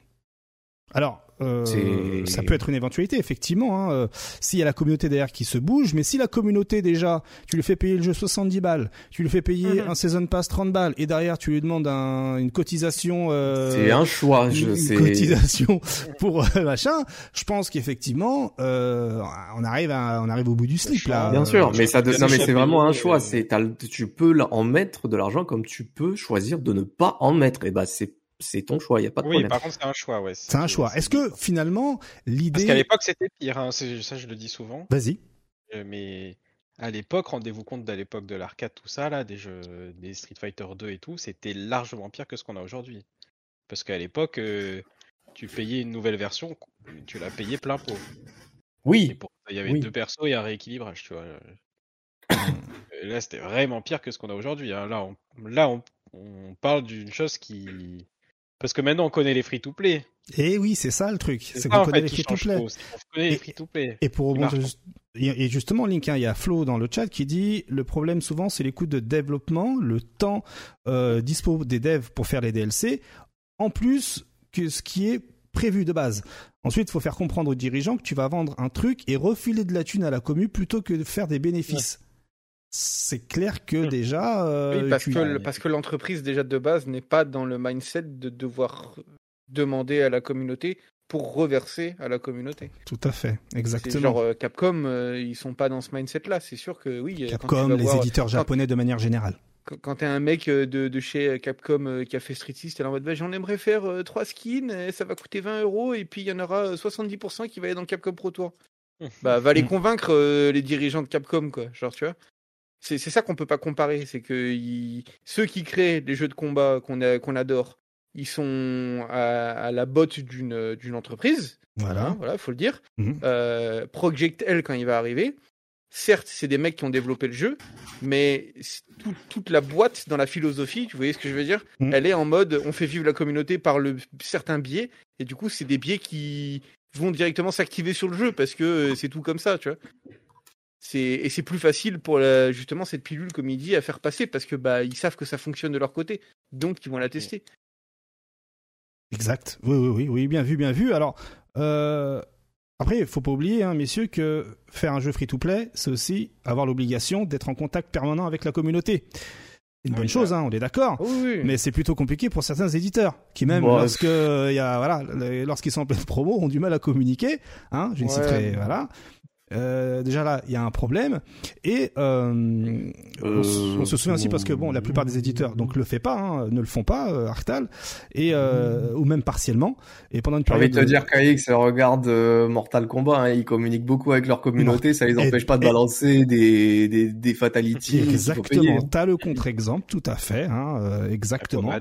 Alors, euh, ça peut être une éventualité, effectivement, hein, euh, s'il y a la communauté derrière qui se bouge, mais si la communauté déjà, tu lui fais payer le jeu 70 balles, tu lui fais payer Mhm. un Season Pass 30 balles, et derrière tu lui demandes un- une cotisation... Euh, c'est un choix, je une sais. cotisation pour euh, machin, je pense qu'effectivement, euh, on arrive à, on arrive au bout du slip là. Bien sûr, Euh, mais ça, non, mais c'est vraiment un choix. C'est, tu peux en mettre de l'argent comme tu peux choisir de ne pas en mettre. Et bah, c'est, c'est ton choix. Il y a pas de Oui, problème. par contre, c'est un choix, ouais. C'est un choix. Est-ce que finalement Parce l'idée, qu'à l'époque, c'était pire, hein, ça je le dis souvent. vas-y, Euh, mais à l'époque, rendez-vous compte de l'époque de l'arcade, tout ça, là, des jeux, des Street Fighter 2 et tout, c'était largement pire que ce qu'on a aujourd'hui. Parce qu'à l'époque, euh, tu payais une nouvelle version, tu l'as payé plein pot. Oui, pour il y avait Oui. deux persos et un rééquilibrage, tu vois. Euh, là, c'était vraiment pire que ce qu'on a aujourd'hui. hein. Là, on, là, on, on parle d'une chose qui. Parce que maintenant, on connaît les free-to-play. et oui, c'est ça le truc, c'est qu'on connaît les free-to-play. Et- pour rebondir et justement, Link, hein, il y a Flo dans le chat qui dit le problème souvent c'est les coûts de développement, le temps euh, dispo des devs pour faire les DLC, en plus que ce qui est prévu de base. Ensuite, il faut faire comprendre aux dirigeants que tu vas vendre un truc et refiler de la thune à la commu plutôt que de faire des bénéfices. C'est clair que Mm. déjà. euh, Oui, parce que, le- parce que l'entreprise, déjà de base, n'est pas dans le mindset de devoir demander à la communauté pour reverser à la communauté. Tout à fait, C'est exactement. genre euh, Capcom, euh, ils sont pas dans ce mindset-là. C'est sûr que oui. euh, Capcom, les voir- éditeurs japonais de manière générale. Quand, t'es un mec de, de chez Capcom qui a fait Street 6, t'es là en mode bah, j'en aimerais faire euh, trois skins, et ça va coûter 20 euros, et puis il y en aura euh, 70% qui va aller dans Capcom Pro Tour. Bah, va les Mm. convaincre, euh, les dirigeants de Capcom, quoi. Genre, tu vois. C'est c'est ça qu'on peut pas comparer. C'est que ils- ceux qui créent les jeux de combat qu'on adore, ils sont à, à la botte d'une d'une entreprise. Voilà. Voilà, faut le dire. Mhm. Euh, Project L, quand il va arriver, certes, c'est des mecs qui ont développé le jeu, mais tout- toute la boîte dans la philosophie, tu voyez ce que je veux dire Mhm. Elle est en mode, on fait vivre la communauté par le certains biais, et du coup, c'est des biais qui vont directement s'activer sur le jeu parce que euh, c'est tout comme ça, tu vois. C'est et c'est plus facile pour la- justement cette pilule, comme il dit, à faire passer parce que bah ils savent que ça fonctionne de leur côté, donc ils vont la tester. Exact. Oui, oui, oui, oui, bien vu, bien vu. Alors, euh, après, il faut pas oublier, hein, messieurs, que faire un jeu free-to-play, c'est aussi avoir l'obligation d'être en contact permanent avec la communauté. C'est une bonne chose, hein, on est d'accord. Oui, oui. Mais c'est plutôt compliqué pour certains éditeurs qui même Bon, lorsque il y a voilà lorsqu'ils sont en pleine promo ont du mal à communiquer. Hein, je ne Ouais. citerai voilà. Euh, déjà là, il y a un problème et euh, on, se souvient aussi parce que bon, la plupart des éditeurs donc le fait pas, hein, ne le font pas, euh, Arctal et euh, ou même partiellement. Et pendant une J'ai envie période de te dire qu'AX regarde euh, Mortal Kombat, hein, ils communiquent beaucoup avec leur communauté, ça les Et- empêche pas de et- balancer des, des, des fatalities. Exactement, t'as le contre-exemple, tout à fait, hein, euh, exactement.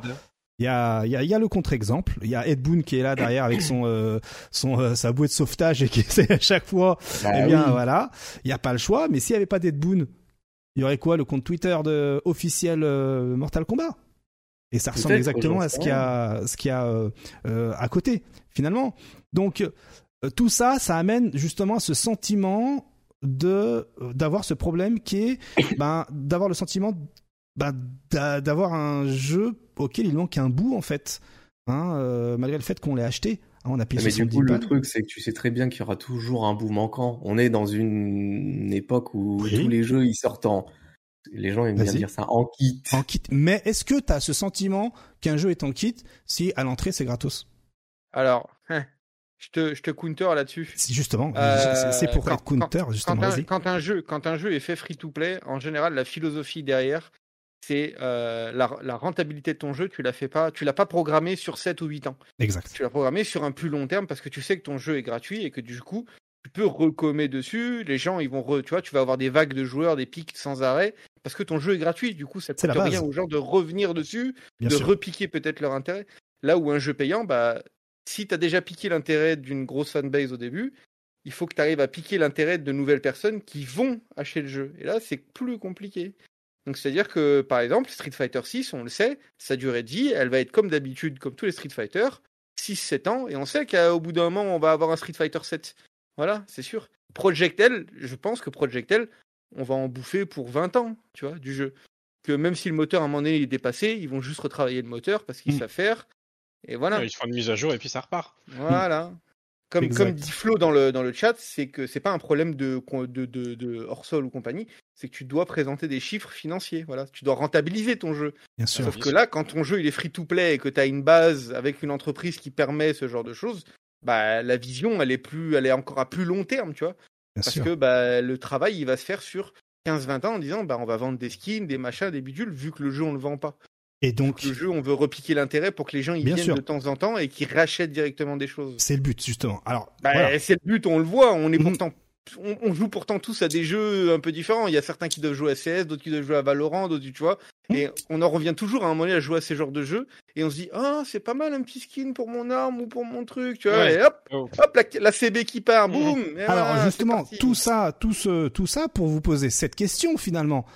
Il y a, y a, y a le contre-exemple. Il y a Ed Boon qui est là derrière avec son, euh, son, euh, sa bouée de sauvetage et qui essaie à chaque fois. Bah eh bien, oui. voilà. Il n'y a pas le choix. Mais s'il n'y avait pas d'Ed Boon, il y aurait quoi le compte Twitter de officiel euh, Mortal Kombat? Et ça ressemble exactement à ce qu'il y a, ce qu'il y a à côté finalement. Donc tout ça, ça amène justement à ce sentiment de d'avoir ce problème qui est ben, d'avoir le sentiment d'a- d'avoir un jeu auquel il manque un bout en fait, hein, euh, malgré le fait qu'on l'ait acheté. Hein, on a payé Mais du 70 coup, le truc, c'est que tu sais très bien qu'il y aura toujours un bout manquant. On est dans une époque où Oui. tous les jeux, ils sortent en... Les gens aiment bien dire ça en kit. en kit. Mais est-ce que tu as ce sentiment qu'un jeu est en kit si à l'entrée c'est gratos? Alors, hein, je te, je te counter là-dessus. Justement, Euh, c'est- pour quand- être counter justement. Quand un, vas-y. quand un jeu, quand un jeu est fait free-to-play, en général, la philosophie derrière, c'est euh, la, la rentabilité de ton jeu. Tu l'as fait pas, tu l'as pas programmé sur 7 ou 8 ans. Exact. Tu l'as programmé sur un plus long terme parce que tu sais que ton jeu est gratuit et que du coup, tu peux recommer dessus. Les gens, ils vont, re- tu vois, tu vas avoir des vagues de joueurs, des pics sans arrêt parce que ton jeu est gratuit. Du coup, ça la coûte rien aux gens de revenir dessus, Bien de sûr. repiquer peut-être leur intérêt. Là où un jeu payant, bah, si tu as déjà piqué l'intérêt d'une grosse fanbase au début, il faut que tu arrives à piquer l'intérêt de nouvelles personnes qui vont acheter le jeu. Et là, c'est plus compliqué. Donc, c'est-à-dire que, par exemple, Street Fighter 6, on le sait, sa durée de vie, elle va être comme d'habitude, comme tous les Street Fighter, 6-7 ans, et on sait qu'au bout d'un moment, on va avoir un Street Fighter 7. Voilà, c'est sûr. Project L, je pense que Project L, on va en bouffer pour 20 ans, tu vois, du jeu. Que même si le moteur, à un moment donné, est dépassé, ils vont juste retravailler le moteur parce qu'ils Mm. savent faire. Et voilà. Ils font une mise à jour et puis ça repart. Voilà. Comme, Exact. comme dit Flo dans le, dans le chat, c'est que c'est pas un problème de, de, de, de hors-sol ou compagnie, c'est que tu dois présenter des chiffres financiers. Voilà. Tu dois rentabiliser ton jeu. Bien sûr. Sauf bien que sûr. là, quand ton jeu il est free to play et que tu as une base avec une entreprise qui permet ce genre de choses, bah la vision elle est plus elle est encore à plus long terme, tu vois. Bien Parce sûr. que bah, le travail il va se faire sur 15-20 ans en disant bah on va vendre des skins, des machins, des bidules, vu que le jeu on le vend pas. Et donc, Le jeu on veut repiquer l'intérêt pour que les gens Bien viennent sûr. de temps en temps et qu'ils rachètent directement des choses. c'est le but, justement. Alors, Bah, voilà. C'est le but, on le voit. On est Mhm. pourtant, on, on joue pourtant tous à des jeux un peu différents. Il y a certains qui doivent jouer à CS, d'autres qui doivent jouer à Valorant, d'autres, tu vois. Mhm. Et on en revient toujours à un moment donné à jouer à ces genres de jeux. Et on se dit, ah, c'est pas mal un petit skin pour mon arme ou pour mon truc, tu vois. Ouais. Et hop, Oh. hop, la, la CB qui part, boum. et Alors justement, tout ça, tout ce, tout ça pour vous poser cette question finalement.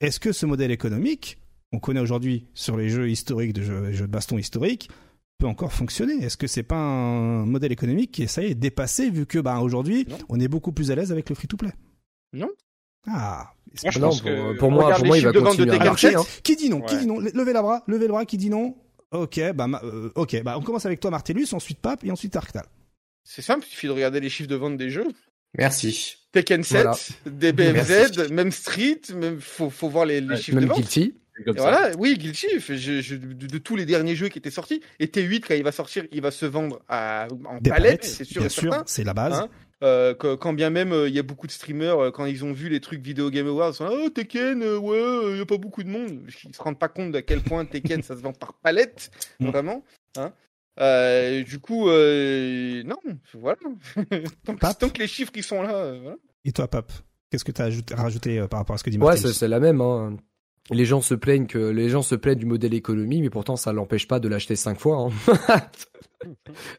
Est-ce que ce modèle économique, on connaît aujourd'hui sur les jeux historiques, de jeux, les jeux de baston historiques, peut encore fonctionner Est-ce que c'est pas un modèle économique qui ça y est dépassé vu que bah aujourd'hui Non. on est beaucoup plus à l'aise avec le free-to-play? Non. Ah. Moi, je Non, pense pour, que- pour moi, pour moi, il va de de continuer à marcher. 7. hein. Qui dit non? Qui dit non? Levez la bras, levez le bras. Qui dit non? Ok, bah ma- euh, ok, bah on commence avec toi Martellus, ensuite Pape et ensuite Arctal. C'est simple, il suffit de regarder les chiffres de vente des jeux. Merci. Tekken 7, Voilà. Merci. même Street, même faut, faut voir les, les Ouais, chiffres de Même vente. Guilty. Comme ça. voilà, oui, Guilty, je, je- de, de tous les derniers jeux qui étaient sortis, et T8 quand il va sortir, il va se vendre à, en Des palette, palettes, c'est sûr bien et sûr, c'est la base. Hein Euh, quand bien même euh, il y a beaucoup de streamers euh, quand ils ont vu les trucs Video Game Awards, ils sont là, oh Tekken, euh, ouais, il y a pas beaucoup de monde. Ils se rendent pas compte d'à quel point Tekken ça se vend par palette, Mm. vraiment. Hein Euh, du coup, euh, non, voilà. tant, que- Pape. tant que les chiffres ils sont là, euh, voilà. Et toi Pape Qu'est-ce que tu as ajouté, rajouté euh, par rapport à ce que dit Ouais, Martellus c'est c'est la même. Hein. Les gens se plaignent que les gens se plaignent du modèle économie, mais pourtant ça l'empêche pas de l'acheter cinq fois. Hein.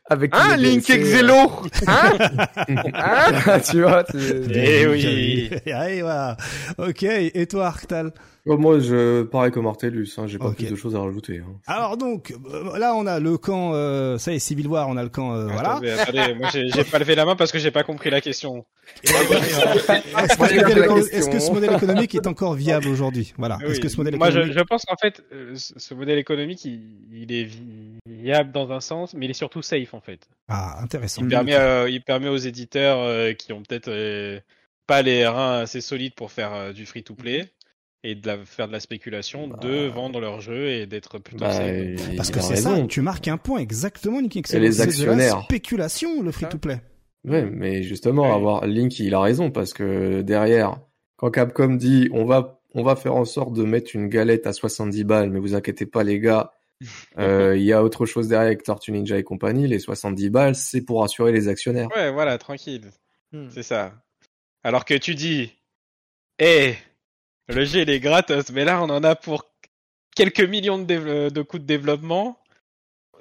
Avec Hein, Link DLC, Exelo Hein Hein euh, Tu vois. c'est- Eh oui. Allez, voilà. Ok, et toi Arctal? Oh, moi, je pareil comme Artellus, hein, j'ai pas Ok. plus de choses à rajouter. Hein. Alors donc, euh, là on a le camp, euh, ça y est, Civil War, on a le camp, euh, voilà. Attendez, attendez, moi j'ai pas levé la main parce que j'ai pas compris la question. Est-ce que, ce modèle que ce économique est encore viable aujourd'hui? Voilà. Oui. Est-ce que ce modèle Moi, je, économique je pense qu'en fait, euh, ce modèle économique, il, il est vi- viable dans un sens, mais il est surtout safe en fait. Ah, intéressant. Il permet, euh, il permet aux éditeurs euh, qui ont peut-être euh, pas les reins assez solides pour faire euh, du free-to-play et de la, faire de la spéculation, de vendre leur jeu et d'être plutôt Bah, safe. Parce que a c'est ça, tu marques un point exactement, Nicky. Et les C'est de la actionnaires. spéculation, le free-to-play. Ouais, mais justement, Ouais. avoir Link, il a raison parce que derrière, quand Capcom dit on va on va faire en sorte de mettre une galette à 70 balles, mais vous inquiétez pas les gars, euh, il y a autre chose derrière avec Tortue Ninja et compagnie. Les 70 balles, c'est pour assurer les actionnaires. Ouais, voilà, tranquille. Hmm. C'est ça. Alors que tu dis, eh, le jeu il est gratos, mais là on en a pour quelques millions de, dév- de coûts de développement.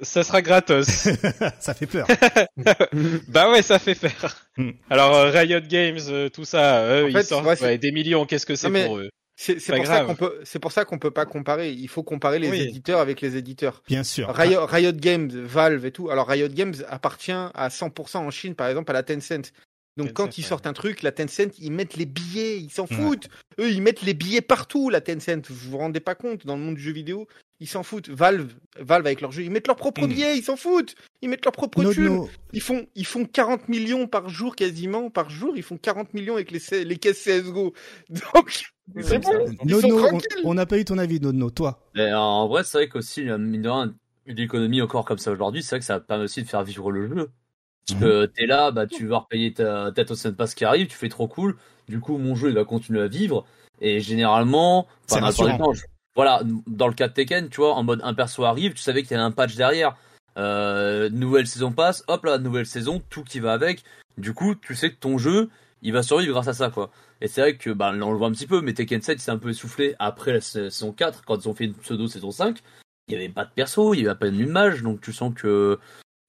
Ça sera gratos. ça fait peur. bah ouais, ça fait faire. Hmm. Alors euh, Riot Games, euh, tout ça, eux, En ils fait, sortent ouais, c'est- ouais, des millions. Qu'est-ce que c'est Non, mais- pour eux? C'est pour, ça qu'on peut, c'est pour ça qu'on peut pas comparer. Il faut comparer les Oui. éditeurs avec les éditeurs. Bien sûr. Riot, Riot Games, Valve et tout. Alors Riot Games appartient à 100% en Chine, par exemple, à la Tencent. Donc Tencent, quand ils sortent un truc, la Tencent, ils mettent les billets, ils s'en Ouais. foutent. Eux, ils mettent les billets partout, la Tencent. Vous vous rendez pas compte, dans le monde du jeu vidéo, ils s'en foutent. Valve, Valve avec leurs jeux, ils mettent leurs propres Mm. billets, ils s'en foutent. Ils mettent leurs propres No, thunes. no. Ils font, ils font 40 millions par jour quasiment, par jour, ils font 40 millions avec les, les caisses CSGO. Donc, c'est bon. Nono, on- n'a pas eu ton avis, Nono. Toi Mais en vrai, c'est vrai qu'aussi, euh, mine de rien, une économie encore comme ça aujourd'hui, c'est vrai que ça permet aussi de faire vivre le jeu. Parce que t'es là, bah, tu vas repayer ta, ta Tossen Pass qui arrive, tu fais trop cool. Du coup, mon jeu, il va continuer à vivre. Et généralement, enfin, temps, je- voilà, dans le cas de Tekken, tu vois, en mode un perso arrive, tu savais qu'il y avait un patch derrière. Euh, nouvelle saison passe, hop là, nouvelle saison, tout qui va avec. Du coup, tu sais que ton jeu, il va survivre grâce à ça, quoi. Et c'est vrai que, bah, là, on le voit un petit peu, mais Tekken 7 s'est un peu essoufflé après la saison 4, quand ils ont fait une pseudo saison 5. Il y avait pas de perso, il y avait à peine une mage, donc tu sens que,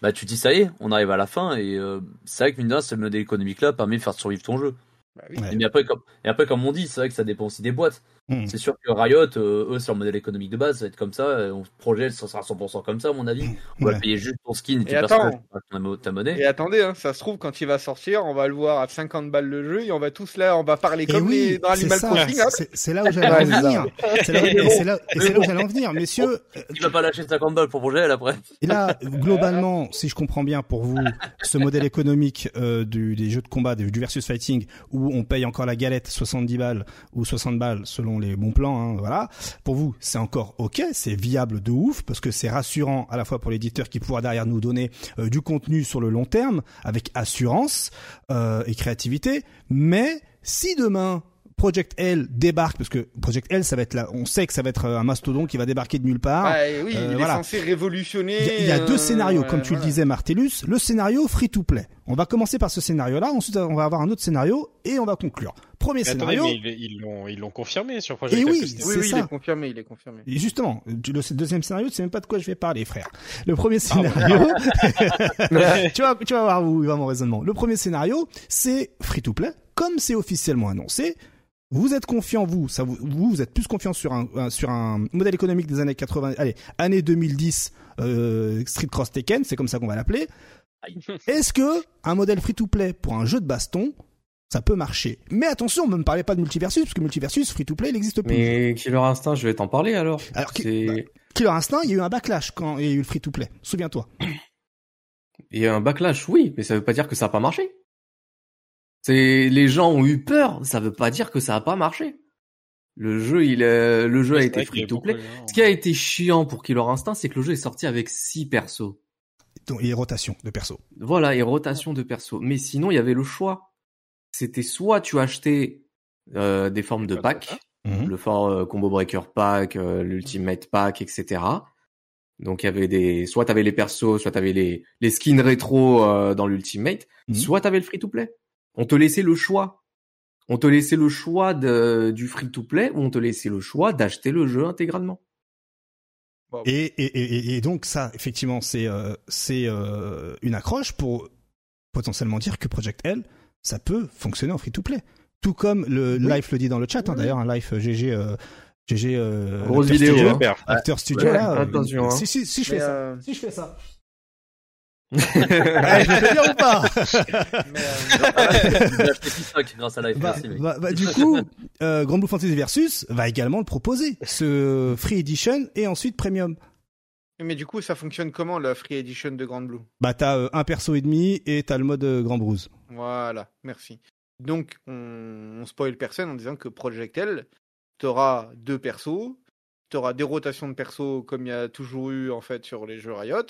bah, tu te dis, ça y est, on arrive à la fin, et euh, c'est vrai que, mine de rien, ce modèle économique-là permet de faire survivre ton jeu. Bah oui. Ouais. Et, mais après, comme, et après, comme on dit, c'est vrai que ça dépend aussi des boîtes. Hmm. C'est sûr que Riot, euh, eux, sur le modèle économique de base, ça va être comme ça. euh, On projet, ça sera 100% comme ça, à mon avis. On va Ouais. payer juste ton skin et, Et attends. pas ta mo- ta monnaie. Et attendez, hein, ça se trouve, quand il va sortir, on va le voir à 50 balles le jeu et on va tous là, on va parler Et comme oui, les, dans c'est Animal Crossing. hein. c'est- c'est là où j'allais en c'est venir. C'est là, c'est c'est où j'allais en venir, messieurs. euh, Il va pas lâcher 50 balles pour projet après. Et là, globalement, si je comprends bien pour vous, ce modèle économique euh, du, des jeux de combat, du, du versus fighting, où on paye encore la galette 70 balles ou 60 balles selon les bons plans, hein, voilà. Pour vous, c'est encore ok, c'est viable de ouf parce que c'est rassurant à la fois pour l'éditeur qui pourra derrière nous donner euh, du contenu sur le long terme avec assurance euh, et créativité. Mais si demain Project L débarque, parce que Project L, ça va être là, on sait que ça va être euh, un mastodon qui va débarquer de nulle part. Ouais, oui, euh, il voilà. est censé révolutionner. Il y a, il y a deux euh, scénarios, comme tu le disais, Martellus. Le scénario free-to-play. On va commencer par ce scénario-là, ensuite on va avoir un autre scénario et on va conclure. Premier Mais attendez, scénario. mais ils- l'ont ils l'ont confirmé sur Project Et L oui, ça. il est confirmé, il est confirmé. Et justement, le deuxième scénario, tu sais même pas de quoi je vais parler, frère. Le premier Ah, bah. scénario, tu vas, tu vas voir où il va mon raisonnement. Le premier scénario, c'est free-to-play, comme c'est officiellement annoncé. Vous êtes confiant, vous, ça vous, vous, vous êtes plus confiant sur un, sur un modèle économique des années 80, allez, années 2010, euh, Street Cross Tekken, c'est comme ça qu'on va l'appeler. Est-ce que un modèle free-to-play pour un jeu de baston, ça peut marcher? Mais attention, ne me parlez pas de multiversus, parce que multiversus, free-to-play, il n'existe plus. Mais Killer Instinct, je vais t'en parler alors. Alors, bah, Killer Instinct, il y a eu un backlash quand il y a eu le free-to-play. Souviens-toi. Il y a un backlash, oui, mais ça veut pas dire que ça a pas marché. C'est les gens ont eu peur, ça veut pas dire que ça a pas marché. Le jeu, il est... le jeu a été free to play. Ce qui a été chiant pour Killer Instinct, c'est que le jeu est sorti avec six persos. Donc, il y a rotation de perso. Voilà, et rotation de persos. Mais sinon, il y avait le choix. C'était soit tu achetais euh, des formes de packs, Mhm. le fort euh, combo breaker pack, euh, l'ultimate pack, etc. Donc il y avait des, soit t'avais les persos, soit t'avais les les skins rétro euh, dans l'ultimate, Mhm. soit t'avais le free to play. On te laissait le choix. On te laissait le choix de, du free to play ou on te laissait le choix d'acheter le jeu intégralement. Et, et, et, et donc ça, effectivement, c'est euh, c'est euh, une accroche pour potentiellement dire que Project L, ça peut fonctionner en free-to-play. Tout comme le Life le dit dans le chat, hein, d'ailleurs, un Life GG... Euh, GG euh, Grosse Acteur vidéo, Studio, hein. Acteur Studio, Ouais, là. euh, attention, hein. Si, si, si je Mais, fais ça. euh, Si je fais ça. Eh, je te dire ou pas mais, euh, J'ai acheté P5 grâce à Life. bah, Merci, bah, bah, du coup, euh, Grand Blue Fantasy Versus va également le proposer, ce Free Edition et ensuite Premium. mais du coup, ça fonctionne comment la Free Edition de Grand Blue? Bah t'as euh, un perso et demi et t'as le mode euh, Grand Bruise. Voilà, merci. Donc, on, on spoil personne en disant que Project L, t'auras deux persos, t'auras des rotations de persos comme il y a toujours eu en fait sur les jeux Riot,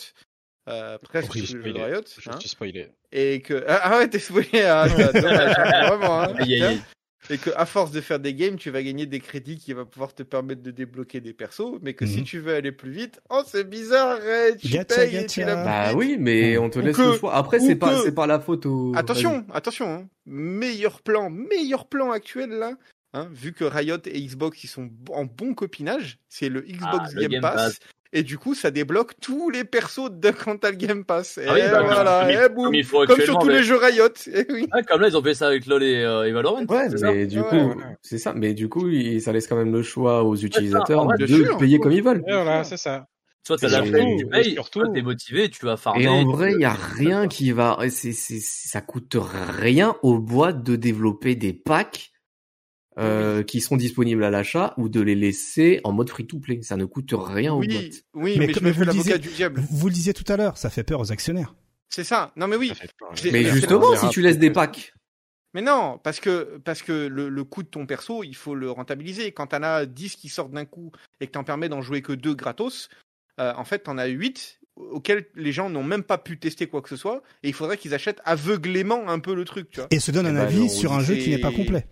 euh, presque jeux spoilé. Riot, Je hein, suis spoilé. et que ah, ah ouais t'es spoilé, ah, dommage, hein, vraiment, hein, Aïe, aïe, aïe. et que à force de faire des games, tu vas gagner des crédits qui va pouvoir te permettre de débloquer des persos, mais que si Mhm. tu veux aller plus vite, oh c'est bizarre, tu Gacha, payes et tu Bah oui, mais on te Ou laisse que- le choix. Après, c'est pas que- c'est pas la photo. Attention, attention, hein. meilleur plan, meilleur plan actuel là. Hein, vu que Riot et Xbox ils sont en bon copinage, c'est le Xbox Ah, le Game, Game Pass, Pass. Et du coup ça débloque tous les persos de le Game Pass. Et Ah oui, bah, voilà, comme il- et boum, comme il faut comme sur tous mais- les jeux Riot. Et oui. Ah, comme là, ils ont fait ça avec LoL et, euh, et Valorant. Ouais, mais du Ouais, coup, ouais. c'est ça. Mais du coup, il- ça laisse quand même le choix aux utilisateurs de sûr. payer comme ils veulent. Et voilà, c'est ça. Soit t'as Et la flemme, tu et payes, surtout- t'es motivé, tu vas farmer. Et en vrai, il y a rien qui va, c'est, c'est, ça coûte rien aux boîtes de développer des packs euh, qui seront disponibles à l'achat ou de les laisser en mode free-to-play. Ça ne coûte rien aux Oui, boîtes. oui, Mais mais, comme je vous le disiez- du diable. Vous le disiez tout à l'heure, ça fait peur aux actionnaires. C'est ça. Non mais oui. Peur. Mais justement, si tu laisses des packs, Mais non, parce que parce que le, le coût de ton perso, il faut le rentabiliser. Quand t'en as 10 qui sortent d'un coup et que t'en permets d'en jouer que deux gratos, euh, en fait, t'en as 8 auxquels les gens n'ont même pas pu tester quoi que ce soit, et il faudrait qu'ils achètent aveuglément un peu le truc, tu vois. Et se donne Eh un ben, avis sur un jeu qui n'est pas complet.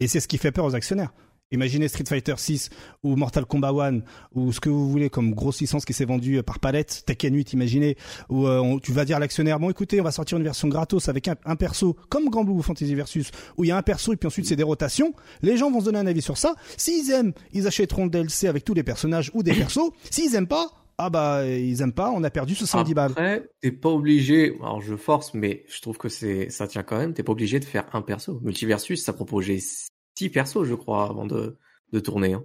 Et c'est ce qui fait peur aux actionnaires. Imaginez Street Fighter 6 ou Mortal Kombat 1 ou ce que vous voulez comme grosse licence qui s'est vendue par palette, Tekken 8, imaginez, où euh, on- tu vas dire à l'actionnaire, bon écoutez, on va sortir une version gratos avec un, un perso comme Grand Blue Fantasy Versus, où il y a un perso et puis ensuite c'est des rotations, les gens vont se donner un avis sur ça. S'ils aiment, ils achèteront le DLC avec tous les personnages ou des persos. S'ils aiment pas, ah bah ils aiment pas, on a perdu 70 balles. Après, t'es pas obligé. Alors je force, mais je trouve que c'est ça tient quand même. T'es pas obligé de faire un perso. Multiversus, ça proposait six persos, je crois, avant de de tourner. hein.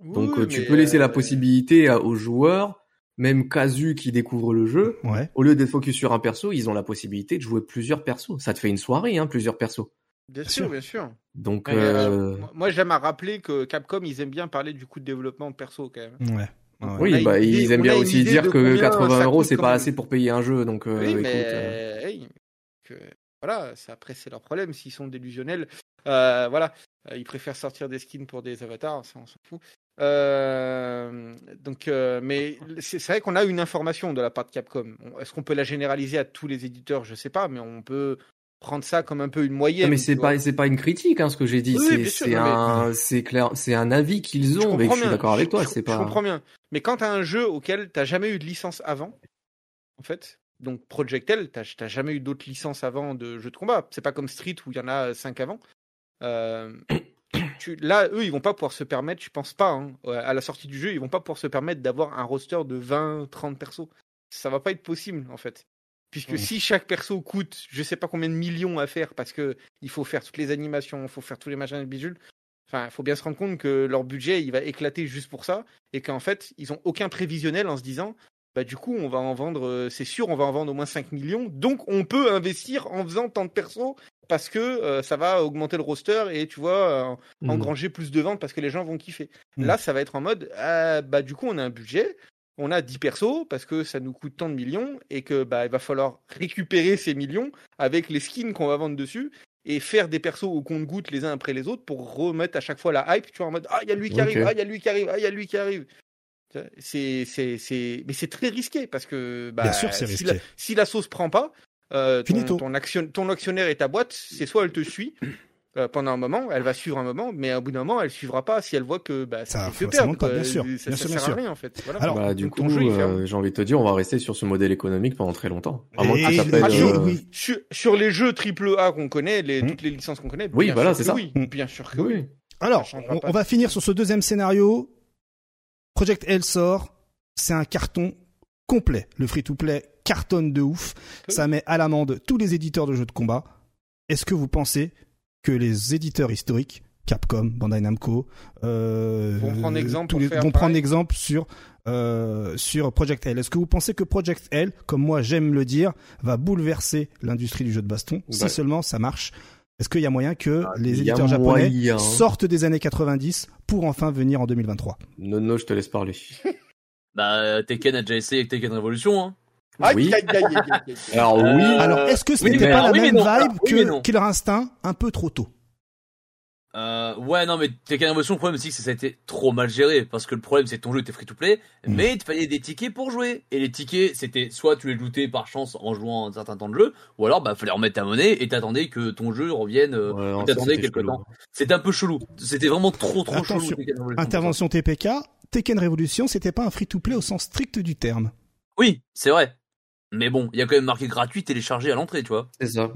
Donc Oui, euh, tu peux laisser la euh, possibilité à- aux joueurs, même Kazu qui découvre le jeu, Ouais. au lieu d'être focus sur un perso, ils ont la possibilité de jouer plusieurs persos. Ça te fait une soirée, hein, plusieurs persos. Bien sûr. sûr, bien sûr. Donc euh, euh, moi- moi, j'aime à rappeler que Capcom, ils aiment bien parler du coût de développement de perso quand même. Ouais. Ouais. oui, bah idée- ils aiment bien aussi dire que combien 80 ça euros c'est pas assez pour payer un jeu. Donc euh, oui, écoute, mais euh, hey, que, voilà, c'est- après c'est leur problème s'ils sont délusionnels. Euh, voilà, ils préfèrent sortir des skins pour des avatars, ça on s'en fout. Euh, donc, euh, mais c'est vrai qu'on a une information de la part de Capcom. Est-ce qu'on peut la généraliser à tous les éditeurs? Je sais pas, mais on peut prendre ça comme un peu une moyenne. Non, mais tu c'est pas c'est pas une critique hein, ce que j'ai dit. Oui, c'est mais- un c'est clair c'est un avis qu'ils Je ont. Mais je suis d'accord avec toi. Je- C'est Je pas. comprends bien. Mais quand t'as un jeu auquel t'as jamais eu de licence avant, en fait, donc Project L, t'as jamais eu d'autres licences avant de jeux de combat. C'est pas comme Street où il y en a cinq avant. Euh, tu- là, eux, ils vont pas pouvoir se permettre, je pense pas, hein, à la sortie du jeu, ils vont pas pouvoir se permettre d'avoir un roster de 20, 30 persos. Ça va pas être possible, en fait. Puisque si chaque perso coûte, je sais pas combien de millions à faire, parce que il faut faire toutes les animations, il faut faire tous les machins et bidules, Enfin, il faut bien se rendre compte que leur budget, il va éclater juste pour ça, et qu'en fait, ils ont aucun prévisionnel en se disant, bah du coup, on va en vendre, euh, c'est sûr, on va en vendre au moins 5 millions, donc on peut investir en faisant tant de persos, parce que euh, ça va augmenter le roster, et tu vois, euh, Mm. engranger plus de ventes parce que les gens vont kiffer. Mm. Là, ça va être en mode, ah, bah du coup, on a un budget, on a 10 persos, parce que ça nous coûte tant de millions, et que bah il va falloir récupérer ces millions avec les skins qu'on va vendre dessus, et faire des persos au compte-goutte les uns après les autres pour remettre à chaque fois la hype, tu vois, en mode, ah, il y a lui qui arrive, ah, il y a lui qui arrive, ah, il y a lui qui arrive. C'est, c'est, c'est, mais c'est très risqué parce que, bah, Bien sûr, si, risqué. la, si la sauce prend pas, euh, ton, action, ton actionnaire et ta boîte, c'est soit elle te suit pendant un moment, elle va suivre un moment, mais au bout d'un moment, elle suivra pas si elle voit que bah, Ça- ça fait que ça perdre. monte pas, bien sûr. Ça, Bien ça sûr, sert bien à rien en fait. Voilà. Alors, Bah, du coup, euh, j'ai envie de te dire, on va rester sur ce modèle économique pendant très longtemps. À moins que ça Ah, sur, euh, oui. sur, sur les jeux triple A qu'on connaît, les, Hmm. toutes les licences qu'on connaît, Oui, bien voilà, c'est ça. Oui, Hmm. bien sûr que oui. Oui. Alors, on, va finir sur ce deuxième scénario. Project L sort, c'est un carton complet. Le free-to-play cartonne de ouf. Ça met à l'amende tous les éditeurs de jeux de combat. Est-ce que vous pensez que les éditeurs historiques, Capcom, Bandai Namco, euh, Vont prendre exemple tous pour les- faire vont prendre pareil exemple sur euh, sur Project L. Est-ce que vous pensez que Project L, comme moi j'aime le dire, va bouleverser l'industrie du jeu de baston si seulement ça marche Est-ce qu'il y a moyen que les il y a éditeurs japonais moyen. sortent des années 90 pour enfin venir en 2023 Nono, je te laisse parler. Bah, Tekken a déjà essayé avec Tekken Revolution, hein. Oui. Alors oui, Euh, Alors, est-ce que ce oui, n'était pas la oui, même non. vibe que. Killer Instinct, un peu trop tôt? Euh, ouais, non, mais Tekken Revolution, le problème, c'est que ça a été trop mal géré. Parce que le problème, c'est que ton jeu était free to play, Mm. mais il te fallait des tickets pour jouer. Et les tickets, c'était soit tu les lootais par chance en jouant un certain temps de jeu, ou alors, bah, fallait remettre ta monnaie et t'attendais que ton jeu revienne, euh, Ouais, t'attendais c'était quelque chelou. temps. C'était un peu chelou. C'était vraiment trop, trop Attention. chelou. Intervention TPK, Tekken Revolution, c'était pas un free-to-play au sens strict du terme. Oui, c'est vrai. Mais bon, il y a quand même marqué gratuit téléchargé à l'entrée, tu vois. c'est ça.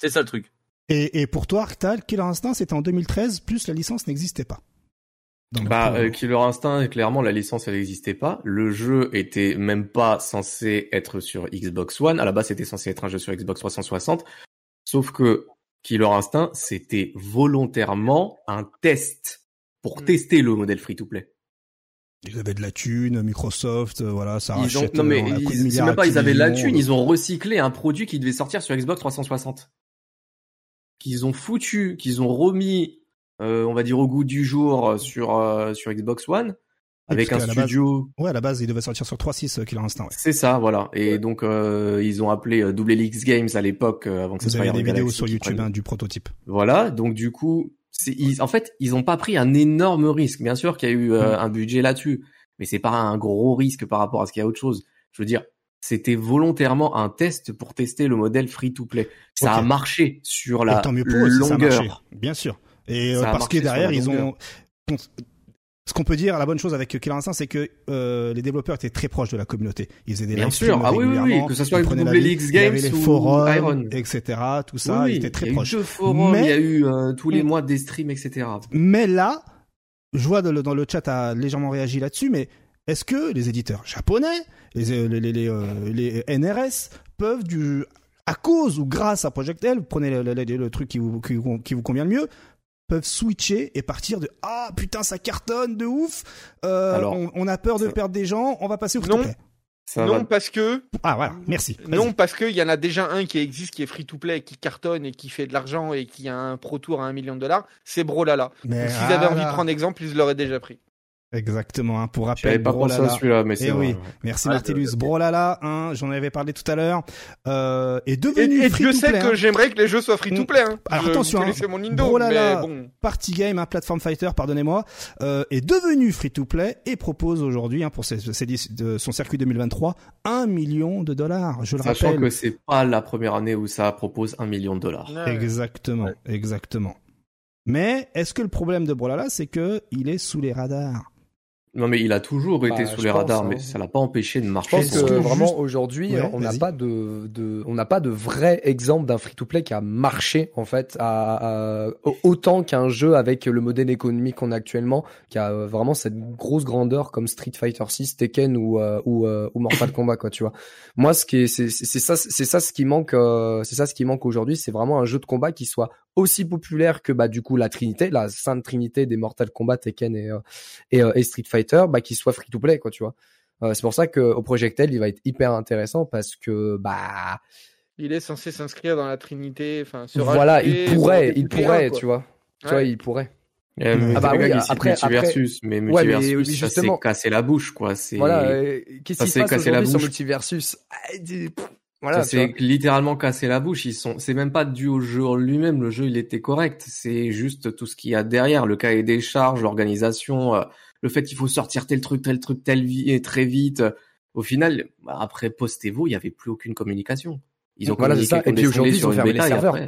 C'est ça le truc. Et, et pour toi, Arctal, Killer Instinct, c'était en 2013, plus la licence n'existait pas. Bah, euh, Killer Instinct, clairement, la licence, elle n'existait pas. Le jeu était même pas censé être sur Xbox One. À la base, c'était censé être un jeu sur Xbox 360. Sauf que Killer Instinct, c'était volontairement un test pour Mm. tester le modèle free-to-play. Ils avaient de la thune, Microsoft, euh, voilà, ça Ils ont, rachète non mais euh, ils- c'est même pas, ils avaient de la thune, euh, ils ont recyclé un produit qui devait sortir sur Xbox 360. Qu'ils ont foutu, qu'ils ont remis, euh, on va dire au goût du jour sur euh, sur Xbox One avec un la base- studio. Ouais, à la base, il devait sortir sur 3.6 euh, Killer Instinct, ouais. C'est ça, voilà. Et donc euh, ils ont appelé euh, Double Games à l'époque avant que ce Vous soit avez Air des vidéos sur YouTube hein, du prototype. Voilà, donc du coup, ils, en fait, ils ont pas pris un énorme risque. Bien sûr qu'il y a eu euh, Mm. un budget là-dessus, mais c'est pas un gros risque par rapport à ce qu'il y a autre chose. Je veux dire, c'était volontairement un test pour tester le modèle free-to-play. Ça a marché sur Et la tant mieux pour eux si ça a marché. longueur. Bien sûr. Et euh, parce que derrière, ils longueur. ont. Ce qu'on peut dire, la bonne chose avec Killer Instinct, c'est que euh, les développeurs étaient très proches de la communauté. Ils faisaient des Bien live sûr. Ah oui, oui, oui, régulièrement, que ce soit avec avait Games les ou forums, Iron. etc. Tout ça, Oui, ils étaient très il y a eu proches. deux forums, Mais- il y a eu euh, tous les mois des streams, etc. Mais là, je vois dans le, chat a légèrement réagi là-dessus, mais est-ce que les éditeurs japonais, les, les, les, les, euh, NRS, peuvent du à cause ou grâce à Project L, prenez le, le- le- le truc qui vous, qui, vous- qui vous convient le mieux, peuvent switcher et partir de ah putain ça cartonne de ouf, euh, Alors, on, on a peur de ça- perdre des gens, on va passer au Non. free-to-play. Ça non, va- parce que Ah voilà, merci. Non, parce qu'il y en a déjà un qui existe, qui est free to play, qui cartonne et qui fait de l'argent et qui a un pro tour à un million de dollars. C'est Brolala. Mais Donc, S'ils avaient envie de prendre exemple, ils l'auraient déjà pris. Exactement, hein, pour J'avais rappel, pas pensé à Brolala. celui-là, mais Eh c'est oui. vrai. Merci Ouais, Martellus. Brolala, hein, j'en avais parlé tout à l'heure, euh, est Et, devenu et free Dieu to sait play. que hein. j'aimerais que les jeux soient free to play. Hein. Alors, Je- attention, vous hein. connaissez mon Indo, Brolala. mais bon. Party Game, un platform fighter, pardonnez-moi, euh, est devenu free to play et propose aujourd'hui, hein, pour ses- ses- de son circuit 2023, un million de dollars. Je le Sachant rappelle. que c'est pas la première année où ça propose un million de dollars. Ouais. Exactement, exactement. Mais est-ce que le problème de Brolala, c'est que il est sous les radars? Non, mais il a toujours été Bah, sous je les pense, radars, hein. mais ça l'a pas empêché de Je marcher. pense Est-ce que que vraiment juste- aujourd'hui, Ouais, on n'a pas de, de, on n'a pas de vrai exemple d'un free-to-play qui a marché en fait, à, à- autant qu'un jeu avec le modèle économique qu'on a actuellement, qui a euh, vraiment cette grosse grandeur comme Street Fighter 6, Tekken ou euh, ou, euh, ou Mortal Kombat quoi, tu vois. Moi, ce qui est, c'est ça, c'est ça ce qui manque, euh, c'est ça ce qui manque aujourd'hui, c'est vraiment un jeu de combat qui soit aussi populaire que bah du coup la Trinité, la sainte Trinité des Mortal Kombat, Tekken et euh, et, euh, et Street Fighter, bah qui soit free to play quoi, tu vois. Euh, c'est pour ça que au Projectel, il va être hyper intéressant parce que bah Il est censé s'inscrire dans la Trinité. Enfin, voilà, il pourrait, il pourrait, quoi. tu vois. Tu Ouais. vois, il pourrait. Euh, mais Ah bah oui, après- Multiversus, mais Ouais, mais Multiversus, ça justement- s'est cassé la bouche, quoi. C'est, Voilà, euh, qu'est-ce ça qui se s'est passe aujourd'hui sur bouche. Multiversus? Ah, Voilà, ça s'est littéralement cassé la bouche. Ils sont, c'est même pas dû au jeu lui-même. Le jeu, il était correct. C'est juste tout ce qu'il y a derrière, le cahier des charges, l'organisation, euh, le fait qu'il faut sortir tel truc, tel truc, tel vi- et très vite. Au final, bah, après Post-Evo, il y avait plus aucune communication. Ils ont Voilà, ça. Et puis aujourd'hui, ils ont fermé les et serveurs. après-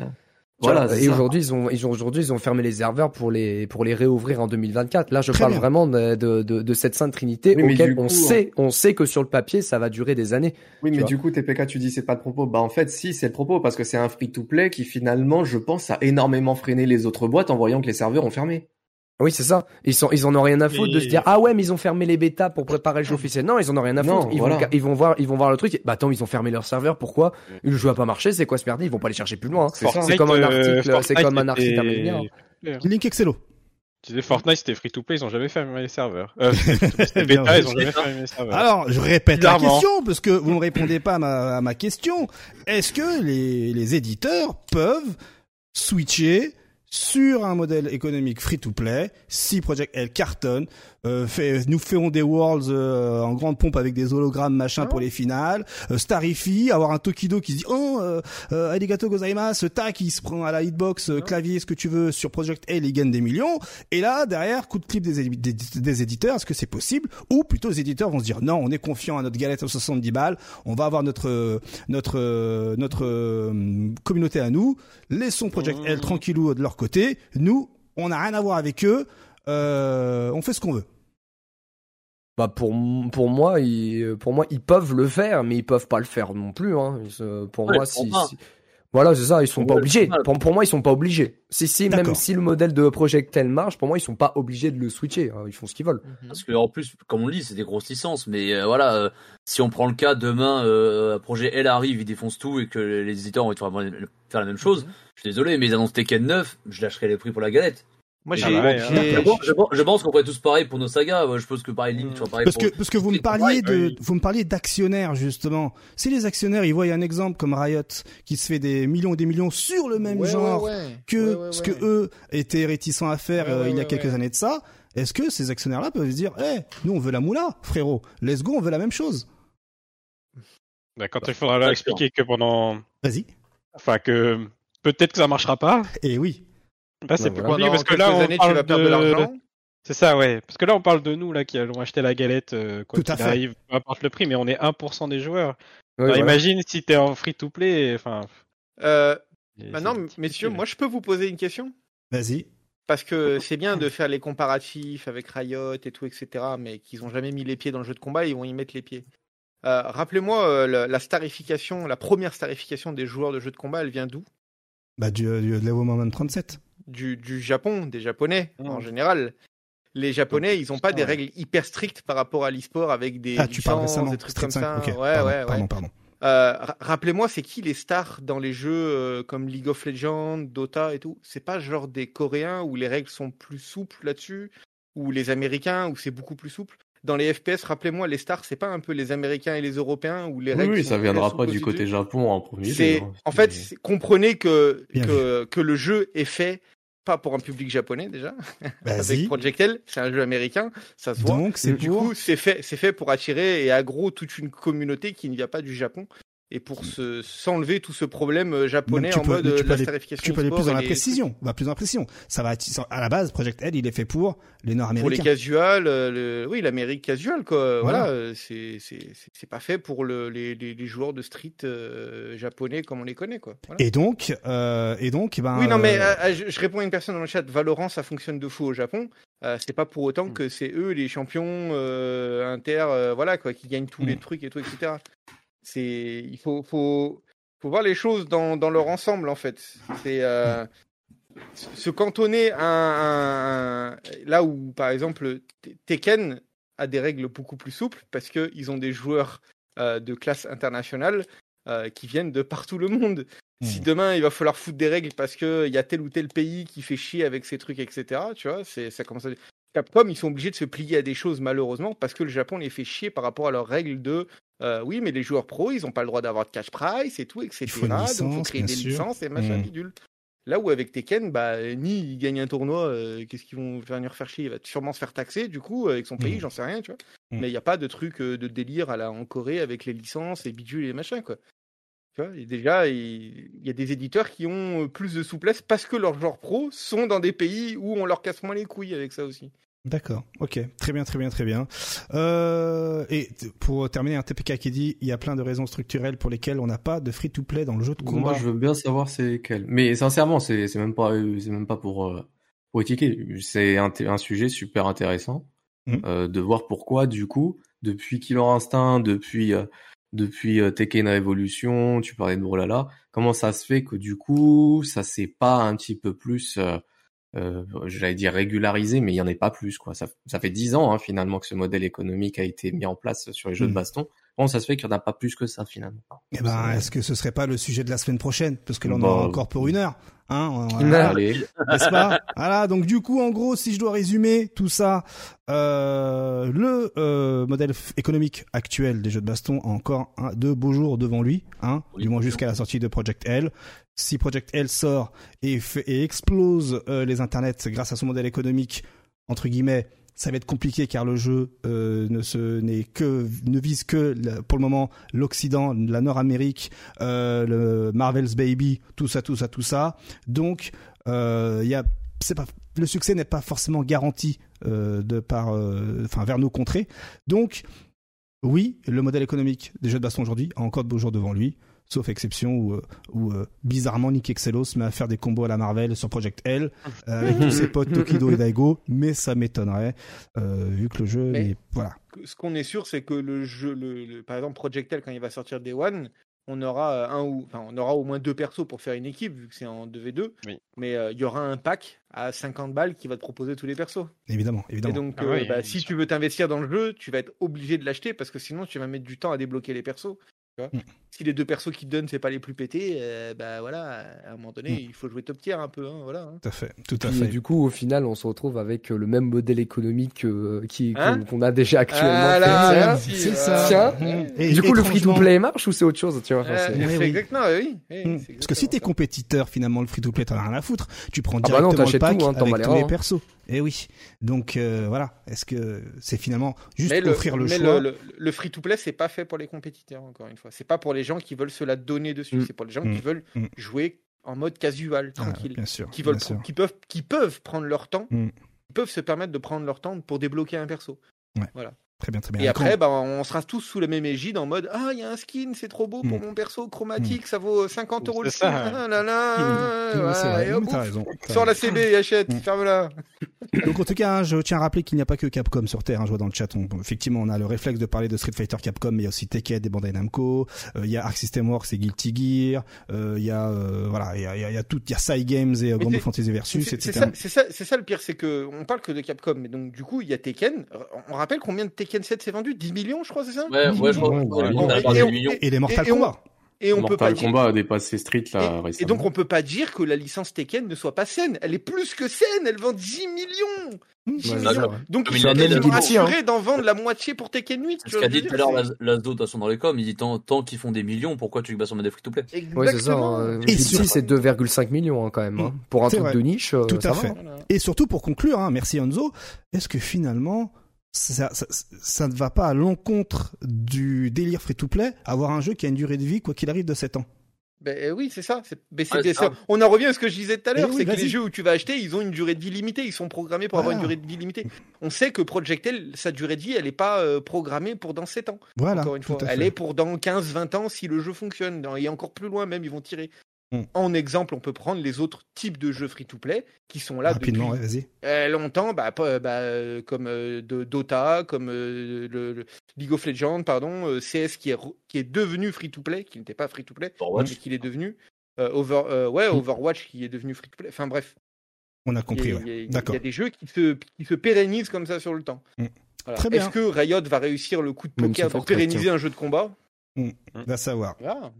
Tu Voilà, et aujourd'hui, ils ont, ils ont aujourd'hui, ils ont fermé les serveurs pour les, pour les réouvrir en 2024. Là, je Très parle bien. vraiment de, de, de, de cette sainte trinité Oui, auquel on coup, sait, on sait que sur le papier, ça va durer des années. Oui, mais vois. du coup, TPK, tu dis c'est pas le propos. Bah, en fait, si, c'est le propos, parce que c'est un free-to-play qui, finalement, je pense, a énormément freiné les autres boîtes en voyant que les serveurs ont fermé. Oui, c'est ça. Ils sont, ils en ont rien à foutre de se dire, ah ouais, mais ils ont fermé les bêtas pour préparer le jeu officiel. Non, ils en ont rien à Non, foutre. Ils voilà. vont, ils vont voir, ils vont voir le truc. Bah attends, ils ont fermé leur serveur. Pourquoi? Le jeu a pas marché. C'est quoi ce merdier? Ils vont pas aller chercher plus loin. hein. C'est. C'est comme un euh, article, c'est Fortnite comme un article. Link Excello. Tu disais Fortnite c'était free to play, ils ont jamais fermé les serveurs. Euh, c'était bêta, ils ont jamais fermé les serveurs. Alors, je répète la question, parce que vous ne répondez pas à ma, à ma question. Est-ce que les, les éditeurs peuvent switcher sur un modèle économique free-to-play si Project L cartonne, euh, fait, nous ferons des worlds euh, en grande pompe avec des hologrammes machin pour les finales, euh, Starify, avoir un Tokido qui se dit oh euh, euh, arigato gozaimasu, tac, il se prend à la hitbox, euh, clavier, ce que tu veux sur Project L, il gagne des millions, et là derrière coup de clip des, des, des éditeurs, est-ce que c'est possible? Ou plutôt les éditeurs vont se dire non, on est confiant à notre galette à 70 balles, on va avoir notre euh, notre notre euh, communauté à nous, laissons Project L tranquillou de leur côté, nous on n'a rien à voir avec eux, on fait ce qu'on veut. Bah pour pour moi, ils, pour moi, ils peuvent le faire, mais ils peuvent pas le faire non plus. Hein. Pour Ouais, moi, si, voilà, c'est ça, ils sont Ouais, pas obligés. pour moi. Pour, moi, ils sont pas obligés. Si si, même si le modèle de Projectel marche, pour moi, ils sont pas obligés de le switcher. hein. Ils font ce qu'ils veulent. Parce que en plus, comme on le dit, c'est des grosses licences. Mais euh, voilà, euh, si on prend le cas demain, euh, un projet L arrive, il défonce tout et que les éditeurs vont faire faire la même chose. Je suis désolé, mais ils annoncent Tekken 9, je lâcherai les prix pour la galette. Moi, Ah bah ouais, j'ai- Je pense, je qu'on ferait tous pareil pour nos sagas. Je pense que pareil, Link, tu vois, pareil Parce pour... que parce que vous me parliez de oui. vous me parliez d'actionnaires justement. Si les actionnaires ils voient un exemple comme Riot qui se fait des millions et des millions sur le même Ouais, genre ouais, ouais. que Ouais, ouais, ce que eux étaient réticents à faire Ouais, euh, ouais, il y a quelques ouais. années de ça, est-ce que ces actionnaires-là peuvent se dire, eh, nous on veut la moula, frérot, let's go, on veut la même chose. Bah, quand il faudra leur expliquer que pendant, Vas-y. enfin que peut-être que ça marchera pas. Et oui. Là, c'est Ouais, plus voilà. compliqué parce que là, on années, tu parle vas perdre de l'argent. C'est ça, ouais. Parce que là, on parle de nous là qui allons acheter la galette, euh, quoi Tout à qu'il fait. arrive, peu importe le prix, mais on est 1% des joueurs. Ouais, Alors, voilà. Imagine si t'es en free to play, enfin. Euh, c'est- Maintenant, c'est messieurs, difficile. moi, je peux vous poser une question? Vas-y. parce que c'est bien de faire les comparatifs avec Riot et tout, etc. Mais qu'ils ont jamais mis les pieds dans le jeu de combat, ils vont y mettre les pieds. Euh, Rappelez-moi euh, la, la starification, la première starification des joueurs de jeux de combat, elle vient d'où? Bah, du, du Level Moment 37. Du, du Japon, des Japonais Mmh. en général. Les Japonais, ils n'ont pas des Ouais. règles hyper strictes par rapport à l'e-sport avec des Ah, tu parles récemment. des trucs Street comme 5. ça. ok, ouais, pardon, ouais, ouais. pardon, pardon. Euh, ra- Rappelez-moi, c'est qui les stars dans les jeux euh, comme League of Legends, Dota et tout? C'est pas genre des Coréens où les règles sont plus souples là-dessus, ou les Américains où c'est beaucoup plus souple? Dans les FPS, rappelez-moi, les stars, c'est pas un peu les Américains et les Européens où les Oui, règles oui, sont ça viendra pas du côté Japon en premier. c'est lieu, hein. en fait, comprenez que que le jeu est fait pas pour un public japonais déjà. Avec Vas-y. Project L, c'est un jeu américain, ça se voit. Donc, c'est Du pour. coup, c'est fait, c'est fait pour attirer et aggro toute une communauté qui ne vient pas du Japon et pour se s'enlever tout ce problème euh, japonais en peux- mode tu euh, peux la aller- starification. Tu peux aller plus dans la les- précision. Va plus dans la précision. Ça va à la base, Project L, il est fait pour les Pour les Nord-Américains. casuals, euh, le- oui, l'Amérique casual, quoi. Voilà. Voilà, euh, c'est c'est pas fait pour le, les, les, les joueurs de street euh, japonais comme on les connaît, quoi. Voilà. Et donc, euh, et donc, ben. Oui, non, mais euh, euh, euh, je, je réponds à une personne dans le chat. Valorant, ça fonctionne de fou au Japon. Euh, c'est pas pour autant Mm. que c'est eux les champions euh, inter, euh, voilà quoi, qui gagnent tous les Mm. trucs et tout, etc. C'est, il faut, faut, faut voir les choses dans, dans leur ensemble en fait. C'est euh, se cantonner à un, un- là où par exemple Te- Tekken a des règles beaucoup plus souples parce que ils ont des joueurs euh, de classe internationale euh, qui viennent de partout le monde. Si Mm. demain il va falloir foutre des règles parce que il y a tel ou tel pays qui fait chier avec ces trucs, etc. Tu vois, c'est ça commence à... Capcom, ils sont obligés de se plier à des choses malheureusement parce que le Japon les fait chier par rapport à leurs règles de euh, oui mais les joueurs pros ils ont pas le droit d'avoir de cash price et tout etc. Il faut Donc faut créer des sûr. licences et machin Mm. bidule. Là où avec Tekken, bah ni ils gagnent un tournoi, euh, qu'est-ce qu'ils vont venir faire chier? Il va sûrement se faire taxer du coup avec son pays, Mm. j'en sais rien, tu vois. Mm. Mais il n'y a pas de truc euh, de délire à la en Corée avec les licences et bidules et machin quoi. Tu vois, et déjà, il il y a des éditeurs qui ont euh, plus de souplesse parce que leurs joueurs pros sont dans des pays où on leur casse moins les couilles avec ça aussi. D'accord, ok, très bien, très bien, très bien. Euh, et pour terminer, un TPK qui dit il y a plein de raisons structurelles pour lesquelles on n'a pas de free-to-play dans le jeu de combat. Moi, je veux bien savoir c'est quel. Mais sincèrement, c'est même pas c'est même pas pour euh, pour. C'est un, un sujet super intéressant Mhm. euh, de voir pourquoi du coup depuis Killer Instinct, depuis euh, depuis euh, Tekken Revolution, tu parlais de Brawlhalla, comment ça se fait que du coup ça s'est pas un petit peu plus euh, euh, j'allais dire régularisé, mais il y en a pas plus quoi. Ça, ça fait dix ans hein, finalement que ce modèle économique a été mis en place sur les jeux de baston. Comment ça se fait qu'il y en a pas plus que ça finalement Eh ben, est-ce que ce serait pas le sujet de la semaine prochaine? Parce que là, on Bah, aura encore pour une heure. Hein, voilà. n'est-ce pas? Voilà, donc du coup, en gros, si je dois résumer tout ça, euh, le euh, modèle économique actuel des jeux de baston a encore un, deux beaux jours devant lui, hein, Oui, du moins jusqu'à la sortie de Project L. Si Project L sort et, fait- et explose euh, les internets grâce à son modèle économique, entre guillemets, ça va être compliqué car le jeu euh, ne vise que pour le moment l'Occident, la Nord-Amérique, euh, le Marvel's Baby, tout ça, tout ça, tout ça. Donc euh, le succès n'est pas forcément garanti de par enfin vers nos contrées. Donc oui, le modèle économique des jeux de baston aujourd'hui a encore de beaux jours devant lui, sauf exception où, euh, où euh, bizarrement Nick Excelos se met à faire des combos à la Marvel sur Project L euh, avec tous ses potes Tokido et Daigo, mais ça m'étonnerait euh, vu que le jeu Mais- voilà. Ce qu'on est sûr, c'est que le jeu, le, le- par exemple Project L, quand il va sortir Day One, on aura un ou enfin on aura au moins deux persos pour faire une équipe vu que c'est en 2v2. Oui. Mais euh, il y aura un pack à 50 balles qui va te proposer tous les persos. Évidemment, Et évidemment. donc, Ah euh, oui, bah, si sûr. tu veux t'investir dans le jeu, tu vas être obligé de l'acheter parce que sinon tu vas mettre du temps à débloquer les persos. Tu vois. Mm. Si les deux persos qui te donnent, c'est pas les plus pétés, euh, bah voilà, à un moment donné, Mm. il faut jouer top tier un peu. hein, voilà. hein. Tout à fait, tout à fait. du coup, au final, on se retrouve avec euh, le même modèle économique euh, qui Hein qu'on a déjà actuellement. Ah là, c'est ça. Tiens. Mmh. Et du coup, le étrangement- free-to-play marche ou c'est autre chose tu vois, enfin, euh, c'est- Ouais, c'est oui. exactement, oui. oui, c'est Parce que si t'es ça. compétiteur, finalement, le free-to-play, t'en as rien à foutre. Tu prends Ah bah non, directement le pack tout, hein, avec tous les persos. Eh oui. Donc euh, voilà. Est-ce que c'est finalement juste mais le, offrir le mais choix le, le free-to-play, c'est pas fait pour les compétiteurs, encore une fois. C'est pas pour les gens qui veulent se la donner dessus. Mm. C'est pour les gens Mm. qui veulent Mm. jouer en mode casual, Ah, tranquille. Bien sûr. qui veulent, bien sûr. qui peuvent, qui peuvent prendre leur temps, Mm. qui peuvent se permettre de prendre leur temps pour débloquer un perso. Ouais. Voilà. Très bien, très bien. Et après, bah, on sera tous sous la même égide en mode Ah, il y a un skin, c'est trop beau pour Mm. mon perso chromatique, ça vaut 50 euros le skin. ça. Ah là là, et Sors la. CB, achète, Mm. ferme-la. Donc en tout cas, hein, je tiens à rappeler qu'il n'y a pas que Capcom sur Terre. hein, je vois dans le chat, on- effectivement, on a le réflexe de parler de Street Fighter Capcom, mais il y a aussi Tekken, des Bandai Namco. euh, Il y a Arc System Works et Guilty Gear. euh, Il y a euh, voilà, il y a, y a- il y a tout, il y a Sai Games et euh, c'est- Fantasy Versus, c'est etc. ça, c'est ça, c'est ça le pire, c'est que on parle que de Capcom, mais donc du coup il y a Tekken. On rappelle combien de Tekken 7 s'est vendu 10 millions, je crois, c'est ça Ouais, ouais, je crois. Et les Mortal Et- et on- Kombat. Et on peut pas Mortal dire. Kombat a dépassé Street là Et, récemment. et donc on peut pas dire que la licence Tekken ne soit pas saine. Elle est plus que saine. Elle vend 10 millions. 10 Ouais, millions. Donc ils il sont hein. assurés d'en vendre la moitié pour Tekken 8. tu Ce qu'a dit tout à l'heure dire, Las- Lasdo de toute façon dans les coms, il dit tant, tant qu'ils font des millions, pourquoi tu vas sur des free to play? Ouais, c'est ça. Exactement. hein. Et sur- c'est 2,5 millions hein, quand même. hein. Pour un truc vrai. de niche, euh, Tout à ça fait. va. Voilà. Et surtout pour conclure, hein, merci Enzo, est-ce que finalement ça, ça, ça ne va pas à l'encontre du délire free-to-play avoir un jeu qui a une durée de vie quoi qu'il arrive de 7 ans Ben euh, oui, c'est ça. Ouais, c'est- ça. On en revient à ce que je disais tout à l'heure, Eh oui, c'est que les jeux où tu vas acheter, ils ont une durée de vie limitée. Ils sont programmés pour avoir une durée de vie limitée. On sait que Projectel, sa durée de vie, elle n'est pas euh, programmée pour dans 7 ans. Voilà, encore une fois. Elle est pour dans 15-20 ans si le jeu fonctionne. Et encore plus loin même, ils vont tirer. Hmm. En exemple, on peut prendre les autres types de jeux free-to-play qui sont là Rapidement, depuis ouais, euh, longtemps, bah, bah, euh, comme euh, de, Dota, comme euh, le, le League of Legends, pardon, euh, CS qui est, qui est devenu free-to-play, qui n'était pas free-to-play, mais qui l'est devenu. euh, Over, euh, ouais, Mm. Overwatch qui est devenu free-to-play. Enfin bref, On a il y, compris, a- ouais. il y a- il y a des jeux qui se, qui se pérennisent comme ça sur le temps. Mm. Voilà. Très bien. Est-ce que Riot va réussir le coup de poker de Fortnite, pérenniser un jeu de combat? Va savoir. Voilà.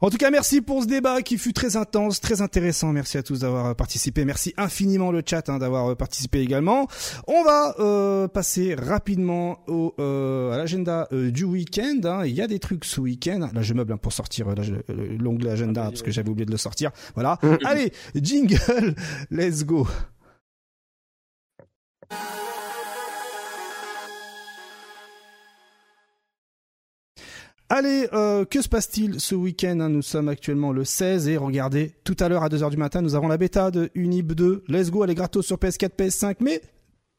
En tout cas, merci pour ce débat qui fut très intense, très intéressant. Merci à tous d'avoir euh, participé. Merci infiniment le chat hein, d'avoir euh, participé également. On va euh, passer rapidement au, euh, à l'agenda euh, du week-end. hein. Il y a des trucs ce week-end. Là, je meuble hein, pour sortir l'onglet agenda Ah, vas-y, parce que j'avais oublié de le sortir. Voilà. Mm. Allez, jingle, let's go. Allez, euh, que se passe-t-il ce week-end hein? Nous sommes actuellement le 16 et regardez, tout à l'heure à 2h du matin, nous avons la bêta de Unib 2. Let's go, elle est gratos sur PS4, PS5, mais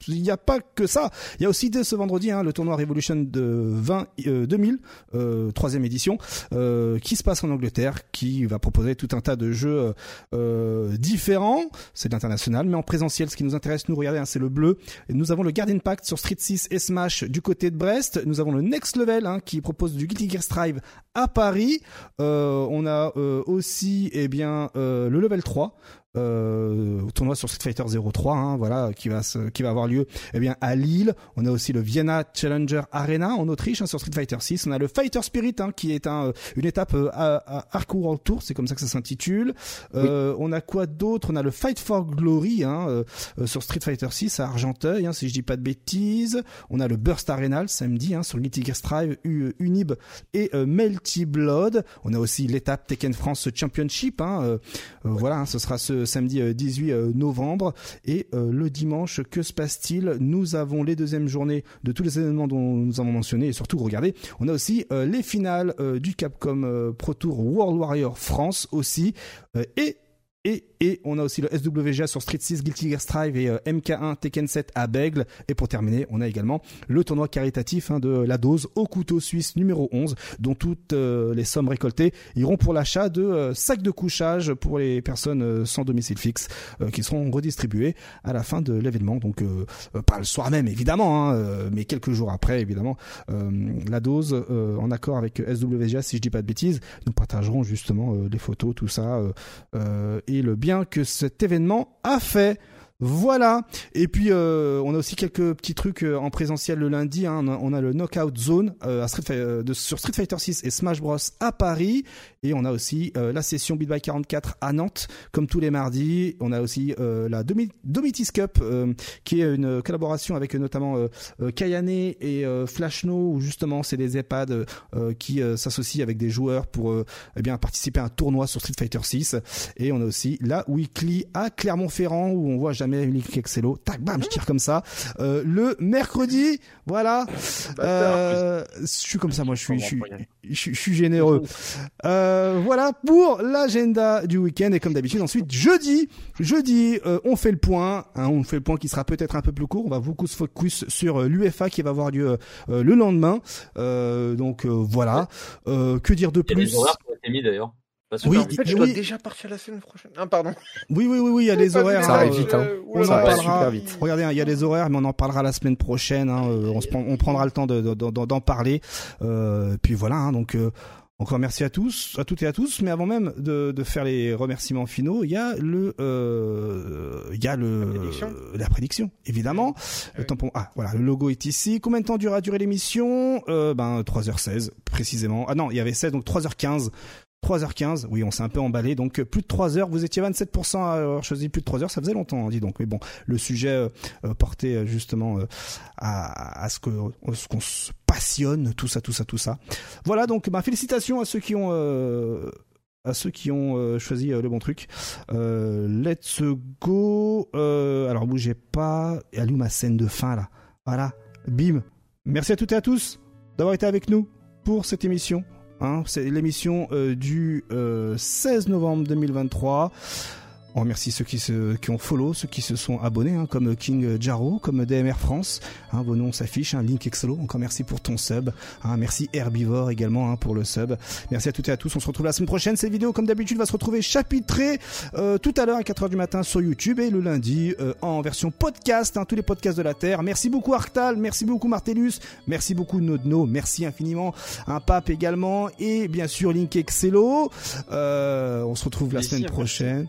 il n'y a pas que ça. Il y a aussi dès ce vendredi hein, le tournoi Revolution de 20 euh, 2000, euh, troisième édition, euh, qui se passe en Angleterre, qui va proposer tout un tas de jeux euh, euh, différents. C'est l'international, mais en présentiel. Ce qui nous intéresse, nous regardez, hein, c'est le bleu. Nous avons le Guardian Pact sur Street 6 et Smash du côté de Brest. Nous avons le Next Level hein, qui propose du Guilty Gear Strive à Paris. Euh, on a euh, aussi, eh bien, euh, le level 3 euh, au tournoi sur Street Fighter 03, hein, voilà, qui va se, qui va avoir lieu, eh bien, à Lille. On a aussi le Vienna Challenger Arena en Autriche hein, sur Street Fighter 6. On a le Fighter Spirit, hein, qui est un, euh, une étape euh, à, à Arc World Tour, c'est comme ça que ça s'intitule. Euh, On a quoi d'autre? On a le Fight for Glory hein, euh, sur Street Fighter 6 à Argenteuil, hein, si je dis pas de bêtises. On a le Burst Arena le samedi hein, sur Guilty Gear Strive, U- Unib et euh, Melty Blood. On a aussi l'étape Tekken France Championship. Hein, voilà, hein, ce sera ce samedi euh, 18 euh, novembre. Et euh, le dimanche, que se passe-t-il? Nous avons les deuxièmes journées de tous les événements dont nous avons mentionné. Et surtout, regardez, on a aussi euh, les finales euh, du Capcom euh, Pro Tour World Warrior France aussi. Euh, et et, et on a aussi le SWGA sur Street 6, Guilty Gear Strive et euh, MK1 Tekken 7 à Bègle. Et pour terminer, on a également le tournoi caritatif hein, de la dose au couteau suisse numéro 11, dont toutes euh, les sommes récoltées iront pour l'achat de euh, sacs de couchage pour les personnes sans domicile fixe, qui seront redistribués à la fin de l'événement. Donc pas le soir même évidemment, hein, mais quelques jours après évidemment. La dose, en accord avec SWGA, si je dis pas de bêtises, nous partagerons justement les photos, tout ça. et le bien que cet événement a fait. Voilà. Et puis euh, on a aussi quelques petits trucs euh, en présentiel le lundi. Hein. On, a, le Knockout Zone euh, sur Street Fighter 6 et Smash Bros à Paris. Et on a aussi euh, la session Beat by 44 à Nantes, comme tous les mardis. On a aussi euh, la Domi- Domitis Cup, euh, qui est une collaboration avec notamment euh, euh, Kayane et euh, Flashno, où justement c'est des EHPAD euh, qui euh, s'associent avec des joueurs pour euh, eh bien participer à un tournoi sur Street Fighter 6. Et on a aussi la Weekly à Clermont-Ferrand, où on voit jamais jamais Link Excello. Tac, bam, je tire comme ça. Euh, le mercredi, voilà. Euh, je suis comme ça, moi, je suis, je suis, je suis, je suis généreux. Euh, voilà pour l'agenda du week-end et comme d'habitude, ensuite jeudi, jeudi, euh, on fait le point. Hein, on fait le point qui sera peut-être un peu plus court. On va beaucoup se focus sur euh, l'UFA qui va avoir lieu euh, le lendemain. Euh, donc euh, voilà. Euh, que dire de Il y a des plus horaires qui ont été mis d'ailleurs. Pas sûr. Oui, En fait, je dois oui. déjà partir la semaine prochaine. Ah, pardon. Oui, oui, oui, oui. Il y a les horaires. Ça arrive euh, vite, hein. On en Ça va parlera. super vite. Regardez, hein, il y a les horaires, mais on en parlera la semaine prochaine. hein, euh, on, se prend- on prendra le temps de- de- de- d'en parler. Euh, puis voilà. hein, donc euh, encore merci à tous, à toutes et à tous. Mais avant même de, de faire les remerciements finaux, il y a le, euh, il y a le, La prédiction. la prédiction, évidemment. Le oui. pour- ah, voilà, le logo est ici. Combien de temps durera durer l'émission? Euh, Ben 3h16 précisément. Ah non, il y avait 16, donc 3h15. 3h15, oui, on s'est un peu emballé, donc euh, plus de 3 heures. Vous étiez 27% à avoir choisi plus de 3 heures, ça faisait longtemps, hein, dis donc. Mais bon, le sujet euh, euh, portait justement à, ce que à ce qu'on se passionne, tout ça, tout ça, tout ça. Voilà, donc bah, félicitations à ceux qui ont à ceux qui ont choisi le bon truc. Let's go. Alors bougez pas. Allume ma scène de fin là. Voilà. Bim. Merci à toutes et à tous d'avoir été avec nous pour cette émission. Hein, c'est l'émission euh, du euh, 16 novembre 2023. On remercie ceux qui, se, qui ont follow, ceux qui se sont abonnés, hein, comme King Jaro, comme DMR France. Hein, vos noms s'affichent. Hein, Link Exolo, encore merci pour ton sub. Hein, merci Herbivore également hein, pour le sub. Merci à toutes et à tous. On se retrouve la semaine prochaine. Cette vidéo, comme d'habitude, va se retrouver chapitrée euh, tout à l'heure à 4h du matin sur YouTube et le lundi euh, en version podcast, hein, tous les podcasts de la Terre. Merci beaucoup Arctal, merci beaucoup Martellus, merci beaucoup Nodno, merci infiniment un Pape également et bien sûr Link Excello. Euh, on se retrouve la semaine prochaine.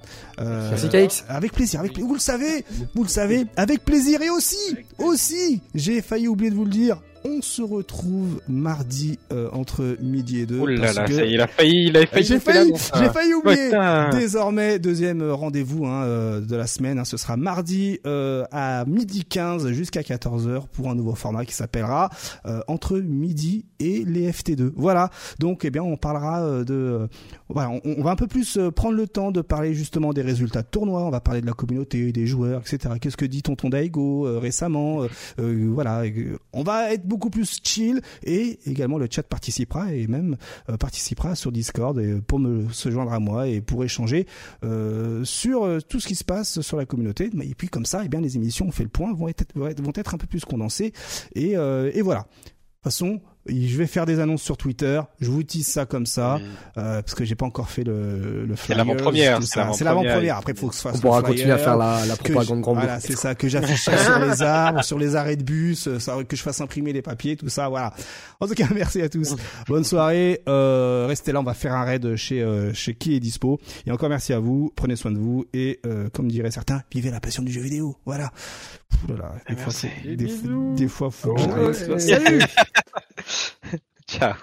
Euh, Merci, KX. Avec plaisir, avec plaisir. Vous le savez, vous le savez, avec plaisir et aussi, aussi, j'ai failli oublier de vous le dire. On se retrouve mardi euh, entre midi et deux. Oh là là, que- ça y est, il a failli, il a failli. j'ai failli, l'annonce, j'ai hein. failli oublier. Putain. Désormais, deuxième rendez-vous hein, euh, de la semaine, hein, ce sera mardi euh, à midi 15 jusqu'à 14h pour un nouveau format qui s'appellera euh, Entre midi et les FT2. Voilà, donc eh bien on parlera de... voilà, on, on va un peu plus prendre le temps de parler justement des résultats de tournois, on va parler de la communauté, des joueurs, etc. Qu'est-ce que dit Tonton Daigo récemment Voilà, on va être beaucoup plus chill et également le chat participera et même euh, participera sur Discord et pour me se joindre à moi et pour échanger euh, sur euh, tout ce qui se passe sur la communauté. Et puis comme ça, eh bien les émissions, on fait le point, vont être vont être, un peu plus condensées et, euh, et voilà. Façon, je vais faire des annonces sur Twitter. Je vous tease ça comme ça euh, parce que j'ai pas encore fait le, le flyer. l'avant-première, c'est. C'est l'avant-première. Après, il faut que ce soit On pourra continuer à faire la, la propagande grand Voilà, c'est ça, que j'affiche ça sur les arbres, sur les arrêts de bus, euh, ça, que je fasse imprimer les papiers, tout ça, voilà. En tout cas, merci à tous. Bonne soirée. Euh, restez là, on va faire un raid chez euh, chez qui est dispo. Et encore merci à vous. Prenez soin de vous et euh, comme diraient certains, vivez la passion du jeu vidéo. Voilà. Là, des fois, Merci. des, fois- des fois, faut Oh, ouais. Salut. Ciao.